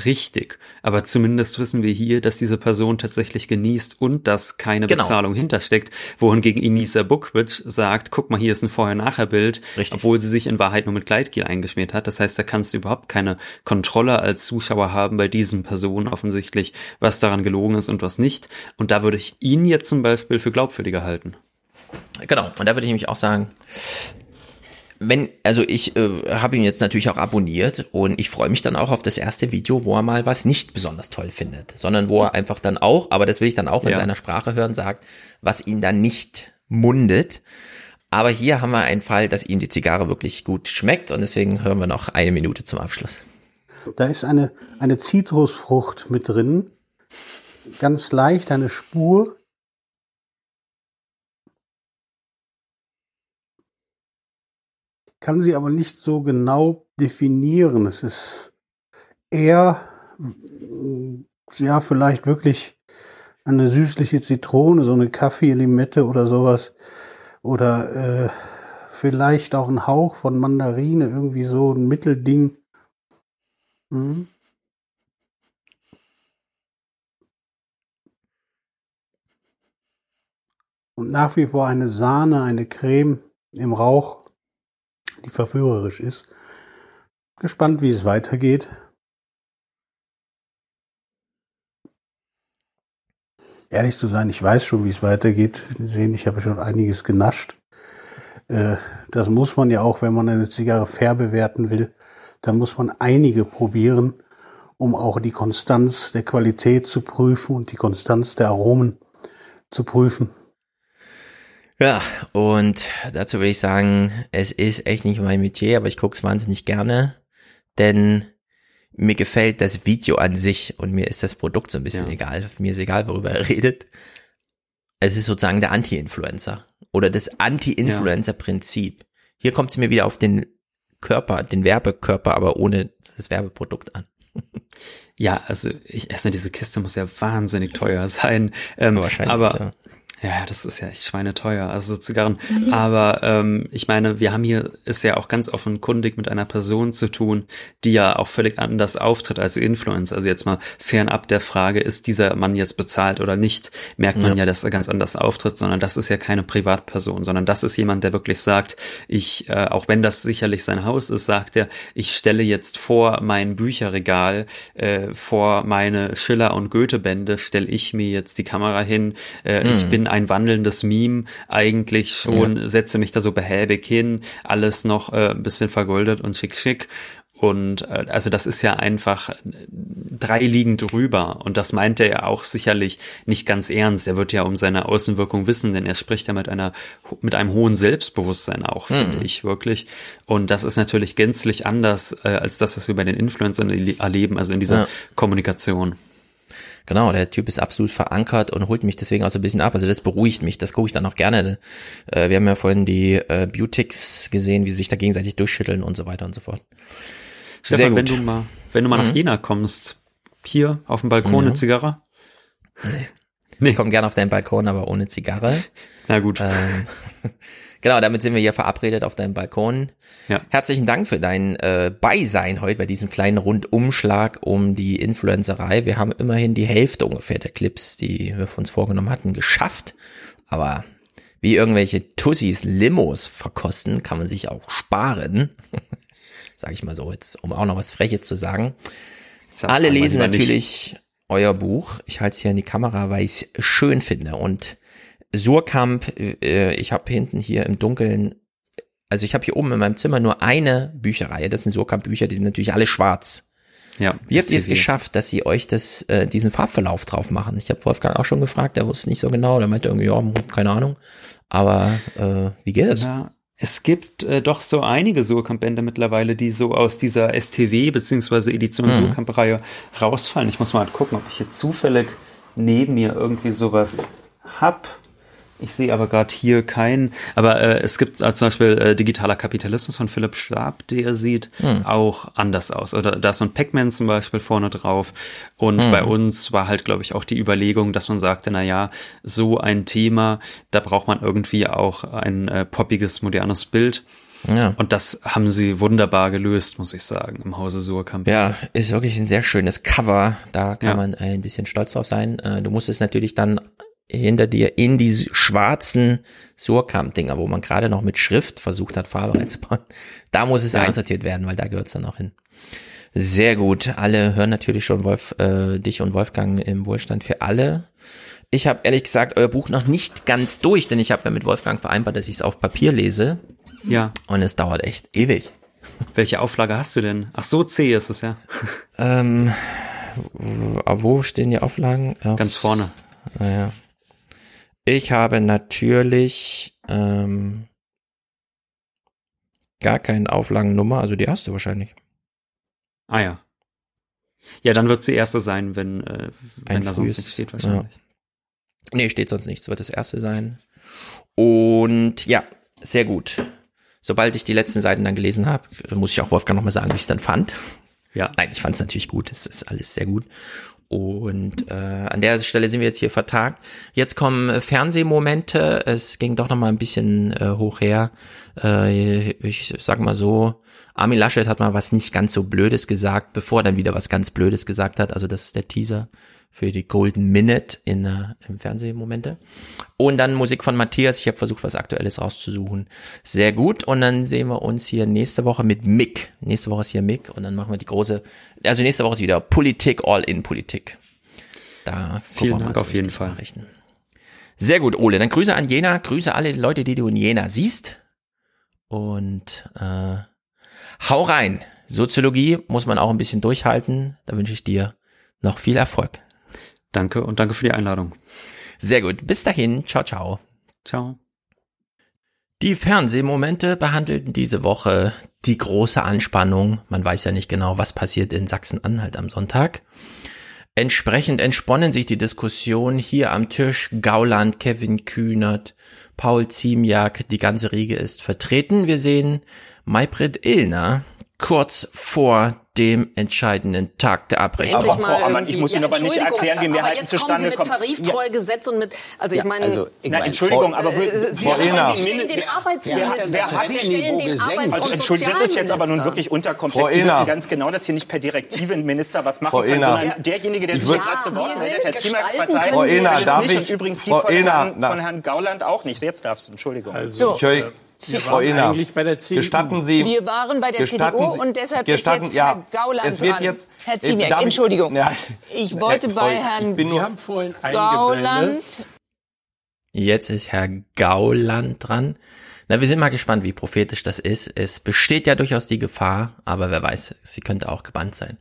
Richtig. Aber zumindest wissen wir hier, dass diese Person tatsächlich genießt und dass keine Genau. Bezahlung hintersteckt, wohingegen Inisa Bukvic sagt, guck mal, hier ist ein Vorher-Nachher-Bild, obwohl sie sich in Wahrheit nur mit Gleitgel eingeschmiert hat. Das heißt, da kannst du überhaupt keine Kontrolle als Zuschauer haben bei diesen Personen offensichtlich, was daran gelogen ist und was nicht. Und da würde ich ihn jetzt zum Beispiel für glaubwürdiger halten. Genau, und da würde ich nämlich auch sagen, wenn, also ich äh, habe ihn jetzt natürlich auch abonniert und ich freue mich dann auch auf das erste Video, wo er mal was nicht besonders toll findet, sondern wo er einfach dann auch, aber das will ich dann auch in Ja. seiner Sprache hören, sagt, was ihn dann nicht mundet. Aber hier haben wir einen Fall, dass ihm die Zigarre wirklich gut schmeckt und deswegen hören wir noch eine Minute zum Abschluss. Da ist eine, eine Zitrusfrucht mit drin. Ganz leicht, eine Spur. Kann sie aber nicht so genau definieren. Es ist eher, ja, vielleicht wirklich eine süßliche Zitrone, so eine Kaffee-Limette oder sowas. Oder äh, vielleicht auch ein Hauch von Mandarine, irgendwie so ein Mittelding. Mhm. Und nach wie vor eine Sahne, eine Creme im Rauch, die verführerisch ist. Gespannt, wie es weitergeht. Ehrlich zu sein, ich weiß schon, wie es weitergeht. Sie sehen, ich habe schon einiges genascht. Äh, das muss man ja auch, wenn man eine Zigarre fair bewerten will. Dann muss man einige probieren, um auch die Konstanz der Qualität zu prüfen und die Konstanz der Aromen zu prüfen. Ja, und dazu will ich sagen, es ist echt nicht mein Metier, aber ich gucke es wahnsinnig gerne, denn mir gefällt das Video an sich und mir ist das Produkt so ein bisschen Ja. egal. Mir ist egal, worüber er redet. Es ist sozusagen der Anti-Influencer oder das Anti-Influencer-Prinzip. Hier kommt es mir wieder auf den Körper, den Werbekörper, aber ohne das Werbeprodukt an. Ja, also ich esse diese Kiste muss ja wahnsinnig teuer sein. Ähm, Wahrscheinlich, aber ja. Ja, ja, das ist ja echt schweineteuer, also so Zigarren. Aber ähm, ich meine, wir haben hier ist ja auch ganz offenkundig mit einer Person zu tun, die ja auch völlig anders auftritt als Influencer. Also jetzt mal fernab der Frage, ist dieser Mann jetzt bezahlt oder nicht, merkt man Ja. ja, dass er ganz anders auftritt, sondern das ist ja keine Privatperson, sondern das ist jemand, der wirklich sagt, ich, äh, auch wenn das sicherlich sein Haus ist, sagt er, ich stelle jetzt vor mein Bücherregal, äh, vor meine Schiller- und Goethe-Bände, stelle ich mir jetzt die Kamera hin. Äh, Ich Mhm. bin ein wandelndes Meme, eigentlich schon, setze mich da so behäbig hin, alles noch äh, ein bisschen vergoldet und schick schick. Und äh, also das ist ja einfach drei Ligen drüber. Und das meint er ja auch sicherlich nicht ganz ernst. Er wird ja um seine Außenwirkung wissen, denn er spricht ja mit einer mit einem hohen Selbstbewusstsein auch, finde Mhm. ich wirklich. Und das ist natürlich gänzlich anders äh, als das, was wir bei den Influencern erle- erleben, also in dieser Ja. Kommunikation. Genau, der Typ ist absolut verankert und holt mich deswegen auch so ein bisschen ab. Also das beruhigt mich, das gucke ich dann auch gerne. Äh, wir haben ja vorhin die äh, Beautics gesehen, wie sie sich da gegenseitig durchschütteln und so weiter und so fort. Stefan, wenn du mal, wenn du mal nach Mhm. Jena kommst, hier auf dem Balkon Ja. eine Zigarre? Ich komme gerne auf deinen Balkon, aber ohne Zigarre. Na gut. Ähm, genau, damit sind wir hier verabredet auf deinem Balkon. Ja. Herzlichen Dank für dein äh, Beisein heute bei diesem kleinen Rundumschlag um die Influencerei. Wir haben immerhin die Hälfte ungefähr der Clips, die wir von uns vorgenommen hatten, geschafft. Aber wie irgendwelche Tussis Limos verkosten, kann man sich auch sparen. Sag ich mal so jetzt, um auch noch was Freches zu sagen. Alle lesen nicht. natürlich euer Buch. Ich halte es hier in die Kamera, weil ich es schön finde. Und Surkamp, äh, ich habe hinten hier im Dunkeln, also ich habe hier oben in meinem Zimmer nur eine Bücherreihe. Das sind Surkamp-Bücher, die sind natürlich alle schwarz. Ja, Wie habt ihr es geschafft, dass sie euch das, äh, diesen Farbverlauf drauf machen? Ich habe Wolfgang auch schon gefragt, der wusste nicht so genau, der meinte irgendwie, ja, keine Ahnung. Aber äh, wie geht das? Ja, es gibt äh, doch so einige Surkamp-Bände mittlerweile, die so aus dieser STW bzw. Edition Mhm. Surkamp-Reihe rausfallen. Ich muss mal gucken, ob ich jetzt zufällig neben mir irgendwie sowas hab. Ich sehe aber gerade hier keinen. Aber äh, es gibt äh, zum Beispiel äh, Digitaler Kapitalismus von Philipp Schwab, der sieht Hm. auch anders aus. Oder da ist so ein Pac-Man zum Beispiel vorne drauf. Und Hm. bei uns war halt, glaube ich, auch die Überlegung, dass man sagte, na ja, so ein Thema, da braucht man irgendwie auch ein äh, poppiges, modernes Bild. Ja. Und das haben sie wunderbar gelöst, muss ich sagen, im Hause Surkamp. Ja, ist wirklich ein sehr schönes Cover. Da kann Ja. man ein bisschen stolz drauf sein. Äh, Du musst es natürlich dann hinter dir in die schwarzen Surkamp-Dinger, wo man gerade noch mit Schrift versucht hat, Farbe reinzubauen. Da muss es Ja. einsortiert werden, weil da gehört es dann auch hin. Sehr gut. Alle hören natürlich schon Wolf, äh, dich und Wolfgang im Wohlstand für alle. Ich habe ehrlich gesagt euer Buch noch nicht ganz durch, denn ich habe ja mit Wolfgang vereinbart, dass ich es auf Papier lese. Ja. Und es dauert echt ewig. Welche Auflage hast du denn? Ach so, C ist es ja. Ähm, wo- stehen die Auflagen? Aufs- Ganz vorne. Naja. Ich habe natürlich ähm, gar keine Auflagennummer, also die erste wahrscheinlich. Ah ja. Ja, dann wird sie erste sein, wenn, äh, wenn Ein da sonst nichts steht wahrscheinlich. Nee, steht sonst nichts, wird das erste sein. Und ja, sehr gut. Sobald ich die letzten Seiten dann gelesen habe, muss ich auch Wolfgang nochmal sagen, wie ich es dann fand. Ja. Nein, ich fand es natürlich gut. Es ist alles sehr gut. Und äh, an der Stelle sind wir jetzt hier vertagt. Jetzt kommen äh, Fernsehmomente. Es ging doch noch mal ein bisschen äh, hoch her. Äh, ich sag mal so, Armin Laschet hat mal was nicht ganz so Blödes gesagt, bevor er dann wieder was ganz Blödes gesagt hat. Also das ist der Teaser für die Golden Minute in äh, im Fernsehmomente. Und dann Musik von Matthias. Ich habe versucht, was Aktuelles rauszusuchen. Sehr gut. Und dann sehen wir uns hier nächste Woche mit Mick. Nächste Woche ist hier Mick und dann machen wir die große. Also nächste Woche ist wieder Politik, All-in-Politik. Da Vielen Dank mal auf jeden Fall. Nachrichten. Sehr gut, Ole. Dann Grüße an Jena. Grüße alle Leute, die du in Jena siehst. Und äh, hau rein. Soziologie muss man auch ein bisschen durchhalten. Da wünsche ich dir noch viel Erfolg. Danke und danke für die Einladung. Sehr gut. Bis dahin. Ciao, ciao. Ciao. Die Fernsehmomente behandelten diese Woche die große Anspannung. Man weiß ja nicht genau, was passiert in Sachsen-Anhalt am Sonntag. Entsprechend entsponnen sich die Diskussion hier am Tisch. Gauland, Kevin Kühnert, Paul Ziemiak, die ganze Riege ist vertreten. Wir sehen Maybrit Illner kurz vor dem entscheidenden Tag der Abrechnung. Aber Frau Ammann, ich muss Ihnen aber nicht erklären, wie Mehrheiten zustande kommen. Aber jetzt kommen Sie mit Tariftreugesetz und mit, also ich Ja, meine, also, ich Na, meine, Entschuldigung, Frau- aber äh, Sie Frau haben Ehner. Sie stellen den Arbeitsminister. wer hat Sie denn stellen den Arbeits- Also, Entschuldigung, das ist jetzt aber nun wirklich unterkomplex. Frau Sie wissen Ehner. ganz genau, dass hier nicht per Direktive ein Minister was machen Frau kann, Ehner. sondern Ja. derjenige, der Ich sich würd- gerade zu Wort Ja, meldet, sind der will Frau Ehner, darf Und ich- übrigens die Frau von, Herrn, na- von Herrn Gauland auch nicht. Jetzt darfst du, Entschuldigung. Also, So. äh, wir Frau waren Ehner, eigentlich bei der CDU. gestatten Sie, Wir waren bei der CDU Sie- und deshalb ist jetzt ja, Herr Gauland es wird dran. jetzt, Herr Ziemiak, ich- Entschuldigung. Ja. Ich wollte Frau- bei ich Herrn bin nur- Sie haben vorhin Gauland. Jetzt ist Herr Gauland dran. Na, wir sind mal gespannt, wie prophetisch das ist. Es besteht ja durchaus die Gefahr, aber wer weiß, sie könnte auch gebannt sein.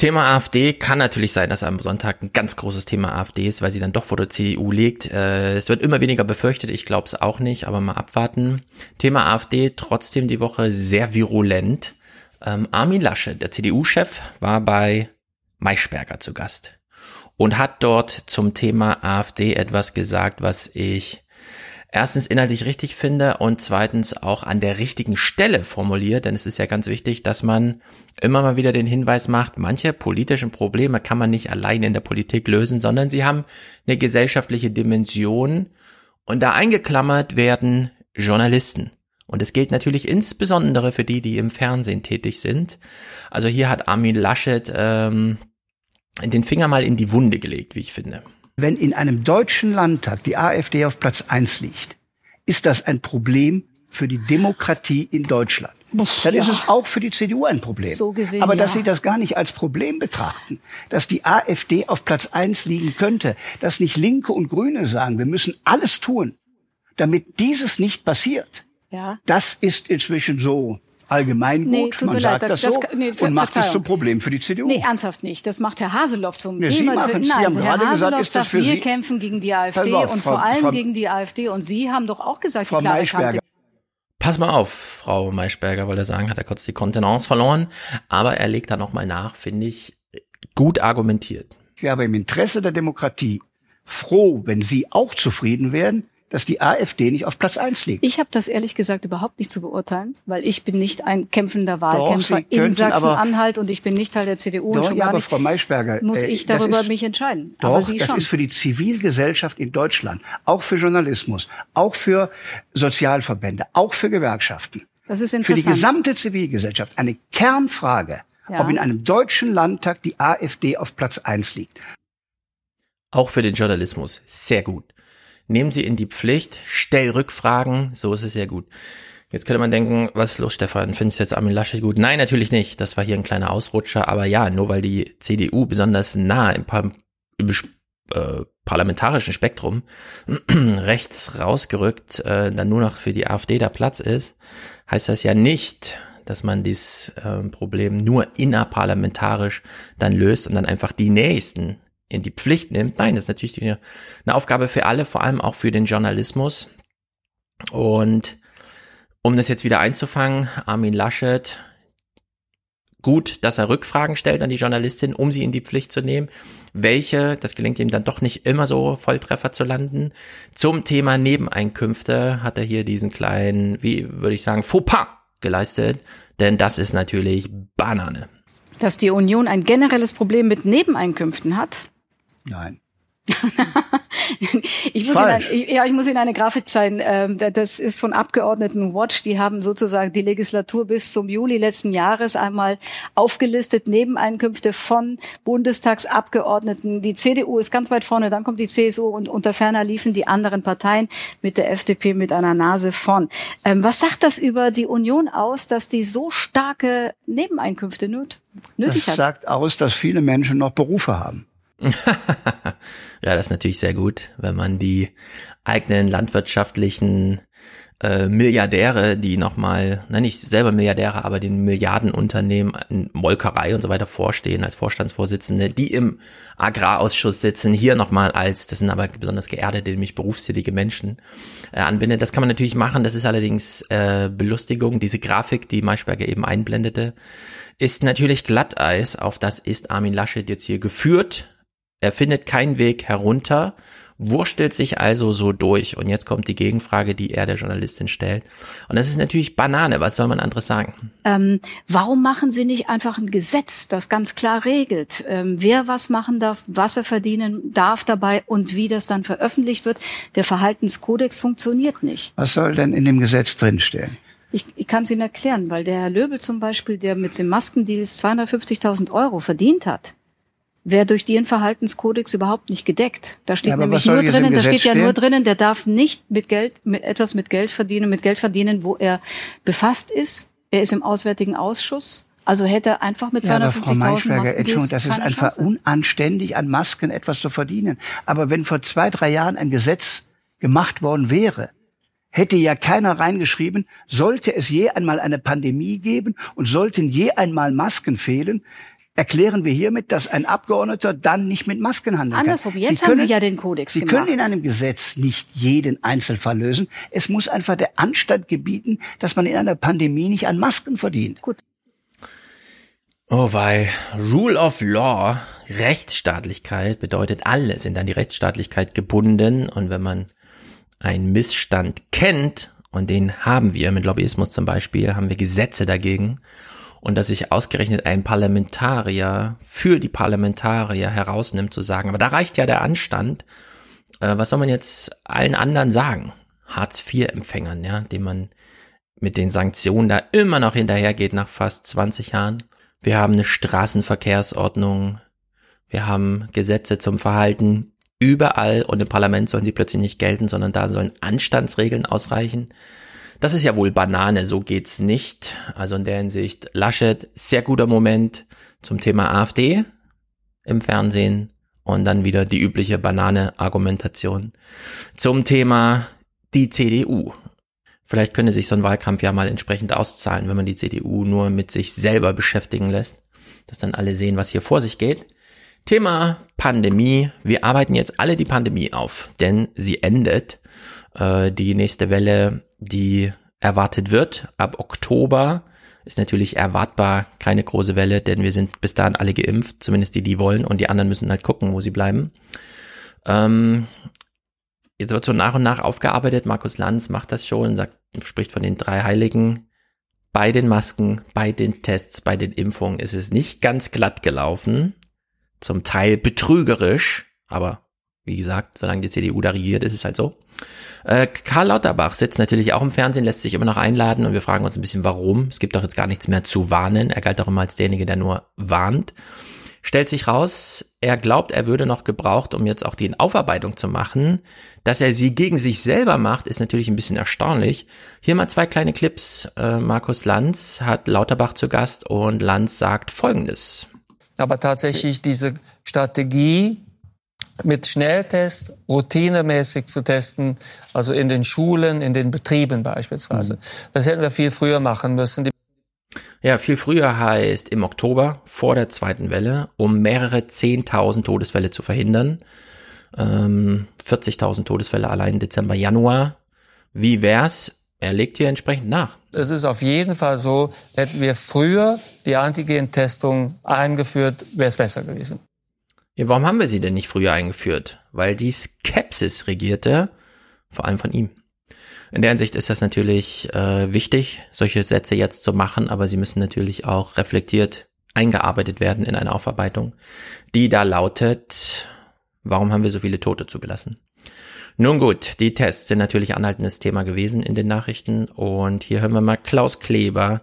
Thema AfD kann natürlich sein, dass am Sonntag ein ganz großes Thema AfD ist, weil sie dann doch vor der CDU liegt. Äh, es wird immer weniger befürchtet, ich glaube es auch nicht, aber mal abwarten. Thema AfD trotzdem die Woche sehr virulent. Ähm, Armin Laschet, der CDU-Chef, war bei Maischberger zu Gast und hat dort zum Thema AfD etwas gesagt, was ich erstens inhaltlich richtig finde und zweitens auch an der richtigen Stelle formuliert, denn es ist ja ganz wichtig, dass man immer mal wieder den Hinweis macht, manche politischen Probleme kann man nicht allein in der Politik lösen, sondern sie haben eine gesellschaftliche Dimension und da eingeklammert werden Journalisten. Und es gilt natürlich insbesondere für die, die im Fernsehen tätig sind. Also hier hat Armin Laschet ähm, den Finger mal in die Wunde gelegt, wie ich finde. Wenn in einem deutschen Landtag die AfD auf Platz 1 liegt, ist das ein Problem für die Demokratie in Deutschland. Dann ist ja. es auch für die CDU ein Problem. So gesehen, Aber dass ja. Sie das gar nicht als Problem betrachten, dass die AfD auf Platz 1 liegen könnte, dass nicht Linke und Grüne sagen, wir müssen alles tun, damit dieses nicht passiert, Ja. das ist inzwischen so allgemeingut. Nee, Man mir sagt leid, das, das- so das- nee, und macht es zum Problem für die CDU. Nee, ernsthaft nicht. Das macht Herr Haseloff zum Nee, Sie Thema. Sie Nein, haben Herr gerade gesagt, Haseloff ist das sagt, für wir Sie- kämpfen gegen die AfD auf, und Frau- vor allem Frau- gegen die AfD. Und Sie haben doch auch gesagt, Frau die klare. Kante. Pass mal auf, Frau Maischberger wollte er sagen, hat er kurz die Kontenance verloren, aber er legt da nochmal nach, finde ich, gut argumentiert. Ich wäre aber im Interesse der Demokratie froh, wenn Sie auch zufrieden wären, dass die AfD nicht auf Platz 1 liegt. Ich habe das ehrlich gesagt überhaupt nicht zu beurteilen, weil ich bin nicht ein kämpfender Wahlkämpfer Sie in Sachsen-Anhalt und ich bin nicht Teil der CDU und Doch, schon ja, gar aber nicht Frau Maischberger, muss äh, ich darüber ist- mich entscheiden. Doch, aber Sie das schon. ist für die Zivilgesellschaft in Deutschland, auch für Journalismus, auch für Sozialverbände, auch für Gewerkschaften, das ist für die interessant. gesamte Zivilgesellschaft eine Kernfrage, Ja. ob in einem deutschen Landtag die AfD auf Platz 1 liegt. Auch für den Journalismus. Sehr gut. Nehmen Sie in die Pflicht, stell Rückfragen, so ist es sehr gut. Jetzt könnte man denken, was ist los, Stefan? Findest du jetzt Armin Laschet gut? Nein, natürlich nicht. Das war hier ein kleiner Ausrutscher. Aber ja, nur weil die CDU besonders nah im, Par im äh, parlamentarischen Spektrum rechts rausgerückt, äh, dann nur noch für die AfD da Platz ist, heißt das ja nicht, dass man dieses äh, Problem nur innerparlamentarisch dann löst und dann einfach die Nächsten in die Pflicht nimmt. Nein, das ist natürlich eine, eine Aufgabe für alle, vor allem auch für den Journalismus. Und um das jetzt wieder einzufangen, Armin Laschet, gut, dass er Rückfragen stellt an die Journalistin, um sie in die Pflicht zu nehmen. Welche, das gelingt ihm dann doch nicht immer so Volltreffer zu landen. Zum Thema Nebeneinkünfte hat er hier diesen kleinen, wie würde ich sagen, Fauxpas geleistet, denn das ist natürlich Banane. Dass die Union ein generelles Problem mit Nebeneinkünften hat, Nein. Ich muss, Ihnen, ein, ja, ich muss Ihnen eine Grafik zeigen. Ähm, da- das ist von Abgeordneten Watch. Die haben sozusagen die Legislatur bis zum Juli letzten Jahres einmal aufgelistet. Nebeneinkünfte von Bundestagsabgeordneten. Die CDU ist ganz weit vorne, dann kommt die CSU und unter ferner liefen die anderen Parteien mit der FDP mit einer Nase vorn. Ähm, was sagt das über die Union aus, dass die so starke Nebeneinkünfte nöt nötig Das hat? sagt aus, dass viele Menschen noch Berufe haben. Ja, das ist natürlich sehr gut, wenn man die eigenen landwirtschaftlichen äh, Milliardäre, die nochmal, nein, nicht selber Milliardäre, aber den Milliardenunternehmen, in Molkerei und so weiter vorstehen als Vorstandsvorsitzende, die im Agrarausschuss sitzen, hier nochmal als, das sind aber besonders geerdete, nämlich berufstätige Menschen, äh, anbindet. Das kann man natürlich machen, das ist allerdings äh, Belustigung. Diese Grafik, die Maischberger eben einblendete, ist natürlich Glatteis, auf das ist Armin Laschet jetzt hier geführt. Er findet keinen Weg herunter, wurstelt sich also so durch. Und jetzt kommt die Gegenfrage, die er der Journalistin stellt. Und das ist natürlich Banane. Was soll man anderes sagen? Ähm, warum machen Sie nicht einfach ein Gesetz, das ganz klar regelt, ähm, wer was machen darf, was er verdienen darf dabei und wie das dann veröffentlicht wird? Der Verhaltenskodex funktioniert nicht. Was soll denn in dem Gesetz drinstehen? Ich, ich kann es Ihnen erklären, weil der Herr Löbel zum Beispiel, der mit dem Maskendeals 250.000 Euro verdient hat, wäre durch den Verhaltenskodex überhaupt nicht gedeckt. Da steht Ja, nämlich nur drinnen, da steht ja nur stehen? drinnen, der darf nicht mit Geld, mit etwas mit Geld verdienen, mit Geld verdienen, wo er befasst ist. Er ist im Auswärtigen Ausschuss. Also hätte er einfach mit Ja, aber Frau 250.000 Maischberger, Masken Entschuldigung, das ist einfach Chance. unanständig, an Masken etwas zu verdienen. Aber wenn vor zwei, drei Jahren ein Gesetz gemacht worden wäre, hätte ja keiner reingeschrieben, sollte es je einmal eine Pandemie geben und sollten je einmal Masken fehlen, erklären wir hiermit, dass ein Abgeordneter dann nicht mit Masken handeln kann. Andersrum, jetzt haben Sie ja den Kodex Sie gemacht. können in einem Gesetz nicht jeden Einzelfall lösen. Es muss einfach der Anstand gebieten, dass man in einer Pandemie nicht an Masken verdient. Gut. Oh wei, Rule of Law, Rechtsstaatlichkeit bedeutet, alle sind an die Rechtsstaatlichkeit gebunden und wenn man einen Missstand kennt, und den haben wir mit Lobbyismus zum Beispiel, haben wir Gesetze dagegen, und dass sich ausgerechnet ein Parlamentarier für die Parlamentarier herausnimmt zu sagen, aber da reicht ja der Anstand, äh, was soll man jetzt allen anderen sagen? Hartz-IV-Empfängern, ja, dem man mit den Sanktionen da immer noch hinterhergeht nach fast 20 Jahren. Wir haben eine Straßenverkehrsordnung. Wir haben Gesetze zum Verhalten überall und im Parlament sollen sie plötzlich nicht gelten, sondern da sollen Anstandsregeln ausreichen. Das ist ja wohl Banane, so geht's nicht. Also in der Hinsicht Laschet, sehr guter Moment zum Thema AfD im Fernsehen und dann wieder die übliche Banane-Argumentation zum Thema die CDU. Vielleicht könnte sich so ein Wahlkampf ja mal entsprechend auszahlen, wenn man die CDU nur mit sich selber beschäftigen lässt, dass dann alle sehen, was hier vor sich geht. Thema Pandemie. Wir arbeiten jetzt alle die Pandemie auf, denn sie endet. Äh, die nächste Welle, die erwartet wird ab Oktober, ist natürlich erwartbar keine große Welle, denn wir sind bis dahin alle geimpft, zumindest die, die wollen, und die anderen müssen halt gucken, wo sie bleiben. Ähm, jetzt wird so nach und nach aufgearbeitet. Markus Lanz macht das schon, sagt, spricht von den drei Heiligen. Bei den Masken, bei den Tests, bei den Impfungen ist es nicht ganz glatt gelaufen. Zum Teil betrügerisch, aber wie gesagt, solange die CDU da regiert, ist es halt so. Äh, Karl Lauterbach sitzt natürlich auch im Fernsehen, lässt sich immer noch einladen und wir fragen uns ein bisschen, warum. Es gibt doch jetzt gar nichts mehr zu warnen. Er galt auch immer als derjenige, der nur warnt. Stellt sich raus, er glaubt, er würde noch gebraucht, um jetzt auch die Aufarbeitung zu machen. Dass er sie gegen sich selber macht, ist natürlich ein bisschen erstaunlich. Hier mal zwei kleine Clips. Äh, Markus Lanz hat Lauterbach zu Gast und Lanz sagt Folgendes. Aber tatsächlich diese Strategie mit Schnelltest routinemäßig zu testen, also in den Schulen, in den Betrieben beispielsweise. Das hätten wir viel früher machen müssen. Die Ja, viel früher heißt im Oktober vor der zweiten Welle, um mehrere 10.000 Todesfälle zu verhindern. Ähm, 40.000 Todesfälle allein Dezember, Januar. Wie wär's? Er legt hier entsprechend nach. Es ist auf jeden Fall so, hätten wir früher die Antigen-Testung eingeführt, wäre es besser gewesen. Ja, warum haben wir sie denn nicht früher eingeführt? Weil die Skepsis regierte, vor allem von ihm. In der Hinsicht ist das natürlich äh, wichtig, solche Sätze jetzt zu machen, aber sie müssen natürlich auch reflektiert eingearbeitet werden in eine Aufarbeitung, die da lautet, warum haben wir so viele Tote zugelassen? Nun gut, die Tests sind natürlich anhaltendes Thema gewesen in den Nachrichten und hier hören wir mal Klaus Kleber,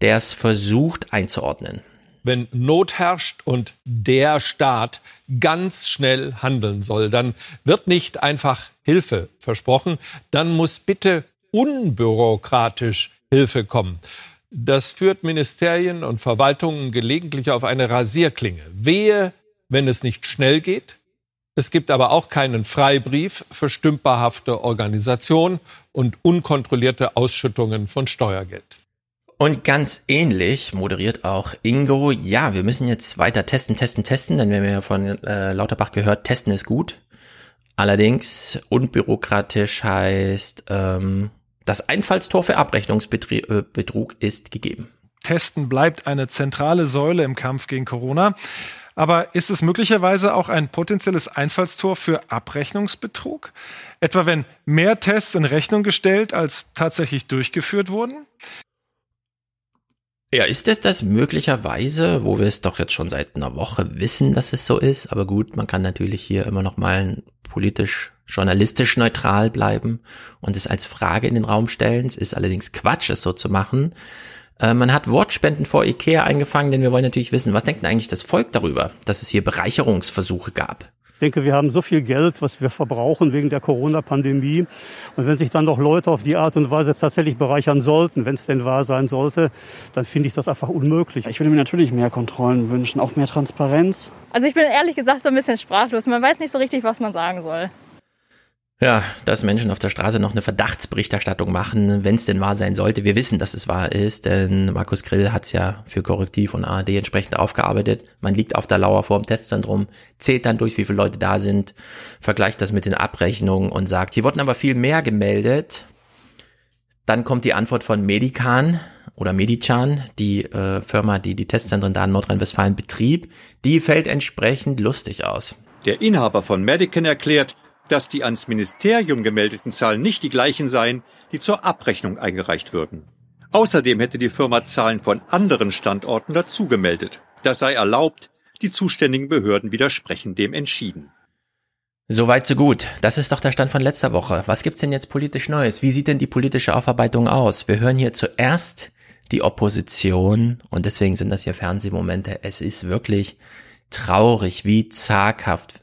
der es versucht einzuordnen. Wenn Not herrscht und der Staat ganz schnell handeln soll, dann wird nicht einfach Hilfe versprochen, dann muss bitte unbürokratisch Hilfe kommen. Das führt Ministerien und Verwaltungen gelegentlich auf eine Rasierklinge. Wehe, wenn es nicht schnell geht. Es gibt aber auch keinen Freibrief für stümperhafte Organisation und unkontrollierte Ausschüttungen von Steuergeld. Und ganz ähnlich moderiert auch Ingo, ja, wir müssen jetzt weiter testen, testen, testen, denn wir haben ja von äh, Lauterbach gehört, testen ist gut. Allerdings unbürokratisch heißt, ähm, das Einfallstor für Abrechnungsbetrug ist gegeben. Testen bleibt eine zentrale Säule im Kampf gegen Corona. Aber ist es möglicherweise auch ein potenzielles Einfallstor für Abrechnungsbetrug? Etwa wenn mehr Tests in Rechnung gestellt als tatsächlich durchgeführt wurden? Ja, ist es das möglicherweise, wo wir es doch jetzt schon seit einer Woche wissen, dass es so ist? Aber gut, man kann natürlich hier immer noch mal politisch, journalistisch neutral bleiben und es als Frage in den Raum stellen. Es ist allerdings Quatsch, es so zu machen. Äh, man hat Wortspenden vor Ikea eingefangen, denn wir wollen natürlich wissen, was denkt denn eigentlich das Volk darüber, dass es hier Bereicherungsversuche gab? Ich denke, wir haben so viel Geld, was wir verbrauchen wegen der Corona-Pandemie. Und wenn sich dann doch Leute auf die Art und Weise tatsächlich bereichern sollten, wenn es denn wahr sein sollte, dann finde ich das einfach unmöglich. Ich würde mir natürlich mehr Kontrollen wünschen, auch mehr Transparenz. Also ich bin ehrlich gesagt so ein bisschen sprachlos. Man weiß nicht so richtig, was man sagen soll. Ja, dass Menschen auf der Straße noch eine Verdachtsberichterstattung machen, wenn es denn wahr sein sollte. Wir wissen, dass es wahr ist, denn Markus Grill hat es ja für Korrektiv und ARD entsprechend aufgearbeitet. Man liegt auf der Lauer vor dem Testzentrum, zählt dann durch, wie viele Leute da sind, vergleicht das mit den Abrechnungen und sagt, hier wurden aber viel mehr gemeldet. Dann kommt die Antwort von Medican oder Medican, die äh, Firma, die die Testzentren da in Nordrhein-Westfalen betrieb. Die fällt entsprechend lustig aus. Der Inhaber von Medican erklärt, dass die ans Ministerium gemeldeten Zahlen nicht die gleichen seien, die zur Abrechnung eingereicht würden. Außerdem hätte die Firma Zahlen von anderen Standorten dazu gemeldet. Das sei erlaubt, die zuständigen Behörden widersprechen dem entschieden. Soweit so gut. Das ist doch der Stand von letzter Woche. Was gibt's denn jetzt politisch Neues? Wie sieht denn die politische Aufarbeitung aus? Wir hören hier zuerst die Opposition und deswegen sind das hier Fernsehmomente. Es ist wirklich traurig, wie zaghaft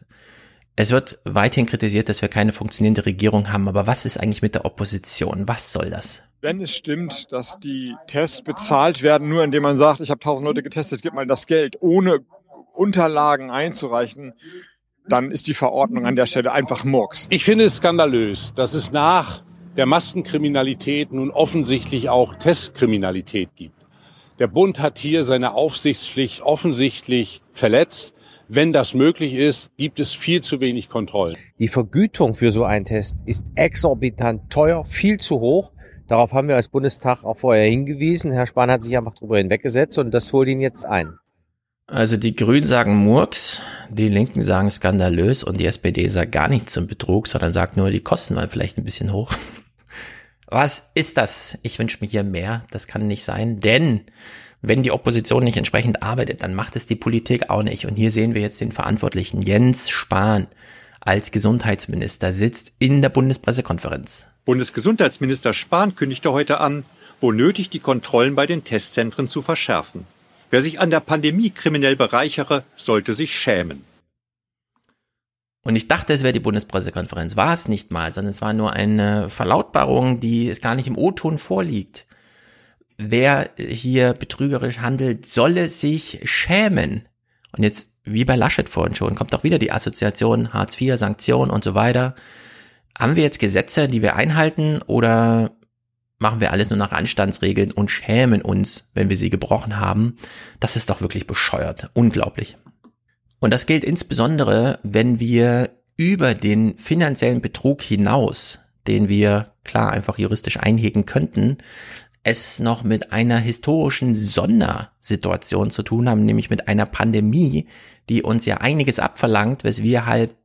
es wird weiterhin kritisiert, dass wir keine funktionierende Regierung haben, aber was ist eigentlich mit der Opposition? Was soll das? Wenn es stimmt, dass die Tests bezahlt werden, nur indem man sagt, ich habe tausend Leute getestet, gib mal das Geld, ohne Unterlagen einzureichen, dann ist die Verordnung an der Stelle einfach Murks. Ich finde es skandalös, dass es nach der Maskenkriminalität nun offensichtlich auch Testkriminalität gibt. Der Bund hat hier seine Aufsichtspflicht offensichtlich verletzt. Wenn das möglich ist, gibt es viel zu wenig Kontrollen. Die Vergütung für so einen Test ist exorbitant teuer, viel zu hoch. Darauf haben wir als Bundestag auch vorher hingewiesen. Herr Spahn hat sich einfach drüber hinweggesetzt und das holt ihn jetzt ein. Also die Grünen sagen Murks, die Linken sagen skandalös und die SPD sagt gar nichts zum Betrug, sondern sagt nur, die Kosten waren vielleicht ein bisschen hoch. Was ist das? Ich wünsche mir hier mehr. Das kann nicht sein, denn wenn die Opposition nicht entsprechend arbeitet, dann macht es die Politik auch nicht. Und hier sehen wir jetzt den Verantwortlichen Jens Spahn als Gesundheitsminister sitzt in der Bundespressekonferenz. Bundesgesundheitsminister Spahn kündigte heute an, wo nötig die Kontrollen bei den Testzentren zu verschärfen. Wer sich an der Pandemie kriminell bereichere, sollte sich schämen. Und ich dachte, es wäre die Bundespressekonferenz. War es nicht mal, sondern es war nur eine Verlautbarung, die es gar nicht im O-Ton vorliegt. Wer hier betrügerisch handelt, solle sich schämen. Und jetzt, wie bei Laschet vorhin schon, kommt auch wieder die Assoziation Hartz IV, Sanktionen und so weiter. Haben wir jetzt Gesetze, die wir einhalten oder machen wir alles nur nach Anstandsregeln und schämen uns, wenn wir sie gebrochen haben? Das ist doch wirklich bescheuert. Unglaublich. Und das gilt insbesondere, wenn wir über den finanziellen Betrug hinaus, den wir klar einfach juristisch einhegen könnten, es noch mit einer historischen Sondersituation zu tun haben, nämlich mit einer Pandemie, die uns ja einiges abverlangt, was wir halt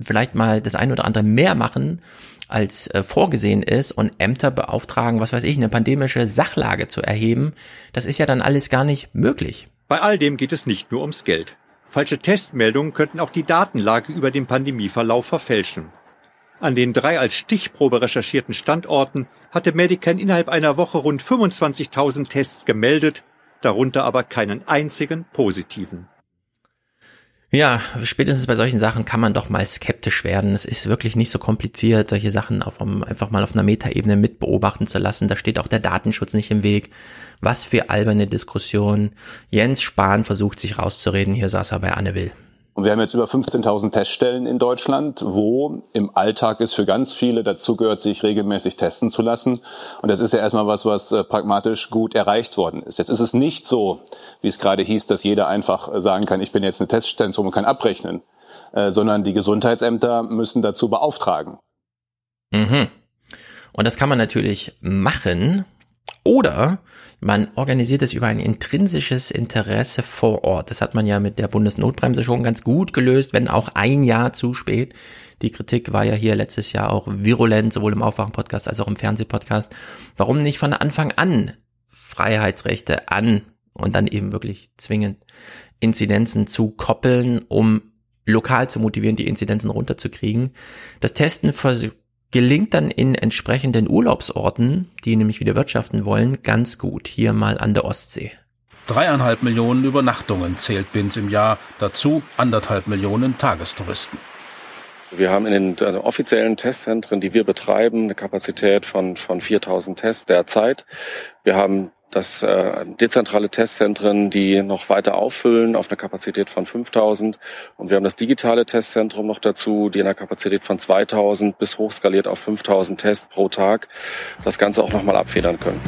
vielleicht mal das ein oder andere mehr machen, als äh, vorgesehen ist und Ämter beauftragen, was weiß ich, eine pandemische Sachlage zu erheben. Das ist ja dann alles gar nicht möglich. Bei all dem geht es nicht nur ums Geld. Falsche Testmeldungen könnten auch die Datenlage über den Pandemieverlauf verfälschen. An den drei als Stichprobe recherchierten Standorten hatte Medican innerhalb einer Woche rund 25.000 Tests gemeldet, darunter aber keinen einzigen positiven. Ja, spätestens bei solchen Sachen kann man doch mal skeptisch werden. Es ist wirklich nicht so kompliziert, solche Sachen auf, um, einfach mal auf einer Metaebene mit beobachten zu lassen. Da steht auch der Datenschutz nicht im Weg. Was für alberne Diskussion. Jens Spahn versucht sich rauszureden. Hier saß er bei Anne Will. Und wir haben jetzt über 15.000 Teststellen in Deutschland, wo im Alltag es für ganz viele dazugehört, sich regelmäßig testen zu lassen. Und das ist ja erstmal was, was äh, pragmatisch gut erreicht worden ist. Jetzt ist es nicht so, wie es gerade hieß, dass jeder einfach äh, sagen kann, ich bin jetzt ein Testzentrum und kann abrechnen, äh, sondern die Gesundheitsämter müssen dazu beauftragen. Mhm. Und das kann man natürlich machen. Oder man organisiert es über ein intrinsisches Interesse vor Ort. Das hat man ja mit der Bundesnotbremse schon ganz gut gelöst, wenn auch ein Jahr zu spät. Die Kritik war ja hier letztes Jahr auch virulent, sowohl im Aufwachen-Podcast als auch im Fernsehpodcast. Warum nicht von Anfang an Freiheitsrechte an und dann eben wirklich zwingend Inzidenzen zu koppeln, um lokal zu motivieren, die Inzidenzen runterzukriegen. Das Testen gelingt dann in entsprechenden Urlaubsorten, die nämlich wieder wirtschaften wollen, ganz gut. Hier mal an der Ostsee. Dreieinhalb Millionen Übernachtungen zählt Binz im Jahr, dazu anderthalb Millionen Tagestouristen. Wir haben in den offiziellen Testzentren, die wir betreiben, eine Kapazität von, von 4000 Tests derzeit. Wir haben das äh, dezentrale Testzentren, die noch weiter auffüllen auf einer Kapazität von 5000. Und wir haben das digitale Testzentrum noch dazu, die in einer Kapazität von 2000 bis hochskaliert auf 5000 Tests pro Tag das Ganze auch nochmal abfedern können.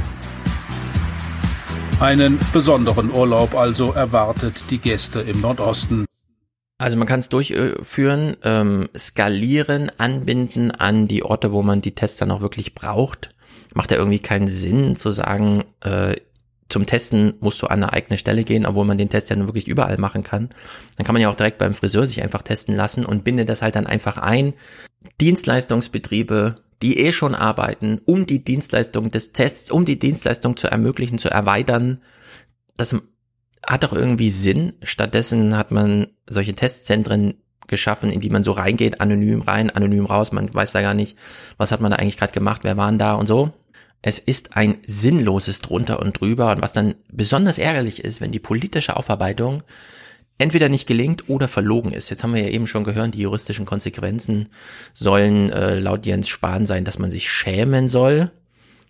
Einen besonderen Urlaub also erwartet die Gäste im Nordosten. Also man kann es durchführen, ähm, skalieren, anbinden an die Orte, wo man die Tests dann auch wirklich braucht macht ja irgendwie keinen Sinn zu sagen, äh, zum Testen musst du an eine eigene Stelle gehen, obwohl man den Test ja nur wirklich überall machen kann. Dann kann man ja auch direkt beim Friseur sich einfach testen lassen und bindet das halt dann einfach ein. Dienstleistungsbetriebe, die eh schon arbeiten, um die Dienstleistung des Tests, um die Dienstleistung zu ermöglichen, zu erweitern, das hat doch irgendwie Sinn. Stattdessen hat man solche Testzentren geschaffen, in die man so reingeht, anonym rein, anonym raus, man weiß da gar nicht, was hat man da eigentlich gerade gemacht, wer waren da und so. Es ist ein sinnloses drunter und drüber und was dann besonders ärgerlich ist, wenn die politische Aufarbeitung entweder nicht gelingt oder verlogen ist. Jetzt haben wir ja eben schon gehört, die juristischen Konsequenzen sollen äh, laut Jens Spahn sein, dass man sich schämen soll.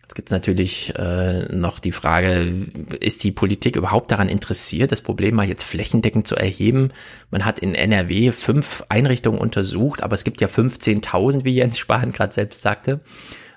Jetzt gibt es natürlich äh, noch die Frage, ist die Politik überhaupt daran interessiert, das Problem mal jetzt flächendeckend zu erheben? Man hat in NRW fünf Einrichtungen untersucht, aber es gibt ja 15.000, wie Jens Spahn gerade selbst sagte.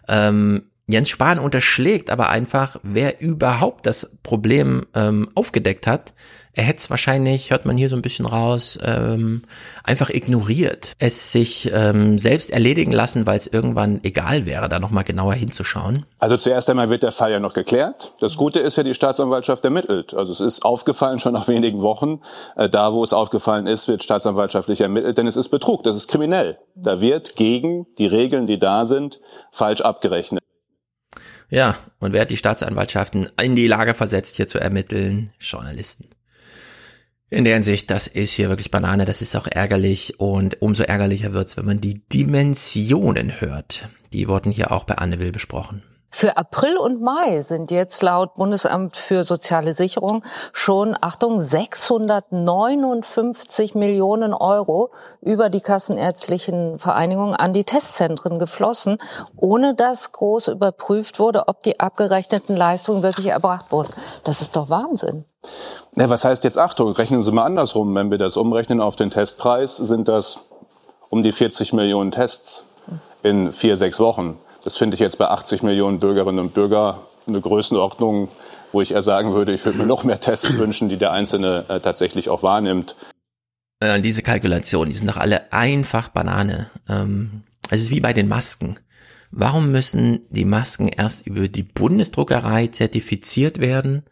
Ähm, Jens Spahn unterschlägt aber einfach, wer überhaupt das Problem ähm, aufgedeckt hat. Er hätte es wahrscheinlich, hört man hier so ein bisschen raus, ähm, einfach ignoriert. Es sich ähm, selbst erledigen lassen, weil es irgendwann egal wäre, da nochmal genauer hinzuschauen. Also zuerst einmal wird der Fall ja noch geklärt. Das Gute ist ja, die Staatsanwaltschaft ermittelt. Also es ist aufgefallen schon nach wenigen Wochen. Äh, da, wo es aufgefallen ist, wird staatsanwaltschaftlich ermittelt, denn es ist Betrug, das ist kriminell. Da wird gegen die Regeln, die da sind, falsch abgerechnet. Ja, und wer hat die Staatsanwaltschaften in die Lage versetzt, hier zu ermitteln? Journalisten. In der Hinsicht, das ist hier wirklich Banane, das ist auch ärgerlich und umso ärgerlicher wird's, wenn man die Dimensionen hört. Die wurden hier auch bei Anne Will besprochen. Für April und Mai sind jetzt laut Bundesamt für soziale Sicherung schon, Achtung, 659 Millionen Euro über die kassenärztlichen Vereinigungen an die Testzentren geflossen, ohne dass groß überprüft wurde, ob die abgerechneten Leistungen wirklich erbracht wurden. Das ist doch Wahnsinn. Ja, was heißt jetzt Achtung? Rechnen Sie mal andersrum. Wenn wir das umrechnen auf den Testpreis, sind das um die 40 Millionen Tests in vier, sechs Wochen. Das finde ich jetzt bei 80 Millionen Bürgerinnen und Bürgern eine Größenordnung, wo ich eher sagen würde, ich würde mir noch mehr Tests wünschen, die der Einzelne äh, tatsächlich auch wahrnimmt. Äh, diese Kalkulationen, die sind doch alle einfach Banane. Ähm, es ist wie bei den Masken. Warum müssen die Masken erst über die Bundesdruckerei zertifiziert werden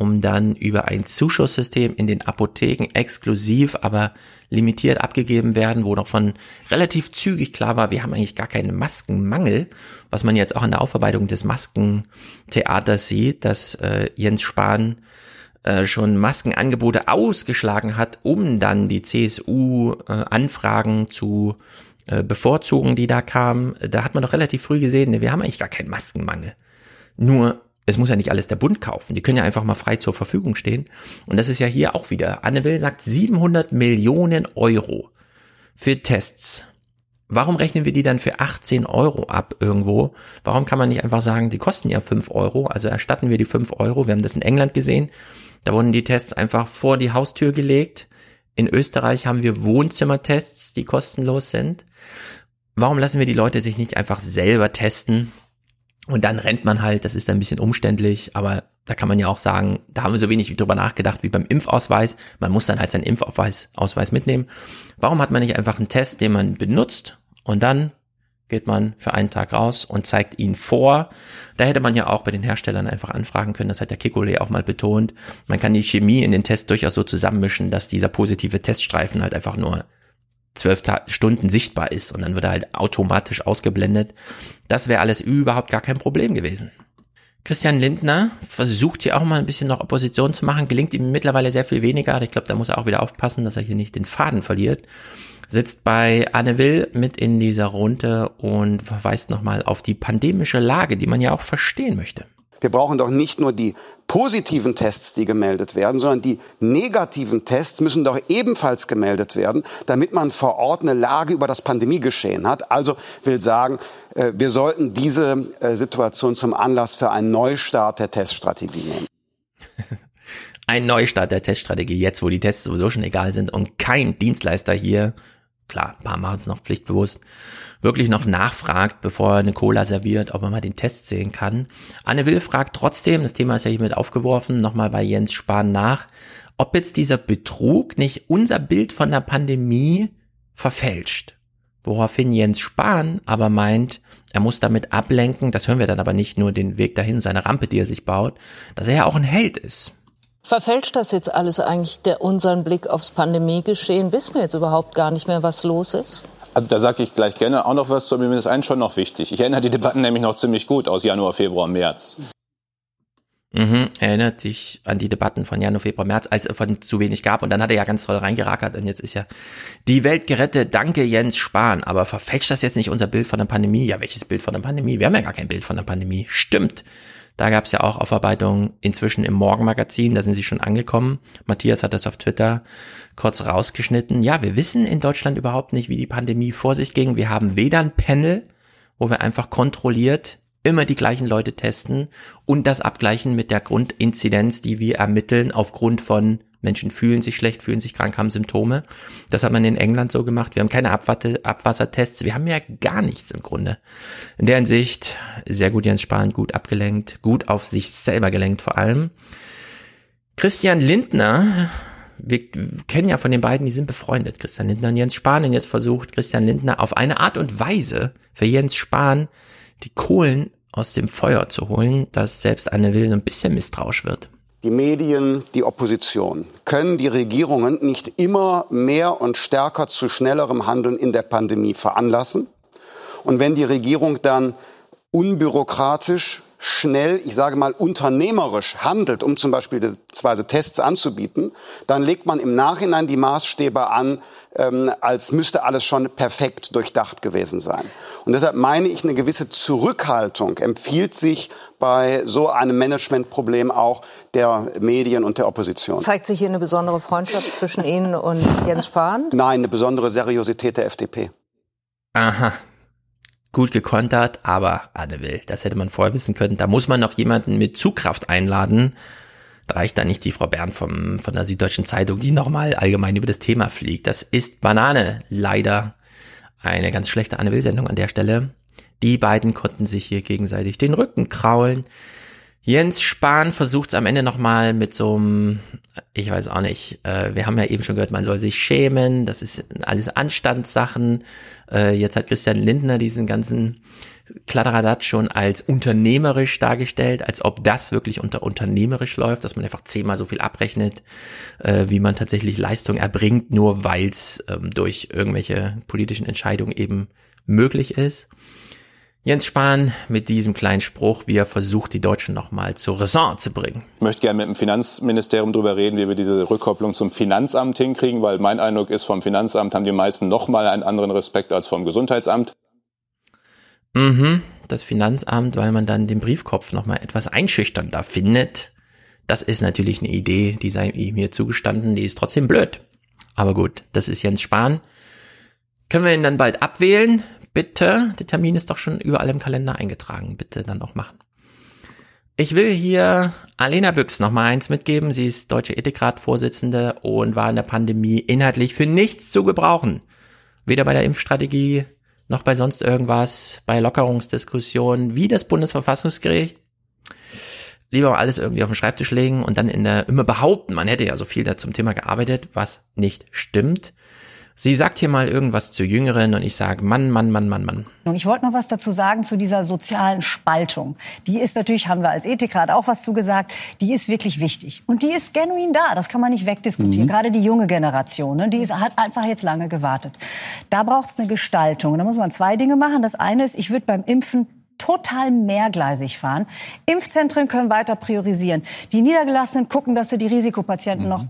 um dann über ein Zuschusssystem in den Apotheken exklusiv, aber limitiert abgegeben werden, wo noch von relativ zügig klar war, wir haben eigentlich gar keinen Maskenmangel, was man jetzt auch in der Aufarbeitung des Maskentheaters sieht, dass äh, Jens Spahn äh, schon Maskenangebote ausgeschlagen hat, um dann die CSU-Anfragen äh, zu äh, Bevorzugung, die da kam, da hat man doch relativ früh gesehen, wir haben eigentlich gar keinen Maskenmangel. Nur es muss ja nicht alles der Bund kaufen. Die können ja einfach mal frei zur Verfügung stehen. Und das ist ja hier auch wieder. Anne Will sagt 700 Millionen Euro für Tests. Warum rechnen wir die dann für 18 Euro ab irgendwo? Warum kann man nicht einfach sagen, die kosten ja 5 Euro, also erstatten wir die 5 Euro. Wir haben das in England gesehen. Da wurden die Tests einfach vor die Haustür gelegt. In Österreich haben wir Wohnzimmertests, die kostenlos sind. Warum lassen wir die Leute sich nicht einfach selber testen? Und dann rennt man halt, das ist ein bisschen umständlich, aber da kann man ja auch sagen, da haben wir so wenig drüber nachgedacht wie beim Impfausweis. Man muss dann halt seinen Impfausweis Ausweis mitnehmen. Warum hat man nicht einfach einen Test, den man benutzt und dann geht man für einen Tag raus und zeigt ihn vor. Da hätte man ja auch bei den Herstellern einfach anfragen können, das hat der Kikole auch mal betont. Man kann die Chemie in den Test durchaus so zusammenmischen, dass dieser positive Teststreifen halt einfach nur zwölf Stunden sichtbar ist und dann wird er halt automatisch ausgeblendet. Das wäre alles überhaupt gar kein Problem gewesen. Christian Lindner versucht hier auch mal ein bisschen noch Opposition zu machen, gelingt ihm mittlerweile sehr viel weniger. Ich glaube, da muss er auch wieder aufpassen, dass er hier nicht den Faden verliert. Sitzt bei Anne Will mit in dieser Runde und verweist nochmal auf die pandemische Lage, die man ja auch verstehen möchte. Wir brauchen doch nicht nur die positiven Tests, die gemeldet werden, sondern die negativen Tests müssen doch ebenfalls gemeldet werden, damit man vor Ort eine Lage über das Pandemiegeschehen hat. Also will sagen, äh, wir sollten diese äh, Situation zum Anlass für einen Neustart der Teststrategie nehmen. Ein Neustart der Teststrategie, jetzt wo die Tests sowieso schon egal sind und kein Dienstleister hier klar, ein paar machen es noch pflichtbewusst, wirklich noch nachfragt, bevor er eine Cola serviert, ob man mal den Test sehen kann. Anne Will fragt trotzdem, das Thema ist ja hiermit aufgeworfen, nochmal bei Jens Spahn nach, ob jetzt dieser Betrug nicht unser Bild von der Pandemie verfälscht. Woraufhin Jens Spahn aber meint, er muss damit ablenken, das hören wir dann aber nicht nur den Weg dahin, seine Rampe, die er sich baut, dass er ja auch ein Held ist. Verfälscht das jetzt alles eigentlich der, unseren Blick aufs Pandemiegeschehen? Wissen wir jetzt überhaupt gar nicht mehr, was los ist? Also da sage ich gleich gerne auch noch was zu, mir ist eins schon noch wichtig. Ich erinnere die Debatten nämlich noch ziemlich gut aus Januar, Februar, März. Mhm, erinnert sich an die Debatten von Januar, Februar, März, als es von zu wenig gab. Und dann hat er ja ganz toll reingerackert und jetzt ist ja die Welt gerettet. Danke, Jens Spahn. Aber verfälscht das jetzt nicht unser Bild von der Pandemie? Ja, welches Bild von der Pandemie? Wir haben ja gar kein Bild von der Pandemie. Stimmt. Da gab es ja auch Aufarbeitungen inzwischen im Morgenmagazin, da sind sie schon angekommen. Matthias hat das auf Twitter kurz rausgeschnitten. Ja, wir wissen in Deutschland überhaupt nicht, wie die Pandemie vor sich ging. Wir haben weder ein Panel, wo wir einfach kontrolliert immer die gleichen Leute testen und das abgleichen mit der Grundinzidenz, die wir ermitteln aufgrund von Menschen fühlen sich schlecht, fühlen sich krank, haben Symptome. Das hat man in England so gemacht. Wir haben keine Abwatte, Abwassertests. Wir haben ja gar nichts im Grunde. In der Hinsicht sehr gut Jens Spahn, gut abgelenkt, gut auf sich selber gelenkt vor allem. Christian Lindner, wir kennen ja von den beiden, die sind befreundet, Christian Lindner und Jens Spahn. Und jetzt versucht Christian Lindner auf eine Art und Weise für Jens Spahn die Kohlen aus dem Feuer zu holen, dass selbst eine Will ein bisschen misstrauisch wird. Die Medien, die Opposition können die Regierungen nicht immer mehr und stärker zu schnellerem Handeln in der Pandemie veranlassen. Und wenn die Regierung dann unbürokratisch, schnell, ich sage mal unternehmerisch handelt, um zum Beispiel zwei Tests anzubieten, dann legt man im Nachhinein die Maßstäbe an, ähm, als müsste alles schon perfekt durchdacht gewesen sein. Und deshalb meine ich, eine gewisse Zurückhaltung empfiehlt sich bei so einem Managementproblem auch der Medien und der Opposition. Zeigt sich hier eine besondere Freundschaft zwischen Ihnen und Jens Spahn? Nein, eine besondere Seriosität der FDP. Aha. Gut gekontert, aber Anne Will, das hätte man vorher wissen können. Da muss man noch jemanden mit Zugkraft einladen. Da reicht da nicht die Frau Bern vom, von der Süddeutschen Zeitung, die nochmal allgemein über das Thema fliegt. Das ist Banane. Leider eine ganz schlechte Anne Will-Sendung an der Stelle. Die beiden konnten sich hier gegenseitig den Rücken kraulen. Jens Spahn versucht es am Ende nochmal mit so einem, ich weiß auch nicht, äh, wir haben ja eben schon gehört, man soll sich schämen, das ist alles Anstandssachen. Äh, jetzt hat Christian Lindner diesen ganzen Kladderadatsch schon als unternehmerisch dargestellt, als ob das wirklich unter unternehmerisch läuft, dass man einfach zehnmal so viel abrechnet, äh, wie man tatsächlich Leistung erbringt, nur weil es ähm, durch irgendwelche politischen Entscheidungen eben möglich ist. Jens Spahn mit diesem kleinen Spruch, wie er versucht, die Deutschen nochmal zur Raison zu bringen. Ich möchte gerne mit dem Finanzministerium darüber reden, wie wir diese Rückkopplung zum Finanzamt hinkriegen, weil mein Eindruck ist, vom Finanzamt haben die meisten nochmal einen anderen Respekt als vom Gesundheitsamt. Mhm, das Finanzamt, weil man dann den Briefkopf nochmal etwas einschüchternder findet. Das ist natürlich eine Idee, die sei ihm hier zugestanden, die ist trotzdem blöd. Aber gut, das ist Jens Spahn. Können wir ihn dann bald abwählen? Bitte. Der Termin ist doch schon überall im Kalender eingetragen. Bitte dann auch machen. Ich will hier Alena Büchs noch mal eins mitgeben. Sie ist deutsche Ethikrat-Vorsitzende und war in der Pandemie inhaltlich für nichts zu gebrauchen. Weder bei der Impfstrategie noch bei sonst irgendwas, bei Lockerungsdiskussionen, wie das Bundesverfassungsgericht. Lieber alles irgendwie auf den Schreibtisch legen und dann in der immer behaupten, man hätte ja so viel da zum Thema gearbeitet, was nicht stimmt. Sie sagt hier mal irgendwas zu Jüngeren und ich sage, Mann, Mann, Mann, Mann, Mann. Und ich wollte noch was dazu sagen zu dieser sozialen Spaltung. Die ist natürlich, haben wir als Ethikrat auch was zugesagt, die ist wirklich wichtig. Und die ist genuin da, das kann man nicht wegdiskutieren. Mhm. Gerade die junge Generation, ne, die ist, hat einfach jetzt lange gewartet. Da braucht es eine Gestaltung. Und da muss man zwei Dinge machen. Das eine ist, ich würde beim Impfen total mehrgleisig fahren. Impfzentren können weiter priorisieren. Die Niedergelassenen gucken, dass sie die Risikopatienten noch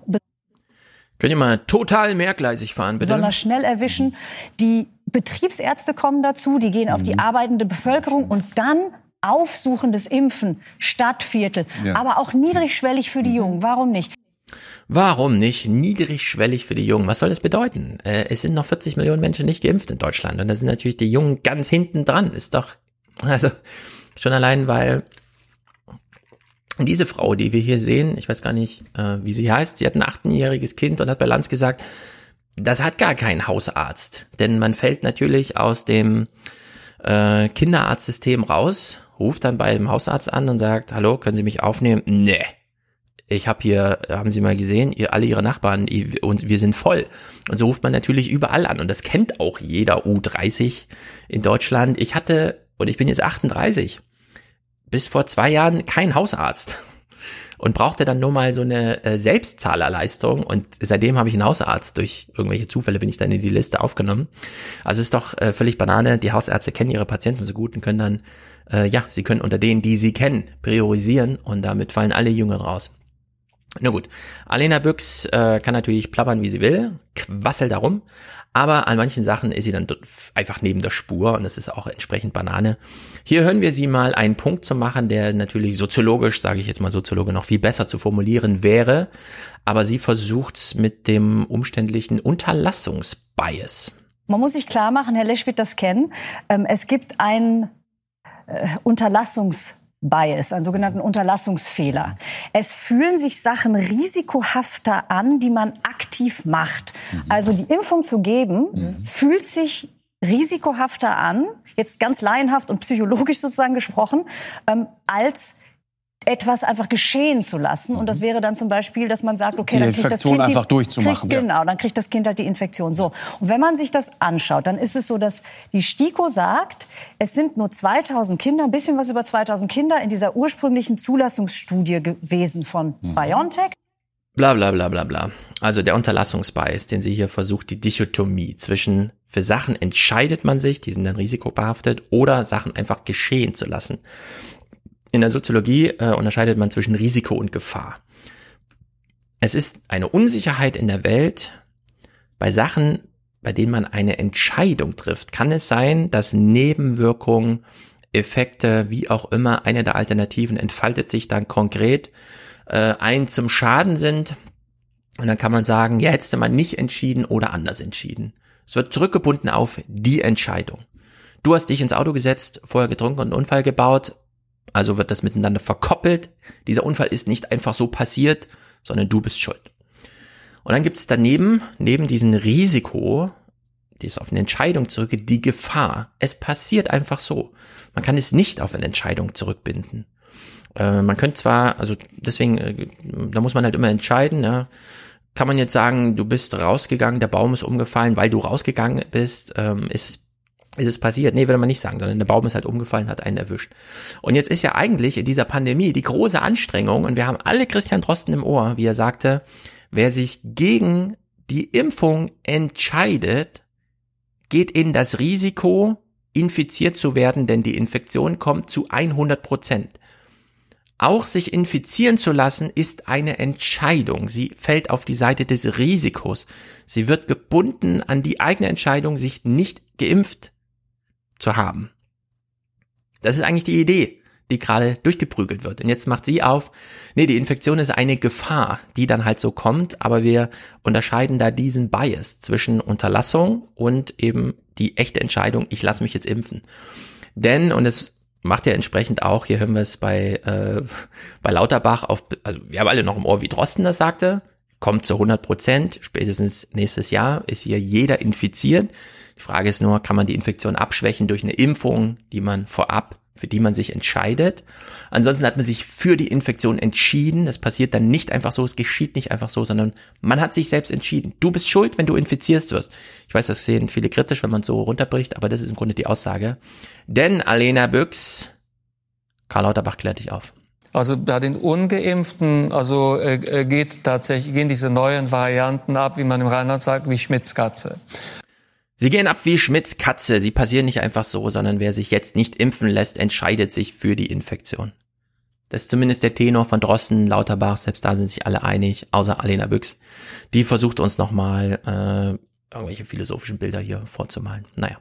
Könnt ihr mal total mehrgleisig fahren, bitte? besonders schnell erwischen. Die Betriebsärzte kommen dazu, die gehen auf die arbeitende Bevölkerung und dann aufsuchendes Impfen, Stadtviertel, Ja. aber auch niedrigschwellig für die Jungen. Warum nicht? Warum nicht niedrigschwellig für die Jungen? Was soll das bedeuten? Äh, es sind noch 40 Millionen Menschen nicht geimpft in Deutschland und da sind natürlich die Jungen ganz hinten dran. Ist doch, also schon allein, weil diese Frau, die wir hier sehen, ich weiß gar nicht, äh, wie sie heißt, sie hat ein achtjähriges Kind und hat bei Lanz gesagt, das hat gar keinen Hausarzt. Denn man fällt natürlich aus dem äh, Kinderarztsystem raus, ruft dann bei dem Hausarzt an und sagt, hallo, können Sie mich aufnehmen? Nee. Ich habe hier, haben Sie mal gesehen, ihr, alle Ihre Nachbarn ihr- und wir sind voll. Und so ruft man natürlich überall an. Und das kennt auch jeder U30 in Deutschland. Ich hatte, und ich bin jetzt 38, bis vor zwei Jahren kein Hausarzt und brauchte dann nur mal so eine äh, Selbstzahlerleistung und seitdem habe ich einen Hausarzt. Durch irgendwelche Zufälle bin ich dann in die Liste aufgenommen. Also ist doch äh, völlig Banane. Die Hausärzte kennen ihre Patienten so gut und können dann, äh, ja, sie können unter denen, die sie kennen, priorisieren und damit fallen alle Jüngeren raus. Na gut, Alena Büchs äh, kann natürlich plappern, wie sie will, quasselt darum, aber an manchen Sachen ist sie dann einfach neben der Spur und das ist auch entsprechend Banane. Hier hören wir sie mal einen Punkt zu machen, der natürlich soziologisch, sage ich jetzt mal Soziologe, noch viel besser zu formulieren wäre, aber sie versucht's mit dem umständlichen Unterlassungsbias. Man muss sich klar machen, Herr Lesch wird das kennen. Ähm, es gibt einen äh, Unterlassungsbias, einen sogenannten Unterlassungsfehler. Es fühlen sich Sachen risikohafter an, die man aktiv macht. Also die Impfung zu geben, fühlt sich risikohafter an, jetzt ganz laienhaft und psychologisch sozusagen gesprochen, ähm, als etwas einfach geschehen zu lassen. Und das wäre dann zum Beispiel, dass man sagt, okay, Die dann kriegt das Infektion Kind einfach durchzumachen, Kriegt, ja. genau, dann kriegt das Kind halt die Infektion. So. Und wenn man sich das anschaut, dann ist es so, dass die STIKO sagt, es sind nur 2000 Kinder, ein bisschen was über 2000 Kinder in dieser ursprünglichen Zulassungsstudie gewesen von BioNTech. Bla bla bla bla bla. Also der Unterlassungsbias, den sie hier versucht, die Dichotomie zwischen für Sachen entscheidet man sich, die sind dann risikobehaftet, oder Sachen einfach geschehen zu lassen. In der Soziologie äh, unterscheidet man zwischen Risiko und Gefahr. Es ist eine Unsicherheit in der Welt bei Sachen, bei denen man eine Entscheidung trifft. Kann es sein, dass Nebenwirkungen, Effekte, wie auch immer, eine der Alternativen entfaltet sich dann konkret äh, ein zum Schaden sind. Und dann kann man sagen, ja, hättest du mal nicht entschieden oder anders entschieden. Es wird zurückgebunden auf die Entscheidung. Du hast dich ins Auto gesetzt, vorher getrunken und einen Unfall gebaut. Also wird das miteinander verkoppelt. Dieser Unfall ist nicht einfach so passiert, sondern du bist schuld. Und dann gibt es daneben, neben diesem Risiko, die ist auf eine Entscheidung zurückgeht, die Gefahr. Es passiert einfach so. Man kann es nicht auf eine Entscheidung zurückbinden. Äh, man könnte zwar, also deswegen, äh, da muss man halt immer entscheiden, ja. Kann man jetzt sagen, du bist rausgegangen, der Baum ist umgefallen, weil du rausgegangen bist, ähm, ist, ist es passiert? Nee, würde man nicht sagen, sondern der Baum ist halt umgefallen, hat einen erwischt. Und jetzt ist ja eigentlich in dieser Pandemie die große Anstrengung, und wir haben alle Christian Drosten im Ohr, wie er sagte, wer sich gegen die Impfung entscheidet, geht in das Risiko, infiziert zu werden, denn die Infektion kommt zu 100 Prozent. Auch sich infizieren zu lassen ist eine Entscheidung. Sie fällt auf die Seite des Risikos. Sie wird gebunden an die eigene Entscheidung, sich nicht geimpft zu haben. Das ist eigentlich die Idee, die gerade durchgeprügelt wird. Und jetzt macht sie auf, nee, die Infektion ist eine Gefahr, die dann halt so kommt, aber wir unterscheiden da diesen Bias zwischen Unterlassung und eben die echte Entscheidung, ich lasse mich jetzt impfen. Denn, und es macht ja entsprechend auch, hier hören wir es bei, äh, bei Lauterbach auf, also wir haben alle noch im Ohr, wie Drosten das sagte, kommt zu 100 Prozent, spätestens nächstes Jahr ist hier jeder infiziert. Die Frage ist nur, kann man die Infektion abschwächen durch eine Impfung, die man vorab für die man sich entscheidet. Ansonsten hat man sich für die Infektion entschieden. Das passiert dann nicht einfach so, es geschieht nicht einfach so, sondern man hat sich selbst entschieden. Du bist schuld, wenn du infizierst wirst. Ich weiß, das sehen viele kritisch, wenn man so runterbricht, aber das ist im Grunde die Aussage. Denn Alena Büchs, Karl Lauterbach klärt dich auf. Also bei den Ungeimpften, also äh, geht tatsächlich gehen diese neuen Varianten ab, wie man im Rheinland sagt, wie Schmitzkatze. Sie gehen ab wie Schmidts Katze. Sie passieren nicht einfach so, sondern wer sich jetzt nicht impfen lässt, entscheidet sich für die Infektion. Das ist zumindest der Tenor von Drossen, Lauterbach, selbst da sind sich alle einig, außer Alena Büchs. Die versucht uns nochmal äh, irgendwelche philosophischen Bilder hier vorzumalen. Naja.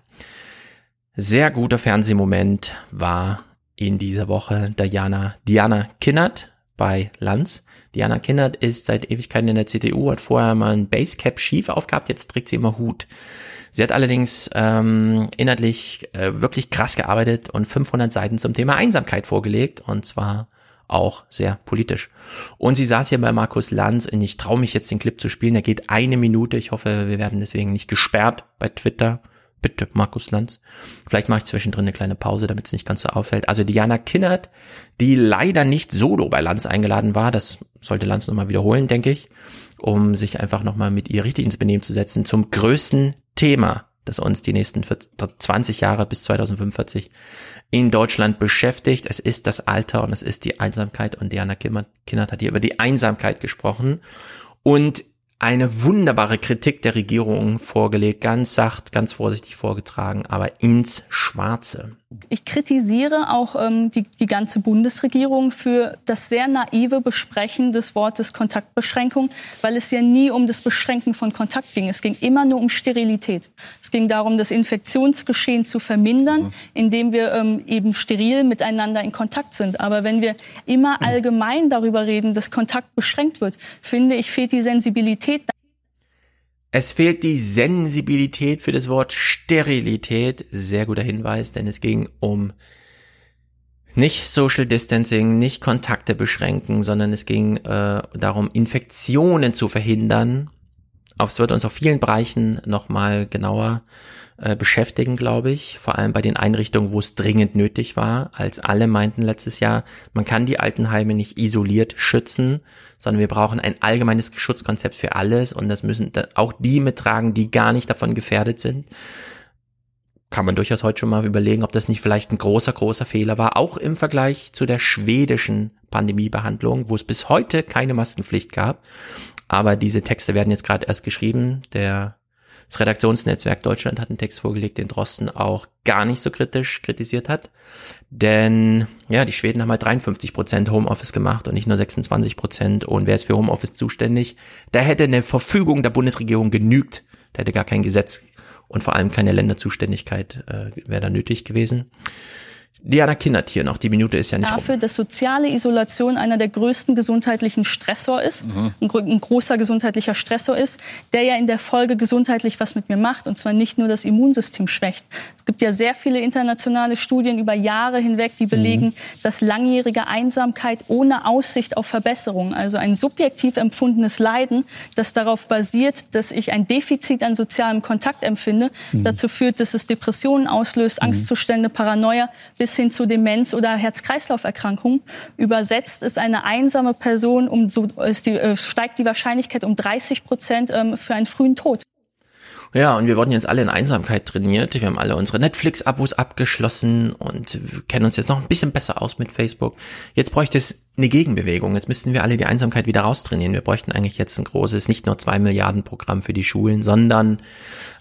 Sehr guter Fernsehmoment war in dieser Woche Diana, Diana Kinnert bei Lanz. Diana Kinnert ist seit Ewigkeiten in der CDU, hat vorher mal ein Basecap schief aufgehabt, jetzt trägt sie immer Hut. Sie hat allerdings ähm, inhaltlich äh, wirklich krass gearbeitet und 500 Seiten zum Thema Einsamkeit vorgelegt und zwar auch sehr politisch. Und sie saß hier bei Markus Lanz und ich traue mich jetzt den Clip zu spielen. Der geht eine Minute. Ich hoffe, wir werden deswegen nicht gesperrt bei Twitter. Bitte, Markus Lanz. Vielleicht mache ich zwischendrin eine kleine Pause, damit es nicht ganz so auffällt. Also Diana Kinnert, die leider nicht solo bei Lanz eingeladen war, das sollte Lanz nochmal wiederholen, denke ich, um sich einfach nochmal mit ihr richtig ins Benehmen zu setzen, zum größten Thema, das uns die nächsten 20 Jahre bis 2045 in Deutschland beschäftigt. Es ist das Alter und es ist die Einsamkeit und Diana Kinnert hat hier über die Einsamkeit gesprochen und eine wunderbare Kritik der Regierung vorgelegt, ganz sacht, ganz vorsichtig vorgetragen, aber ins Schwarze. Ich kritisiere auch ähm, die, die ganze Bundesregierung für das sehr naive Besprechen des Wortes Kontaktbeschränkung, weil es ja nie um das Beschränken von Kontakt ging. Es ging immer nur um Sterilität. Es ging darum, das Infektionsgeschehen zu vermindern, indem wir ähm, eben steril miteinander in Kontakt sind. Aber wenn wir immer allgemein darüber reden, dass Kontakt beschränkt wird, finde ich, fehlt die Sensibilität. Es fehlt die Sensibilität für das Wort Sterilität. Sehr guter Hinweis, denn es ging um nicht Social Distancing, nicht Kontakte beschränken, sondern es ging äh, darum, Infektionen zu verhindern. Es wird uns auf vielen Bereichen nochmal genauer äh, beschäftigen, glaube ich. Vor allem bei den Einrichtungen, wo es dringend nötig war, als alle meinten letztes Jahr, man kann die Altenheime nicht isoliert schützen, sondern wir brauchen ein allgemeines Schutzkonzept für alles und das müssen auch die mittragen, die gar nicht davon gefährdet sind. Kann man durchaus heute schon mal überlegen, ob das nicht vielleicht ein großer, großer Fehler war, auch im Vergleich zu der schwedischen Pandemiebehandlung, wo es bis heute keine Maskenpflicht gab. Aber diese Texte werden jetzt gerade erst geschrieben. Der das Redaktionsnetzwerk Deutschland hat einen Text vorgelegt, den Drosten auch gar nicht so kritisch kritisiert hat. Denn ja, die Schweden haben halt 53 Prozent Homeoffice gemacht und nicht nur 26 Prozent. Und wer ist für Homeoffice zuständig? Da hätte eine Verfügung der Bundesregierung genügt. Da hätte gar kein Gesetz und vor allem keine Länderzuständigkeit äh, wäre da nötig gewesen. Diana Kindert hier noch, die Minute ist ja nicht Dafür, rum. dass soziale Isolation einer der größten gesundheitlichen Stressor ist, mhm. ein, ein, großer gesundheitlicher Stressor ist, der ja in der Folge gesundheitlich was mit mir macht und zwar nicht nur das Immunsystem schwächt. Es gibt ja sehr viele internationale Studien über Jahre hinweg, die belegen, mhm. dass langjährige Einsamkeit ohne Aussicht auf Verbesserung, also ein subjektiv empfundenes Leiden, das darauf basiert, dass ich ein Defizit an sozialem Kontakt empfinde, mhm. dazu führt, dass es Depressionen auslöst, mhm. Angstzustände, Paranoia, bis bis hin zu Demenz oder Herz-Kreislauf-Erkrankungen. Übersetzt ist eine einsame Person, um so, die, äh, steigt die Wahrscheinlichkeit um 30 Prozent ähm, für einen frühen Tod. Ja, und wir wurden jetzt alle in Einsamkeit trainiert. Wir haben alle unsere Netflix-Abos abgeschlossen und kennen uns jetzt noch ein bisschen besser aus mit Facebook. Jetzt bräuchte es eine Gegenbewegung. Jetzt müssten wir alle die Einsamkeit wieder raustrainieren. Wir bräuchten eigentlich jetzt ein großes, nicht nur zwei Milliarden Programm für die Schulen, sondern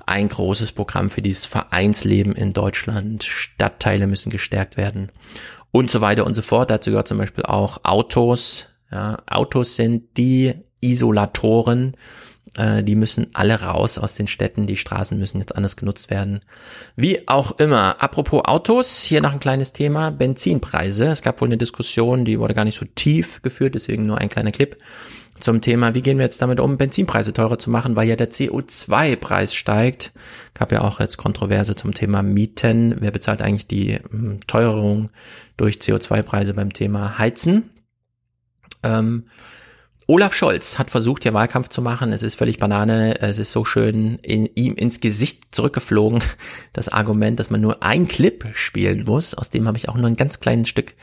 ein großes Programm für dieses Vereinsleben in Deutschland. Stadtteile müssen gestärkt werden und so weiter und so fort. Dazu gehört zum Beispiel auch Autos. Ja, Autos sind die Isolatoren äh, die müssen alle raus aus den Städten, die Straßen müssen jetzt anders genutzt werden. Wie auch immer. Apropos Autos, hier noch ein kleines Thema, Benzinpreise. Es gab wohl eine Diskussion, die wurde gar nicht so tief geführt, deswegen nur ein kleiner Clip zum Thema, wie gehen wir jetzt damit um, Benzinpreise teurer zu machen, weil ja der CO2-Preis steigt. Gab ja auch jetzt Kontroverse zum Thema Mieten. Wer bezahlt eigentlich die hm, Teuerung durch CO2-Preise beim Thema Heizen? Ähm, Olaf Scholz hat versucht, hier Wahlkampf zu machen. Es ist völlig Banane. Es ist so schön in ihm ins Gesicht zurückgeflogen. Das Argument, dass man nur ein Clip spielen muss. Aus dem habe ich auch nur ein ganz kleines Stück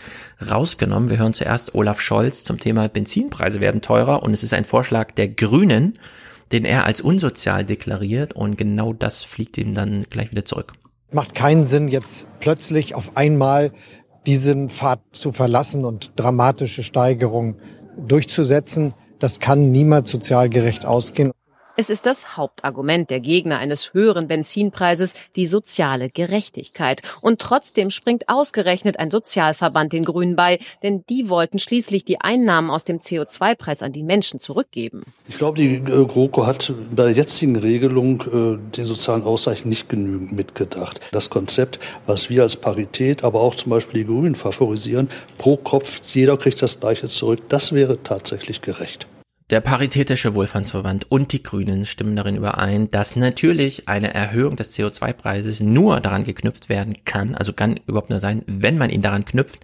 rausgenommen. Wir hören zuerst Olaf Scholz zum Thema Benzinpreise werden teurer. Und es ist ein Vorschlag der Grünen, den er als unsozial deklariert. Und genau das fliegt ihm dann gleich wieder zurück. Macht keinen Sinn, jetzt plötzlich auf einmal diesen Pfad zu verlassen und dramatische Steigerungen durchzusetzen. Das kann niemals sozial gerecht ausgehen. Es ist das Hauptargument der Gegner eines höheren Benzinpreises, die soziale Gerechtigkeit. Und trotzdem springt ausgerechnet ein Sozialverband den Grünen bei, denn die wollten schließlich die Einnahmen aus dem CO2-Preis an die Menschen zurückgeben. Ich glaube, die äh, GroKo hat bei der jetzigen Regelung äh, den sozialen Ausgleich nicht genügend mitgedacht. Das Konzept, was wir als Parität, aber auch zum Beispiel die Grünen favorisieren, pro Kopf, jeder kriegt das Gleiche zurück, das wäre tatsächlich gerecht. Der Paritätische Wohlfahrtsverband und die Grünen stimmen darin überein, dass natürlich eine Erhöhung des CO2-Preises nur daran geknüpft werden kann, also kann überhaupt nur sein, wenn man ihn daran knüpft,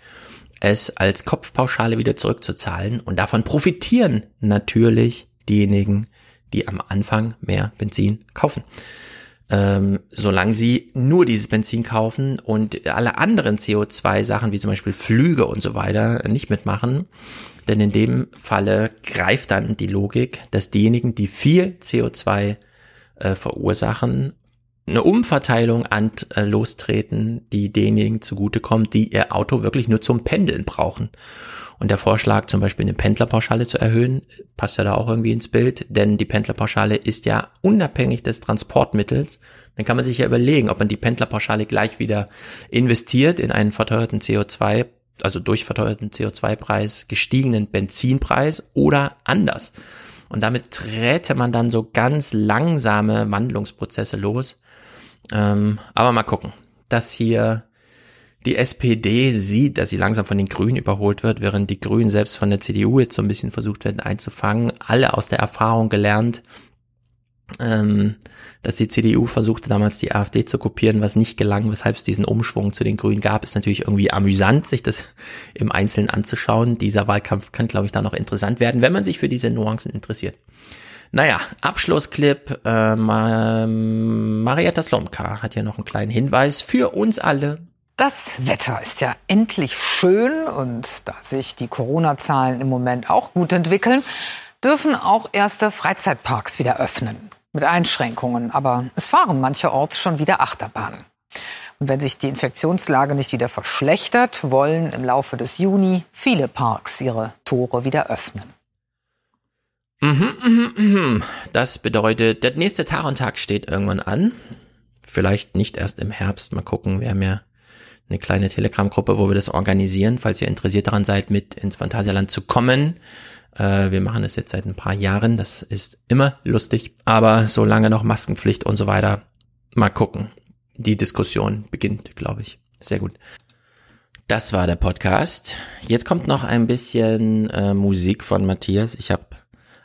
es als Kopfpauschale wieder zurückzuzahlen. Und davon profitieren natürlich diejenigen, die am Anfang mehr Benzin kaufen. Ähm, solange sie nur dieses Benzin kaufen und alle anderen CO2-Sachen, wie zum Beispiel Flüge und so weiter, nicht mitmachen, denn in dem Falle greift dann die Logik, dass diejenigen, die viel CO2 äh, verursachen, eine Umverteilung an äh, lostreten, die denjenigen zugutekommt, die ihr Auto wirklich nur zum Pendeln brauchen. Und der Vorschlag, zum Beispiel eine Pendlerpauschale zu erhöhen, passt ja da auch irgendwie ins Bild, denn die Pendlerpauschale ist ja unabhängig des Transportmittels. Dann kann man sich ja überlegen, ob man die Pendlerpauschale gleich wieder investiert in einen verteuerten CO2 also durch verteuerten CO2-Preis gestiegenen Benzinpreis oder anders. Und damit träte man dann so ganz langsame Wandlungsprozesse los. Ähm, aber mal gucken, dass hier die SPD sieht, dass sie langsam von den Grünen überholt wird, während die Grünen selbst von der CDU jetzt so ein bisschen versucht werden einzufangen. Alle aus der Erfahrung gelernt, ähm, dass die CDU versuchte damals die AfD zu kopieren, was nicht gelang, weshalb es diesen Umschwung zu den Grünen gab, ist natürlich irgendwie amüsant, sich das im Einzelnen anzuschauen. Dieser Wahlkampf kann, glaube ich, da noch interessant werden, wenn man sich für diese Nuancen interessiert. Naja, Abschlussclip. Äh, Marietta Slomka hat hier noch einen kleinen Hinweis für uns alle. Das Wetter ist ja endlich schön und da sich die Corona-Zahlen im Moment auch gut entwickeln, dürfen auch erste Freizeitparks wieder öffnen mit Einschränkungen, aber es fahren mancherorts schon wieder Achterbahnen. Und wenn sich die Infektionslage nicht wieder verschlechtert, wollen im Laufe des Juni viele Parks ihre Tore wieder öffnen. Mhm, mhm, mhm. Das bedeutet, der nächste Tag und Tag steht irgendwann an. Vielleicht nicht erst im Herbst. Mal gucken, haben ja eine kleine Telegram-Gruppe, wo wir das organisieren, falls ihr interessiert daran seid, mit ins Phantasialand zu kommen. Äh, wir machen es jetzt seit ein paar Jahren. Das ist immer lustig. Aber solange noch Maskenpflicht und so weiter, mal gucken. Die Diskussion beginnt, glaube ich. Sehr gut. Das war der Podcast. Jetzt kommt noch ein bisschen äh, Musik von Matthias. Ich habe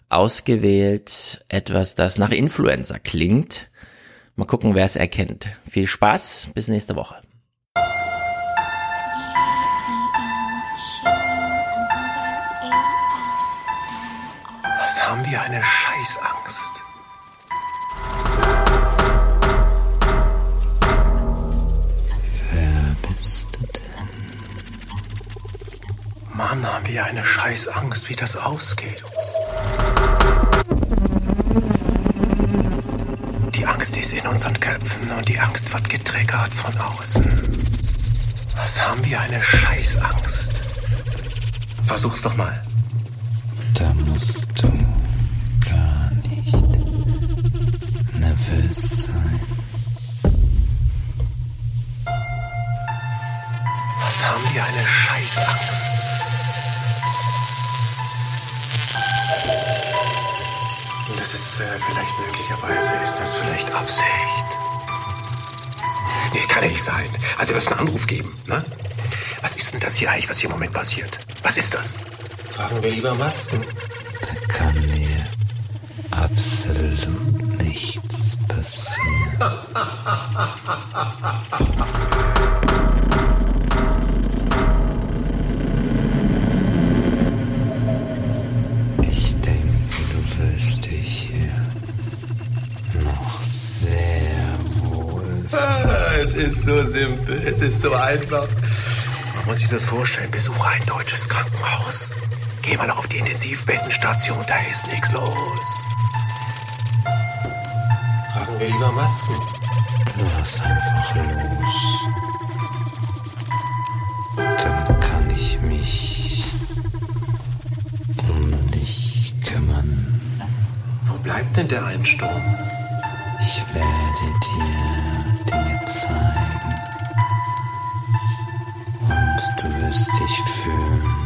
ausgewählt etwas, das nach Influencer klingt. Mal gucken, wer es erkennt. Viel Spaß, bis nächste Woche. Haben wir eine Scheißangst. Wer bist du denn? Mann, haben wir eine Scheißangst, wie das ausgeht. Die Angst ist in unseren Köpfen und die Angst wird getriggert von außen. Was haben wir eine Scheißangst? Versuch's doch mal. Da musst du gar nicht nervös sein. Was haben wir eine Scheißangst? Und das ist äh, vielleicht möglicherweise, ist das vielleicht Absicht. Nee, das kann ja nicht sein. Also wird es einen Anruf geben, ne? Was ist denn das hier eigentlich, was hier im Moment passiert? Was ist das? Fragen wir lieber Masken. Da kann dir absolut nichts passieren. Ich denke, du wirst dich hier noch sehr wohl. Ah, Es ist so simpel, es ist so einfach. Man muss sich das vorstellen. Besuche ein deutsches Krankenhaus. Geh mal auf die Intensivbettenstation, da ist nichts los. Tragen wir lieber Masken. Lass einfach los. Dann kann ich mich um dich kümmern. Wo bleibt denn der Einsturm? Ich werde dir Dinge zeigen. Und du wirst dich fühlen,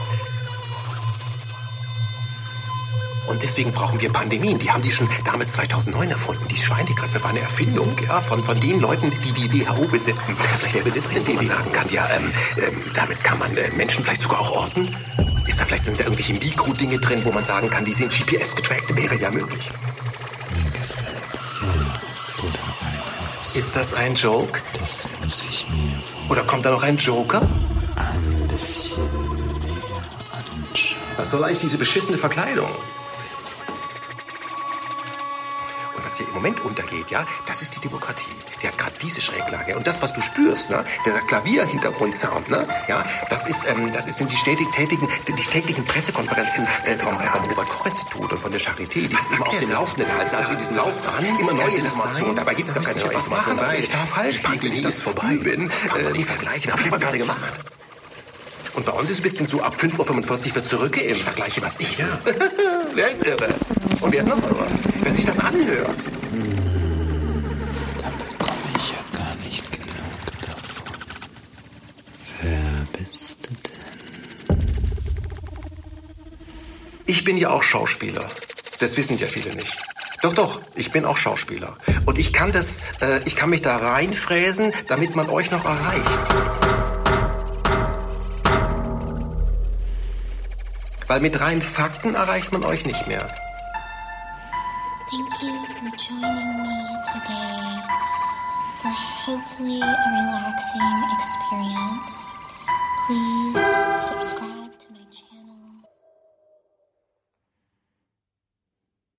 Und deswegen brauchen wir Pandemien. Die haben die schon damals 2009 erfunden. Die Schweinegrippe war eine Erfindung ja, von, von den Leuten, die die WHO besitzen. Besitzt denn die, man sagen kann, ja, ähm, ähm, damit kann man äh, Menschen vielleicht sogar auch orten. Ist da vielleicht sind da irgendwelche Mikrodinge drin, wo man sagen kann, die sind GPS getrackt? Wäre ja möglich. Ist das ein Joke? Das muss ich mir Oder kommt da noch ein Joker? ein bisschen näher anschauen. Was soll eigentlich diese beschissene Verkleidung? Hier im Moment untergeht, ja, das ist die Demokratie. Die hat gerade diese Schräglage. Und das, was du spürst, ne, der Klavierhintergrundsound, ne, ja, das ist, ähm, das ist sind die stetig tätigen, die täglichen Pressekonferenzen äh, vom, vom Robert-Koch-Institut und von der Charité. Die ist immer auf dem Laufenden halten. Also diesen Lauf dran, immer neue Informationen. Dabei gibt es gar keine neue was weil ich darf halt, die Pandemie ist vorbei. Bin, äh, die vergleichen, habe ich aber gerade gemacht. Und bei uns ist es ein bisschen so, ab 5.45 Uhr wird zurückgeimpft. Vergleiche, was ich höre. wer ist irre? Und wer ist noch irre? Wer sich das anhört. bekomme ich ja gar nicht genug davon. Wer bist du denn? Ich bin ja auch Schauspieler. Das wissen ja viele nicht. Doch, doch, ich bin auch Schauspieler. Und ich kann das, äh, ich kann mich da reinfräsen, damit man euch noch erreicht. Weil mit reinen Fakten erreicht man euch nicht mehr. Thank you for joining me today for hopefully a relaxing experience. Please subscribe.